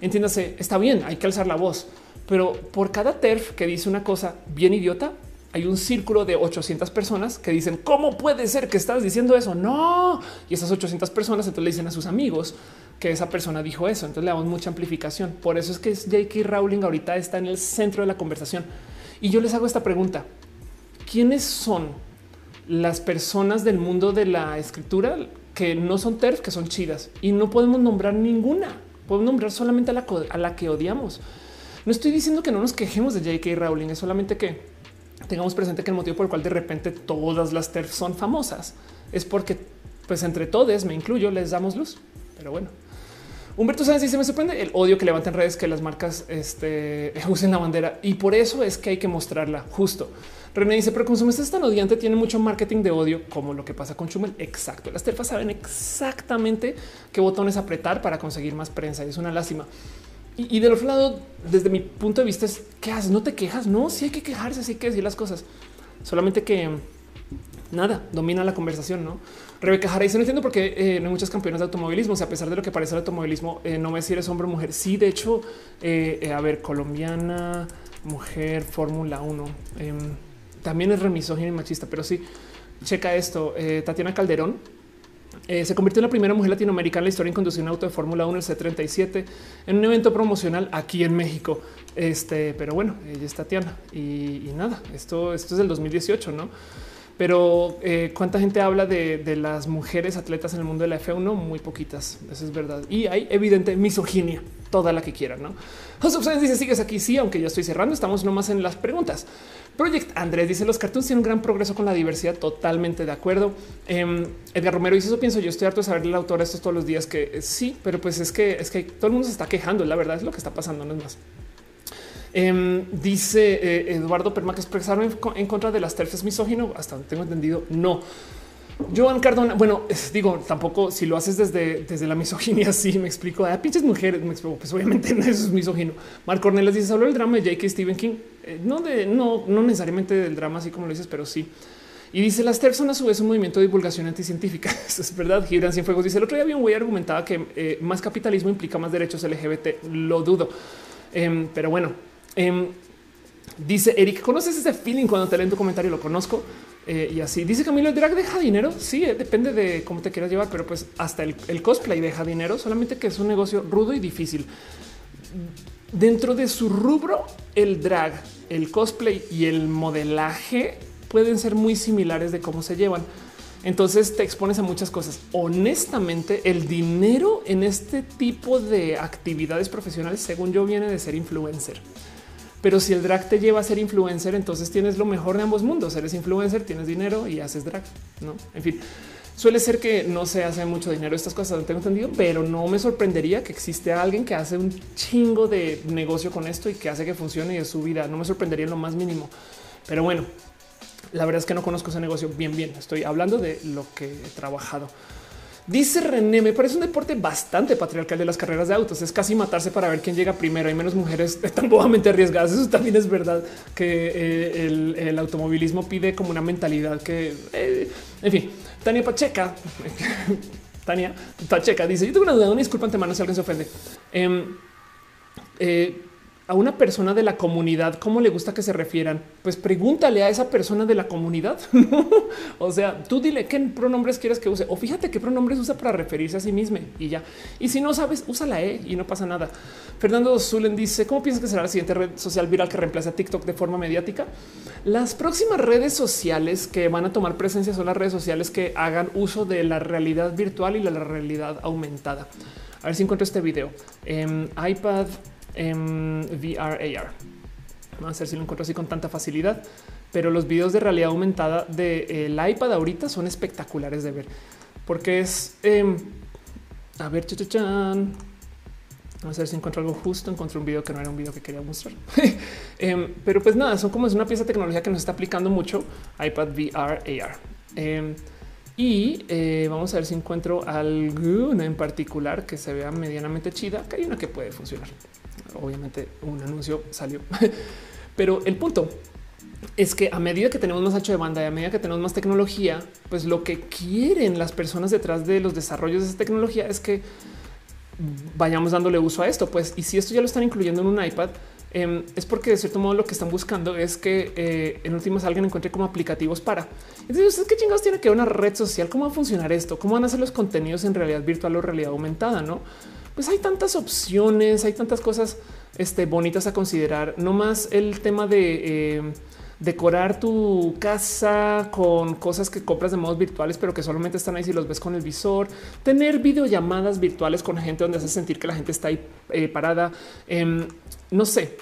Entiéndase, está bien, hay que alzar la voz, pero por cada TERF que dice una cosa bien idiota, hay un círculo de 800 personas que dicen cómo puede ser que estás diciendo eso. No, y esas 800 personas entonces le dicen a sus amigos que esa persona dijo eso. Entonces le damos mucha amplificación. Por eso es que J.K. Rowling ahorita está en el centro de la conversación. Y yo les hago esta pregunta: ¿Quiénes son las personas del mundo de la escritura que no son TERF, que son chidas? Y no podemos nombrar ninguna. Podemos nombrar solamente a la, a la que odiamos. No estoy diciendo que no nos quejemos de J.K. Rowling, es solamente que tengamos presente que el motivo por el cual de repente todas las TERF son famosas es porque, pues entre todos, me incluyo, les damos luz. Pero bueno, Humberto Sánchez dice: Me sorprende el odio que levantan redes que las marcas este, usen la bandera y por eso es que hay que mostrarla justo. René dice: Pero es tan odiante, tiene mucho marketing de odio, como lo que pasa con Chumel. Exacto. Las terfas saben exactamente qué botones apretar para conseguir más prensa y es una lástima. Y, del otro lado, desde mi punto de vista, es qué haces? No te quejas. No, sí hay que quejarse, sí hay que decir las cosas. Solamente que nada domina la conversación. No Rebeca Jara dice: No entiendo por qué eh, no hay muchas campeonas de automovilismo. O sea, a pesar de lo que parece el automovilismo, eh, no me si eres hombre o mujer. Sí, de hecho, eh, a ver, colombiana, mujer, Fórmula 1. Em, también es remisógina y machista, pero sí, checa esto. Tatiana Calderón eh, se convirtió en la primera mujer latinoamericana en la historia en conducir un auto de Fórmula 1, el C37, en un evento promocional aquí en México. Este, pero bueno, ella es Tatiana y, nada, esto, es del 2018, no? Pero eh, cuánta gente habla de, las mujeres atletas en el mundo de la F1? Muy poquitas. Eso es verdad. Y hay evidente misoginia, toda la que quieran. No José dice: Sigues aquí. Sí, aunque ya estoy cerrando, estamos nomás en las preguntas. Project Andrés dice: Los cartoons tienen un gran progreso con la diversidad. Totalmente de acuerdo. Em, Edgar Romero dice: Eso pienso yo. Estoy harto de saber del autor esto todos los días. Que eh, sí, pero pues es que es que todo el mundo se está quejando. La verdad es lo que está pasando. No es más. Em, dice eh, Eduardo Perma que expresarme en contra de las terfes misógino. Hasta tengo entendido, no. Joan Cardona, bueno, digo, tampoco si lo haces desde, desde la misoginia, sí me explico. A ah, pinches mujeres, me explico, pues obviamente no es misógino. Mark Cornelis dice: solo el drama de J.K. Stephen King, eh, no, de, no, no necesariamente del drama, así como lo dices, pero sí. Y dice las TERF son a su vez un movimiento de divulgación anticientífica. Eso es verdad. Gibran Cienfuegos dice el otro día había un güey argumentaba que eh, más capitalismo implica más derechos LGBT. Lo dudo. Em, pero bueno, em, dice Eric, ¿conoces ese feeling cuando te leen tu comentario? Lo conozco. Eh, y así dice Camilo, el drag deja dinero. Sí, eh, depende de cómo te quieras llevar, pero pues hasta el, el, cosplay deja dinero, solamente que es un negocio rudo y difícil. Dentro de su rubro, el drag, el cosplay y el modelaje pueden ser muy similares de cómo se llevan. Entonces te expones a muchas cosas. Honestamente, el dinero en este tipo de actividades profesionales, según yo, viene de ser influencer. Pero si el drag te lleva a ser influencer, entonces tienes lo mejor de ambos mundos. Eres influencer, tienes dinero y haces drag. No, en fin, suele ser que no se hace mucho dinero estas cosas, no tengo entendido, pero no me sorprendería que existe alguien que hace un chingo de negocio con esto y que hace que funcione y es su vida. No me sorprendería en lo más mínimo. Pero bueno, la verdad es que no conozco ese negocio bien, bien. Estoy hablando de lo que he trabajado. Dice René, me parece un deporte bastante patriarcal de las carreras de autos. Es casi matarse para ver quién llega primero. Hay menos mujeres tan bobamente arriesgadas. Eso también es verdad que eh, el, automovilismo pide como una mentalidad que, eh, en fin, Tania Pacheca, Tania Pacheca dice: Yo tengo una duda, una disculpa antemano si alguien se ofende. Em, eh, a una persona de la comunidad, cómo le gusta que se refieran, pues pregúntale a esa persona de la comunidad. o sea, tú dile qué pronombres quieres que use o fíjate qué pronombres usa para referirse a sí mismo y ya. Y si no sabes, usa la E y no pasa nada. Fernando Zulen dice cómo piensas que será la siguiente red social viral que reemplace a TikTok de forma mediática. Las próximas redes sociales que van a tomar presencia son las redes sociales que hagan uso de la realidad virtual y la realidad aumentada. A ver si encuentro este video en iPad en VR AR. Vamos a ver si lo encuentro así con tanta facilidad. Pero los videos de realidad aumentada del iPad ahorita son espectaculares de ver porque es em, a ver. Vamos a ver si encuentro algo justo. Encontré un video que no era un video que quería mostrar, em, pero pues nada, son como es una pieza de tecnología que nos está aplicando mucho iPad VR AR. Em, y eh, vamos a ver si encuentro alguna en particular que se vea medianamente chida, que hay una que puede funcionar obviamente un anuncio salió, pero el punto es que a medida que tenemos más ancho de banda y a medida que tenemos más tecnología, pues lo que quieren las personas detrás de los desarrollos de esa tecnología es que vayamos dándole uso a esto. Pues, y si esto ya lo están incluyendo en un iPad, em, es porque de cierto modo lo que están buscando es que eh, en últimas alguien encuentre como aplicativos para. Entonces, ¿qué chingados tiene que una red social? ¿Cómo va a funcionar esto? ¿Cómo van a ser los contenidos en realidad virtual o realidad aumentada? No? Pues hay tantas opciones, hay tantas cosas este, bonitas a considerar. No más el tema de eh, decorar tu casa con cosas que compras de modos virtuales, pero que solamente están ahí si los ves con el visor. Tener videollamadas virtuales con gente donde hace sentir que la gente está ahí eh, parada. Em, no sé,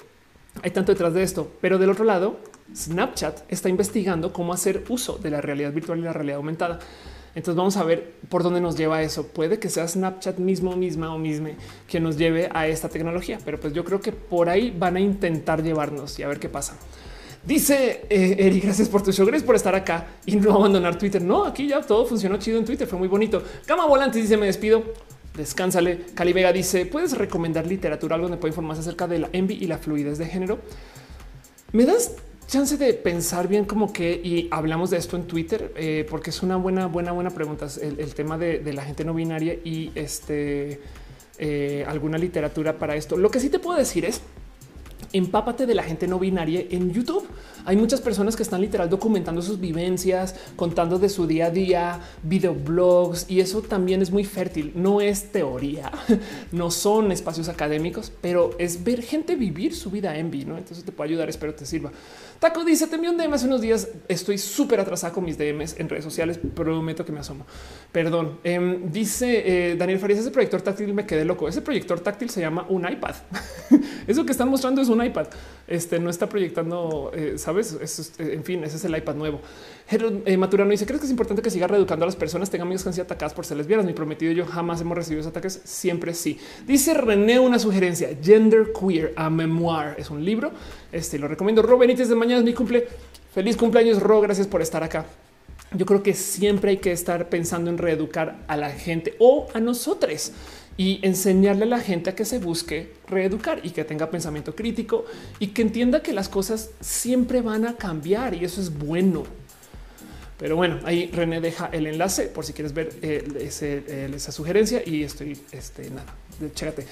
hay tanto detrás de esto, pero del otro lado, Snapchat está investigando cómo hacer uso de la realidad virtual y la realidad aumentada. Entonces vamos a ver por dónde nos lleva eso. Puede que sea Snapchat mismo, misma o misma que nos lleve a esta tecnología, pero pues yo creo que por ahí van a intentar llevarnos y a ver qué pasa. Dice eh, Eri, gracias por tu show, gracias por estar acá y no abandonar Twitter. No, aquí ya todo funcionó chido en Twitter, fue muy bonito. Cama Volante dice, me despido. Descánsale. Cali Vega dice, ¿puedes recomendar literatura algo donde pueda informarse acerca de la envy y la fluidez de género? ¿Me das chance de pensar bien como que y hablamos de esto en Twitter eh, porque es una buena, buena, buena pregunta. El, tema de, la gente no binaria y este eh, alguna literatura para esto. Lo que sí te puedo decir es empápate de la gente no binaria en YouTube. Hay muchas personas que están literal documentando sus vivencias, contando de su día a día, videoblogs y eso también es muy fértil. No es teoría, no son espacios académicos, pero es ver gente vivir su vida en vivo. Entonces te puede ayudar. Espero te sirva. Taco dice: Te envió un DM hace unos días. Estoy súper atrasado con mis DMs en redes sociales. Prometo que me asomo. Perdón. Em, dice eh, Daniel Farías: Ese proyector táctil me quedé loco. Ese proyector táctil se llama un iPad. Eso que están mostrando es un iPad. Este no está proyectando, eh, sabes? Eh, en fin, ese es el iPad nuevo. Eh, Maturano dice: ¿Crees que es importante que siga reeducando a las personas? Tengan amigos que han sido atacadas por ser lesbianas. Mi prometido y yo jamás hemos recibido esos ataques. Siempre sí. Dice René una sugerencia: Gender Queer a Memoir. Es un libro. Este lo recomiendo. Ro Benítez de mañana es mi cumple. Feliz cumpleaños, Ro. Gracias por estar acá. yo creo que siempre hay que estar pensando en reeducar a la gente o a nosotros y enseñarle a la gente a que se busque reeducar y que tenga pensamiento crítico y que entienda que las cosas siempre van a cambiar y eso es bueno. Pero bueno, ahí René deja el enlace por si quieres ver eh, eh, esa sugerencia y estoy este nada. Chécate.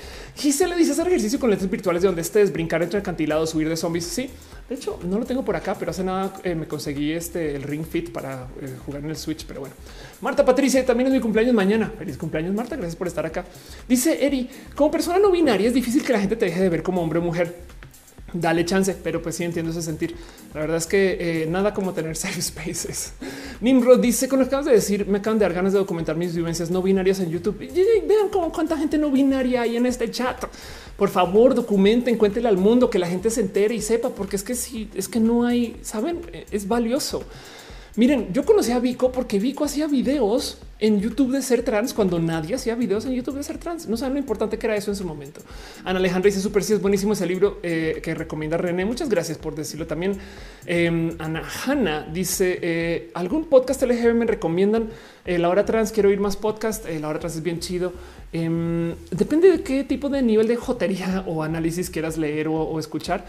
le dice hacer ejercicio con lentes virtuales de donde estés, brincar entre acantilados, subir de zombies. Sí, de hecho, no lo tengo por acá, pero hace nada eh, me conseguí este el Ring Fit para jugar en el Switch. Pero bueno, Marta Patricia también es mi cumpleaños mañana. Feliz cumpleaños, Marta. Gracias por estar acá. Dice Eri, como persona no binaria es difícil que la gente te deje de ver como hombre o mujer dale chance, pero pues sí entiendo ese sentir. La verdad es que eh, nada como tener safe spaces. Nimrod dice con lo que acabas de decir, me acaban de dar ganas de documentar mis vivencias no binarias en YouTube. Vean cómo cuánta gente no binaria hay en este chat. Por favor, documenten, cuéntenle al mundo que la gente se entere y sepa, porque es que si es que no hay, saben, es valioso. Miren, yo conocí a Vico porque Vico hacía videos en YouTube de ser trans cuando nadie hacía videos en YouTube de ser trans. No saben lo importante que era eso en su momento. Ana Alejandra dice super si es buenísimo ese libro eh, que recomienda René. Muchas gracias por decirlo también. Eh, Ana Hanna dice eh, algún podcast LGB me recomiendan la hora trans. Quiero oír más podcast. la hora trans es bien chido. Em, depende de qué tipo de nivel de jotería o análisis quieras leer o escuchar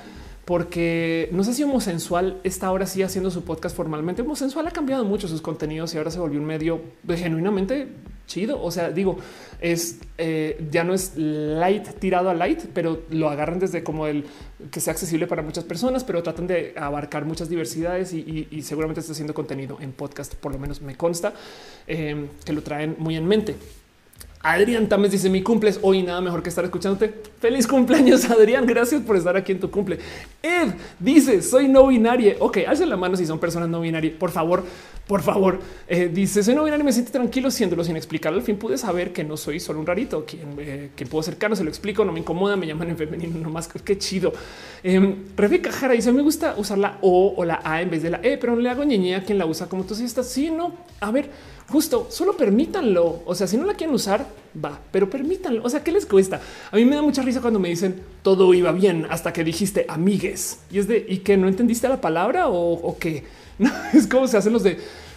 porque no sé si Homosensual está ahora sí haciendo su podcast formalmente. Homosensual ha cambiado mucho sus contenidos y ahora se volvió un medio genuinamente chido. O sea, digo, es eh, ya no es light tirado a light, pero lo agarran desde como el que sea accesible para muchas personas, pero tratan de abarcar muchas diversidades y, seguramente está haciendo contenido en podcast. Por lo menos me consta eh, que lo traen muy en mente. Adrián Tames dice mi cumples hoy nada mejor que estar escuchándote. Feliz cumpleaños, Adrián. Gracias por estar aquí en tu cumple. Ed dice soy no binaria. Ok, alza la mano si son personas no binarias. Por favor, por favor. Eh, dice soy no binaria. Me siento tranquilo siéndolo sin explicar. Al fin pude saber que no soy solo un rarito. Quien, eh, puedo cercano, se lo explico. No me incomoda. Me llaman en femenino nomás. Qué chido. Eh, Rebeca Jara dice me gusta usar la O o la A en vez de la E, pero no le hago ñeñe a quien la usa como tú. Si estás, sí, no. A ver, justo solo permítanlo. O sea, si no la quieren usar, va, pero permítanlo. O sea, ¿qué les cuesta? A mí me da mucha risa cuando me dicen todo iba bien hasta que dijiste amigues y es de y que no entendiste la palabra o, o qué. No es como se hacen los de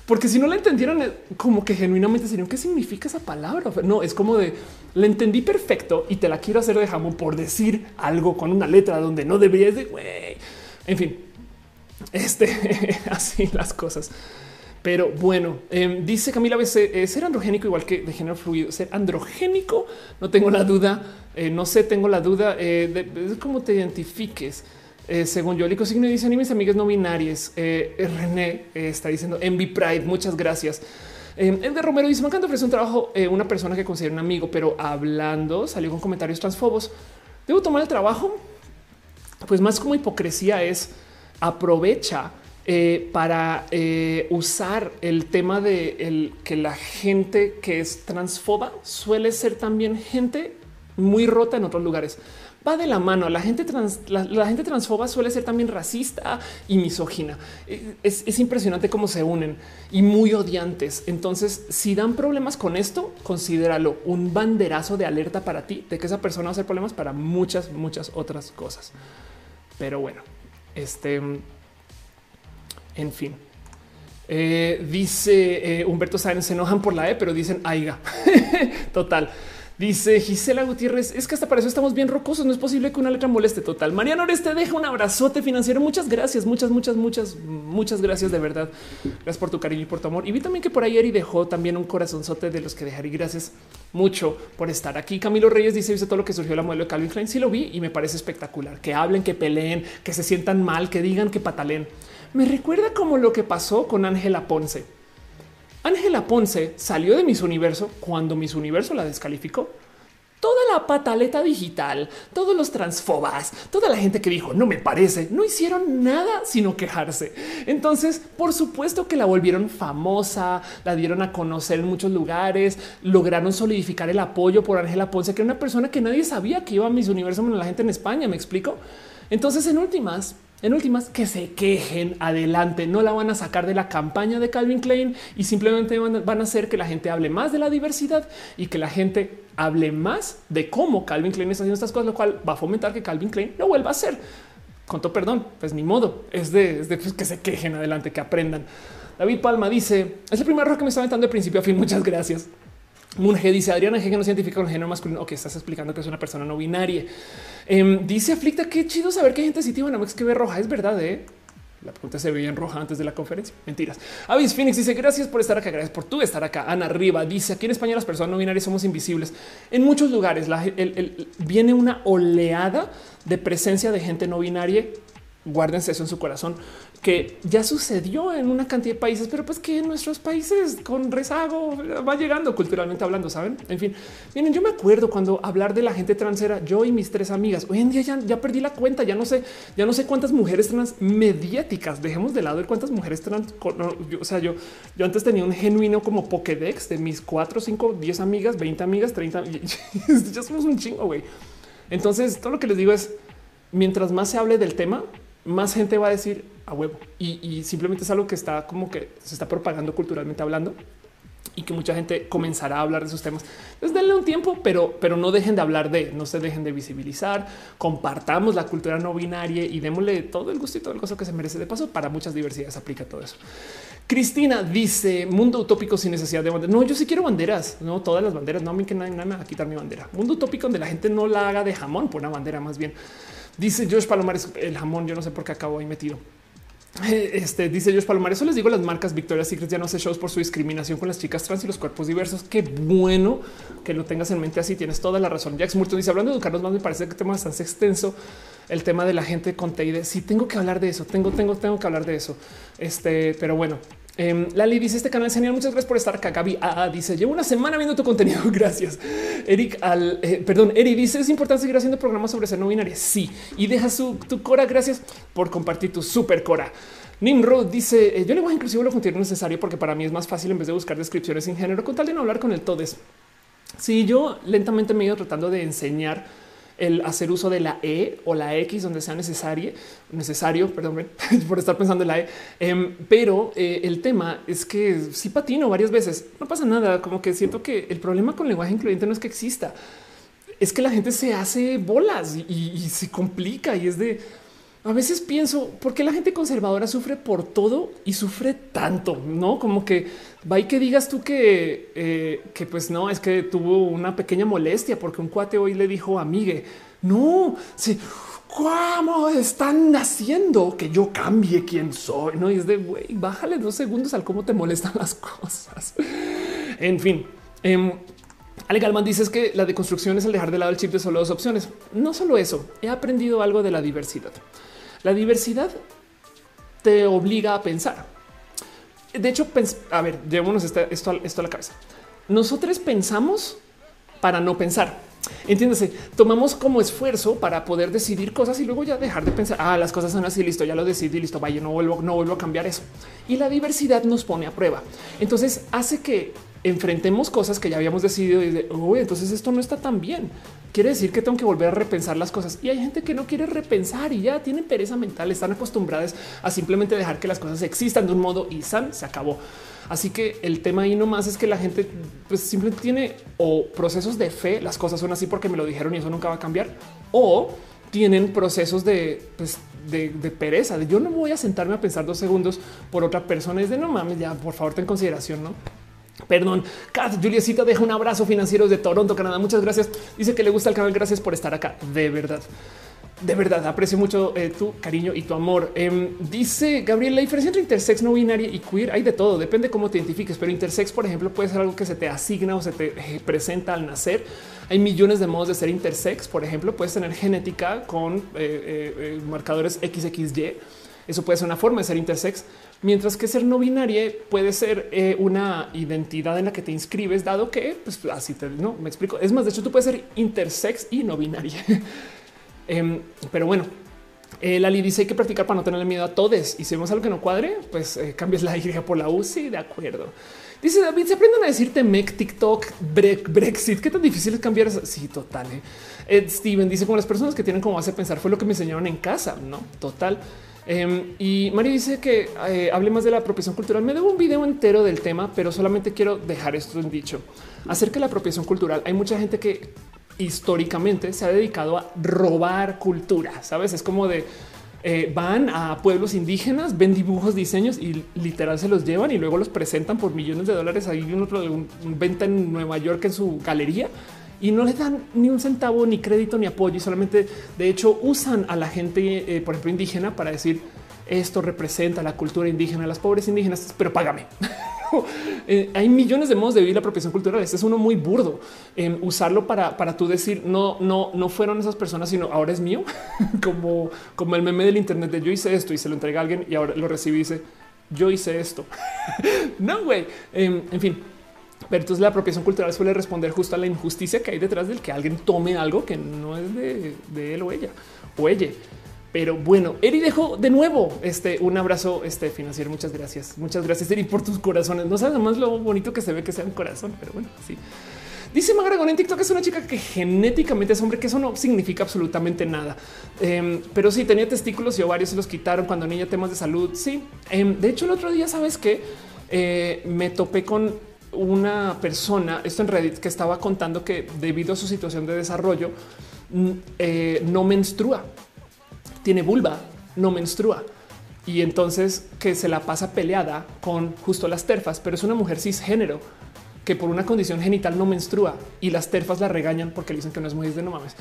porque si no la entendieran, eh, como que genuinamente serían qué significa esa palabra. No es como de la entendí perfecto y te la quiero hacer de jamón por decir algo con una letra donde no deberías de güey. En fin, este así las cosas. Pero bueno, em, dice Camila a eh, ser androgénico igual que de género fluido, ser androgénico, no tengo la duda, eh, no sé, tengo la duda eh, de, cómo te identifiques. según yo, Lico Signo dice, ni mis amigas no binarias. René está diciendo Envy Pride, muchas gracias. Em, de Romero dice, me encanta ofrecer un trabajo una persona que considera un amigo, pero hablando salió con comentarios transfobos. ¿Debo tomar el trabajo? Pues más como hipocresía es aprovecha eh, para eh, usar el tema de que la gente que es transfoba suele ser también gente muy rota en otros lugares. Va de la mano. La gente trans, la, gente transfoba suele ser también racista y misógina. Eh, es, es, impresionante cómo se unen y muy odiantes. Entonces, si dan problemas con esto, considéralo un banderazo de alerta para ti de que esa persona va a hacer problemas para muchas, muchas otras cosas. Pero bueno, este en fin. Eh, dice eh, Humberto Sáenz, se enojan por la E, pero dicen aiga. Total. Dice Gisela Gutiérrez, es que hasta para eso estamos bien rocosos. No es posible que una letra moleste. Total. Mariano Oreste deja un abrazote financiero. Muchas gracias, muchas, muchas, muchas, muchas gracias de verdad. Gracias por tu cariño y por tu amor. Y vi también que por ahí Eri dejó también un corazonzote de los que dejar. Y gracias mucho por estar aquí. Camilo Reyes dice: Viste todo lo que surgió la modelo de Calvin Klein. Sí lo vi y me parece espectacular. Que hablen, que peleen, que se sientan mal, que digan, que patalen me recuerda como lo que pasó con Ángela Ponce. Ángela Ponce salió de Miss Universo cuando Miss Universo la descalificó. Toda la pataleta digital, todos los transfobas, toda la gente que dijo no me parece, no hicieron nada sino quejarse. Entonces, por supuesto que la volvieron famosa, la dieron a conocer en muchos lugares, lograron solidificar el apoyo por Ángela Ponce, que era una persona que nadie sabía que iba a Miss Universo, la gente en España. Me explico. Entonces, en últimas, en últimas, que se quejen adelante, no la van a sacar de la campaña de Calvin Klein y simplemente van a hacer que la gente hable más de la diversidad y que la gente hable más de cómo Calvin Klein está haciendo estas cosas, lo cual va a fomentar que Calvin Klein lo vuelva a hacer. Con todo perdón, pues ni modo, es de, pues, que se quejen adelante, que aprendan. David Palma dice es el primer error que me está aventando de principio a fin. Muchas gracias. Munge dice Adriana G que no se identifica con género masculino. Ok, estás explicando que es una persona no binaria. Em, dice Aflicta, qué chido saber que hay gente así es que ve roja. Es verdad, eh? La pregunta se veía en roja antes de la conferencia. Mentiras. Avis Phoenix dice gracias por estar acá. Gracias por tú estar acá. Ana Arriba dice aquí en España las personas no binarias somos invisibles. En muchos lugares viene una oleada de presencia de gente no binaria guárdense eso en su corazón, que ya sucedió en una cantidad de países, pero pues que en nuestros países con rezago va llegando culturalmente hablando, saben? En fin, miren, yo me acuerdo cuando hablar de la gente trans era yo y mis tres amigas. Hoy en día ya, perdí la cuenta, ya no sé, ya no sé cuántas mujeres trans mediáticas. Dejemos de lado el cuántas mujeres trans. o sea, yo, yo antes tenía un genuino como Pokédex de mis cuatro, cinco, diez amigas, 20 amigas, 30. ya somos un chingo, güey. Entonces, todo lo que les digo es mientras más se hable del tema, más gente va a decir a huevo y, simplemente es algo que está como que se está propagando culturalmente hablando y que mucha gente comenzará a hablar de esos temas. Entonces denle un tiempo, pero, pero no dejen de hablar de, no se dejen de visibilizar, compartamos la cultura no binaria y démosle todo el gusto y todo el gozo que se merece. De paso, para muchas diversidades aplica todo eso. Cristina dice mundo utópico sin necesidad de banderas. No, yo sí quiero banderas, no todas las banderas. No a mí que nadie me va a quitar mi bandera. Mundo utópico donde la gente no la haga de jamón por una bandera más bien. Dice Josh Palomares, el jamón, yo no sé por qué acabo ahí metido. Este dice Josh Palomares, eso les digo las marcas Victoria's Secret ya no hace shows por su discriminación con las chicas trans y los cuerpos diversos. Qué bueno que lo tengas en mente así. Tienes toda la razón. Jax Murton dice hablando de educarnos más, me parece que tema es tan extenso. El tema de la gente con TID. Sí, tengo que hablar de eso. Tengo, tengo, tengo que hablar de eso. Este, pero bueno, Um, Lali dice este canal genial. Muchas gracias por estar acá. Gaby ah, dice llevo una semana viendo tu contenido. Gracias. Eric al eh, perdón. Eric dice es importante seguir haciendo programas sobre ser no binaria. Sí, y deja su tu Cora. Gracias por compartir tu super Cora. Nimrod dice eh, yo le voy a inclusive lo contenido necesario porque para mí es más fácil en vez de buscar descripciones sin género con tal de no hablar con el todes. Si sí, yo lentamente me he ido tratando de enseñar el hacer uso de la E o la X donde sea necesario, necesario, perdón por estar pensando en la E. Em, pero eh, el tema es que si patino varias veces, no pasa nada. Como que siento que el problema con el lenguaje incluyente no es que exista, es que la gente se hace bolas y se complica y es de a veces pienso por qué la gente conservadora sufre por todo y sufre tanto, no como que va y que digas tú que, eh, que pues no es que tuvo una pequeña molestia porque un cuate hoy le dijo amigue, no, sí, ¿cómo están haciendo que yo cambie quién soy? No y es de güey, bájale dos segundos al cómo te molestan las cosas. En fin, eh, Ale Galman dice que la deconstrucción es el dejar de lado el chip de solo dos opciones. No solo eso, he aprendido algo de la diversidad. La diversidad te obliga a pensar. De hecho, a ver, llevémonos esto, esto a la cabeza. Nosotros pensamos para no pensar. Entiéndase, tomamos como esfuerzo para poder decidir cosas y luego ya dejar de pensar. Ah, las cosas son así, listo, ya lo decidí, listo, vaya, no vuelvo, no vuelvo a cambiar eso. Y la diversidad nos pone a prueba. Entonces hace que enfrentemos cosas que ya habíamos decidido y de, entonces esto no está tan bien. Quiere decir que tengo que volver a repensar las cosas. Y hay gente que no quiere repensar y ya tienen pereza mental, están acostumbradas a simplemente dejar que las cosas existan de un modo y san se acabó. Así que el tema ahí nomás es que la gente pues simplemente tiene o procesos de fe, las cosas son así porque me lo dijeron y eso nunca va a cambiar, o tienen procesos de, pues, de, pereza, de yo no voy a sentarme a pensar dos segundos por otra persona, es de no mames, ya por favor ten consideración, ¿no? Perdón, Kat Juliecita deja un abrazo financiero de Toronto, Canadá. Muchas gracias. Dice que le gusta el canal. Gracias por estar acá. De verdad. De verdad, aprecio mucho eh, tu cariño y tu amor. Em, dice Gabriel, la diferencia entre intersex, no binaria y queer hay de todo, depende cómo te identifiques, pero intersex, por ejemplo, puede ser algo que se te asigna o se te eh, presenta al nacer. Hay millones de modos de ser intersex, por ejemplo, puedes tener genética con eh, marcadores XXY. Eso puede ser una forma de ser intersex, mientras que ser no binaria puede ser una identidad en la que te inscribes, dado que pues, así te no me explico. Es más, de hecho, tú puedes ser intersex y no binaria. Em, pero bueno, eh, Lali dice hay que practicar para no tenerle miedo a todos. Y si vemos algo que no cuadre, pues eh, cambias la Y por la U. Sí, de acuerdo. Dice David, se aprenden a decirte Mec, TikTok, Brexit. ¿Qué tan difícil es cambiar? Sí, total. Eh. Ed Steven dice como las personas que tienen como base pensar fue lo que me enseñaron en casa, no total. Em, y Mario dice que eh, hable más de la apropiación cultural. Me debo un video entero del tema, pero solamente quiero dejar esto en dicho acerca de la apropiación cultural. Hay mucha gente que históricamente se ha dedicado a robar cultura. Sabes, es como de eh, van a pueblos indígenas, ven dibujos, diseños y literal se los llevan y luego los presentan por millones de dólares. Hay un, un venta en Nueva York en su galería y no le dan ni un centavo, ni crédito, ni apoyo. Y solamente, de hecho, usan a la gente, eh, por ejemplo, indígena para decir esto representa la cultura indígena, las pobres indígenas, pero págame. Eh, hay millones de modos de vivir la apropiación cultural. Este es uno muy burdo. en usarlo para, para tú decir no, no, no fueron esas personas, sino ahora es mío, como, como el meme del Internet de yo hice esto y se lo entrega a alguien y ahora lo recibí y dice yo hice esto. no, güey. Em, en fin, pero entonces la apropiación cultural suele responder justo a la injusticia que hay detrás del que alguien tome algo que no es de, él o ella o ella. Pero bueno, Eri dejó de nuevo este un abrazo este financiero. Muchas gracias. Muchas gracias, Eri, por tus corazones. No sabes más lo bonito que se ve que sea un corazón, pero bueno, sí. Dice Magragón en TikTok es una chica que genéticamente es hombre, que eso no significa absolutamente nada. Em, pero sí tenía testículos y ovarios, se los quitaron cuando niña temas de salud. Sí, em, de hecho, el otro día, sabes que eh, me topé con una persona, esto en Reddit, que estaba contando que debido a su situación de desarrollo, mm, eh, no menstrua tiene vulva, no menstrua. Y entonces que se la pasa peleada con justo las terfas, pero es una mujer cisgénero que por una condición genital no menstrua y las terfas la regañan porque le dicen que no es muy de no mames.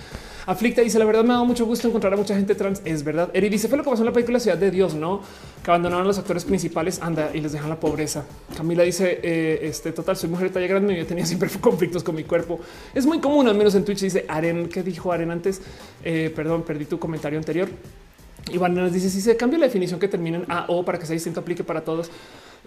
Aflicta dice la verdad me ha dado mucho gusto encontrar a mucha gente trans. Es verdad. Eri dice fue lo que pasó en la película Ciudad de Dios, no que abandonaron a los actores principales, anda y les dejan la pobreza. Camila dice eh, este total soy mujer de talla grande yo tenía siempre conflictos con mi cuerpo. Es muy común, al menos en Twitch dice Aren. ¿Qué dijo Aren antes? Eh, perdón, perdí tu comentario anterior. Iván nos dice si se cambia la definición que termina en A o para que sea distinto aplique para todos.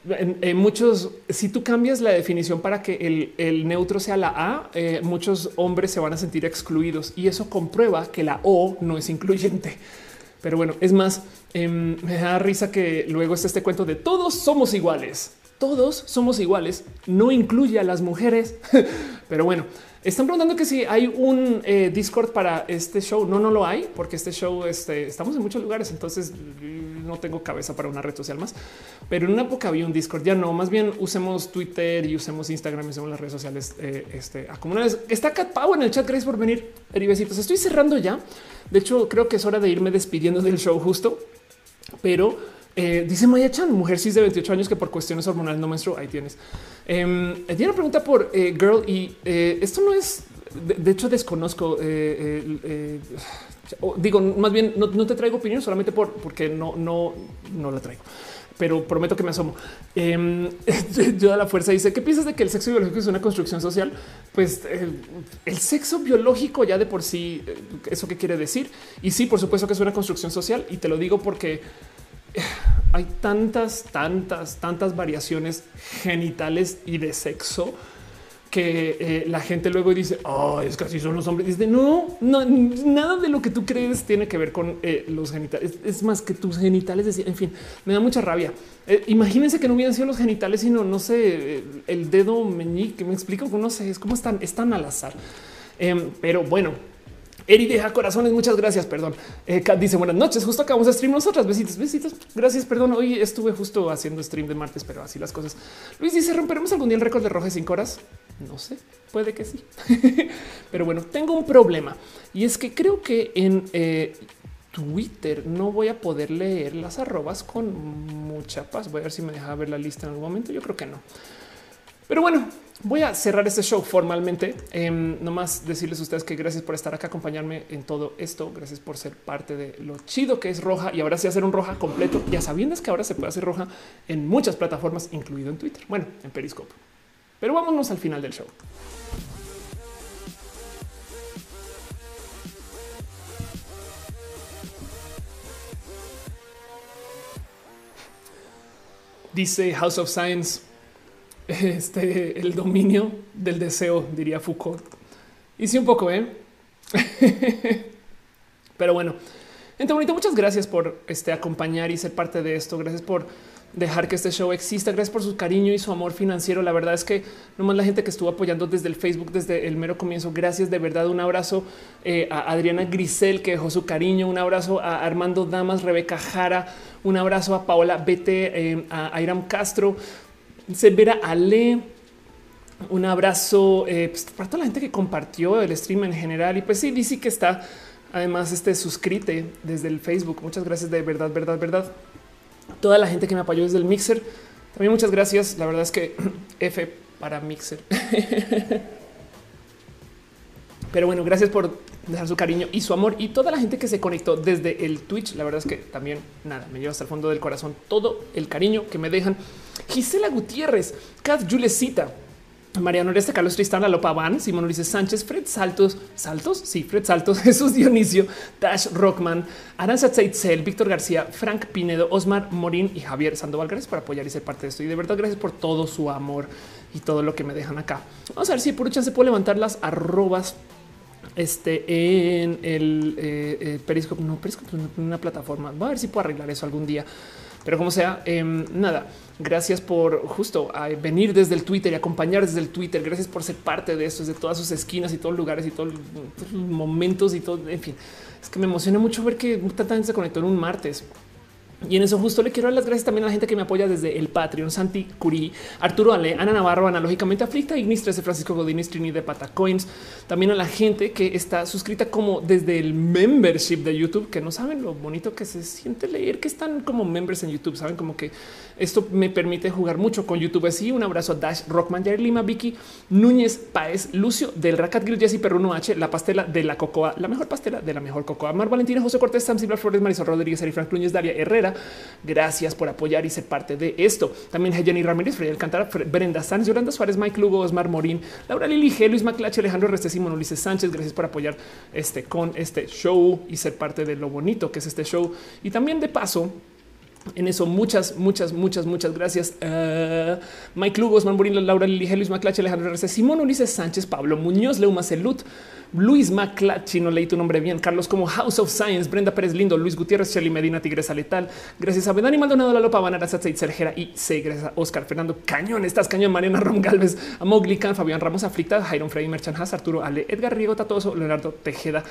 En, muchos, si tú cambias la definición para que el, neutro sea la A, eh, muchos hombres se van a sentir excluidos y eso comprueba que la O no es incluyente. Pero bueno, es más, em, me da risa que luego está este cuento de todos somos iguales. Todos somos iguales, no incluye a las mujeres. Pero bueno, están preguntando que si hay un eh, Discord para este show. No, no lo hay, porque este show este, estamos en muchos lugares, entonces mm, no tengo cabeza para una red social más. Pero en una época había un Discord, ya no. Más bien usemos Twitter y usemos Instagram y usemos las redes sociales. Eh, este, a comunidades. Está Cat Pau en el chat. Gracias por venir. Eribesitos. Estoy cerrando ya. De hecho, creo que es hora de irme despidiendo del show justo, pero eh, dice Maya Chan, mujer cis de 28 años que por cuestiones hormonales no menstruó. Ahí tienes. Eh, tiene una pregunta por eh, Girl y esto no es, de, hecho desconozco, digo, más bien no, te traigo opinión solamente por, porque no, no, no la traigo pero prometo que me asomo. Eh, yo a la fuerza dice, ¿qué piensas de que el sexo biológico es una construcción social? Pues el sexo biológico ya de por sí, ¿eso qué quiere decir? Y sí, por supuesto que es una construcción social y te lo digo porque hay tantas, tantas, tantas variaciones genitales y de sexo que eh, la gente luego dice, oh, es que así son los hombres. Dice, no, no, nada de lo que tú crees tiene que ver con eh, los genitales. Es, más que tus genitales. En fin, me da mucha rabia. Eh, imagínense que no hubieran sido los genitales, sino no sé, el dedo meñique. Me explico, no sé, es como están, están al azar. Em, pero bueno, Eri deja corazones. Muchas gracias. Perdón. Eh, dice buenas noches. Justo acabamos de stream nosotras. Besitos, besitos. Gracias. Perdón. Hoy estuve justo haciendo stream de martes, pero así las cosas. Luis dice romperemos algún día el récord de roja cinco horas. No sé, puede que sí. pero bueno, tengo un problema y es que creo que en eh, Twitter no voy a poder leer las arrobas con mucha paz. Voy a ver si me deja ver la lista en algún momento. Yo creo que no. Pero bueno, voy a cerrar este show formalmente. Eh, nomás decirles a ustedes que gracias por estar acá, acompañarme en todo esto. Gracias por ser parte de lo chido que es roja y ahora sí hacer un roja completo. Ya sabiendo que ahora se puede hacer roja en muchas plataformas, incluido en Twitter. Bueno, en Periscope. Pero vámonos al final del show. Dice House of Science este, el dominio del deseo, diría Foucault. Y sí, un poco, ¿eh? Pero bueno, entonces bonito, muchas gracias por este, acompañar y ser parte de esto. Gracias por dejar que este show exista. Gracias por su cariño y su amor financiero. La verdad es que nomás la gente que estuvo apoyando desde el Facebook, desde el mero comienzo. Gracias de verdad. Un abrazo eh, a Adriana Grisel que dejó su cariño. Un abrazo a Armando Damas, Rebeca Jara. Un abrazo a Paola Bete, eh, a Iram Castro. Severa Ale. Un abrazo eh, pues, para toda la gente que compartió el stream en general. Y pues sí, dice que está Además, este suscrite desde el Facebook. Muchas gracias de verdad, verdad, verdad. Toda la gente que me apoyó desde el Mixer. También muchas gracias. La verdad es que F para Mixer. Pero bueno, gracias por dejar su cariño y su amor y toda la gente que se conectó desde el Twitch. La verdad es que también nada, me lleva hasta el fondo del corazón todo el cariño que me dejan. Gisela Gutiérrez, Kat Julecita, Mariano Oreste, Carlos Tristán, Lopa Van, Simón Ulises Sánchez, Fred Saltos, Saltos, sí, Fred Saltos, Jesús Dionisio, Dash Rockman, Aranza Tzeitzel, Víctor García, Frank Pinedo, Osmar Morín y Javier Sandoval. Gracias por apoyar y ser parte de esto. Y de verdad, gracias por todo su amor y todo lo que me dejan acá. Vamos a ver si por chance se puede levantar las arrobas este en el eh, eh, Periscope, no Periscope, una plataforma. Voy a ver si puedo arreglar eso algún día. Pero como sea, em, nada, gracias por justo venir desde el Twitter y acompañar desde el Twitter. Gracias por ser parte de esto, desde todas sus esquinas y todos los lugares y todos los momentos y todo. En fin, es que me emociona mucho ver que tanta gente se conectó en un martes. Y en eso justo le quiero dar las gracias también a la gente que me apoya desde el Patreon, Santi Curí, Arturo Ale, Ana Navarro, analógicamente aflicta, Ignis 13, Francisco Godínez, Trini de Patacoins, también a la gente que está suscrita como desde el membership de YouTube, que no saben lo bonito que se siente leer que están como members en YouTube, saben como que esto me permite jugar mucho con YouTube. Así un abrazo a Dash, Rockman, Jair Lima, Vicky, Núñez, Paez, Lucio, del Racat Grill, Jesse Perruno H, la pastela de la cocoa, la mejor pastela de la mejor cocoa, Mar Valentina, José Cortés, Sam Silva Flores, Marisol Rodríguez, Ari Frank Núñez, Daria Herrera, Gracias por apoyar y ser parte de esto. También Jenny Ramírez, Freddy Alcántara, Brenda Sanz, Yolanda Suárez, Mike Lugo, Osmar Morín, Laura Lili G, Luis Maclache, Alejandro Reste, Simón Ulises Sánchez. Gracias por apoyar este con este show y ser parte de lo bonito que es este show. Y también de paso, en eso, muchas, muchas, muchas, muchas gracias. Uh, Mike Lugo, Osmar Morín, Laura Lili G, Luis Maclache, Alejandro Reste, Simón Ulises Sánchez, Pablo Muñoz, Leuma Celut, Luis Maclachi, no leí tu nombre bien, Carlos como House of Science, Brenda Pérez Lindo, Luis Gutiérrez, Shelly Medina, Tigresa Letal, gracias a Bedani Maldonado, La Lopa, Banara, Satzait, Sergera y C, gracias a Oscar Fernando Cañón, estás Cañón, Mariana Rom Galvez, a Fabián Ramos Aflicta, Jairon Freddy Merchan Arturo Ale, Edgar Riego Tatoso, Leonardo Tejeda,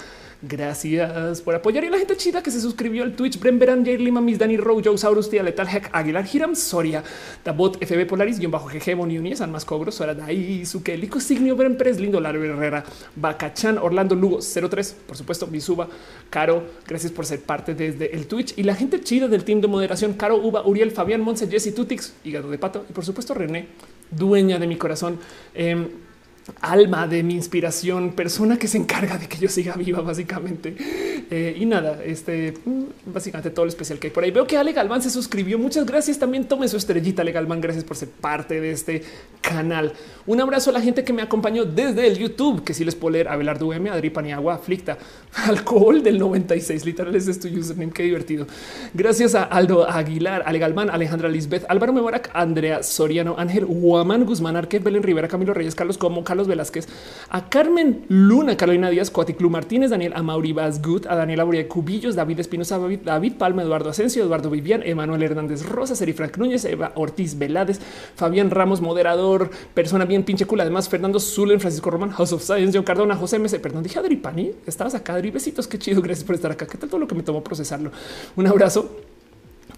gracias por apoyar y la gente chida que se suscribió al Twitch, Bren Beran, Jair Lima, Miss Dani Rowe, Joe Saurus, Letal, Heck, Aguilar, Hiram, Soria, Tabot, FB Polaris, guion bajo GG, Boni Unies, Almas Cobros, Sora Dai, Suquelico, Signio, Bren Pérez Lindo, Laro Herrera, Bacachan, Orlando Lugo, 03. Por supuesto, Misuba, Caro, gracias por ser parte desde el Twitch y la gente chida del team de moderación. Caro, Uba, Uriel, Fabián, Monse, Jesse, Tutix, Hígado de Pato y por supuesto René, dueña de mi corazón. Eh, alma de mi inspiración, persona que se encarga de que yo siga viva, básicamente. Eh, y nada, este mm, básicamente todo lo especial que hay por ahí. Veo que Ale Galván se suscribió. Muchas gracias. También tome su estrellita, Ale Galván. Gracias por ser parte de este canal. Un abrazo a la gente que me acompañó desde el YouTube, que si les puedo leer Abelardo UM, Adri Paniagua, Aflicta, Alcohol del 96. Literal es tu username. Qué divertido. Gracias a Aldo Aguilar, Ale Galván, Alejandra Lisbeth, Álvaro Mebarak, Andrea Soriano, Ángel Huamán Guzmán, Arque, Belén Rivera, Camilo Reyes, Carlos Como, Carlos Velázquez, a Carmen Luna, Carolina Díaz, Coaticlu Martínez, Daniel Amauri Basgut, a Daniela Buria Cubillos, David Espinosa, David, Palma, Eduardo Asensio, Eduardo Vivian, Emanuel Hernández Rosa, Seri Frank Núñez, Eva Ortiz Velades, Fabián Ramos, moderador, persona bien pinche cool. Además, Fernando Zulen, Francisco Román, House of Science, John Cardona, José MC. Perdón, dije Adri Pani. Estabas acá, Adri. Besitos. Qué chido. Gracias por estar acá. ¿Qué tal todo lo que me tomó procesarlo? Un abrazo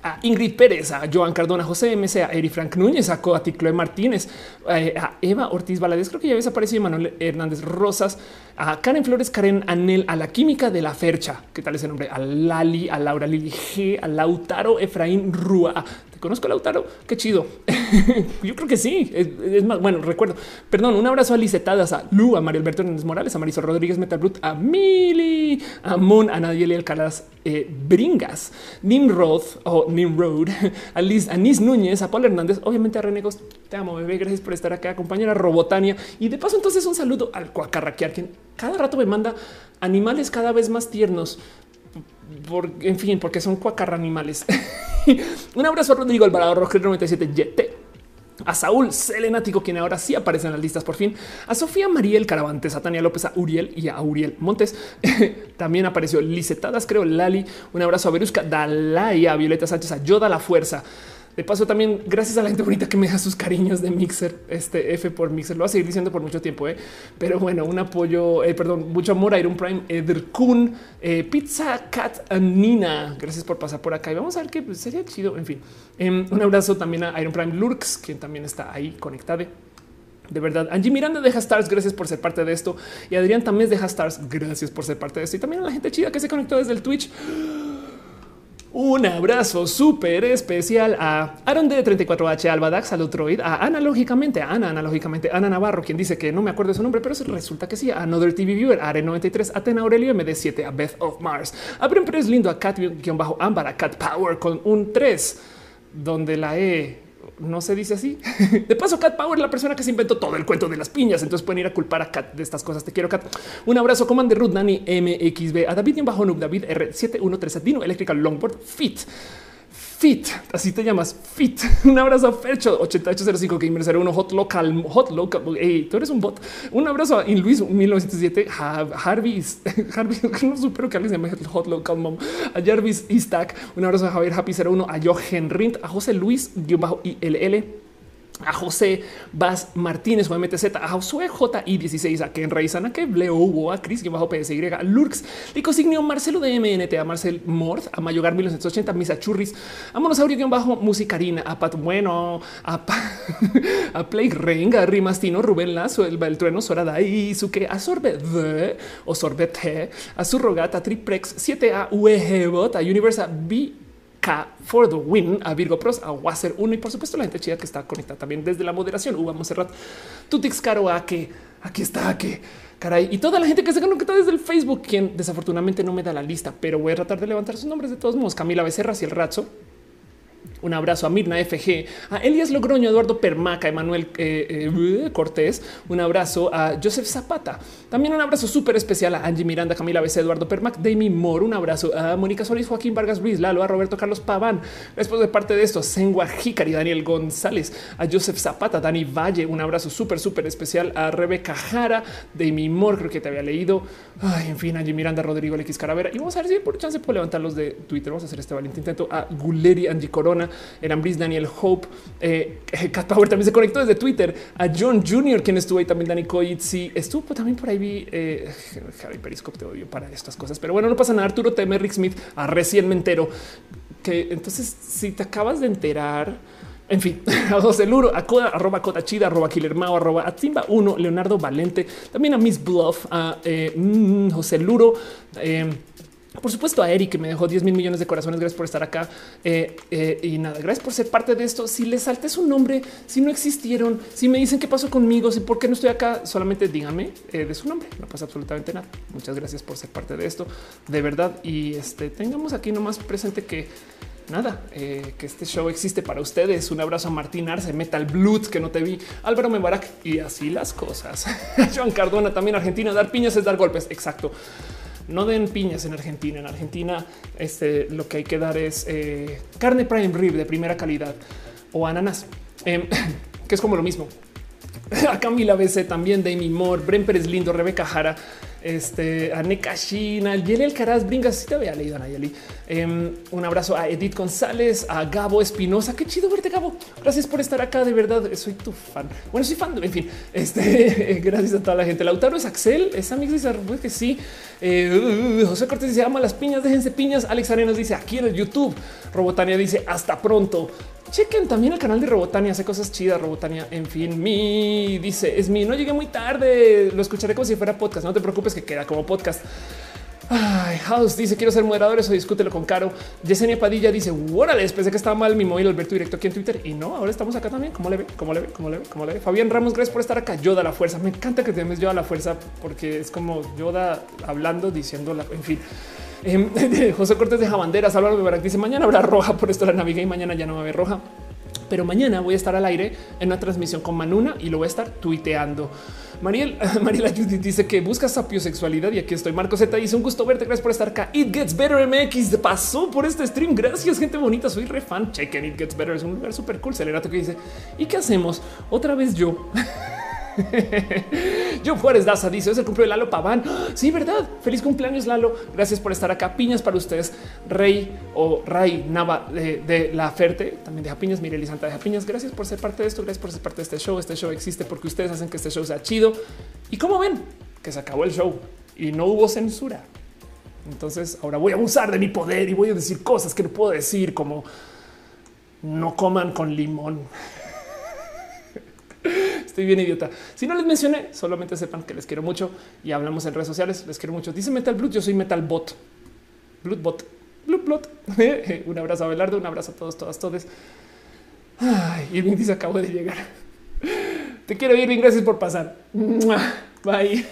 a Ingrid Pérez, a Joan Cardona, José MC, a Eri Frank Núñez, a Coati Chloe Martínez, eh, a Eva Ortiz Valadez, creo que ya había desaparecido Manuel Hernández Rosas, a Karen Flores, Karen Anel, a la química de la Fercha, ¿qué tal ese nombre? A Lali, a Laura Lili G, a Lautaro Efraín Rúa, conozco a Lautaro. Qué chido. Yo creo que sí. Es, más, bueno, recuerdo. Perdón, un abrazo a Licetadas, a Lu, a Mario Alberto Hernández Morales, a Marisol Rodríguez Metalbrut, a Mili, a Mon, a Nadiel Alcaraz eh, Bringas, Nimrod o Nimrod, a Liz, a Nis Núñez, a Paul Hernández, obviamente a Renegos. Te amo, bebé. Gracias por estar acá. Compañera Robotania. Y de paso, entonces, un saludo al Cuacarraquear, quien cada rato me manda animales cada vez más tiernos por, en fin, porque son cuacarra animales. Un abrazo a Rodrigo Alvarado Roger 97 YT. A Saúl Selenático, quien ahora sí aparece en las listas por fin. A Sofía Mariel Caravantes, a Tania López, a Uriel y a Uriel Montes. También apareció Licetadas, creo, Lali. Un abrazo a Verusca, Dalai, a Violeta Sánchez, a Yoda La Fuerza. De paso, también gracias a la gente bonita que me da sus cariños de Mixer, este F por Mixer. Lo voy a seguir diciendo por mucho tiempo, ¿eh? pero bueno, un apoyo, eh, perdón, mucho amor a Iron Prime, Eder Kun, eh, Pizza Cat Nina. Gracias por pasar por acá y vamos a ver qué pues, sería chido. En fin, em, un abrazo también a Iron Prime Lurks, quien también está ahí conectado. De verdad, Angie Miranda deja stars. Gracias por ser parte de esto. Y Adrián también deja stars. Gracias por ser parte de esto. Y también a la gente chida que se conectó desde el Twitch. Un abrazo súper especial a Aaron de 34H, Albadax, Alutroid, a analógicamente, a Ana, analógicamente, Ana Navarro, quien dice que no me acuerdo de su nombre, pero resulta que sí, a Another TV Viewer, a Are93, a Tena Aurelio MD7, a Beth of Mars, a Bren Lindo, a Cat-Ámbar, a Cat Power con un 3, donde la E no se dice así. De paso, Cat Power, la persona que se inventó todo el cuento de las piñas. Entonces pueden ir a culpar a Cat de estas cosas. Te quiero, Cat. Un abrazo, Commander Ruth, Dani MXB, a David bajo David R713, Dino Electrical Longboard Fit. Fit, así te llamas Fit. Un abrazo a Fecho 8805 Gamer 01 Hot Local, Hot Local. Hey, tú eres un bot. Un abrazo a Luis 1907 Jarvis, Jarvis, no supero que alguien se llame Hot Local Mom, a Jarvis Istak. Un abrazo a Javier Happy 01 a Jochen Rint, a José Luis bajo ILL a José Vaz Martínez, MTZ, a Josué JI16, a Ken Reizana, Leo Hugo, a Chris, que bajo PSY, a Lurks, Licosignio, Marcelo de MNT, a Marcel Mort, a Mayogar 1980, Misa Churris, a Monosaurio, guion bajo Musicarina, a Pat Bueno, a, a Play Renga, a Rimastino, Rubén Lazo, el, el trueno, Sorada y Suke, a Sorbet o Sorbet, a Surrogata, Triprex, 7A, Bot, a Universa B K for the win, a Virgo Pros, a Wasser 1 y por supuesto la gente chida que está conectada también desde la moderación. Uva Monserrat, Tutix Caro, a que aquí está, que caray, y toda la gente que se conecta desde el Facebook, quien desafortunadamente no me da la lista, pero voy a tratar de levantar sus nombres de todos modos. Camila Becerra y el Razo, un abrazo a Mirna FG, a Elias Logroño, Eduardo Permaca, Emanuel eh, eh, Cortés. Un abrazo a Joseph Zapata. También un abrazo súper especial a Angie Miranda, Camila BC, Eduardo Permac, Demi Moore. Un abrazo a Mónica Solís, Joaquín Vargas Ruiz, Lalo, a Roberto Carlos Paván. Después de parte de esto, Sengua Jícari, Daniel González, a Joseph Zapata, Dani Valle. Un abrazo súper, súper especial a Rebeca Jara, Demi Moore, creo que te había leído. Ay, en fin, Angie Miranda, Rodrigo X Caravera. Y vamos a ver si por chance puedo levantarlos de Twitter. Vamos a hacer este valiente intento a Guleri, Angie Corona, eran Brice, Daniel Hope, eh, Cat Power también se conectó desde Twitter, a John Jr., quien estuvo ahí también, Dani Coitzi, estuvo también por ahí, vi eh, Javi Periscope, te odio para estas cosas, pero bueno, no pasa nada. Arturo T. Rick Smith, a recién me entero que entonces si te acabas de enterar, en fin, a José Luro, a Coda, arroba Cota Chida, arroba Killer Mao, arroba a Timba 1, Leonardo Valente, también a Miss Bluff, a eh, mm, José Luro, eh, por supuesto a Eric que me dejó 10 mil millones de corazones. Gracias por estar acá. Eh, eh, y nada, gracias por ser parte de esto. Si les salte su nombre, si no existieron, si me dicen qué pasó conmigo, si por qué no estoy acá, solamente díganme eh, de su nombre. No pasa absolutamente nada. Muchas gracias por ser parte de esto. De verdad. Y este tengamos aquí nomás presente que nada, que este show existe para ustedes. Un abrazo a Martín Arce, Metal Blood, que no te vi, Álvaro Mebarak y así las cosas. Joan Cardona, también Argentina, dar piñas es dar golpes. Exacto no den piñas en Argentina. En Argentina, este, lo que hay que dar es eh, carne prime rib de primera calidad o ananas, em, que es como lo mismo. A Camila BC también, Demi Moore, Bren Pérez Lindo, Rebeca Jara, este, a Nekashina, Yeli Alcaraz, Bringas, si te había leído Nayeli. Em, un abrazo a Edith González, a Gabo Espinosa. Qué chido verte, Gabo. Gracias por estar acá. De verdad, soy tu fan. Bueno, soy fan. En fin, este, gracias a toda la gente. Lautaro es Axel, es amigo dice que sí. Eh, José Cortés dice ama las piñas, déjense piñas. Alex Arenas dice aquí en el YouTube. Robotania dice hasta pronto. Chequen también el canal de Robotania, hace cosas chidas. Robotania, en fin, mi dice es mi no llegué muy tarde. Lo escucharé como si fuera podcast. No te preocupes que queda como podcast. Ay, House dice quiero ser moderador, eso discútelo con Caro. Yesenia Padilla dice órale, pensé que estaba mal mi móvil Alberto directo aquí en Twitter y no, ahora estamos acá también. ¿Cómo le ve? ¿Cómo le ve? ¿Cómo le ve? ¿Cómo le ve? Fabián Ramos, gracias por estar acá. Yoda la fuerza. Me encanta que te llames Yoda la fuerza porque es como Yoda hablando, diciendo la, en fin. Eh, José Cortés de Jabandera, Salvador Barak dice mañana habrá roja, por esto la navegué y mañana ya no va a haber roja. Pero mañana voy a estar al aire en una transmisión con Manuna y lo voy a estar tuiteando. Mariel, Mariela dice que busca sapiosexualidad y aquí estoy. Marco Z dice un gusto verte. Gracias por estar acá. It Gets Better MX pasó por este stream. Gracias, gente bonita. Soy re fan. Chequen It Gets Better. Es un lugar súper cool. Celerato que dice y qué hacemos otra vez yo. Yo Juárez Daza dice es el cumpleaños de Lalo Paván. Sí, verdad. Feliz cumpleaños, Lalo. Gracias por estar acá. Piñas para ustedes. Rey o Ray Nava de, la Ferte también deja piñas. Mireli Santa deja piñas. Gracias por ser parte de esto. Gracias por ser parte de este show. Este show existe porque ustedes hacen que este show sea chido. Y como ven que se acabó el show y no hubo censura. Entonces ahora voy a abusar de mi poder y voy a decir cosas que no puedo decir como no coman con limón. Estoy bien idiota. Si no les mencioné, solamente sepan que les quiero mucho y hablamos en redes sociales. Les quiero mucho. Dice Metal Blood. Yo soy Metal Bot. Blood Bot. Blood Bot. un abrazo a Belardo. Un abrazo a todos, todas, todos. Ay, Irving dice acabo de llegar. Te quiero, Irving. Gracias por pasar. Bye.